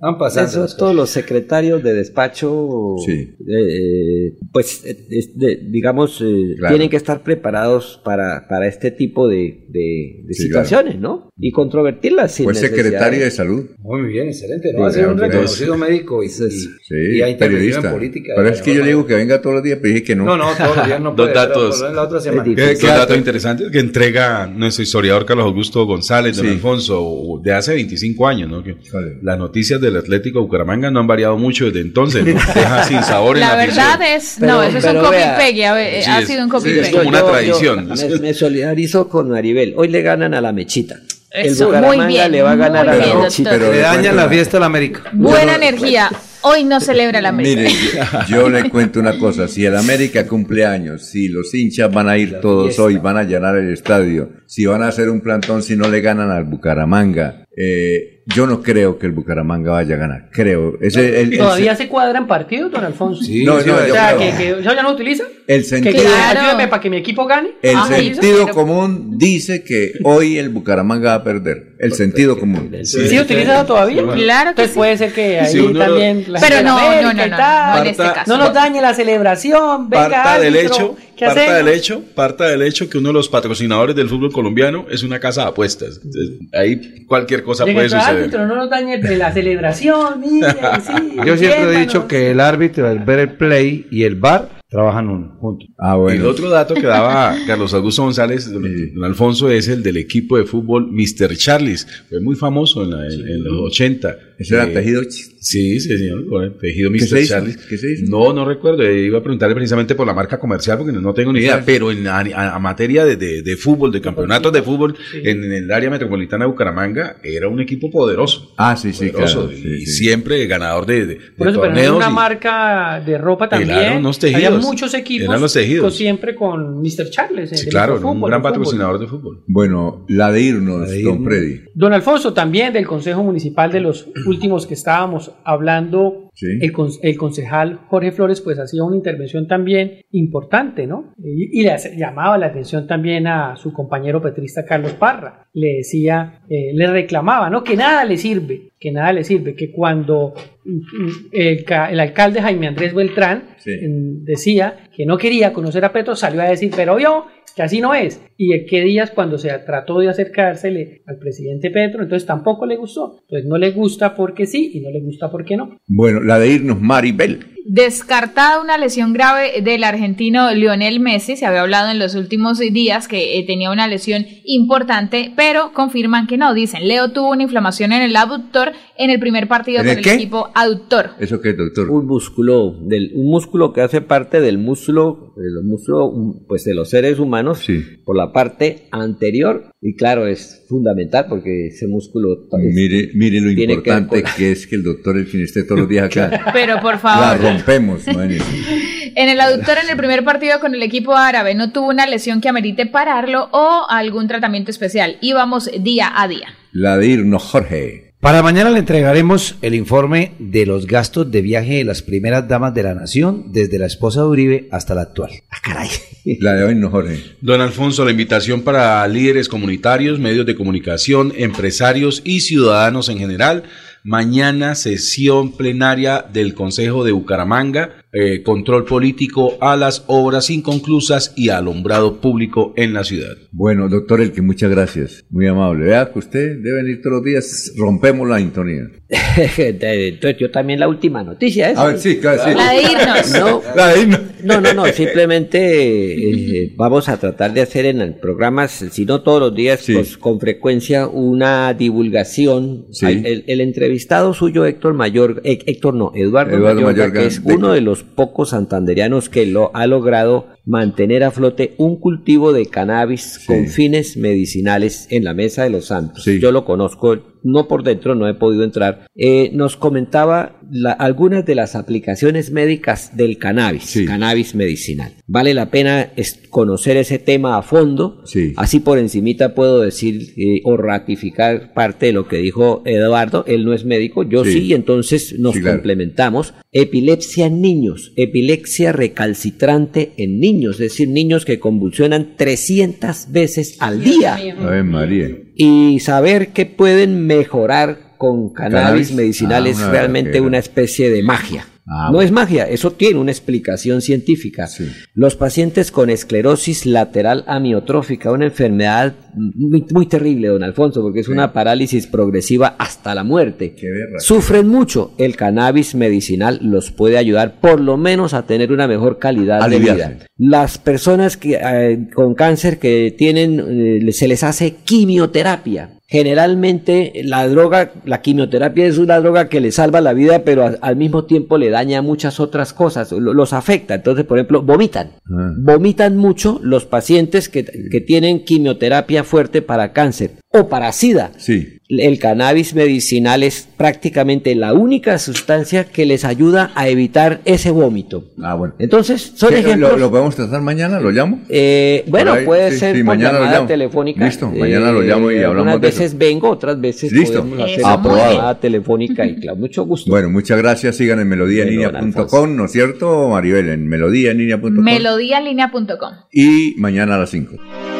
Han pasado. Esos todos los secretarios de despacho, Sí. eh, pues, eh, es de- digamos, eh, Claro. tienen que estar preparados para, para este tipo de, de- de Sí, situaciones, ¿no? Y controvertirlas sin Fue necesidad secretario de- salud. Muy bien, excelente. ¿no? Va a ser un reconocido es. médico y, y, Sí, y periodista. en política. Pero es que yo le digo que venga todos los días, pero dije que no. No, no, todos los días no Dos puede. pero datos. la otra semana. ¿Qué, qué dato interesante que entrega nuestro historiador Carlos Augusto González, don Sí. Alfonso, de hace 25 años, ¿no? Que las noticias del Atlético de Bucaramanga no han variado mucho desde entonces, ¿no? deja sin sabor en la, La verdad es, Pero- no, eso es un pero copy vea, pegue, a ver, Sí, ha sido un copy sí, es pegue. como una tradición. me, me solidarizo con Maribel. Hoy le ganan a la mechita. Eso, el Bucaramanga muy bien, le va a ganar a bien, la mechita. doctor. Le dañan la fiesta a la América. Buena energía. Hoy no celebra la América. Mire, yo le cuento una cosa, si el América cumple años, si los hinchas van a ir todos hoy, van a llenar el estadio, si van a hacer un plantón si no le ganan al Bucaramanga, eh, yo no creo que el Bucaramanga vaya a ganar, creo. Ese, el, el- ¿Todavía se cuadran partidos, don Alfonso? Sí, No, sí, no, o yo sea, creo. que, que ¿eso ya no utiliza? El sentido, que ayúdame para que mi equipo gane. el Ah, sentido pero- común dice que hoy el Bucaramanga va a perder. El sentido común. ¿Sí, utiliza eso todavía? Claro que Entonces puede ser que ahí Sí, también... la Pero no, América no, no, no, no en este caso. No nos dañe la celebración, venga Parta del árbitro, hecho, ¿qué parta hacemos? del hecho, parta del hecho que uno de los patrocinadores del fútbol colombiano es una casa de apuestas. Entonces, ahí cualquier cosa Diga, puede "Pero, suceder. árbitro, no nos dañe la celebración, mire, sí, Yo siempre he entiéndanos". dicho que el árbitro, el ver el play y el bar trabajan uno, juntos. Ah, El bueno. otro dato que daba Carlos Augusto González, don, don Alfonso, es el del equipo de fútbol Mr. Charles. Fue muy famoso en, la- en- en los 80. ¿Ese era Eh, tejido? Sí, señor, con el tejido ¿Qué Mr. se hizo? Charles. ¿Qué se hizo? No, no recuerdo. eh, Iba a preguntarle precisamente por la marca comercial porque no, no tengo ni idea. Sí. Pero en a, a- a materia de, de- de fútbol, de campeonatos de fútbol, en, en el área metropolitana de Bucaramanga, era un equipo poderoso. Ah, sí, sí, Poderoso, claro. y sí, sí. siempre ganador de, de, de Por eso, pero en torneos. una y- marca de ropa también. Claro, unos tejidos. Había muchos equipos. Eran los tejidos. con- siempre con Mr. Charles. sí, el claro, fútbol, un gran patrocinador de fútbol. Bueno, la de irnos, de don irnos. Freddy. Don Alfonso, también del Consejo Municipal de los últimos que estábamos hablando, Sí. el, el concejal Jorge Flores pues hacía una intervención también importante, ¿no? Y, y le hace- llamaba la atención también a su compañero petrista Carlos Parra. Le decía, eh, le reclamaba, ¿no? Que nada le sirve, que nada le sirve, que cuando mm, mm, el, el alcalde Jaime Andrés Beltrán Sí. mm, decía que no quería conocer a Petro, salió a decir, pero yo que así no es. Y en qué días cuando se trató de acercársele al presidente Petro, entonces tampoco le gustó. Entonces no le gusta porque sí y no le gusta porque no. Bueno, la de irnos, Maribel. Descartada una lesión grave del argentino Lionel Messi, se había hablado en los últimos días que eh, tenía una lesión importante, pero confirman que no. Dicen, Leo tuvo una inflamación en el abductor en el primer partido ¿En con el el qué? equipo aductor. ¿Eso qué, doctor? Un músculo, del, un músculo que hace parte del músculo, de los músculos, pues de los seres humanos, por la parte anterior, y claro, es fundamental porque ese músculo es- Mire, mire lo que importante que es que el doctor es quien esté todos los días acá. Pero por La favor. Rompemos. En el aductor en el primer partido con el equipo árabe no tuvo una lesión que amerite pararlo o algún tratamiento especial. Íbamos día a día. La de irnos, Jorge. Para mañana le entregaremos el informe de los gastos de viaje de las primeras damas de la nación, desde la esposa de Uribe hasta la actual. Ah, caray. La de hoy no, Jorge. Don Alfonso, la invitación para líderes comunitarios, medios de comunicación, empresarios y ciudadanos en general. Mañana sesión plenaria del Consejo de Bucaramanga, eh, control político a las obras inconclusas y alumbrado público en la ciudad. Bueno, doctor Elke, muchas gracias. Muy amable. Vea que usted debe venir todos los días. Rompemos la sintonía. Entonces yo también la última noticia es. A ver, sí, claro, sí. La de irnos. No, La de irnos. no, no, no, simplemente eh, vamos a tratar de hacer en el programas, si no todos los días, pues con frecuencia una divulgación. Sí. El, el entrevistado suyo, Héctor Mayor, eh, Héctor no, Eduardo, Eduardo Mayorga, Mayorga, que es uno de los pocos santanderianos que lo ha logrado mantener a flote un cultivo de cannabis con fines medicinales en la Mesa de los Santos. Yo lo conozco, no por dentro, no he podido entrar. Eh, nos comentaba la- algunas de las aplicaciones médicas del cannabis, cannabis medicinal. Vale la pena es- conocer ese tema a fondo. Así por encimita puedo decir eh, o ratificar parte de lo que dijo Eduardo. Él no es médico, yo Sí. entonces nos claro. complementamos. Epilepsia en niños, epilepsia recalcitrante en niños, es decir, niños que convulsionan 300 veces al día. A ver, María. Y saber que pueden mejorar con cannabis, Cannabis. medicinal Ah, es una realmente una especie de magia. Ah, no bueno. es magia, eso tiene una explicación científica. Los pacientes con esclerosis lateral amiotrófica, una enfermedad muy, muy terrible, don Alfonso, porque es una parálisis progresiva hasta la muerte. Sufren mucho. El cannabis medicinal los puede ayudar por lo menos a tener una mejor calidad de vida. Las personas que, eh, con cáncer que tienen, eh, se les hace quimioterapia. Generalmente la droga, la quimioterapia es una droga que le salva la vida, pero a- al mismo tiempo le daña muchas otras cosas, lo- los afecta. Entonces, por ejemplo, vomitan. Ah. Vomitan mucho los pacientes que, que tienen quimioterapia fuerte para cáncer o para SIDA. Sí. El cannabis medicinal es prácticamente la única sustancia que les ayuda a evitar ese vómito. Ah, bueno. Entonces, son ¿Qué, ejemplos. ¿Lo, lo podemos tratar mañana? ¿Lo llamo? Eh, bueno, ahí, puede sí, ser sí, por mañana lo llamada llamo. telefónica. Listo, mañana lo llamo y Eh, hablamos Algunas de eso. veces vengo, otras veces Listo. podemos hacer bien. llamada telefónica y claro, mucho gusto. Bueno, muchas gracias. Sigan en melodíaenlínea.com, ¿no es cierto, Maribel? En melodíaenlínea.com. Melodíaenlínea.com. y mañana a las 5.